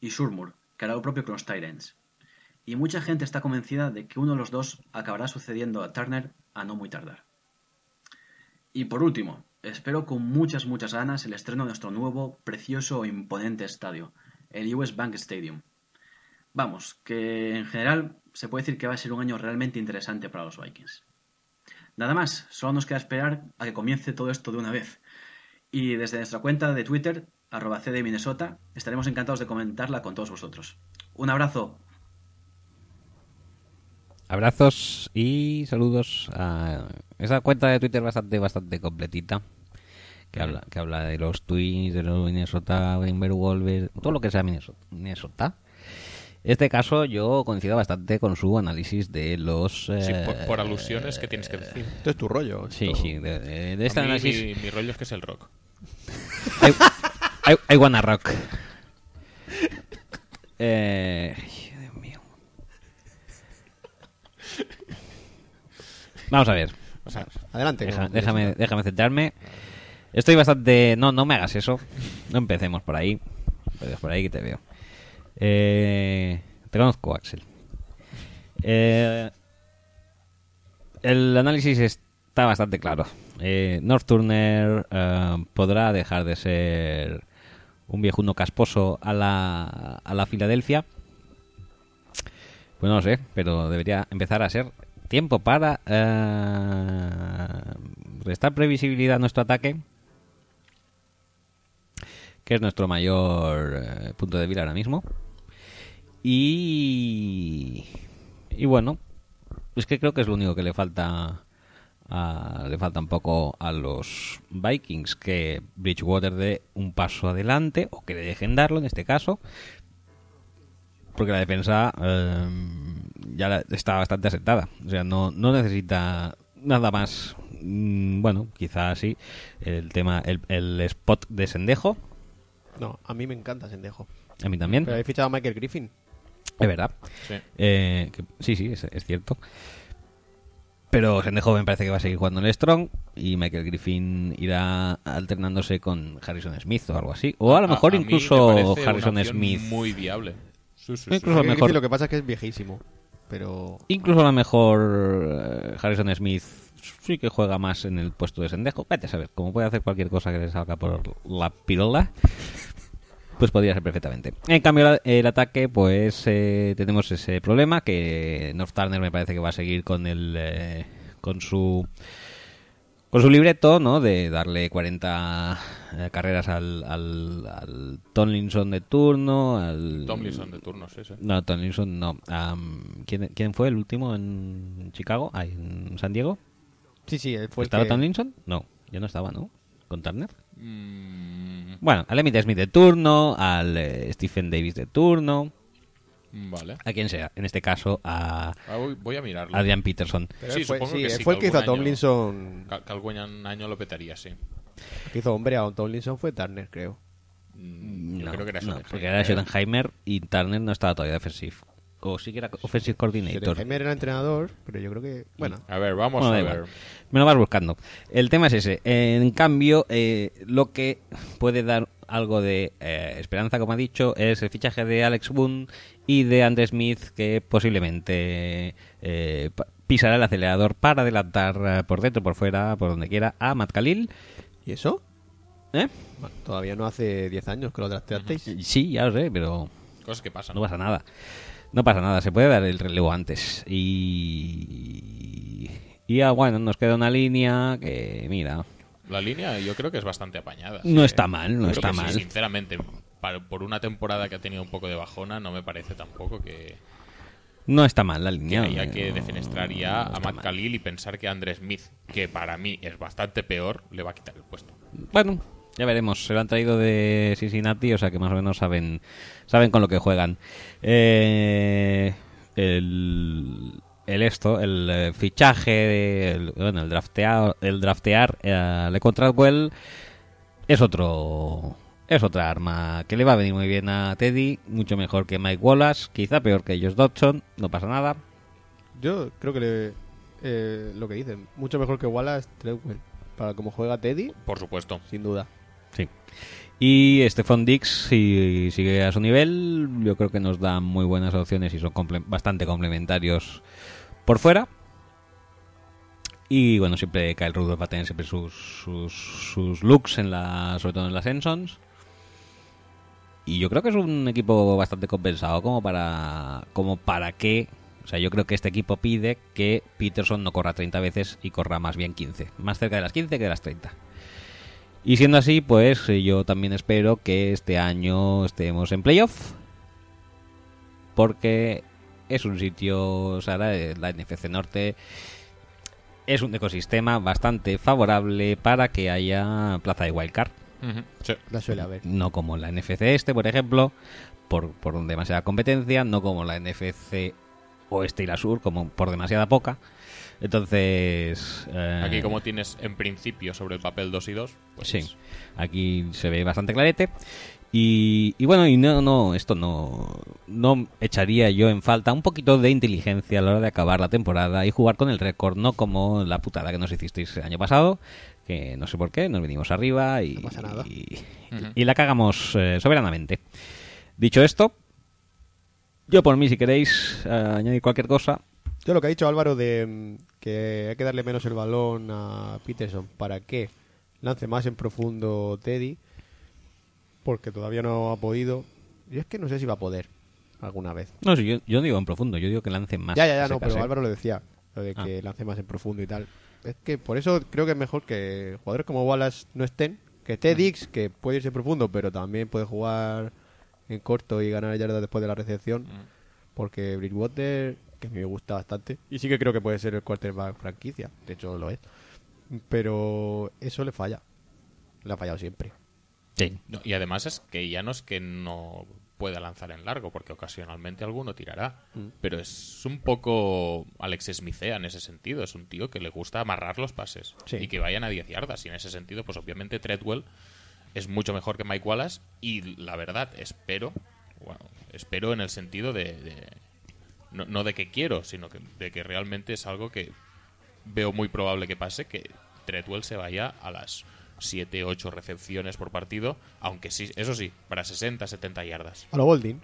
y Shurmur, que hará lo propio con los Tyrants. Y mucha gente está convencida de que uno de los dos acabará sucediendo a Turner a no muy tardar. Y por último, espero con muchas muchas ganas el estreno de nuestro nuevo, precioso e imponente estadio, el US Bank Stadium. Vamos, que en general se puede decir que va a ser un año realmente interesante para los Vikings. Nada más, solo nos queda esperar a que comience todo esto de una vez. Y desde nuestra cuenta de Twitter, arroba CD Minnesota, estaremos encantados de comentarla con todos vosotros. Un abrazo. Abrazos y saludos a esa cuenta de Twitter bastante, bastante completita. Que habla, que habla de los Twins, de los Minnesota Timberwolves, todo lo que sea Minnesota. Minnesota. En este caso yo coincido bastante con su análisis de los... Sí, por, eh, por alusiones que tienes que decir. Esto es tu rollo. Sí, esto- sí. De, de- de este mí análisis... mi, mi rollo es que es el rock. I, I- wanna rock. (laughs) Eh, Dios mío. Vamos a ver. O sea, Adelante. Deja- déjame, déjame centrarme. Estoy bastante... No, no me hagas eso. No empecemos por ahí. Pero por ahí que te veo. Eh, te conozco, Axel. Eh, el análisis está bastante claro. Eh, North Turner eh, podrá dejar de ser un viejuno casposo a la, a la Filadelfia. Pues no lo sé, pero debería empezar a ser tiempo para eh, restar previsibilidad a nuestro ataque, que es nuestro mayor eh, punto débil ahora mismo. Y, y bueno, es que creo que es lo único que le falta a- le falta un poco a los Vikings que Bridgewater dé un paso adelante o que le dejen darlo en este caso porque la defensa eh, ya la- está bastante asentada o sea no, no necesita nada más Mm, bueno quizás sí el tema el, el spot de Sendejo No, a mí me encanta Sendejo. a mí también Pero habéis fichado a Michael Griffin. es verdad. Sí. Eh, que- sí, sí, es, es cierto. Pero Sendejo me parece que va a seguir jugando en el Strong y Michael Griffin irá alternándose con Harrison Smith o algo así. O a lo mejor incluso Harrison Smith. Muy viable. Sí, sí, sí. Incluso a lo Michael mejor, lo que pasa es que es viejísimo. Pero. incluso a lo mejor eh, Harrison Smith sí que juega más en el puesto de Sendejo. Vete a saber, como puede hacer cualquier cosa que le salga por la pirola. Pues podría ser perfectamente. En cambio, la- el ataque, pues eh, tenemos ese problema que North Turner me parece que va a seguir con el eh, con su con su libreto, ¿no? De darle 40 eh, carreras al, al, al Tomlinson de turno, al Tomlinson de turno, sí, sí. No, Tomlinson no. Am, ¿quién, ¿Quién fue el último en Chicago? Ah, en San Diego. Sí, sí, él fue el ¿Estaba que- Tomlinson? No, ya no estaba, ¿no? ¿Con Turner? Mm, Bueno, al Emmitt Smith de turno, al eh, Stephen Davis de turno, vale. a quien sea. En este caso, a Ah, voy, voy a mirarlo. Adrian Peterson. Pero Sí, fue, supongo sí, que él sí, fue el que hizo a algún año- Tomlinson. Que, que algún año lo petaría, sí. el que hizo hombre a Tomlinson fue Turner, creo. Mm, Yo No, creo que era no, porque era Schottenheimer y Turner no estaba todavía defensive. O sí que era offensive coordinator. Schottenheimer era entrenador, pero yo creo que. Bueno, A ver, vamos Bueno, a ver. igual. Me lo vas buscando. El tema es ese. En cambio, eh, lo que puede dar algo de eh, esperanza, como ha dicho, es el fichaje de Alex Boone y de Andre Smith, que posiblemente eh, pisará el acelerador para adelantar eh, por dentro, por fuera, por donde quiera, a Matt Khalil. ¿y eso? ¿Eh? Todavía no hace 10 años que lo drafteasteis. Sí, ya lo sé, pero Cosas que pasan. no pasa nada. No pasa nada, se puede dar el relevo antes. Y. Y ah, bueno, nos queda una línea que, mira, La línea yo creo que es bastante apañada. No ¿eh? está mal, no Yo está que sí, mal. sinceramente, para- por una temporada que ha tenido un poco de bajona, no me parece tampoco que, no está mal la que línea. haya que no- defenestrar ya no a Matt mal. Khalil y pensar que a Andre Smith, que para mí es bastante peor, le va a quitar el puesto. Bueno, ya veremos. Se lo han traído de Cincinnati, o sea que más o menos saben, saben con lo que juegan. Eh, el, el esto, el eh, fichaje, el, bueno, el draftear, el draftear eh, Le Contratwell es otro es otra arma que le va a venir muy bien a Teddy, mucho mejor que Mike Wallace, quizá peor que ellos Dodson, no pasa nada. Yo creo que le- eh, lo que dicen, mucho mejor que Wallace Treadwell. Para como juega Teddy, Por supuesto. sin duda. Sí. Y Stephon Dix, si sigue a su nivel, yo creo que nos da muy buenas opciones y son comple- bastante complementarios por fuera. Y bueno, siempre Kyle Rudolph va a tener siempre sus, sus, sus looks, en la, sobre todo en las Ensons. Y yo creo que es un equipo bastante compensado como para, como para que... O sea, yo creo que este equipo pide que Peterson no corra 30 veces y corra más bien 15. Más cerca de las 15 que de las 30. Y siendo así, pues eh, yo también espero que este año estemos en playoff. Porque es un sitio, o sea, la, NFC Norte es un ecosistema bastante favorable para que haya plaza de wildcard. Ujú, sí. La suele haber. No como la NFC este, por ejemplo, por, por demasiada competencia, no como la NFC oeste y la sur, como por demasiada poca. Entonces... eh, Aquí como tienes en principio sobre el papel 2 y 2, pues Sí, aquí se ve bastante clarete. Y, y bueno, y no, no, esto no, no echaría yo en falta un poquito de inteligencia a la hora de acabar la temporada y jugar con el récord, no como la putada que nos hicisteis el año pasado, que no sé por qué, nos venimos arriba y, y la cagamos eh, soberanamente. Dicho esto, yo por mí, si queréis eh, añadir cualquier cosa, Yo lo que ha dicho Álvaro de mm, que hay que darle menos el balón a Peterson para que lance más en profundo Teddy, porque todavía no ha podido. Yo es que no sé si va a poder alguna vez. no sé, yo, yo digo en profundo, yo digo que lance más. ya, ya, ya, no, pero. Álvaro lo decía, lo de Ah. que lance más en profundo y tal. Es que por eso creo que es mejor que jugadores como Wallace no estén, que esté Dix, que puede irse profundo, pero también puede jugar en corto y ganar yardas después de la recepción. Porque Bridgewater, que me gusta bastante, y sí que creo que puede ser el quarterback franquicia, de hecho lo es. Pero eso le falla. Le ha fallado siempre. Sí. No, y además es que ya no es que no pueda lanzar en largo, porque ocasionalmente alguno tirará. Mm. Pero es un poco Alex Smithea en ese sentido. Es un tío que le gusta amarrar los pases Sí. y que vayan a 10 yardas. Y en ese sentido, pues obviamente Treadwell es mucho mejor que Mike Wallace. Y la verdad, espero, bueno, espero en el sentido de. de- no, no de que quiero, sino que, de que realmente es algo que veo muy probable que pase, que Treadwell se vaya a las 7, 8 recepciones por partido, aunque sí, eso sí, para 60, 70 yardas. A lo Golding.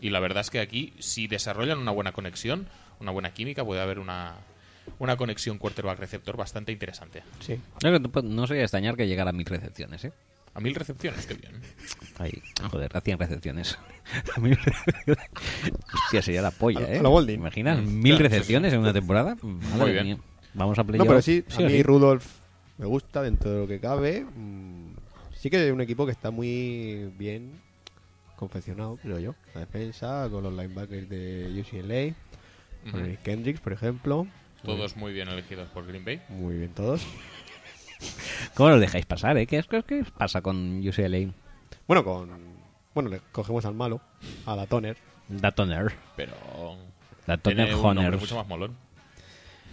Y la verdad es que aquí, si desarrollan una buena conexión, una buena química, puede haber una, una conexión quarterback-receptor bastante interesante. Sí. No, no, no sería extrañar que llegara a mil recepciones, ¿eh? A mil recepciones, qué bien. Joder, a 100 recepciones. (laughs) A mil recepciones. Hostia, sería la polla, A- ¿eh? a lo. ¿Imaginas? Mm. ¿Mil Claro, recepciones sí. en una temporada? Madre Muy bien. mía. Vamos a No, playoff. pero sí, a mí sí? Rudolf me gusta dentro de lo que cabe. Mm, Sí que es un equipo que está muy bien confeccionado, creo yo. La defensa, con los linebackers de UCLA, con el Kendricks, por ejemplo. Todos muy bien elegidos por Green Bay. Muy bien todos. ¿Cómo lo dejáis pasar, eh? ¿Qué, es, qué, qué pasa con UCLA? Bueno, con... Bueno, le cogemos al malo, a la Toner. Da Toner. Pero. Da tiene Toner un nombre Honors. mucho más molón.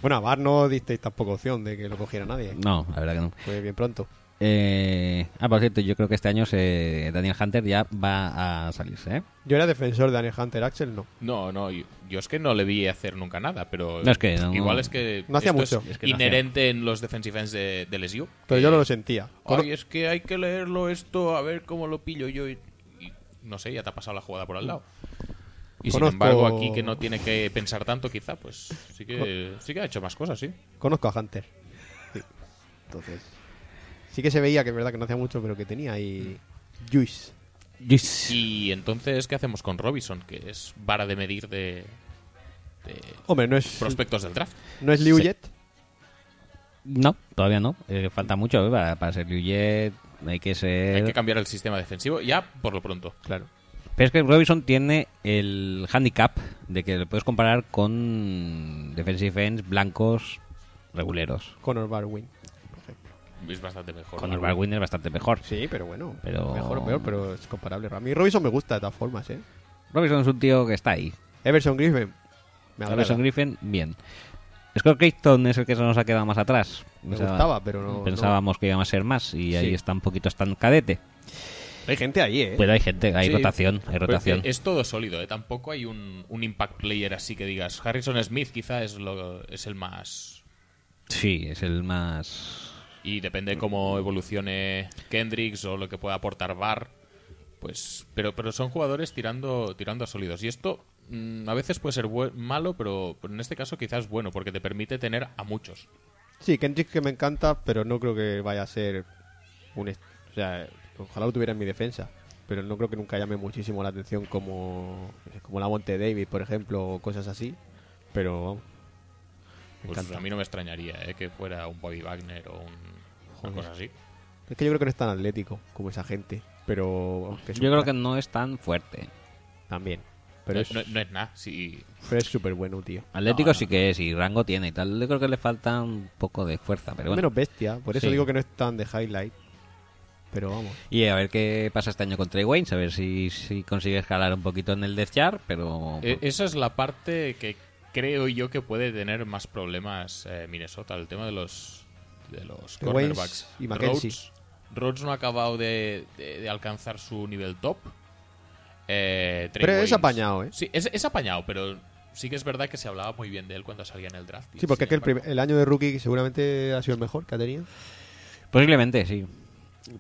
Bueno, a Bar no disteis tampoco opción de que lo cogiera nadie. No, la verdad que no. Fue bien pronto. Eh, ah, por cierto, yo creo que este año se, Daniel Hunter ya va a salirse, ¿eh? Yo era defensor de Daniel Hunter, Axel no. No, no, yo, yo es que no le vi hacer nunca nada, pero No, es que no- igual es que No hacía mucho. es Es que no hacía. inherente en los defensive ends de, de LSU. Pero que- yo no lo sentía. Ay, es que hay que leerlo esto, a ver cómo lo pillo yo. Y, y no sé, ya te ha pasado la jugada por al lado. Y sin embargo, aquí que no tiene que pensar tanto, quizá, pues sí que, sí que ha hecho más cosas, sí. Conozco a Hunter. Sí. Entonces. Sí que se veía que es verdad que no hacía mucho, pero que tenía ahí. Juice. Y entonces, ¿qué hacemos con Robinson? Que es vara de medir de, de Hombre, no es. prospectos del draft. ¿No es Liu Sí. Jet? No, todavía no. Eh, falta mucho ¿eh? para, para ser Liu Jet. Hay que ser... Hay que cambiar el sistema defensivo ya por lo pronto. Claro. Pero es que Robinson tiene el handicap de que lo puedes comparar con defensive ends blancos reguleros. Connor Barwin. Es bastante mejor. Con el Barwin es bastante mejor. Sí, pero bueno. Pero... Mejor o peor, pero es comparable. A mí Robinson me gusta de todas formas, ¿eh? Robinson es un tío que está ahí. Everson Griffin. Me. Everson Griffin, bien. Scott Crichton es el que se nos ha quedado más atrás. Me Pensaba- gustaba, pero no- Pensábamos que iba a ser más y ahí está un poquito estancadete. Hay gente ahí, ¿eh? Pero hay gente, hay Sí, rotación, hay rotación. es todo sólido, ¿eh? Tampoco hay un, un impact player así que digas. Harrison Smith quizá es, lo, es el más... Sí, es el más... Y depende de cómo evolucione Kendricks o lo que pueda aportar Barr. Pues, pero, pero son jugadores tirando, tirando a sólidos. Y esto mm, a veces puede ser malo, pero, pero en este caso quizás bueno, porque te permite tener a muchos. Sí, Kendrick que me encanta, pero no creo que vaya a ser un... O sea, ojalá lo tuviera en mi defensa. Pero no creo que nunca llame muchísimo la atención como, como la Monte David, por ejemplo, o cosas así. Pero vamos. Me Pues encanta. a mí no me extrañaría ¿eh? que fuera un Bobby Wagner o un, así. Es que yo creo que no es tan atlético como esa gente. Pero... aunque es Yo creo crack, que no es tan fuerte. También. Pero no, es, no- no es nada. Sí. pero es súper bueno, tío. Atlético No, sí que es y rango tiene y tal. Yo creo que le falta un poco de fuerza, pero bueno. Menos bestia, por eso Sí. digo que no es tan de highlight. Pero vamos. Y a ver qué pasa este año con Trey Waynes, a ver si, si consigue escalar un poquito en el Death Chart, pero... E- esa es la parte que creo yo que puede tener más problemas eh, Minnesota, el tema de los de los De cornerbacks. Y. Rhodes, Rhodes no ha acabado de, de- de alcanzar su nivel top. Eh, Pero es apañado, ¿eh? Sí, es, es apañado, pero sí que es verdad que se hablaba muy bien de él cuando salía en el draft. Sí, porque es que el, sin embargo- prim- el año de rookie seguramente ha sido el mejor que ha tenido. Posiblemente, sí.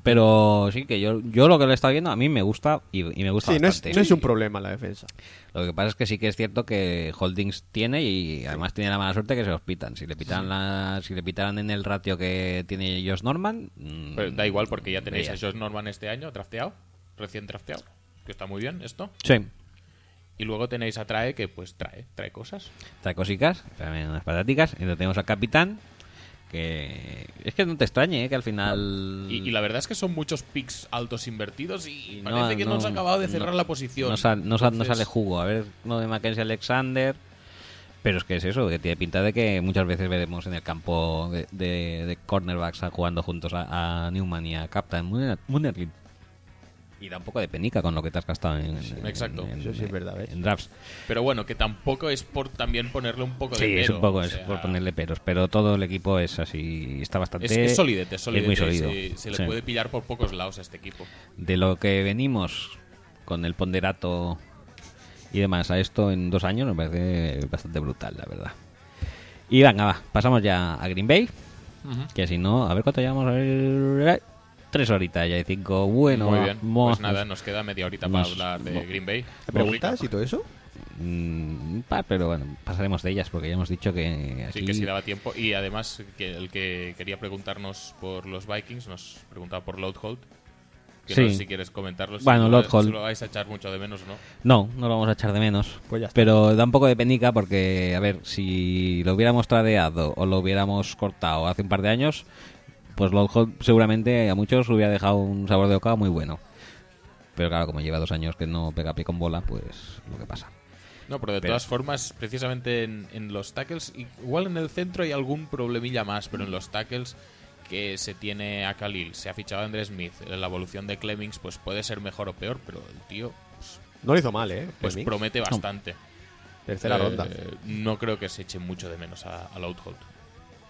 Pero sí que yo, yo lo que le he estado viendo a mí me gusta y, y me gusta Sí, no es, bastante. no es un problema la defensa. Lo que pasa es que sí que es cierto que Holdings tiene y además tiene la mala suerte que se los pitan. Si le pitan la, si le pitaran en el ratio que tiene Josh Norman, mm, Pero da igual porque ya tenéis veías. a Josh Norman este año, drafteado, recién drafteado, que está muy bien esto. Sí. Y luego tenéis a Trae, que pues trae, trae cosas. trae cosicas, también unas patáticas. Y lo tenemos al capitán, que es que no te extrañe ¿eh? que al final... Y, y la verdad es que son muchos picks altos invertidos y, Y parece que no, se ha acabado de cerrar no- la posición. No, sal- no sal- no Entonces, sale jugo. A ver, lo de Mackenzie Alexander. Pero es que es eso, que tiene pinta de que muchas veces veremos en el campo de, de- de cornerbacks jugando juntos a, a Newman y a Captain Muner- Munerlin. Y da un poco de penica con lo que te has gastado en, en- Exacto. en- Eso sí es verdad, ¿ves? en drafts. Pero bueno, que tampoco es por también ponerle un poco de Sí, es un poco o es sea, por ponerle peros, pero todo el equipo es así, está bastante... Es, es solidete, es solidete. muy sólido. Se, se le Sí. puede pillar por pocos lados a este equipo. de lo que venimos con el ponderato y demás a esto en dos años me parece bastante brutal, la verdad. Y venga, va, pasamos ya a Green Bay, que si no, a ver cuánto llevamos, a ver, tres horitas ya de cinco, bueno, Muy bien. Pues nada, nos queda media horita Nos- para hablar de mo- Green Bay. ¿Te preguntas y todo eso? Mm, pa, pero bueno, pasaremos de ellas porque ya hemos dicho que aquí... Sí, que si daba tiempo. Y además, que el que quería preguntarnos por los Vikings nos preguntaba por Loadhold. Que Sí. no sé si quieres comentarlo. si Bueno, Loadhold. Si lo vais a echar mucho de menos o no. No, no lo vamos a echar de menos. Pues ya está. Pero da un poco de penica porque, a ver, si lo hubiéramos tradeado o lo hubiéramos cortado hace un par de años, pues Lodhol seguramente a muchos hubiera dejado un sabor de boca muy bueno. Pero claro, como lleva dos años que no pega pie con bola, pues lo que pasa. No, pero de Pero- todas formas, precisamente en, en los tackles, igual en el centro hay algún problemilla más, pero en los tackles que se tiene a Khalil, se ha fichado a Andrés Smith, la evolución de Clemmings pues puede ser mejor o peor, pero el tío pues, No lo hizo mal, ¿eh? pues promete bastante. Tercera Eh, ronda. No creo que se eche mucho de menos a, a.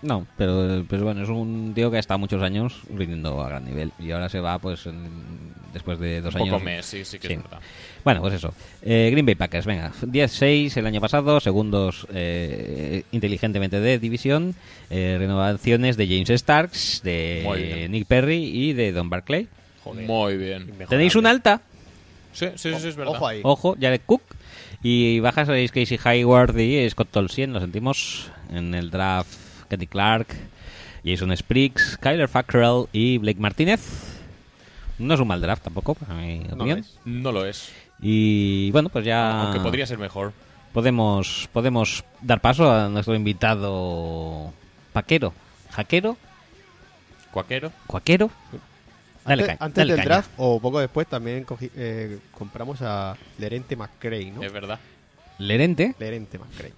No, pero pues bueno, es un tío que ha estado muchos años rindiendo a gran nivel y ahora se va pues en- después de dos Un años. poco mes, sí, sí que es verdad. Bueno, pues eso. Eh, Green Bay Packers, venga, 10-6 el año pasado, segundos eh, inteligentemente de división, eh, renovaciones de James Starks, de. Nick Perry y de Don Barclay. Muy bien. ¿Tenéis un alta? Sí, sí, sí, sí, es verdad. Ojo ahí. Ojo, Jared Cook. Y bajas seréis Casey Hayward y Scott Tolsien, lo sentimos. En el draft, Kenny Clark, Jason Spriggs, Kyler Fackrell y Blake Martínez. No es un mal draft tampoco, para mi No opinión. es. No lo es. Y bueno, pues ya. Aunque podría ser mejor. Podemos, podemos dar paso a nuestro invitado paquero, jaquero, Cuaquero. cuaquero. Dale antes caña, antes dale del caña. draft o poco después también cogí- eh, compramos a Lerente McCray, ¿no? Es verdad. Lerente, Lerente McCray.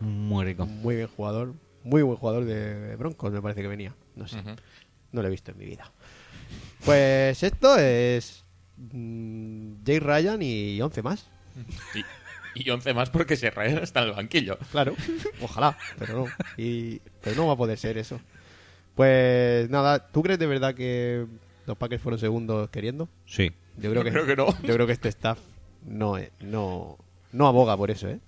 muy rico. Muy bien jugador. Muy buen jugador de Broncos, me parece que venía. No sé. No lo he visto en mi vida. Pues esto es mm, Jay Ryan y 11 más. Y, y 11 más porque se Ryan está en el banquillo. Claro, (laughs) ojalá, pero no. Y, pero no va a poder ser eso. Pues nada, ¿tú crees de verdad que los Packers fueron segundos queriendo? Sí. Yo creo, Yo que, creo que no. Yo creo que este staff no, eh, no, no aboga por eso, ¿eh?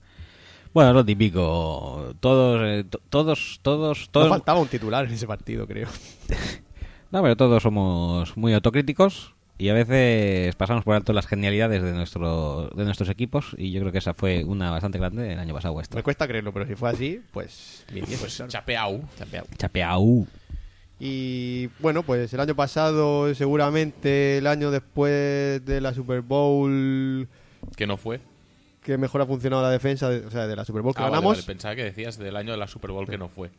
Bueno, lo típico. Todos, eh, to- todos, todos, No todos. faltaba un titular en ese partido, creo. (laughs) No, pero todos somos muy autocríticos y a veces pasamos por alto las genialidades de nuestro, de nuestros equipos y yo creo que esa fue una bastante grande el año pasado. Me cuesta creerlo, pero si fue así, pues bien, Pues chapeau. Chapeado. Chapeau. Y bueno, pues el año pasado, seguramente el año después de la Super Bowl Que no fue. Que mejor ha funcionado la defensa, de- o sea, de la Super Bowl que Ah, vale, ganamos, vale, Pensaba que decías del año de la Super Bowl que no fue.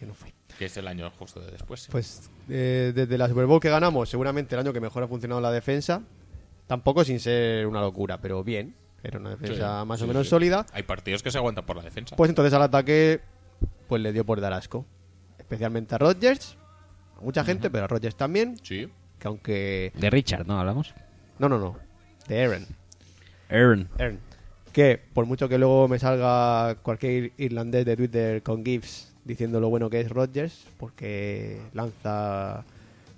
que no fue. Que es el año justo de después. sí. Pues eh, desde la Super Bowl que ganamos, seguramente el año que mejor ha funcionado la defensa, tampoco sin ser una locura, pero bien, era una defensa Sí, más sí, o menos sí. sólida. Hay partidos que se aguantan por la defensa. Pues entonces al ataque, pues le dio por dar asco. Especialmente a Rodgers, a mucha gente, pero a Rodgers también, Sí. que aunque... De Richard, ¿no? Hablamos. No, no, no, de Aaron. Aaron. Aaron. Que por mucho que luego me salga cualquier irlandés de Twitter con GIFs diciendo lo bueno que es Rodgers, porque lanza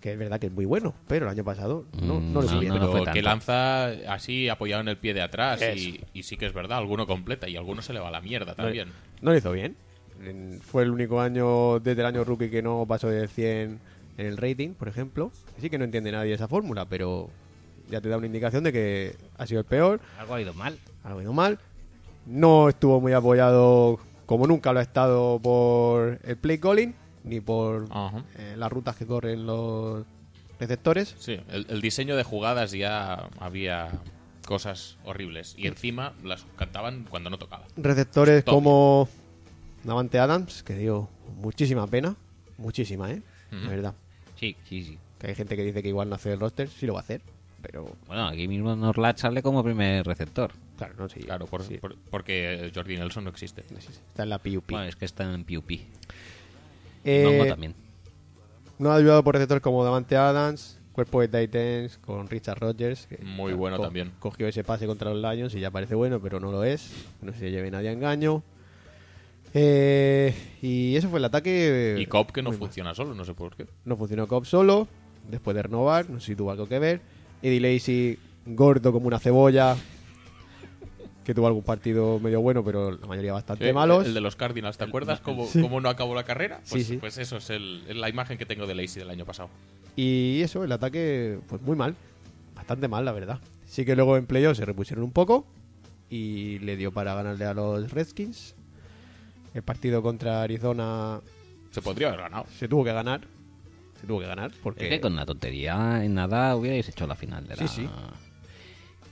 que es verdad que es muy bueno, pero el año pasado no, Mm, no lo no, subieron. no, no fue Pero que lanza así apoyado en el pie de atrás y, y sí que es verdad, alguno completa y alguno se le va a la mierda también. No lo hizo bien. En- Fue el único año desde el año rookie que no pasó del 100 en el rating, por ejemplo. Sí que no entiende nadie esa fórmula, pero ya te da una indicación de que ha sido el peor. Algo ha ido mal. Algo ha ido mal. No estuvo muy apoyado, como nunca lo ha estado, por el play calling, ni por eh, las rutas que corren los receptores. Sí, el, el diseño de jugadas ya había cosas horribles y encima las cantaban cuando no tocaba. Receptores Top. como Davante Adams, que dio muchísima pena. Muchísima, ¿eh? De verdad. Sí, sí, sí. Que hay gente que dice que igual no hace el roster, sí lo va a hacer, pero Bueno, aquí mismo Norlat sale como primer receptor. Claro, no, sí. Claro, por- sí, por- porque Jordi Nelson no existe. está en la PUP. Bueno, es que está en PUP. Eh, Nongo también. No ha ayudado por receptores como Davante Adams, cuerpo de Titans con Richard Rodgers. que Muy bueno co- también. Cogió ese pase contra los Lions y ya parece bueno, pero no lo es. No se lleve nadie a engaño. Eh, y eso fue el ataque. Y Cobb que no mal. funciona solo, no sé por qué. No funcionó Cobb solo, después de renovar, no sé si tuvo algo que ver. Eddie Lacy, gordo como una cebolla, que tuvo algún partido medio bueno, pero la mayoría bastante Eh, malos. El de los Cardinals, ¿te acuerdas cómo, Sí. cómo no acabó la carrera? Pues, Sí, sí. pues eso es, el- es la imagen que tengo de Lacey del año pasado. Y eso, el ataque, pues muy mal. Bastante mal, la verdad. Sí que luego en playoff se repusieron un poco y le dio para ganarle a los Redskins. El partido contra Arizona Se podría haber ganado. se tuvo que ganar. Se tuvo que ganar porque... Es que con una tontería en nada hubierais hecho la final de la... Sí, sí.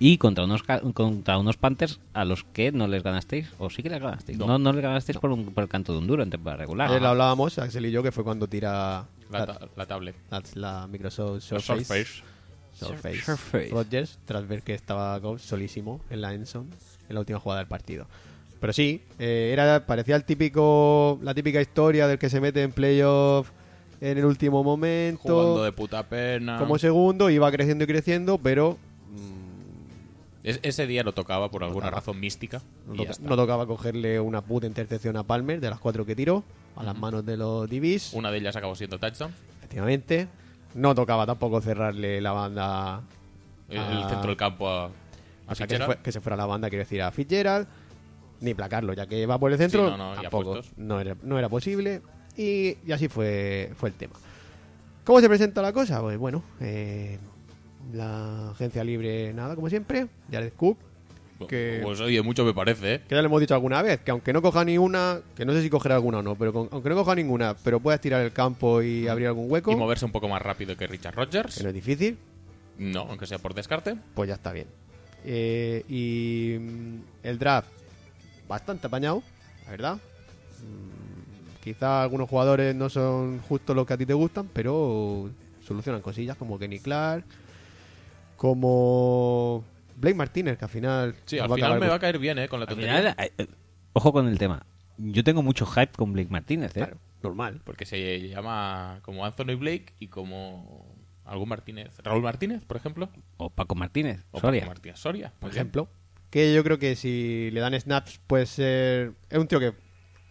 Y contra unos, ca- contra unos Panthers a los que no les ganasteis, o sí que les ganasteis. No. No, no, les ganasteis por, un- por el canto de un duro en temporada regular. Ayer lo hablábamos, Axel y yo, que fue cuando tira La, la, la tablet. la- la Microsoft La Surface. Surface. Surface. Surface. Rodgers, tras ver que estaba solísimo en la Enson en la última jugada del partido. Pero sí, eh, era parecía el típico la típica historia del que se mete en playoff en el último momento. Jugando de puta pena. Como segundo, iba creciendo y creciendo, pero Es- ese día no tocaba por alguna tocaba. razón mística. no, toca- tocaba cogerle una puta intercepción a Palmer de las cuatro que tiró a las manos de los DBs. Una de ellas acabó siendo touchdown. Efectivamente. No tocaba tampoco cerrarle la banda El, a- el centro del campo a, a o sea, que se, fue- que se fuera la banda, quiero decir, a Fitzgerald, ni placarlo, ya que va por el centro, Sí, no, no, tampoco, no era, no era posible, y, y así fue, fue el tema. ¿Cómo se presenta la cosa? Pues bueno, eh, la agencia libre, nada, como siempre, Jared Cook, que, Pues oye, mucho me parece, ¿eh? que ya le hemos dicho alguna vez, que aunque no coja ni una, que no sé si cogerá alguna o no, pero con- aunque no coja ninguna, pero pueda estirar el campo y abrir algún hueco, Y moverse un poco más rápido que Richard Rodgers. que no es difícil, No, aunque sea por descarte. pues ya está bien. Eh, y mm, el draft, bastante apañado, la verdad. Mm, quizá algunos jugadores no son justo los que a ti te gustan, pero solucionan cosillas como Kenny Clark, como Blake Martínez, que al final. Sí, al final acabar me va a caer bien, ¿eh? Con la Al tontería. final, eh, ojo con el tema. Yo tengo mucho hype con Blake Martínez, ¿eh? Claro, normal. Porque se llama como Anthony Blake y como algún Martínez. Raúl Martínez, por ejemplo. O Paco Martínez, O Soria. Paco Martínez Soria. por bien. ejemplo. Que yo creo que si le dan snaps puede ser... Es un tío que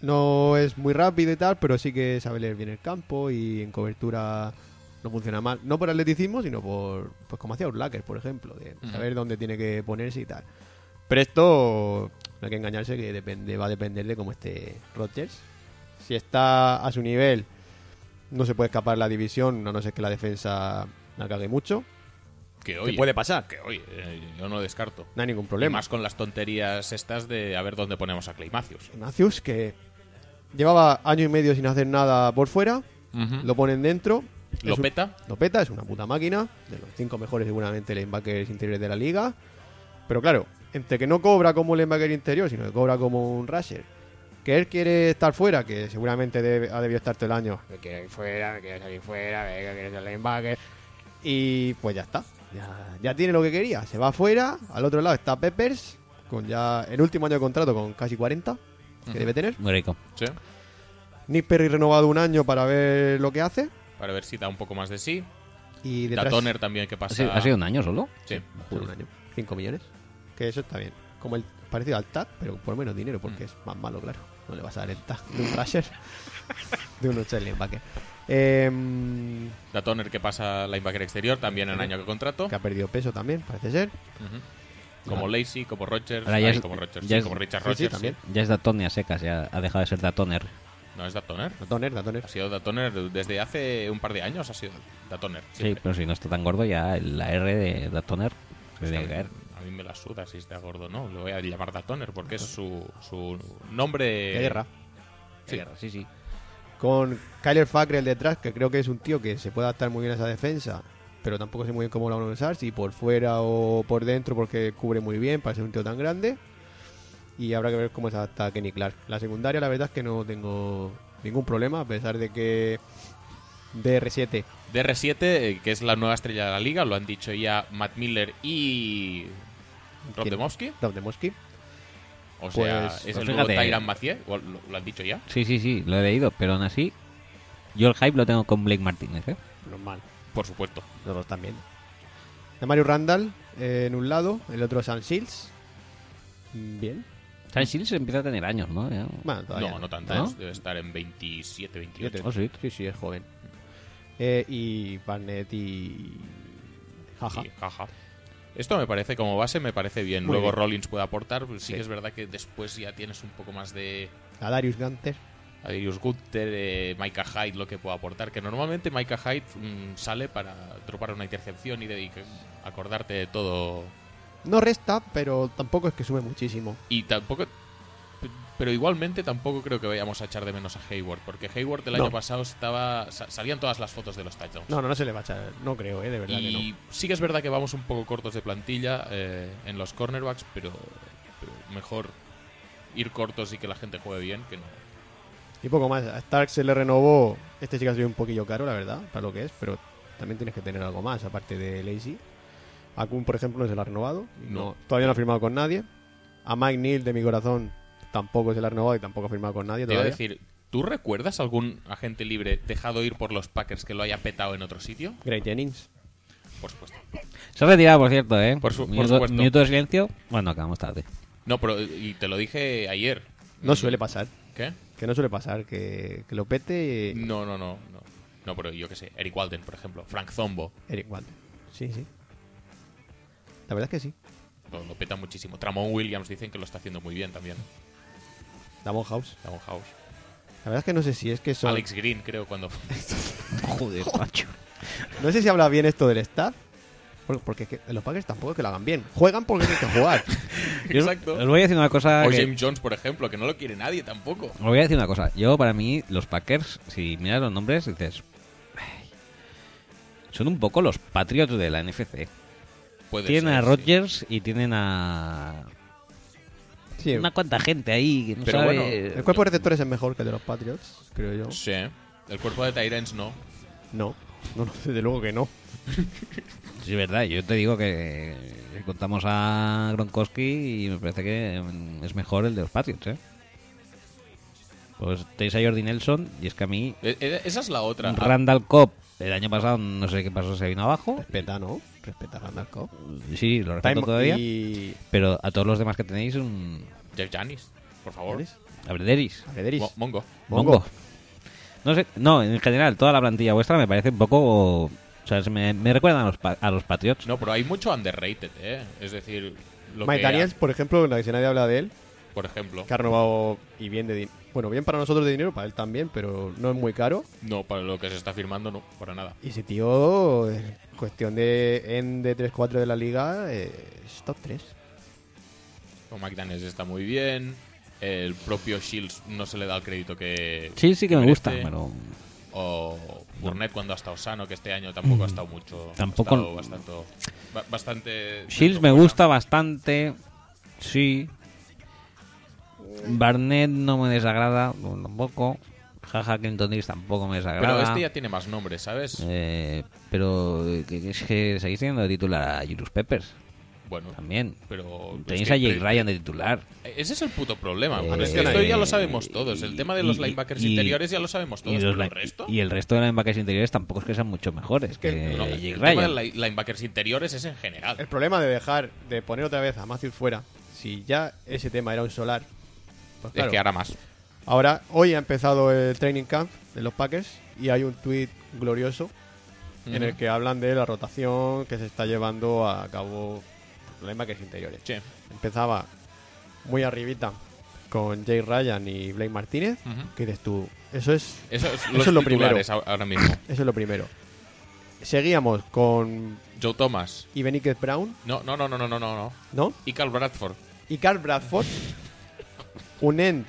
no es muy rápido y tal, pero sí que sabe leer bien el campo y en cobertura no funciona mal. No por atleticismo, sino por... Pues como hacía Urlacher, por ejemplo, de saber dónde tiene que ponerse y tal. Pero esto no hay que engañarse que depende va a depender de cómo esté Rodgers. Si está a su nivel, no se puede escapar la división, a no ser que la defensa la cague mucho. Que oye, puede pasar. Que oye, eh, yo no descarto. No hay ningún Y problema. más con las tonterías estas de a ver dónde ponemos a Clay Matthews. Matthews, que llevaba año y medio sin hacer nada por fuera, lo ponen dentro. Lo es un- peta. Lo peta, es una puta máquina, de los cinco mejores seguramente linebackers interiores de la liga. Pero claro, entre que no cobra como un linebacker interior, sino que cobra como un rusher, que él quiere estar fuera, que seguramente debe- ha debido estar todo el año, que quiere ir fuera, que quiere salir fuera, que quiere ser linebacker, y pues ya está. Ya, ya tiene lo que quería, se va fuera, al otro lado está Peppers, con ya el último año de contrato con casi 40, que debe tener. Muy rico. Sí. Nick Perry renovado un año para ver lo que hace. Para ver si da un poco más de sí. Y Da detrás Toner también que ¿Ha pasa. sido, ha sido un año solo? Sí. un año. 5 millones. Que eso está bien. Como el, parecido al tag, pero por menos dinero, porque es más malo, claro. No le vas a dar el tag de un Thrasher, (laughs) de un outside linebacker. Em, Datoner que pasa linebacker exterior, también en año de contrato. que ha perdido peso también, parece ser. Como Lacey, como Rogers, ya ay, es- como Rogers, ya sí, es- como Richard sí, sí, Rogers. también. Ya es Datone a secas, ya ha dejado de ser Datoner. No es Datoner. Datoner, Datoner. Ha sido Datoner desde hace un par de años, ha sido Datoner. Sí, siempre. pero si no está tan gordo, ya la R de Datoner se Es que tiene a que mí- caer. A mí me la suda si está gordo, ¿no? Lo voy a llamar Datoner porque es su, su nombre... De guerra. Sí. Sí, sí. Con Kyler Fackrell detrás, que creo que es un tío que se puede adaptar muy bien a esa defensa, pero tampoco sé muy bien cómo lo van a usar, si por fuera o por dentro, porque cubre muy bien para ser un tío tan grande. Y habrá que ver cómo se adapta Kenny Clark. La secundaria, la verdad es que no tengo ningún problema, a pesar de que DR7 DR7, eh, que es la nueva estrella de la liga, lo han dicho ya Matt Miller y Rob. Demowski. Rob Demowski. O sea, Pues- es pues el nuevo. Tyran Mathieu, o lo, lo han dicho ya. Sí, sí, sí, lo he leído, pero aún así, yo el hype lo tengo con Blake Martínez, ¿eh? Normal. Por supuesto. Los dos también. De Mario Randall eh, en un lado, el otro Sam Shields. Mm, Sam Shields empieza a tener años, ¿no? Ya. Bueno, todavía No, no tanto. ¿No? Debe estar en 27, 28. Siete. Oh, sí. Sí, sí, es joven. Eh, y Barnett y. Jaja. Y jaja. Esto me parece, como base, me parece bien. Muy Luego bien. Rollins puede aportar. pues sí, Sí. que es verdad que después ya tienes un poco más de A Darius Gunter. Adirius Gutter, eh, Micah Hyde, lo que puede aportar. Que normalmente Micah Hyde mm, sale para dropar una intercepción y de y acordarte de todo. No resta, pero tampoco es que sube muchísimo. Y tampoco. Pero igualmente tampoco creo que vayamos a echar de menos a Hayward. Porque Hayward el No. año pasado estaba. sa- salían todas las fotos de los touchdowns. No, no, no se le va a echar. No creo, eh, de verdad que Y no. sí que es verdad que vamos un poco cortos de plantilla eh, en los cornerbacks, pero, pero mejor ir cortos y que la gente juegue bien que no. Y poco más. A Stark se le renovó. Este que ha sido un poquillo caro, la verdad, para lo que es, pero también tienes que tener algo más, aparte de Lazy. A Kun, por ejemplo, no se lo ha renovado. y No. todavía no ha firmado con nadie. A Mike Neal, de mi corazón, tampoco se lo ha renovado y tampoco ha firmado con nadie Te iba a decir, ¿tú recuerdas algún agente libre dejado ir por los Packers que lo haya petado en otro sitio? Great Jennings. Por supuesto. Se ha retirado, por cierto, ¿eh? Por su- por minuto, supuesto. minuto de silencio. Bueno, acabamos tarde. No, pero y te lo dije ayer. No suele pasar. ¿Qué? Que no suele pasar, que, que lo pete No, no, no, no. No, pero yo qué sé, Eric Walden, por ejemplo, Frank Zombo, Eric Walden. Sí, sí. La verdad es que sí. lo, lo peta muchísimo. Tramon Williams dicen que lo está haciendo muy bien también. Damon House. Damon House. La verdad es que no sé si es que son... Alex Green, creo, cuando... (laughs) Joder, macho. No sé si habla bien esto del staff. Porque es que los Packers tampoco es que lo hagan bien. Juegan porque tienen que jugar. (laughs) Yo Exacto. Os voy a decir una cosa. O que- James Jones, por ejemplo, que no lo quiere nadie tampoco. Os voy a decir una cosa. Yo, para mí, los Packers, si miras los nombres, dices. "Ay, Son un poco los Patriots de la NFC. Puede tienen ser, a sí. Rodgers y tienen a. Sí. Una cuanta gente ahí que no Pero sabe- bueno, El cuerpo de receptores es mejor que el de los Patriots, creo yo. Sí. El cuerpo de Tyrants no. No. No, no, desde luego que no. Sí, es verdad. Yo te digo que contamos a Gronkowski y me parece que es mejor el de los Patriots, ¿eh? Pues tenéis a Jordi Nelson y es que a mí E- e- Esa es la otra. Randall Cobb el año pasado no sé qué pasó, se vino abajo. Respeta, ¿no? Respeta a Randall Cobb. Sí, lo respeto Time- todavía. y- Pero a todos los demás que tenéis, un... Jeff Janis, por favor. ¿Janis? A Brederis. Brederis. Mo- Mongo. Mongo. No sé, no, en general, toda la plantilla vuestra me parece un poco... O sea, se me, me recuerdan a los, pa- a los Patriots. No, pero hay mucho underrated, ¿eh? Es decir, lo Mike que Daniels, por ejemplo, en la que si nadie habla de él, por ejemplo. que ha renovado y bien de dinero. Bueno, bien para nosotros de dinero, para él también, pero no es muy caro. No, para lo que se está firmando, no, para nada. Y ese tío, en cuestión de en de 3-4 de la liga, eh, es top 3. Con Mike Daniels está muy bien. El propio Shields no se le da el crédito que. Sí, sí que me merece. gusta, pero... O Burnett cuando ha estado sano, que este año tampoco ha estado mucho. Tampoco- Ha estado bastante. ba- bastante Shields me gusta bastante, sí. Barnett no me desagrada, tampoco. Jaja, Clinton Dix tampoco me desagrada. Pero este ya tiene más nombres, ¿sabes? Eh, pero eh, es que seguís teniendo de titular a Julius Peppers. Bueno, También. pero. Tenéis es que- a Jake pero- Ryan de titular. Ese es el puto problema. Eh, es que esto ya lo sabemos todos. El tema de los y- linebackers y- interiores ya lo sabemos todos. y, los pero el resto. y el resto de linebackers interiores tampoco es que sean mucho mejores que, que- No, Jake el tema de Ryan. li- linebackers interiores es en general. El problema de dejar de poner otra vez a Matthews fuera si ya ese tema era un solar, pues Es que ahora más. Ahora, hoy ha empezado el training camp de los Packers y hay un tweet glorioso en el que hablan de la rotación que se está llevando a cabo los linebackers interiores. Sí. Empezaba muy arribita con Jay Ryan y Blake Martínez. Ujú. que dices tú? Eso es, Eso es eso los es lo primero. ahora- ahora mismo. (clears throat) Eso es lo primero. Seguíamos con Joe Thomas. y Beniquez Brown, No, no, no, no, no, no, no. ¿no? Y Carl Bradford. Y Carl Bradford, un end,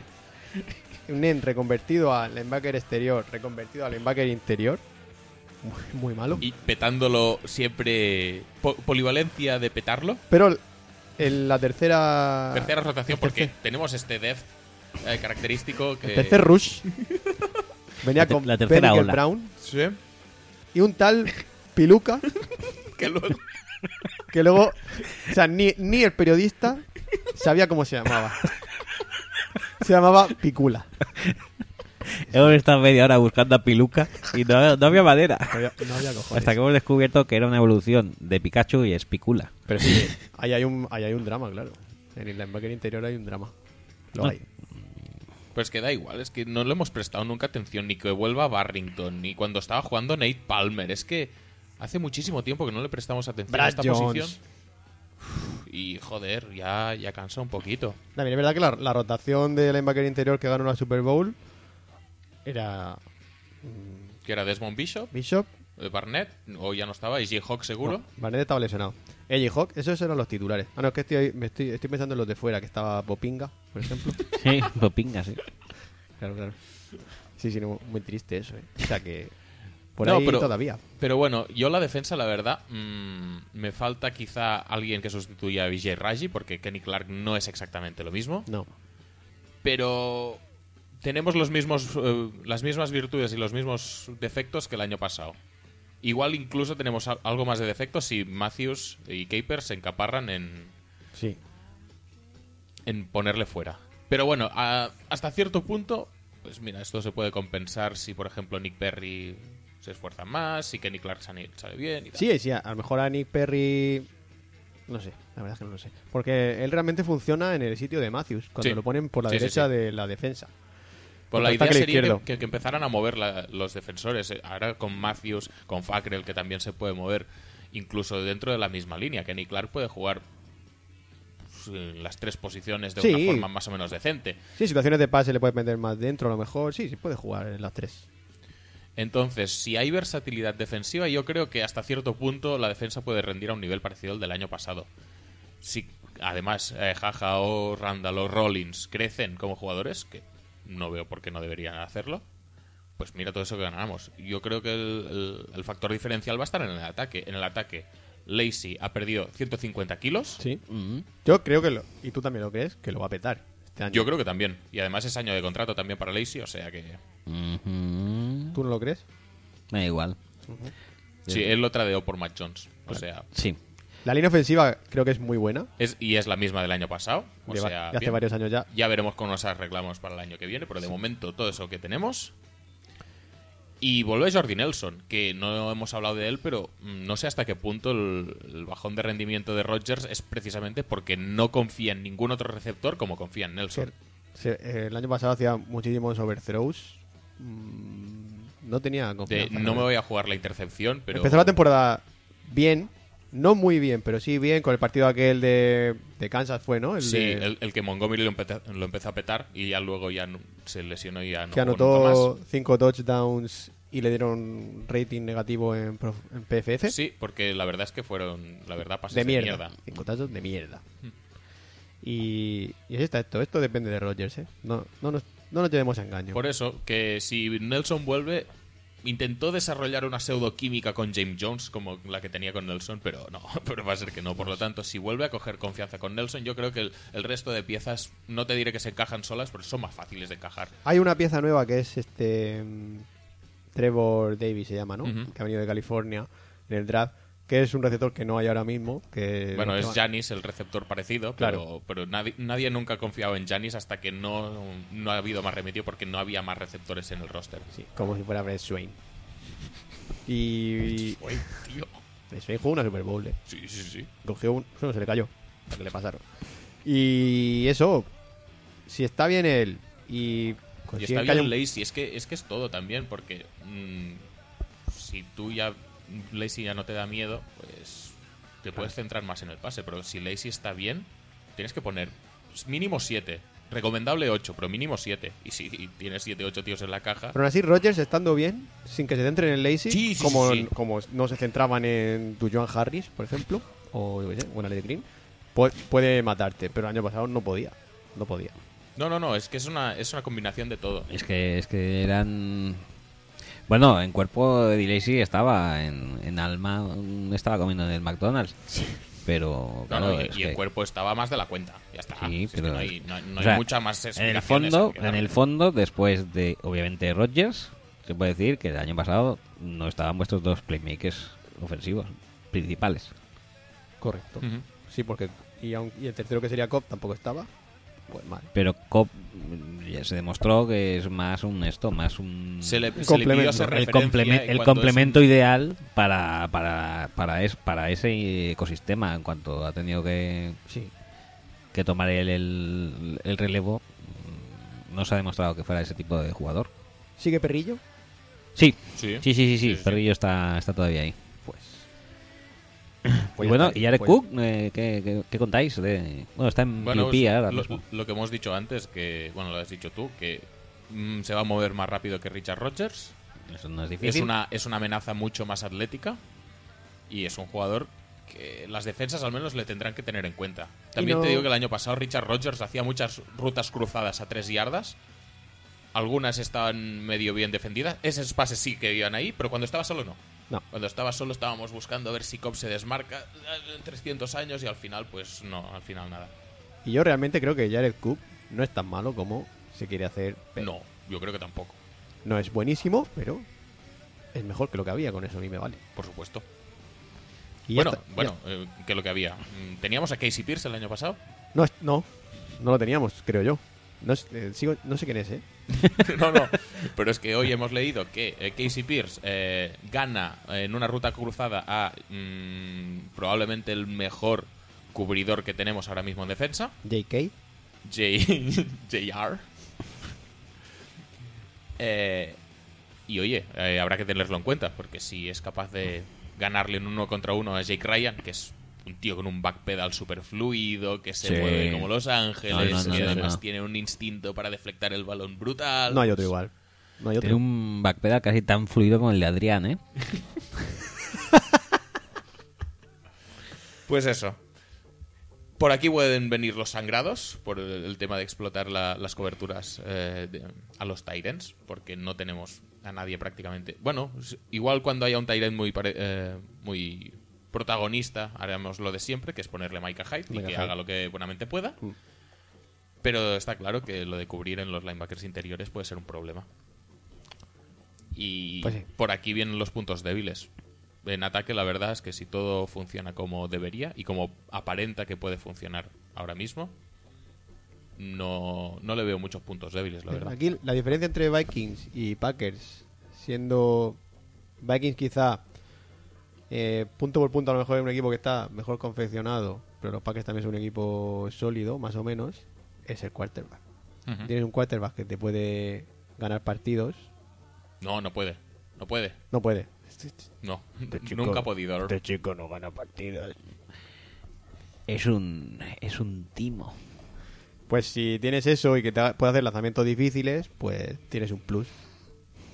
un end reconvertido a linebacker exterior, reconvertido a linebacker interior. Muy, muy malo. Y petándolo siempre. po- polivalencia de petarlo. Pero en la tercera. Tercera rotación, porque tercer- tenemos este depth eh, característico que. El tercer rush (laughs) venía La con la tercera ola. Brown Sí. y un tal Piluca (laughs) Que luego. que luego. O sea, ni, ni el periodista sabía cómo se llamaba. (laughs) Se llamaba Picula. Hemos estado media hora buscando a Piluca y no, no había madera. No había, no había cojones. Hasta que hemos descubierto que era una evolución de Pikachu y es Picula. Pero sí, ahí hay un, ahí hay un drama, claro. En el linebacker interior hay un drama. Lo Ah. hay. Pues que da igual, es que no le hemos prestado nunca atención, ni que vuelva Barrington, ni cuando estaba jugando Nate Palmer. Es que hace muchísimo tiempo que no le prestamos atención a esta Jones. posición. Y joder, ya, ya cansa un poquito. También es verdad que la, la rotación del linebacker interior que ganó la Super Bowl era Que era Desmond Bishop, Bishop. eh, Barnett, o ya no estaba, y J-Hawk seguro. No, Barnett estaba lesionado. Edgy Hawk, esos eran los titulares. Ah, no, es que estoy, me estoy, estoy pensando en los de fuera, que estaba Popinga, por ejemplo. (laughs) Sí, popinga, sí. claro, claro. Sí, sí, no, muy triste eso, ¿eh? O sea que. Por No, ahí pero- todavía. Pero bueno, yo la defensa, la verdad, mm, me falta quizá alguien que sustituya a Vijay Raji, porque Kenny Clark no es exactamente lo mismo. No. Pero tenemos los mismos, eh, las mismas virtudes y los mismos defectos que el año pasado. Igual incluso tenemos al- algo más de defectos si Matthews y Capers se encaparran en, Sí. en ponerle fuera. Pero bueno, a- hasta cierto punto, pues mira, esto se puede compensar si, por ejemplo, Nick Perry se esfuerza más, si Kenny Clark sale, bien y tal. Sí, sí, a lo mejor a Nick Perry. No sé, la verdad es que no lo sé. Porque él realmente funciona en el sitio de Matthews, cuando Sí. lo ponen por la Sí, derecha sí. de la defensa. Pues la idea que sería que, que- que empezaran a mover la- los defensores. eh, Ahora con Matthews, con Fackrell, que también se puede mover, incluso dentro de la misma línea. Kenny Clark puede jugar pues, las tres posiciones de Sí. una forma más o menos decente. Sí, situaciones de pase le puedes meter más dentro, a lo mejor. Sí, sí, puede jugar en las tres. Entonces, si hay versatilidad defensiva, yo creo que hasta cierto punto la defensa puede rendir a un nivel parecido al del año pasado. Si además eh, Jaja o Randall o Rollins crecen como jugadores, que no veo por qué no deberían hacerlo, pues mira todo eso que ganamos. Yo creo que el, el- el factor diferencial va a estar en el ataque. En el ataque, Lacey ha perdido 150 kilos. Sí. Yo creo que lo. Y tú también lo crees, que lo va a petar este año. Yo creo que también. Y además es año de contrato también para Lacey, o sea que... ¿Tú no lo crees? Me da igual. Sí, él lo tradeó por Matt Jones. O sea, Sí. La línea ofensiva creo que es muy buena. Es, y es la misma del año pasado. O De va- sea, de hace bien. varios años ya. Ya veremos cómo nos arreglamos para el año que viene, pero de momento todo eso que tenemos. Y vuelve Jordi Nelson, que no hemos hablado de él, pero mm, no sé hasta qué punto el, el bajón de rendimiento de Rodgers es precisamente porque no confía en ningún otro receptor como confía en Nelson. El año pasado hacía muchísimos overthrows. Mm, no tenía De, confianza. no me voy a jugar la intercepción, pero Empezó la temporada bien. No muy bien, pero sí bien. Con el partido aquel de, de Kansas fue, ¿no? El sí, de- el, el que Montgomery lo, empezó- lo empezó a petar y ya luego ya no- se lesionó y ya no que anotó cinco touchdowns y le dieron rating negativo en, prof- en PFF. Sí, porque la verdad es que fueron, la verdad, pases de de mierda. mierda. Cinco touchdowns de mierda. Y, y así está esto. Esto depende de Rodgers, ¿eh? No, no, nos, no nos llevemos a engaño. Por eso, que si Nelson vuelve, intentó desarrollar una pseudoquímica con James Jones, como la que tenía con Nelson, pero no, (laughs) pero va a ser que no. Por lo tanto, si vuelve a coger confianza con Nelson, yo creo que el, el resto de piezas, no te diré que se encajan solas, pero son más fáciles de encajar. Hay una pieza nueva que es este mm, Trevor Davis se llama, ¿no? Que ha venido de California en el draft, que es un receptor que no hay ahora mismo. Que Bueno, que es Janis el receptor parecido, Claro. pero, nadie, nadie nunca ha confiado en Janis hasta que no, no ha habido más remedio porque no había más receptores en el roster. Sí, como si fuera Brett Swain. (laughs) Y. Uy, tío. Brett Swain jugó una Super Bowl, ¿eh? Sí, sí, sí. Cogió un. No, se le cayó. ¿Qué le pasaron? Y eso, si está bien él y Y está que bien un- Lacey, es que, es que es todo también, porque mm, si tú ya, Lacey ya no te da miedo, pues te puedes centrar más en el pase, pero si Lacey está bien, tienes que poner mínimo 7, recomendable 8, pero mínimo 7, y si tienes 7, 8 tíos en la caja, Pero aún así, Rogers estando bien, sin que se centren en Lazy, Sí, sí, como, sí, como no se centraban en tu Joan Harris, por ejemplo, o yo qué sé, en Alex Green, pu- puede matarte. Pero el año pasado no podía. No podía. no, no, no, es que es una, es una combinación de todo. Es que, es que eran... Bueno, en cuerpo de Lacy estaba, en, en alma mm, estaba comiendo en el McDonald's. Pero, claro, no, y, y el que- cuerpo estaba más de la cuenta, ya está. Sí, Si es que pero no hay, no no o hay sea, mucha más en el fondo, en el fondo, después de obviamente Rodgers, se puede decir que el año pasado no estaban vuestros dos playmakers ofensivos principales. Correcto. Sí, porque. Y, aun- y el tercero que sería Cobb tampoco estaba. Pues mal. Pero Cobb mm, ya se demostró que es más un esto, más un Se le- se le pidió complemento. el, complemento ideal para para para, es, para ese ecosistema en cuanto ha tenido que Sí. que tomar el, el, el relevo mm, no se ha demostrado que fuera ese tipo de jugador. ¿Sigue Perrillo? Sí, Sí. sí, sí, sí, sí, Sí, sí. Perrillo está, está todavía ahí. Pues. y bueno, está, y Jared pues- Cook, eh, ¿qué, qué, qué contáis? De... Bueno, está en Bueno, es ahora lo, mismo. lo que hemos dicho antes, que, bueno, lo has dicho tú, que mm, se va a mover más rápido que Richard Rodgers. Eso no es Es difícil. una, es una amenaza mucho más atlética y es un jugador que las defensas al menos le tendrán que tener en cuenta. También no- te digo que el año pasado Richard Rodgers hacía muchas rutas cruzadas a tres yardas. Algunas estaban medio bien defendidas. Esos pases sí que iban ahí, pero cuando estaba solo no. No. Cuando estaba solo estábamos buscando a ver si Cobb se desmarca eh, en 300 años y al final, pues no, al final nada. Y yo realmente creo que Jared Cook no es tan malo como se quiere hacer. ver. No, yo creo que tampoco, No es buenísimo, pero es mejor que lo que había con eso, a mí me vale. por supuesto. Y bueno, está, bueno, eh, que lo que había. Mm, Teníamos a Casey Pierce el año pasado. No, no, no lo teníamos, creo yo. No, eh, sigo- no sé quién es, ¿eh? (laughs) no, no. Pero es que hoy hemos leído que eh, Casey Pierce eh, gana en una ruta cruzada a mm, probablemente el mejor cubridor que tenemos ahora mismo en defensa, JK. J- JR. (laughs) Eh, y oye, habrá que tenerlo en cuenta, porque si es capaz de ganarle en uno contra uno a Jake Ryan, que es un tío con un backpedal super fluido, que se Sí. mueve como Los Ángeles, No, no, no, y no, además no. tiene un instinto para deflectar el balón brutal. No hay otro igual. No hay otro. Tiene un backpedal casi tan fluido como el de Adrián, ¿eh? Pues eso. Por aquí pueden venir los sangrados, por el, el tema de explotar la- las coberturas eh, de- a los Tyrants, porque no tenemos a nadie prácticamente. Bueno, s- igual cuando haya un Tyrant muy, pare- eh, muy protagonista, haremos lo de siempre, que es ponerle Micah Hyde y que Hyde. haga lo que buenamente pueda. Mm. Pero está claro que lo de cubrir en los linebackers interiores puede ser un problema. Y Pues sí. por aquí vienen los puntos débiles. En ataque, la verdad es que si todo funciona como debería y como aparenta que puede funcionar ahora mismo, no, no le veo muchos puntos débiles, la verdad. Aquí la diferencia entre Vikings y Packers, siendo Vikings quizá eh, punto por punto a lo mejor es un equipo que está mejor confeccionado, pero los Packers también son un equipo sólido, más o menos, es el quarterback. Tienes un quarterback que te puede ganar partidos. No, no puede. No puede. No puede. No, Este (laughs) chico- nunca ha podido. Este chico no gana partidos. Es un es un timo. Pues si tienes eso y que te puede hacer lanzamientos difíciles, pues tienes un plus.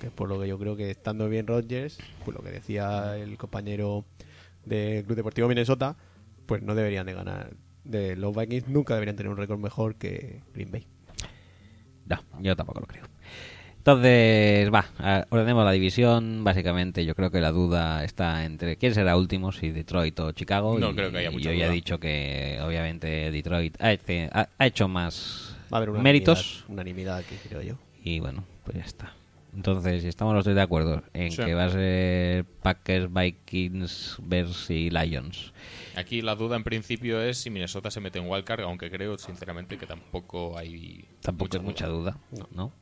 Que es por lo que yo creo que estando bien Rodgers, pues lo que decía el compañero del Club Deportivo Minnesota, pues no deberían de ganar. De los Vikings nunca deberían tener un récord mejor que Green Bay. No, yo tampoco lo creo. Entonces, va, ordenemos la división. Básicamente, yo creo que la duda está entre quién será último, si Detroit o Chicago. No y, creo que haya mucha yo ya he dicho que, obviamente, Detroit ha, hecho- ha- ha hecho más Va a haber una méritos. Unanimidad, aquí, creo yo. Y bueno, pues ya está. Entonces, si estamos los tres de acuerdo en Sí. que va a ser Packers, Vikings, Bears y Lions. Aquí la duda en principio es si Minnesota se mete en wildcard, aunque creo sinceramente que tampoco hay. Tampoco es mucha duda, ¿no?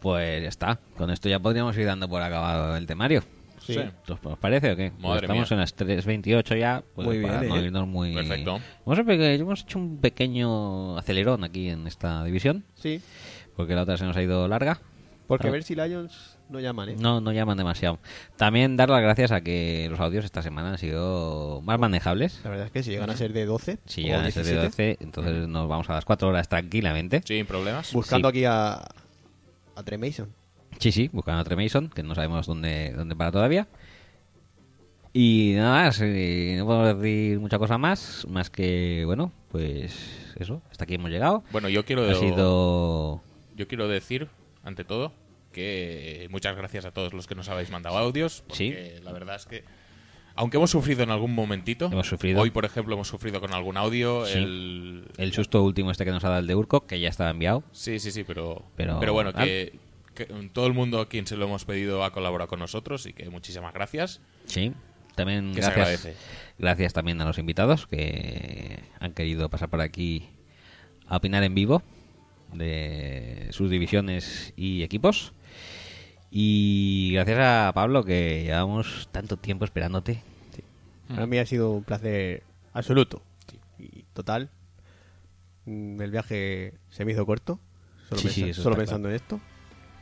Pues ya está. Con esto ya podríamos ir dando por acabado el temario. Sí. ¿Os parece o qué? Madre Estamos mía. en las 3.28 ya. pues, Muy bien, para no ¿eh? muy... Perfecto. Hemos hecho un pequeño acelerón aquí en esta división. Sí. Porque la otra se nos ha ido larga. Porque Claro. ver si Lions no llaman, ¿eh? No, no llaman demasiado. También dar las gracias a que los audios esta semana han sido más manejables. La verdad es que si llegan a ser de 12 Si o llegan a ser de 17, 12, entonces nos vamos a las 4 horas tranquilamente. Sin problemas. buscando Sí. aquí a, a Trey Mason. Sí, sí, buscando a Trey Mason, que no sabemos dónde, dónde para todavía. Y nada más, eh, no podemos decir mucha cosa más, más que, bueno, pues eso, hasta aquí hemos llegado. Bueno, yo quiero... Ha sido... Yo quiero decir, ante todo, que muchas gracias a todos los que nos habéis mandado audios. Porque la verdad es que, aunque hemos sufrido en algún momentito, Hemos sufrido. hoy, por ejemplo, hemos sufrido con algún audio. Sí. El, El susto último este que nos ha dado el de Urco, que ya estaba enviado. Sí, sí, sí, pero, Pero- pero, bueno, que, que todo el mundo a quien se lo hemos pedido ha colaborado con nosotros y que muchísimas gracias. Sí, también Que gracias, gracias también a los invitados que han querido pasar por aquí a opinar en vivo de sus divisiones y equipos. Y gracias a Pablo que llevamos tanto tiempo esperándote. Para mí ha sido un placer absoluto y total. Mm, El viaje se me hizo corto, solo, Sí, pensando en esto.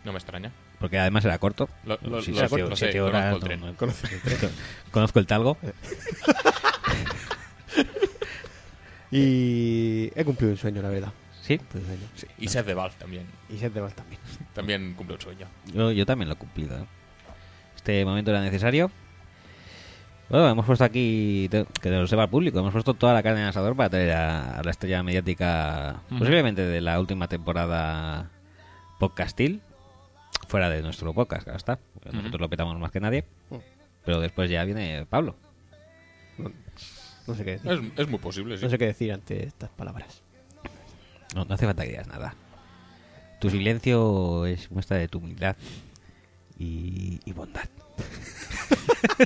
No me extraña. Porque además era corto. Lo- lo- Sí, lo siete- sé, lo sé, siete conozco el tren. no- no- Conozco el tren. (laughs) Conozco el talgo. (laughs) Y he cumplido un sueño, la verdad. Sí. Un sueño. Sí, Y Seth de Valve también. Y Seth de Valve también. (laughs) También cumple un sueño. Yo, yo también lo he cumplido. ¿eh? Este momento era necesario. Bueno, hemos puesto aquí, te- que lo sepa el público, hemos puesto toda la carne en el asador para traer a, a la estrella mediática, posiblemente de la última temporada podcastil, fuera de nuestro podcast, claro está. Nosotros lo petamos más que nadie. Mm. Pero después ya viene Pablo. No, no sé qué decir. Es, es muy posible, sí. No sé qué decir ante estas palabras. No, no hace falta que digas nada. Tu silencio es muestra de tu humildad y, y bondad. (laughs)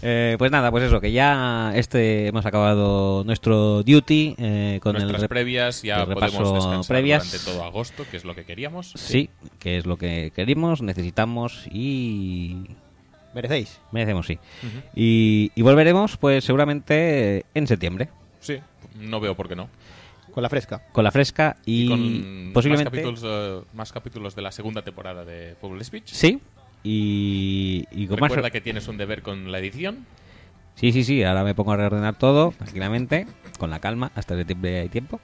Eh, pues nada, pues eso, que ya este hemos acabado nuestro duty eh, con Nuestras el previas ya el podemos repaso descansar previas. durante todo agosto, que es lo que queríamos. Sí, que es lo que querimos, necesitamos y ¿Merecéis? merecemos, sí. Y, y volveremos, pues seguramente en septiembre, no veo por qué no. Con la fresca. con la fresca y, con posiblemente... más capítulos, eh, más capítulos de la segunda temporada de Fútbol Speech. Sí, y, y con más... Recuerda que tienes un deber con la edición. Sí, sí, sí, ahora me pongo a reordenar todo tranquilamente, con la calma, hasta septiembre hay tiempo.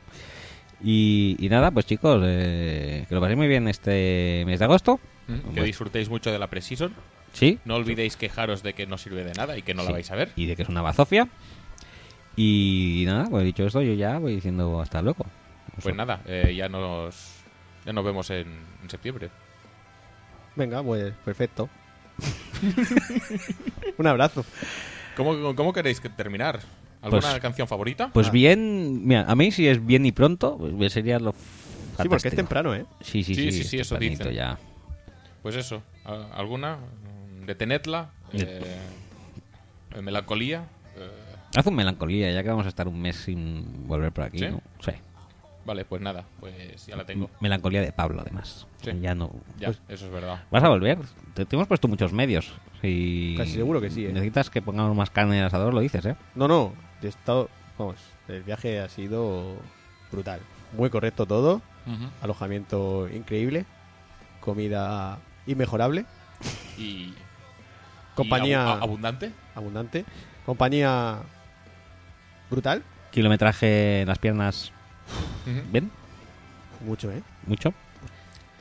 Y, y nada, pues chicos, eh, que lo paséis muy bien este mes de agosto. Que disfrutéis mucho de la Precision. Sí. No olvidéis quejaros de que no sirve de nada y que no Sí. la vais a ver. Y de que es una bazofia. Y nada, pues dicho esto, yo ya voy diciendo hasta luego. Pues nada, eh, ya nos ya nos vemos en, en septiembre. Venga, pues perfecto. (laughs) un abrazo. ¿Cómo, cómo queréis que terminar? ¿Alguna Pues- canción favorita? Pues Ah. bien, mira, a mí si es bien y pronto, pues sería lo Sí, porque es fantástico. temprano, ¿eh? Sí, sí, sí, Sí, sí, es sí, eso dicen. ya. Pues eso, ¿alguna? Detenedla. De- eh, melancolía. Haz un melancolía, ya que vamos a estar un mes sin volver por aquí, ¿Sí? ¿no? Sí. vale, pues nada, pues ya la tengo. Melancolía de Pablo, además. Sí. Ya no. Ya, pues, eso es verdad. ¿Vas a volver? Te, te hemos puesto muchos medios. Si Casi seguro que sí, ¿eh? necesitas que pongamos más carne en el asador, lo dices, ¿eh? No, no. He estado, vamos, el viaje ha sido brutal. Muy correcto todo. Alojamiento increíble. Comida inmejorable. Y. Compañía y abu- a- abundante. abundante. Compañía brutal. Kilometraje en las piernas. Ujú. ¿Bien? Mucho, ¿eh? ¿Mucho?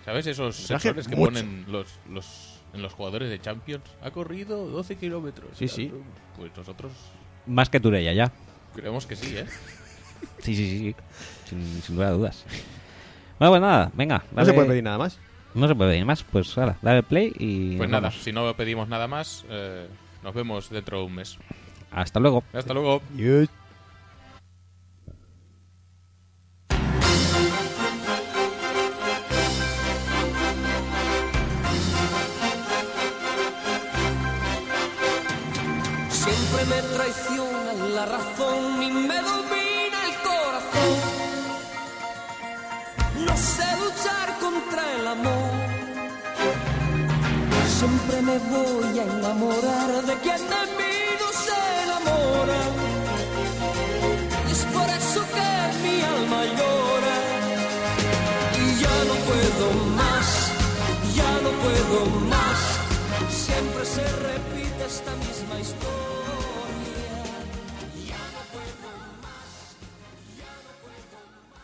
¿Sabes esos Traje sensores que mucho. ponen los, los, en los jugadores de Champions? Ha corrido 12 kilómetros. Sí, sí. Pues nosotros Más que Turella, ya. creemos que sí, ¿eh? Sí, sí, sí. sí. Sin, sin lugar a dudas. Bueno, pues nada, venga. No se puede pedir nada más. No se puede pedir más. Pues ahora, dale play y. Pues nos nada, vamos. si no pedimos nada más, eh, nos vemos dentro de un mes. Hasta luego. Hasta luego. Yes. Enamorar de quien de mí no se enamora. Es por eso que mi alma llora. Y ya no puedo más, ya no puedo más. Siempre se repite esta misma historia.